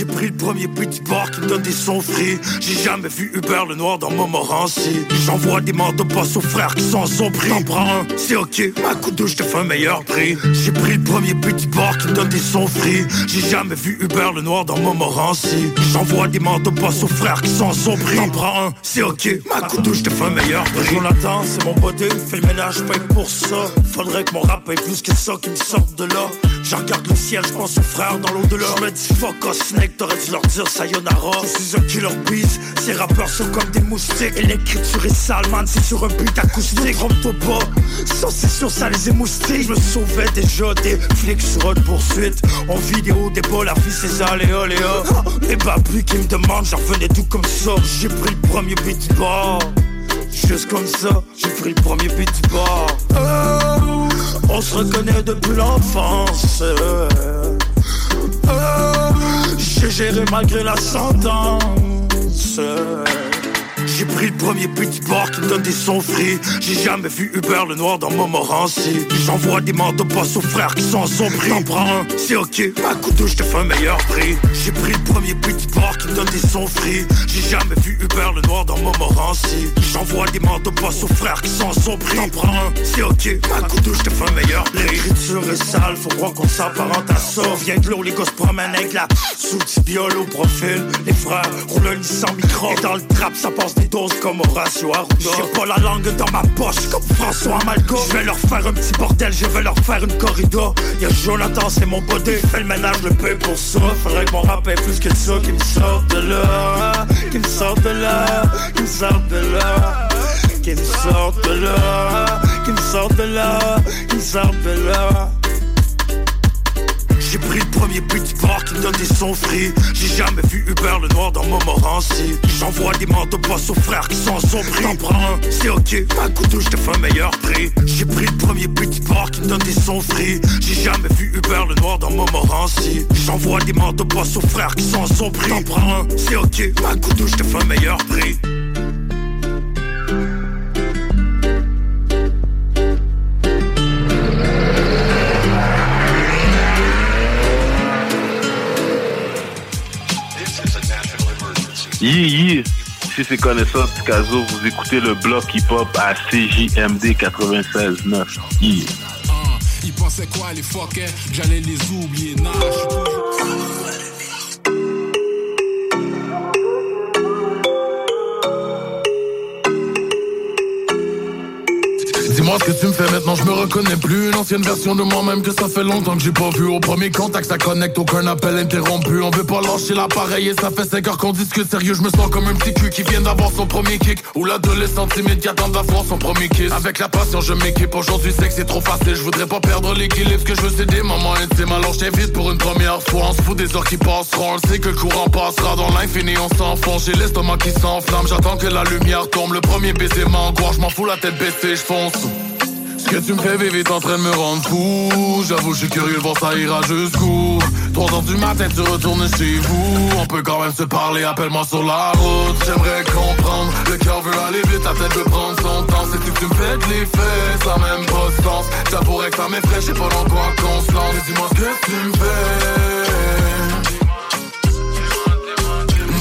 J'ai pris le premier petit bar qui me donne des sons frits. J'ai jamais vu Hubert le noir dans Montmorency. J'envoie des manteaux pas aux frères qui sont son prix. T'en prends un, c'est ok. Ma coup de douche te fait un meilleur prix. J'ai pris le premier petit bar qui me donne des sons frits. J'ai jamais vu Hubert le noir dans Montmorency. J'envoie des manteaux pas aux frères qui sont son prix. T'en prends un, c'est ok. Ma coup de douche te fait un meilleur prix. Jonathan, c'est mon beauté. Fais le ménage, paye pour ça. Faudrait que mon rap ait plus que ça qui me sorte de là. Je regarde le ciel, je pense aux frères dans l'au-delà. Je me dis fuck Snake, t'aurais dû leur dire sayonara. Je suis un killer beast, ces rappeurs sont comme des moustiques. Et l'écriture est sale, man, c'est sur un beat acoustique. Trompe-toi pas, ça c'est sûr, ça les émoustique. Je me sauvais déjà des flics sur une poursuite. En vidéo, des balles, la vie, c'est ça, léa, léa. Les babus qui me demandent, j'en revenais tout comme ça. J'ai pris le premier beat bar. Juste comme ça, j'ai pris le premier beat bar. Oh, on se reconnaît depuis l'enfance. Oh, j'ai géré malgré la sentence. J'ai pris le premier bar qui me donne des sons frits J'ai jamais vu Hubert le noir dans Montmorency. J'envoie des manteaux pas aux frères qui sont en son prix T'en prends un, c'est ok, à couteau je te fais un meilleur prix. J'ai pris le premier bar qui me donne des sons frits J'ai jamais vu Hubert le noir dans Montmorency. J'envoie des manteaux pas aux frères qui sont en son prix T'en prends un, c'est ok, à couteau je te fais un meilleur prix. L'écriture est sale, faut croire qu'on s'apparente à ça. Viens de l'eau, les gosses promènent avec la sous biol au profil. Les frères roulent un sans micro. Et dans le trap ça passe des doses comme Horacio Arruda. J'ai pas la langue dans ma poche comme François Amalco Je vais leur faire un petit bordel, je vais leur faire une corrida. Y'a Jonathan, c'est mon body, fait le ménage, le paye pour ça. Faudrait que mon rap ait plus que ça, qui me sorte de là. Qui me sorte de là, qui me sorte de là. Qui me sorte de là, qui me sorte de là, qui me sorte de là j'ai pris le premier petit bar qui me donne des sons frits J'ai jamais vu Hubert le noir dans Montmorency. J'envoie des manteaux pas aux frères qui sont son prix T'en prends un, c'est ok, à couteau je te fais un meilleur prix. J'ai pris le premier petit bar qui me donne des sons frits J'ai jamais vu Hubert le noir dans Montmorency. J'envoie des manteaux pas aux frères qui sont son T'en prends un, c'est ok, à couteau je te fais un meilleur prix Yi yi, si c'est connaissant Picasso, vous écoutez le bloc hip-hop à CJMD 96.9. Yi. Ils pensaient quoi les fuckers J'allais les oublier. Non, je suis toujours. Dis-moi ce que tu me fais maintenant, je me reconnais plus. Une ancienne version de moi-même que ça fait longtemps que j'ai pas vu. Au premier contact ça connecte, aucun appel interrompu. On veut pas lâcher l'appareil et ça fait 5 heures qu'on discute. Sérieux, je me sens comme un petit cul qui vient d'avoir son premier kick. Ou l'adolescent timide qui attend d'avoir son premier kiss. Avec la passion je m'équipe, aujourd'hui c'est que c'est trop facile. Je voudrais pas perdre l'équilibre, ce que je veux c'est des moments intimes Alors je t'invite pour une première fois, on se fout des heures qui passeront. On sait que le courant passera dans l'infini, on s'enfonce. J'ai l'estomac qui s'enflamme, j'attends que la lumière tombe. Le premier baiser m'angoisse, je m'en fous la tête baissée, je fonce ce que tu me fais vivre est en train de me rendre fou. J'avoue je suis curieux de voir ça ira jusqu'où. 3 ans du matin tu retournes chez vous. On peut quand même se parler, appelle-moi sur la route. J'aimerais comprendre, le cœur veut aller vite Ta tête veut prendre son temps, c'est que tu me fais de l'effet Ça même pas sens, j'avouerais que ça m'effraie J'ai pas quoi qu'on se lance. Dis-moi ce que tu me fais.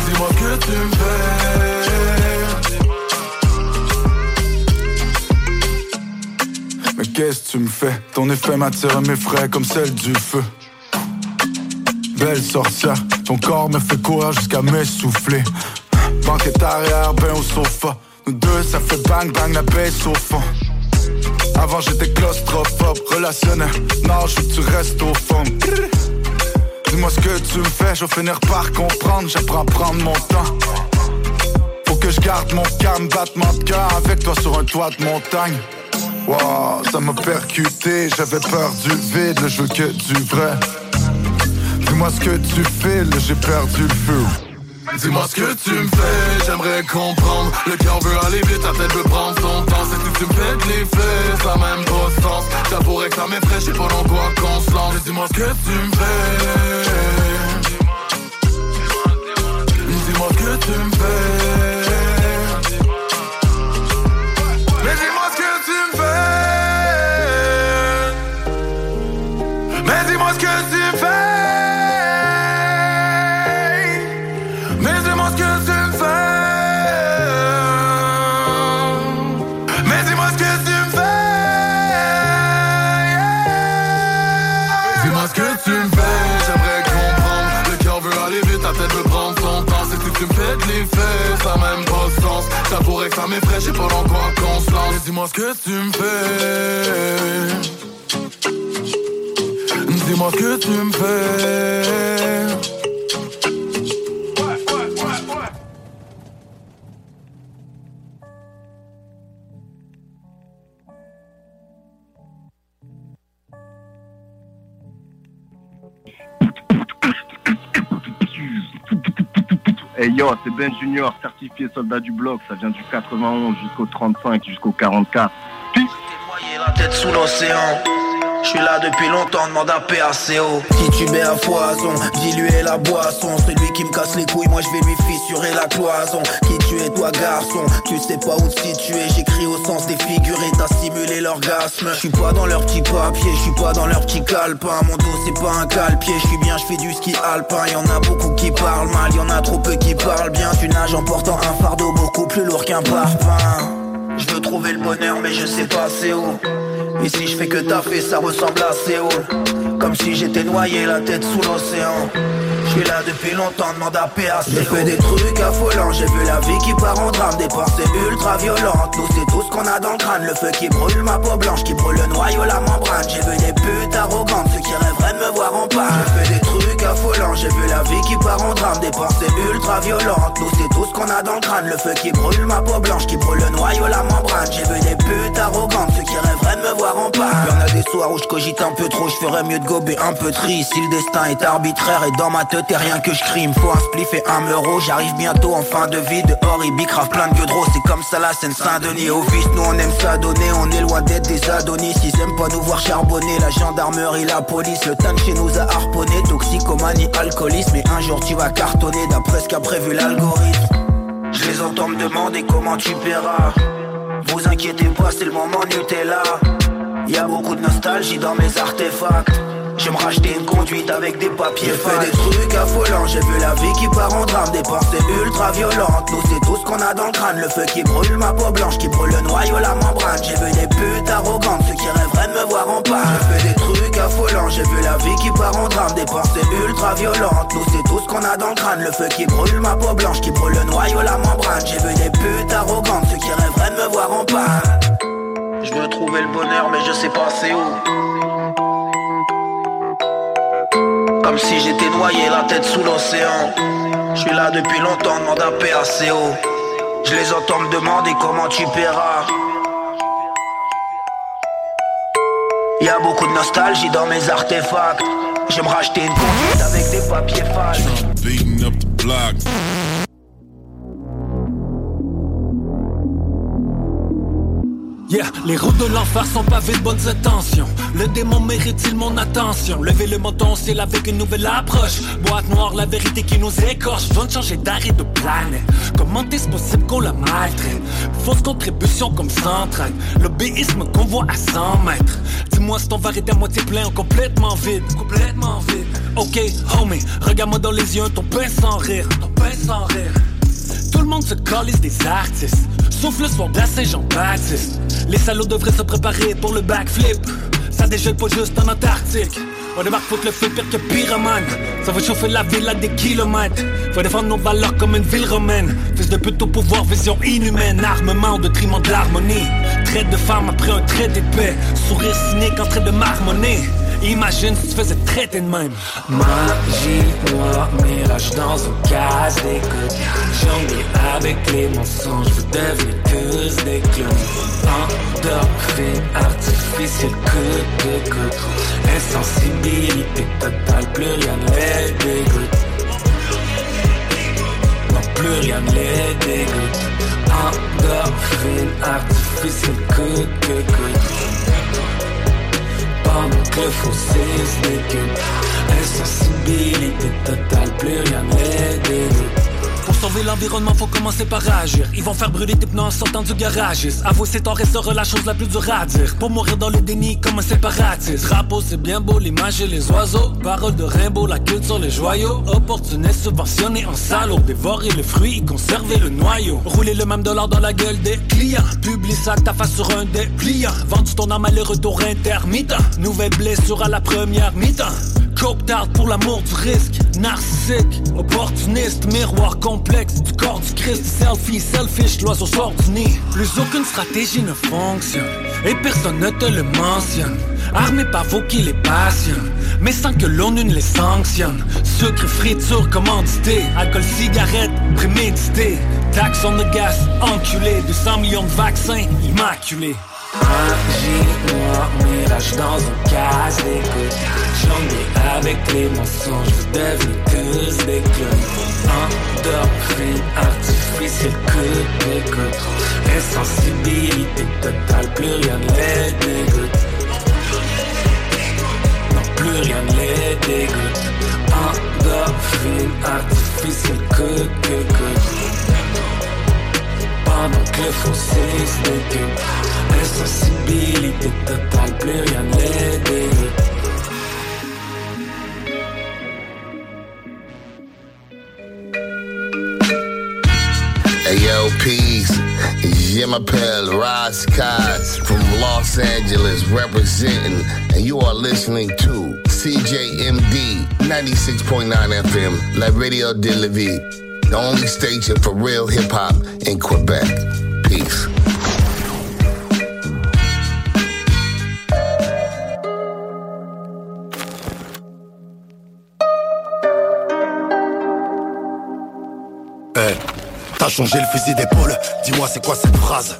Dis-moi ce que tu me fais Mais qu'est-ce que tu me fais? Ton effet m'attire mes frais comme celle du feu. Belle sorcière, ton corps me fait courir jusqu'à m'essouffler. Banquette arrière, ben au sofa. Nous deux, ça fait bang bang, la baisse au fond. Avant j'étais claustrophobe, relationnel. Non, je tu restes au fond. Dis-moi ce que tu me fais, je vais finir par comprendre. J'apprends à prendre mon temps. Faut que je garde mon calme, battement de cœur avec toi sur un toit de montagne. Wow, ça m'a percuté, j'avais peur du vide, je veux que du vrai. Dis-moi ce que tu fais, là j'ai perdu le feu. Dis-moi ce que tu me fais, j'aimerais comprendre. Le cœur veut aller vite, ta tête veut prendre son temps. C'est que tu me fais l'effet, ça même pas de sens. J'avouerais que ça m'effraie, j'ai pas dans quoi qu'on se lance. Dis-moi ce que tu me fais. Dis-moi ce que tu me fais J'ai pas quoi qu'on Dis-moi ce que tu me fais. Dis-moi ce que tu me fais Hey yo, c'est Ben Junior, certifié soldat du bloc. Ça vient du 91 jusqu'au 35, jusqu'au 44. la tête sous l'océan. Je suis là depuis longtemps, demande à PACO Qui tu mets à foison, diluer la boisson. Celui qui me casse les couilles, moi je vais lui fissurer la cloison. Qui tu es toi garçon, tu sais pas où te situer. J'écris au sens des figurés, t'as simulé l'orgasme. Je suis pas dans leur petit papier, je suis pas dans leur petit calepin. Mon dos c'est pas un calpier, je suis bien, je fais du ski alpin. Y en a beaucoup qui parlent mal, y en a trop peu qui parlent bien. Tu nages en portant un fardeau beaucoup plus lourd qu'un parpaing Je veux trouver le bonheur mais je sais pas c'est où si je fais que fait ça ressemble à Séoul. Comme si j'étais noyé la tête sous l'océan. Je suis là depuis longtemps, demande à PAC J'ai fait des trucs affolants, j'ai vu la vie qui part en drame. Des pensées ultra violentes, nous c'est tout ce qu'on a dans le crâne. Le feu qui brûle ma peau blanche, qui brûle le noyau, la membrane. J'ai vu des putes arrogantes, ceux qui rêveraient de me voir en panne. J'ai fait des trucs j'ai vu la vie qui part en drame. Des pensées ultra violentes, nous c'est tout ce qu'on a dans le crâne. Le feu qui brûle ma peau blanche, qui brûle le noyau, la membrane. J'ai vu des putes arrogantes, ceux qui rêveraient de me voir en panne. Y'en a des soirs où je cogite un peu trop, je ferais mieux de gober un peu triste. Si le destin est arbitraire et dans ma tête t'es rien que je crime. Faut un spliff et un euro J'arrive bientôt en fin de vie. Dehors il bicrave plein de gueux C'est comme ça la scène Saint-Denis. Au vice nous on aime s'adonner On est loin d'être des adonis. Ils aiment pas nous voir charbonner La gendarmerie, la police Le tank chez nous a harponné Toxicomanie, alcoolisme Et un jour tu vas cartonner D'après ce qu'a prévu l'algorithme. Je les entends me demander comment tu paieras. Vous inquiétez pas c'est le moment Nutella. Y'a beaucoup de nostalgie dans mes artefacts. Je me racheter une conduite avec des papiers J'ai fait des trucs affolants, j'ai vu la vie qui part en drame. Des pensées ultra violentes, nous c'est tout ce qu'on a dans le crâne. Le feu qui brûle ma peau blanche, qui brûle le noyau, la membrane. J'ai vu des putes arrogantes, ceux qui rêveraient de me voir en panne. J'ai fait des trucs j'ai vu la vie qui part en drame. Des pensées ultra violentes, nous c'est tout ce qu'on a dans le crâne. Le feu qui brûle ma peau blanche, qui brûle le noyau, la membrane. J'ai vu des putes arrogantes, ceux qui rêveraient de me voir en panne. Je veux trouver le bonheur mais je sais pas c'est où. Comme si j'étais noyé la tête sous l'océan. Je suis là depuis longtemps, demande à PACO. Je les entends me demander comment tu paieras. Y'a beaucoup de nostalgie dans mes artefacts. Je me racheter une conduite avec des papiers falses. Les routes de l'enfer sont pavées de bonnes intentions. Le démon mérite-t-il mon attention? Levez le menton, c'est avec une nouvelle approche. Boîte noire, la vérité qui nous écorche. Je changer d'arrêt de planète. Comment est-ce possible qu'on la maltraite? Fausse contribution comme centrale. L'obéisme qu'on voit à 100 mètres. Dis-moi si ton verre est à moitié plein ou complètement vide. Complètement vide. Ok, homie, regarde-moi dans les yeux, ton pain sans rire. Sans rire. Tout le monde se calisse des artistes. Sauf le soir de Saint-Jean-Baptiste. Les salauds devraient se préparer pour le backflip. Ça dégèle pas juste en Antarctique. On débarque foutre le feu pire que pyromane. Ça va chauffer la ville à des kilomètres. Faut défendre nos valeurs comme une ville romaine. Fils de pute au pouvoir, vision inhumaine. Armement au détriment de l'harmonie. Traite de femme après un trait d'épée. Sourire cynique en train de marmonner. Imagine si tu faisais traiter de même. Magie noire, mirage dans une case d'écoute. Jongler avec les mensonges, vous devenez tous des clowns. Endorphine artificielle, coup de goutte. Insensibilité totale, plus rien ne les dégoûte. Non, plus rien ne les dégoûte. Endorphine artificielle, coup de goutte pendant que le fossé se décule Insensibilité totale, plus rien n'est pour sauver l'environnement, faut commencer par agir. Ils vont faire brûler tes pneus en sortant du garage. Avouer c'est tort restera la chose la plus dure. Pour mourir dans le déni comme un séparatiste. Drapeau, c'est bien beau, l'image et les oiseaux. Parole de Rimbaud, la culture, les joyaux. Opportuniste, subventionné en salaud. Dévorer le fruit et conserver le noyau. Rouler le même dollar dans la gueule des clients. Publie ça ta face sur un des pliants. Vendu ton âme à retour intermittent. Nouvelle blessure à la première mi-temps. Coke pour l'amour du risque. Narcissique, opportuniste, miroir complexe Du corps du Christ, selfie, selfish, l'oiseau sort du Plus aucune stratégie ne fonctionne Et personne ne te le mentionne. Armé par vous qui les passionnent Mais sans que l'ONU ne les sanctionne. Sucre, friture, commandité Alcool, cigarette, prémédité. Taxe on the gas, enculé 200 millions de vaccins, immaculés Noire, mirage dans une case d'écoute Jongler avec les mensonges, vous devenez tous des clones Endorphine artificielle, coup d'écoute Insensibilité totale, plus rien ne les dégoûte. Plus rien ne les dégoûte. Endorphine artificielle que que que les fossés se décuplent Insensibilité totale, plus rien ne yo, peace. Yemapel from Los Angeles representing, and you are listening to CJMD 96.9 FM, La Radio de la Vie, the only station for real hip hop in Quebec. Peace. Hey, t'as changé le fusil d'épaule, dis-moi c'est quoi cette phrase?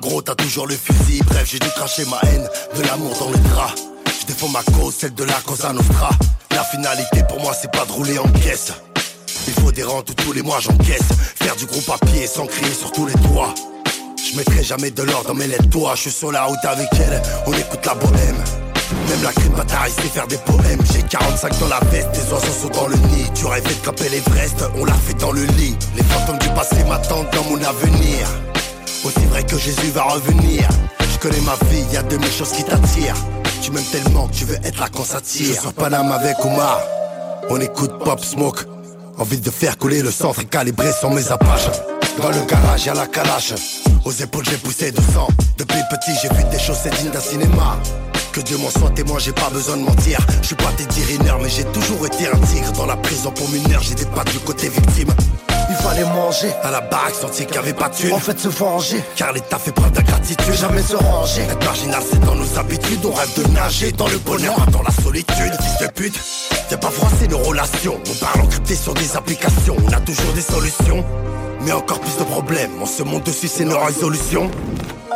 Gros t'as toujours le fusil, bref j'ai dû cracher ma haine, de l'amour dans le drap. Je défends ma cause, celle de la Cosa Nostra. La finalité pour moi c'est pas de rouler en caisse Il faut des rentes tous les mois j'encaisse. Faire du gros papier sans crier sur tous les toits Je mettrai jamais de l'or dans mes lettres toi Je suis sur la route avec elle, on écoute la bohème. Même la crime bataille sait faire des poèmes. J'ai 45 dans la veste, des oiseaux sont dans le nid. Tu rêvais de camper l'Everest, on l'a fait dans le lit. Les fantômes du passé m'attendent dans mon avenir. Aussi vrai que Jésus va revenir. Je connais ma vie, y a de mille choses qui t'attirent. Tu m'aimes tellement que tu veux être là quand ça tire. Je suis Paname avec Omar. On écoute Pop Smoke Envie de faire couler le centre et calibrer sans mes apaches Dans le garage y'a la calache Aux épaules j'ai poussé de sang Depuis petit j'ai vu des choses c'est digne d'un cinéma que Dieu m'en soit témoin, j'ai pas besoin de mentir. Je suis pas Teddy Riner, mais j'ai toujours été un tigre. Dans la prison pour mineur, des pattes du côté victime. Il fallait manger à la baraque, sentier qu'il avait pas de thune. En fait, se venger, car l'État fait preuve d'ingratitude. Jamais se ranger. Être marginal, c'est dans nos habitudes. On rêve de nager dans le bonheur, pas dans la solitude. Fils de pute, t'es pas froissé nos relations. On parle encrypté sur des applications. On a toujours des solutions. Mais encore plus de problèmes. On se monte dessus, c'est nos résolutions.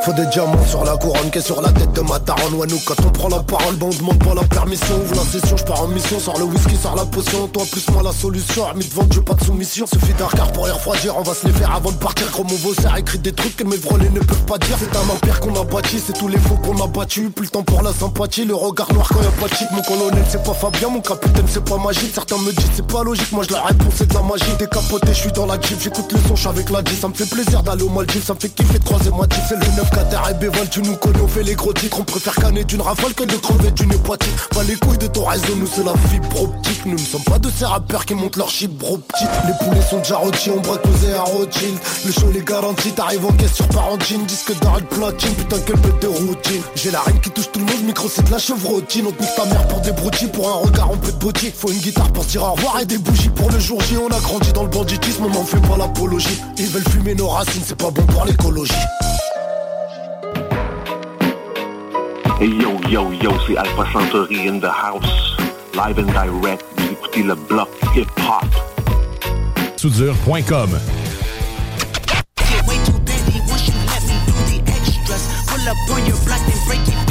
Faut des diamants sur la couronne qui est sur la tête de ma daronne. Ouais nous quand on prend la parole bon on demande pas la permission. Ouvre la session, je pars en mission, sors le whisky, sors la potion. Toi plus moi la solution, armée de vente, je pas de soumission. Suffit d'un regard pour les refroidir, on va se les faire avant de partir. Gros mon a écrit des trucs que mes vrolés ne peuvent pas dire. C'est un empire qu'on a bâti, c'est tous les faux qu'on a battu Plus le temps pour la sympathie, le regard noir quand y'a pas de cheat Mon colonel c'est pas Fabien, mon capitaine c'est pas magique Certains me disent c'est pas logique, moi je la réponse c'est de la magie. Décapoté, je suis dans la jeep, j'écoute le son, avec la G Ça me fait plaisir d'aller au Maldives, ça me fait kiffer de croiser ma C'est le 9 4 et Béval tu nous connais, on fait les gros titres. On préfère canner d'une rafale que de crever d'une hépatite. Pas les couilles de ton réseau, nous c'est la fibre optique. Nous ne sommes pas de ces rappeurs qui montent leur chip bro petit. Les poulets sont déjà rôtis, on braque posé à Rothschild. Le show les garantit, t'arrives en caisse sur Parentine. Disque d'arrêt de platine, putain quel bête de routine. J'ai la reine qui touche tout le monde, micro c'est de la chevrotine. On nique ta mère pour des broutilles, pour un regard on peut te botter. Faut une guitare pour dire au revoir et des bougies pour le jour J. On a grandi dans le banditisme, on n'en fait pas l'apologie. Ils veulent fumer nos racines, c'est pas bon pour l'écologie. Hey yo, yo, yo, c'est Alpha Centauri in the house. Live and direct. Vous écoutez le bloc hip-hop. Soudure.com Pull up on your block and break it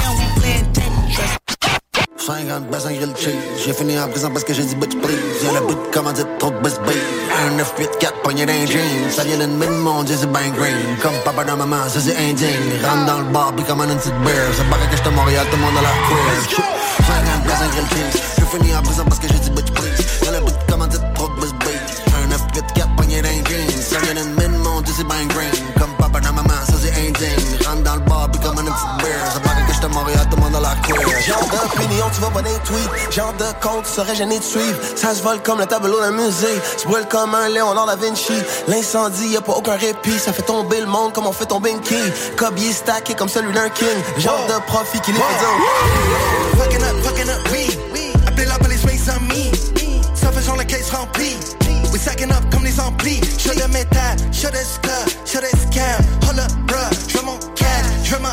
50 baisse un grill cheese J'ai fini en prison parce que j'ai dit bitch please. Y'a le bout de commandite, trop de best babe Un 9, 8, 4, poignet d'un jean. Ça vient d'une mine, mon dieu c'est ben green. Comme papa dans maman, ça c'est indigne. Rentre dans le bar, puis commande une petite C'est pas que j'étais à Montréal, tout le monde a la queer 50 baisse un grill cheese J'ai fini en prison parce que j'ai dit bitch please. Y'a le bout de commandite, trop de best babe Un 9, 8, 4, poignet d'un jean. Ça vient d'une mine, mon dieu c'est ben green. Comme papa dans maman, ça c'est indigne. Rentre dans le bar, puis commande une petite beer C'est pas que j'étais à Montréal, tout le monde Genre d'opinion, tu vas pas des tweets. Genre de compte, tu serais gêné de suivre. Ça se vole comme le tableau d'un musée. Tu brûles comme un Léonard da Vinci. L'incendie, y a pas aucun répit. Ça fait tomber le monde comme on fait tomber une king. Cobier stacké comme celui d'un king. Genre de profit qui les fait dire. Fucking up, fucking up, oui. Appelez la police, mais sans me. Ça fait genre la caisse remplie. We sacking up comme les amplis. J'suis de métal, j'suis de scud, j'suis de scam. Hold up, bruh, j'veux mon cash, j'veux ma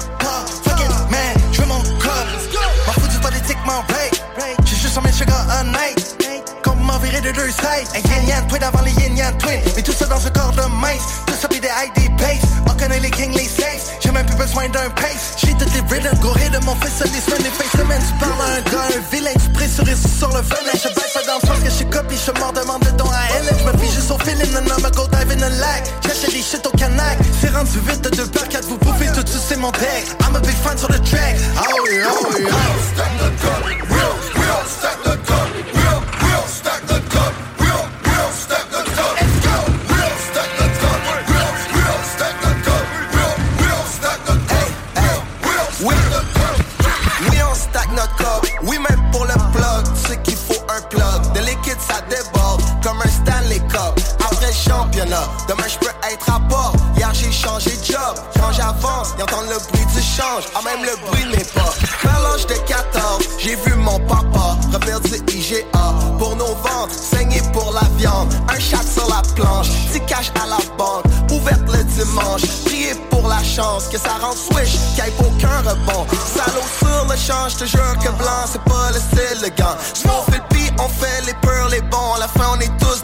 politique, mon break. J'suis juste un sugar un night. Virer de deux sides. Un yin yang twin avant les yin yang twin. Mais tout ça dans un corps de mince. Tout ça pis des ID base. On connaît les kings, les safes. J'ai même plus besoin d'un pace. J'ai toutes les rhythms, gorées de mon fils, les semaines, les face semaines. Tu parles à un gars, un vilain, tu pressurise sur le venin. Je baisse pas dans le sens que je copie, je m'en demande de don à elle. Je me fie juste au feeling, non, non, go dive in the lag. J'achète des shit au canac. C'est rendu vite de deux par quatre, vous bouffez tout, c'est mon deck. I'm a big fan sur le track. Oh yeah, oh yeah. Demain, je peux être à bord. Hier, j'ai changé de job. Quand j'avance, y'entendent le bruit du change. Ah, même le bruit de pas. Vers de 14, j'ai vu mon papa revenir du IGA. Pour nos ventes, saigner pour la viande. Un chat sur la planche, petit cash à la banque. Ouverte le dimanche, prier pour la chance. Que ça rend swish, qu'il n'y ait aucun rebond. Salaud sur le change, te jure que blanc, c'est pas le style, le gant. on fait le pis, on fait les peurs, les bons. À la fin, on est tous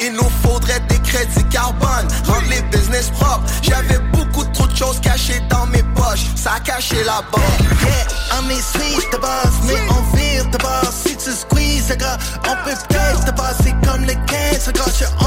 il nous faudrait des crédits carbone, rendre les business propres. J'avais beaucoup trop de choses cachées dans mes poches, ça caché la banque. Yeah, est sweet de base, mais on vire de base. Si tu squeeze, gars, on peut peut-être base. C'est comme le 15, gars, on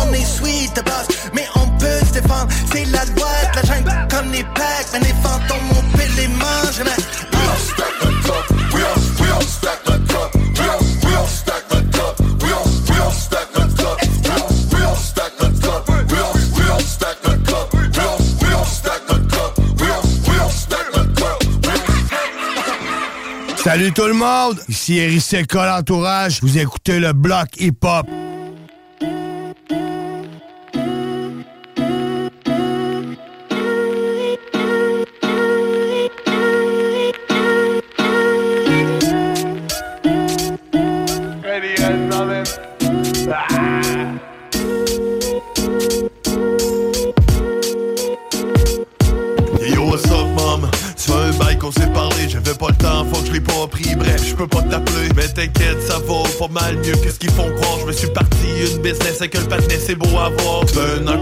Salut tout le monde, ici Eric Seca l'entourage, vous écoutez le bloc hip-hop. C'est beau à voir.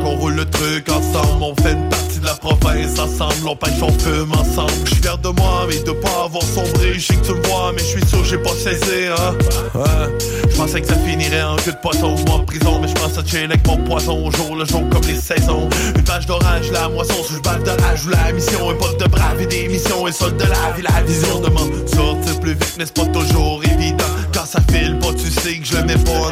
Qu'on roule le truc ensemble, on fait une partie de la province ensemble, on pêche, on fume ensemble. Je suis fier de moi, mais de pas avoir sombré. Je sais que tu le vois, mais je suis sûr j'ai pas cessé, hein. Ouais, je pensais que ça finirait en queue de poisson ou en prison, mais je pense à chill avec mon poison jour le jour comme les saisons. Une page d'orage, la moisson, sous bave de rage ou la mission, un pote de brave et des missions, et solde de la vie, la vision de m'en sortir plus vite, mais c'est pas toujours évident. Quand ça file pas, tu sais que je le mets pas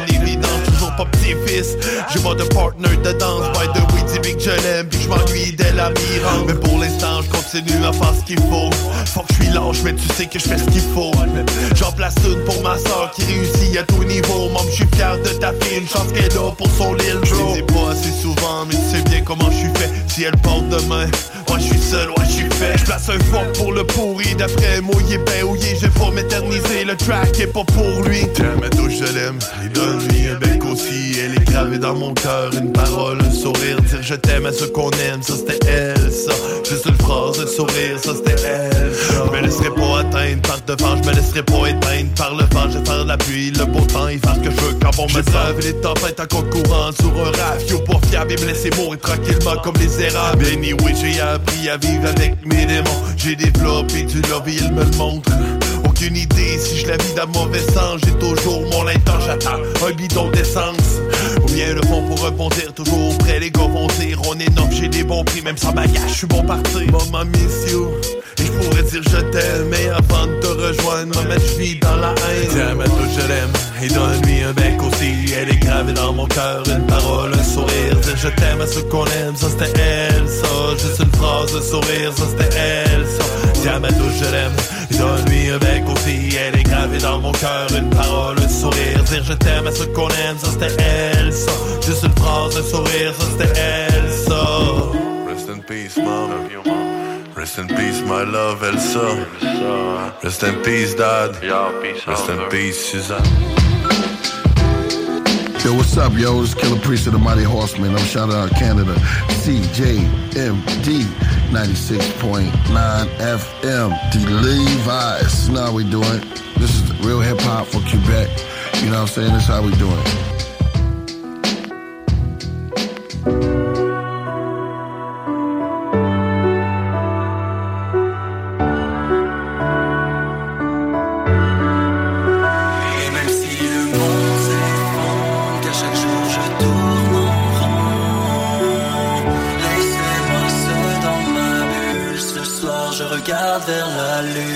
pas petit-fils, j'ai pas de partner de danse. By the way, dis que je l'aime, puis je m'ennuie dès la mirande. Mais pour l'instant, je continue à faire ce qu'il faut. Faut que je suis lâche, mais tu sais que je fais ce qu'il faut. J'en place une pour ma soeur qui réussit à tout niveau. Maman, je suis fier de ta fille, une chance qu'elle a pour son Lil. Je pas assez souvent, mais tu sais bien comment je suis fait. Si elle porte demain, moi je suis seul, ouais je suis fait. Je place un fort pour le pourri, d'après mouillé, ben ouillé, je vais pas m'éterniser. Le track est pas pour lui. Tiens, ma douche, je l'aime, et donne-lui un bec aussi. Elle est gravée dans mon cœur, une parole, un sourire, dire je t'aime à ceux qu'on aime, ça c'était elle, ça. Juste une phrase, un sourire, ça c'était elle. Je me laisserai pas atteindre par devant, je me laisserai pas éteindre par le vent, je vais faire la pluie, le beau temps, il faire que je veux quand on me savent. Les tempêtes en compte courant sur un rafio pas fiable et me laisser mourir tranquillement comme les érables. Anyway, j'ai appris à vivre avec mes démons, j'ai développé du love et il me le montre. Aucune idée. Si je la vis d'un mauvais sens J'ai toujours mon intent, j'attends un bidon d'essence. Ou bien le fond pour rebondir Toujours prêt, les gars vont dire On est noble, j'ai des bons prix Même sans bagage, je suis bon parti. Maman miss you. Et je pourrais dire je t'aime. Mais avant de te rejoindre Maman, je vis dans la haine. Tiens, ma touche, je l'aime. Et donne-lui un bec aussi. Elle est gravée dans mon cœur. Une parole, un sourire. Dire je t'aime à ceux qu'on aime. Ça c'était elle, ça. Juste une phrase, un sourire. Ça c'était elle, ça Tiens, ma touche, je l'aime. Un bec aussi Elle est gravée dans mon cœur. Une parole, un sourire Dire je t'aime à ceux qu'on aime. Ça c'était elle, ça. Juste une phrase, un sourire Ça c'était elle, ça. Rest in peace, mom Rest in peace, my love, Elsa. Rest in peace, dad. Rest in peace, Suzanne. Yo, what's up, yo? It's Killer Priest of the Mighty Horseman. I'm shouting out Canada. CJMD 96.9 FM. The Levi's. How we doing. This is real hip hop for Quebec. You know what I'm saying? This is how we doing. Vers la lune.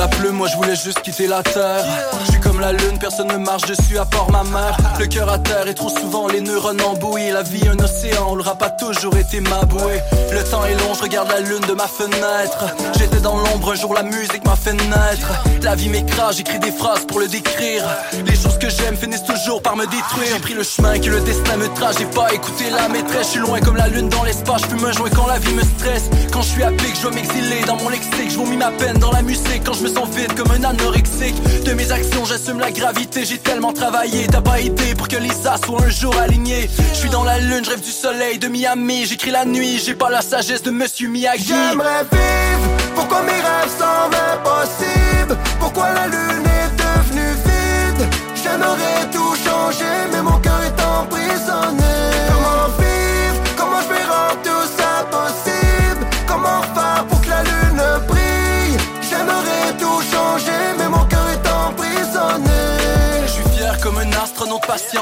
La plume, moi je voulais juste quitter la terre. Je suis comme la lune, personne ne marche dessus à part ma mère. Le cœur à terre et trop souvent les neurones embouillés. La vie un océan, le rap a toujours été ma bouée. Le temps est long, je regarde la lune de ma fenêtre. J'étais dans l'ombre, un jour la musique m'a fait naître. La vie m'écrase, j'écris des phrases pour le décrire. Les choses que j'aime finissent toujours par me détruire. J'ai pris le chemin que le destin me trace, j'ai pas écouté la maîtresse. Je suis loin comme la lune dans l'espace, je me jouer quand la vie me stresse. Quand je suis à pic, je dois m'exiler dans mon lexique. Je mis ma peine dans la musique quand sens vide comme un anorexique. De mes actions, j'assume la gravité. J'ai tellement travaillé, t'as pas idée pour que les as soient un jour alignés. Je suis dans la lune, je rêve du soleil de Miami. J'écris la nuit, j'ai pas la sagesse de Monsieur Miyagi. J'aimerais vivre, pourquoi mes rêves semblent impossibles Pourquoi la lune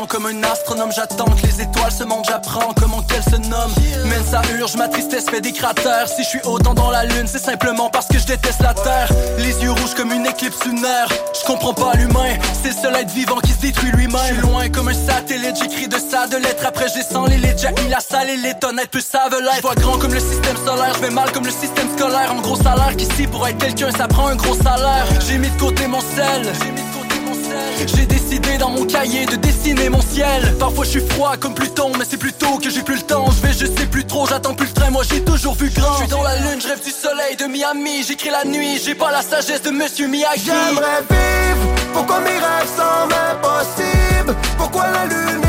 comme un astronome. J'attends que les étoiles se montrent, j'apprends comment qu'elles se nomment. Même ça urge, ma tristesse fait des cratères. Si je suis autant dans la lune, c'est simplement parce que je déteste la terre. Les yeux rouges comme une éclipse lunaire. Je comprends pas l'humain, c'est le seul être vivant qui se détruit lui-même. Loin comme un satellite, j'écris de ça, de lettres. Après, je descends les lits, Jackie la salle et les tonnettes, peu ça veut l'être. Vois grand comme le système solaire, je mal comme le système scolaire. En gros salaire qu'ici, pour être quelqu'un, ça prend un gros salaire. J'ai mis de côté mon sel. J'ai décidé dans mon cahier de dessiner mon ciel. Parfois je suis froid comme Pluton, mais c'est plutôt que j'ai plus le temps. Je vais, je sais plus trop, j'attends plus le train. Moi j'ai toujours vu grand. Je suis dans la lune, je rêve du soleil de Miami. J'écris la nuit, j'ai pas la sagesse de Monsieur Miyagi. J'aimerais vivre, pourquoi mes rêves semblent impossibles Pourquoi la lune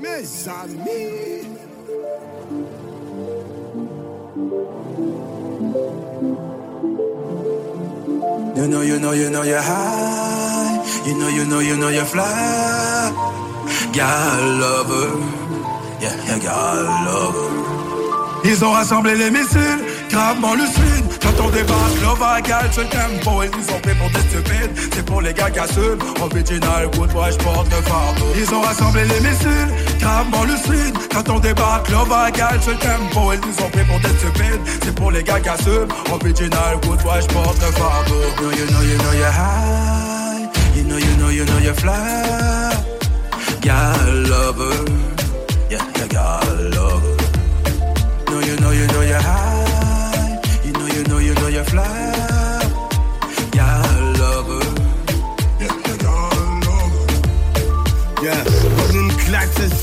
Mes amis. You know, you know, you know you're high. You know, you know, you know you're fly. Gal lover. Yeah, yeah, gal lover. Ils ont rassemblé les missiles, gravement lucide Quand on débarque, l'ovagal se tempo Ils nous ont pris pour des stupides C'est pour les gars qui assument. Original, good boy, j'porte le fardeau. Ils ont rassemblé les missiles, gravement lucide Quand on débarque, l'ovagal se tempo Ils nous ont pris pour des stupides C'est pour les gars qui assument. Original, good boy, j'porte le fardeau. You know, you know, you know you're high. You know, you know, you know you're fly. Gal lover. Yeah, yeah, gal lover. know, you know, you know you're high.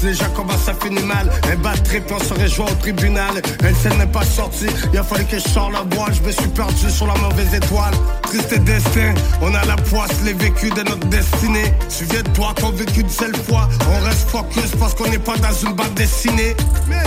Déjà comment ça finit mal. Un trip, on se rejoint au tribunal. Elle scène n'est pas sortie, il a fallu que je sors la boîte. Je me suis perdu sur la mauvaise étoile. Triste destin, on a la poisse, les vécus de notre destinée. Souviens-toi qu'on vécu une seule fois. On reste focus parce qu'on n'est pas dans une bande dessinée. Mais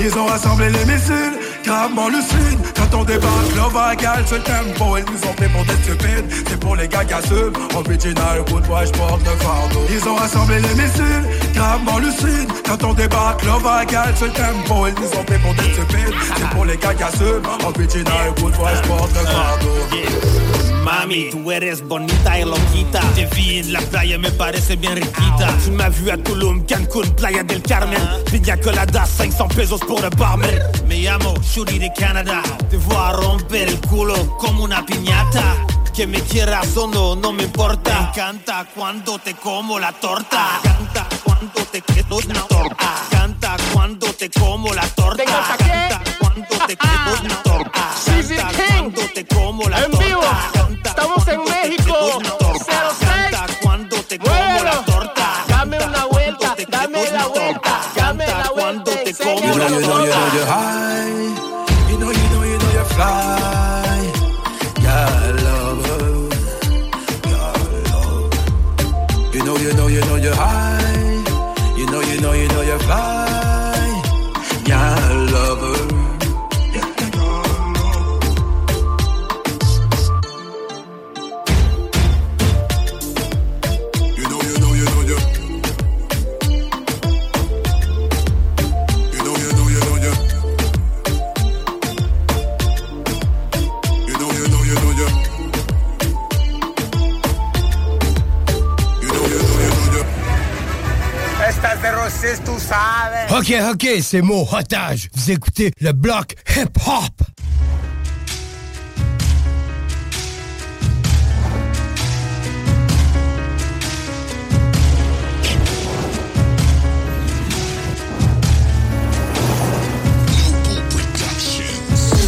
Ils ont rassemblé les missiles, gravement lucide Quand on débarque, l'ovagal se tempo Ils nous ont pris pour des stupides. C'est pour les gars qui assument Original, good boy, j'porte le fardeau. Ils ont rassemblé les missiles, gravement lucide Quand on débarque, l'ovagal se tempo Ils nous ont pris pour des stupides. C'est pour les gars qui assument Original, good boy, j'porte le fardeau Mami, tú eres bonita y loquita. Te vi en la playa, me parece bien riquita. Tu m'as vu à Tulum, Cancun, Playa del Carmen. Piña colada, 500 pesos pour le barman. Me llamo Shuri de Canada. Te voy a romper el culo como una piñata. Que me quieras o no, no me importa. Me encanta cuando te como la torta. Canta cuando te quedo una torta. Canta cuando te como la torta. Canta cuando te quedo una torta. Canta cuando te como la En vivo. Torta. Estamos en México. 06. Canta cuando te como la Bueno, torta. dame una vuelta, dame la vuelta, dame la vuelta. You know, you know, you know you're high. You know, you know, you know you're fly. Yeah, lover. Yeah, lover. you know, you know you're high. De 06, tu sabes. OK, OK, c'est mon otage. Vous écoutez le bloc hip-hop.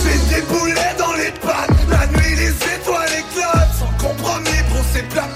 J'ai des boulets dans les pattes, la nuit les étoiles éclatent Sans compromis, bro c'est plat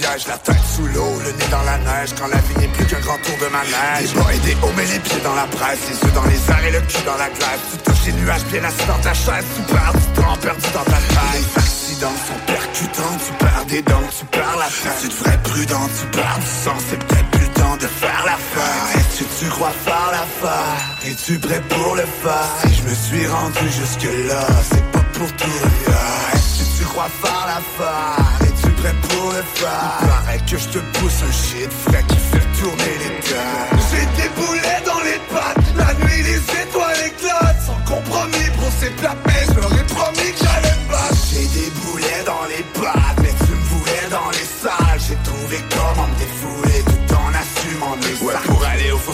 La tête sous l'eau, le nez dans la neige Quand la vie n'est plus qu'un grand tour de manège. Des bas et des hauts, mais les pieds dans la presse Les yeux dans les airs et le cul dans la glace. Tu touches les nuages bien assis dans ta chaise Tu perds du temps perdu dans ta tête Les accidents sont percutants Tu perds des dents, tu perds la tête. Tu devrais être prudent, tu perds du sang C'est peut-être plus le temps de faire l'affaire Est-ce que tu crois faire l'affaire Es-tu prêt pour le faire? Si je me suis rendu jusque là C'est pas pour tout refaire Est-ce que tu crois faire l'affaire Es-tu pour Il paraît que je te pousse un shit frais qui fait tourner les terres J'ai des boulets dans les pattes La nuit les étoiles éclatent. Sans compromis bro c'est plat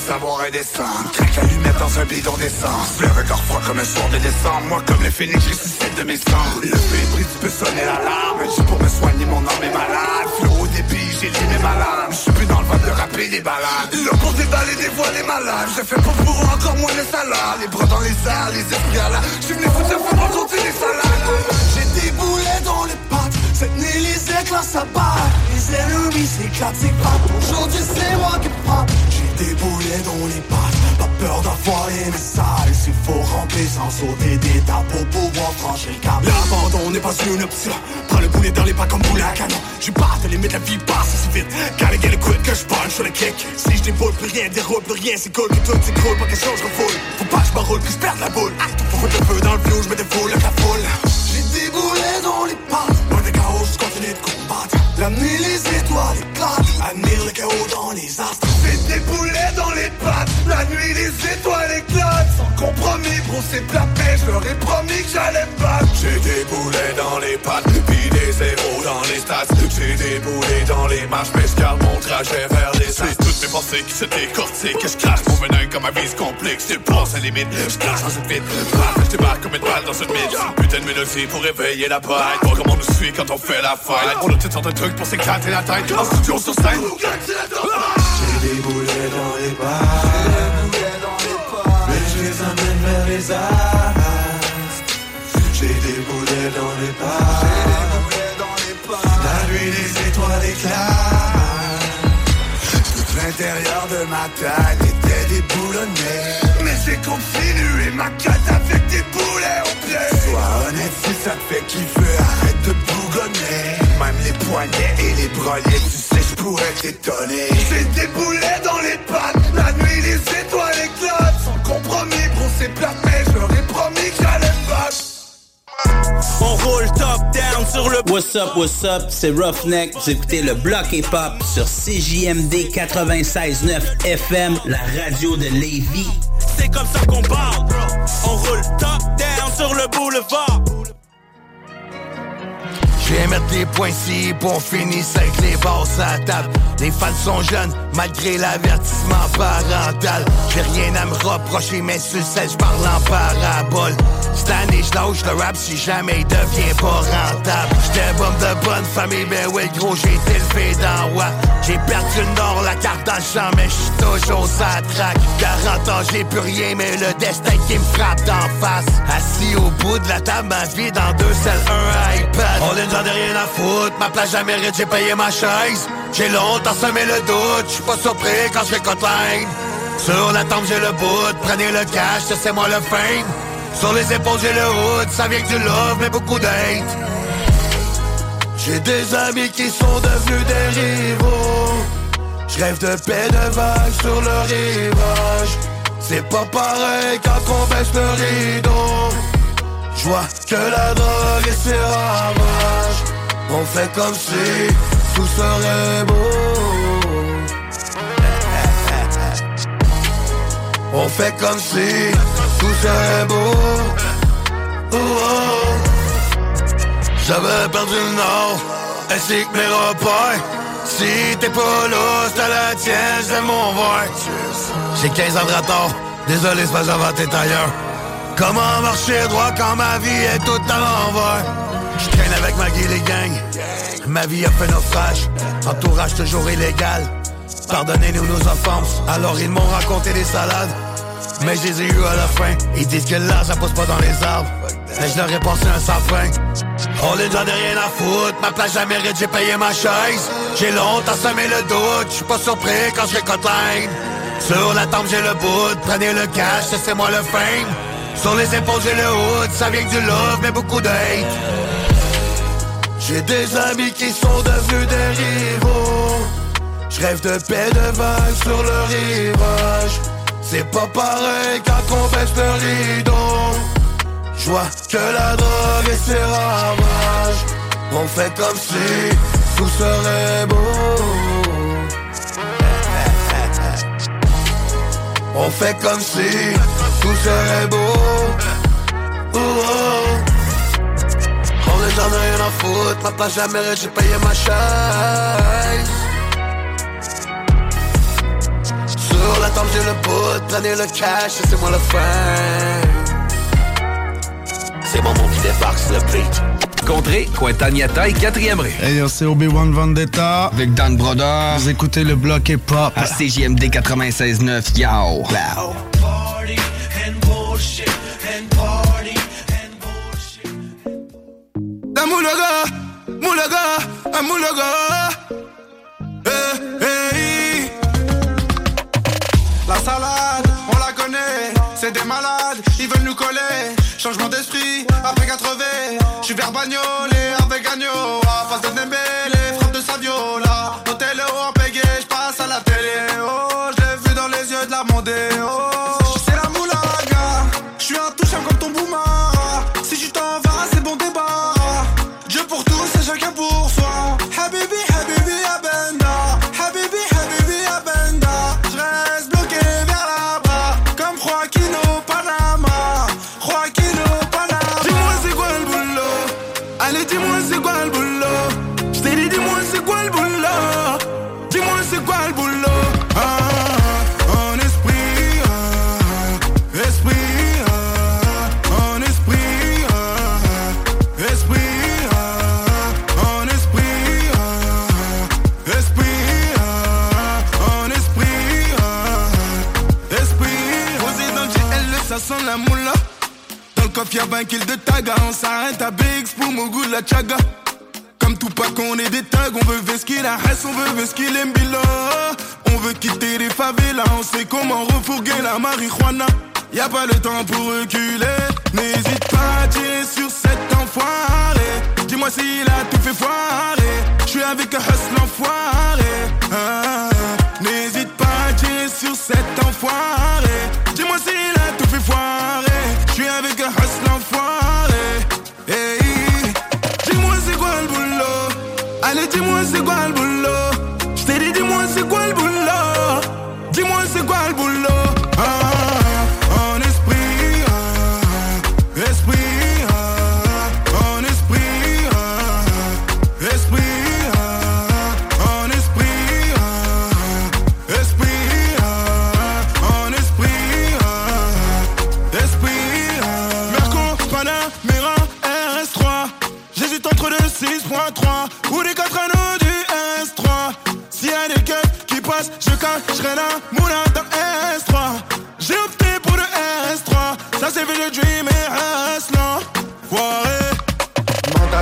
savoir redescendre Craque l'allumette dans un bidon d'essence. Le regard froid comme un soir de décembre. Moi comme le phénix je ressuscite de mes cendres Le pris tu peux sonner l'alarme. J'ai pour me soigner mon âme est malade. Flot au débit j'ai lu mes malades. Je suis plus dans le vent de rapper des balades. Là pour déballer des voix les malades. Je fais pour eux, encore moins les salades. Les bras dans les airs, les la Je suis venu foutre feu pour compter les salades. J'ai des boulets dans les pattes. Cette nuit les éclats s'abattent. Les ennemis s'éclatent, c'est pas Aujourd'hui c'est moi qui frappe des boulets dans les pattes. Pas peur d'avoir les messages S'il faut ramper sans sauter d'étapes Pour pouvoir franchir le cap. L'abandon n'est pas une option. Prends le boulet dans les pas comme boulet à canon. J'ai pas de limite, la vie passe si vite. Gotta get it quick que je punch sur le kick. Si je déboule plus rien, déroule plus rien C'est cool. Que tout s'écroule, pas que chose refoule. Faut pas que je m'enroule puis je perde la boule. Faut foutre le feu dans le flou, je me défoule avec la foule J'ai des boulets dans les pattes. Loin des chaos, je continue de combattre La nuit, les étoiles éclatent Admire le chaos dans les astres. J'ai des boulets dans les pattes La nuit, les étoiles éclatent. Sans compromis, bro, c'est plat mais Je leur ai promis que j'allais me battre. J'ai des boulets dans les pattes Puis des zéros dans les stats. J'ai des boulets dans les marches garde mon trajet vers les C'est toutes mes pensées qui se décortiquent Que je crache. Mon venin comme ma vie se complique Je dépasse la limite, je crache dans une vide je débarque comme une balle dans une mine. Putain de mélodie pour réveiller la bête Voir comment on nous suit quand on fait la On a de pour s'éclater la tête. En J'ai des boulets dans les pattes Mais je les amène vers les astres J'ai des boulets dans les pattes La nuit les étoiles éclatent. Tout l'intérieur de ma tête était déboulonné. Mais j'ai continué ma quête avec des boulets au pied Sois honnête si ça te fait kiffer, poignets et les broliers, tu sais je pourrais t'étonner. J'ai des boulets dans les pattes, la nuit les étoiles éclatent. Sans compromis, bro c'est plat mais ai promis que j'allais me battre. On roule top down sur le What's up, what's up, c'est Roughneck. Vous écoutez le bloc hip-hop sur CJMD 96.9 FM, la radio de Lévis. C'est comme ça qu'on parle, On roule top down sur le boulevard. Viens mettre les points ici pour finir avec les basses à table. Les fans sont jeunes, malgré l'avertissement parental. J'ai rien à me reprocher, mais sur celle, je parle en parabole. Cette année, je lâche le rap si jamais il devient pas rentable. J'étais bombe de bonne famille, ben ouais, gros, j'ai été élevé dans wa. J'ai perdu le nord, la carte dans le champ, mais j'suis toujours sa traque. 40 ans, j'ai plus rien, mais le destin qui me frappe d'en face. Assis au bout de la table, ma vie dans deux selles, un iPad. On j'en ai rien à foutre, ma place jamais j'ai payé ma chaise. J'ai longtemps semé le doute, j'suis pas surpris quand je fais line. Sur la tombe j'ai le bout, prenez le cash, c'est moi le fame. Sur les épaules j'ai le hood, ça vient que du love, mais beaucoup d'hate. J'ai des amis qui sont devenus des rivaux. Je rêve de paix de vagues sur le rivage. C'est pas pareil quand on baisse le rideau. Je vois que la drogue et ses ravages. On fait comme si tout serait beau. On fait comme si tout serait beau. Oh, oh. J'avais perdu le nord, ainsi que mes repères. Si t'es pas là, à la tienne, j'aime mon verre. J'ai 15 ans de retard, désolé, c'est pas j'avais tête ailleurs. Comment marcher droit quand ma vie est toute à l'envers? J'traîne avec ma guille les gangs. Ma vie a fait naufrage, entourage toujours illégal. Pardonnez-nous nos offenses, alors ils m'ont raconté des salades. Mais je les ai eu à la fin. Ils disent que là, ça pousse pas dans les arbres. Mais je leur ai passé un sapin. On les ai rien à foutre. Ma place, la mérite, j'ai payé ma chaise. J'ai longtemps semé le doute. Je suis pas surpris quand je line. Sur la tombe, j'ai le bout. Prenez le cash, c'est moi le fame. Sur les épaules, j'ai le hood. Ça vient que du love, mais beaucoup de. J'ai des amis qui sont devenus des rivaux. Je rêve de paix de vagues sur le rivage. C'est pas pareil quand on baisse le rideau. Je vois que la drogue et ses ravages. On fait comme si tout serait beau. On fait comme si tout serait beau. Oh, oh. On est j'en ai rien à foutre. Ma place jamais j'ai payé ma chaise. Sur la tombe j'ai le bout, prenez le cash, c'est moi le fin. C'est mon mot qui débarque sur le beat. Contré, Cointagnata et 4e rue. Hey, c'est Obi-Wan Vendetta. Avec Dan Brodeur. Vous écoutez le bloc hip-hop. À CJMD 96.9, yo. La moulaga, moulaga, un moulaga. Eh, eh. La salade, on la connaît, c'est des malades, ils veulent nous coller. Changement d'esprit, après 80, je suis vers Bagnolet avec Agneau. À face de Dembélé, Y'a 20 kills de taga. On s'arrête à Biggs pour de la chaga. Comme tout pas qu'on est des tags, on veut vesquer la Hesse, on veut vesquer les Mbila. On veut quitter les favelas, on sait comment refourguer la marijuana. Y a pas le temps pour reculer, n'hésite pas à tirer sur cet enfoiré. Dis-moi s'il a tout fait foirer, je suis avec un hustle enfoiré. Ah, n'hésite pas à tirer sur cet enfoiré. Dis-moi s'il a tout fait foirer, suis avec un hustle enfoiré. Hey. Dis-moi c'est quoi le boulot? Allez dis-moi c'est quoi le boulot? Passent, je la moula dans S3. J'ai opté pour le S3. Ça c'est fait le dream et reste là. Foiré.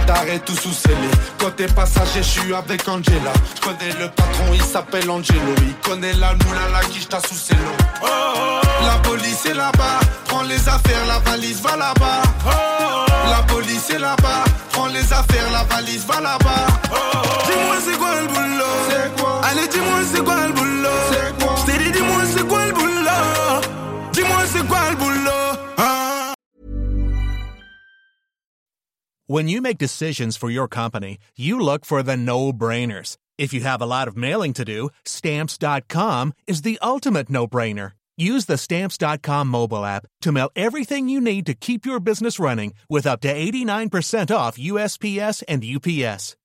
Carré tout sous scellé. Côté passager, je suis avec Angela. Je connais le patron, il s'appelle Angelo. Il connaît la moula, la quiche, t'as sous ses lots. La police est là-bas, prends les affaires, la valise va là-bas. La police est là-bas, prends les affaires, la valise va là-bas. Dis-moi c'est quoi le boulot? C'est quoi Allez dis-moi c'est quoi le boulot C'est dis-moi c'est quoi le boulot Dis-moi c'est quoi le boulot hein When you make decisions for your company, you look for the no-brainers. If you have a lot of mailing to do, stamps.com is the ultimate no-brainer. Use the stamps.com mobile app to mail everything you need to keep your business running with up to 89% off USPS and UPS.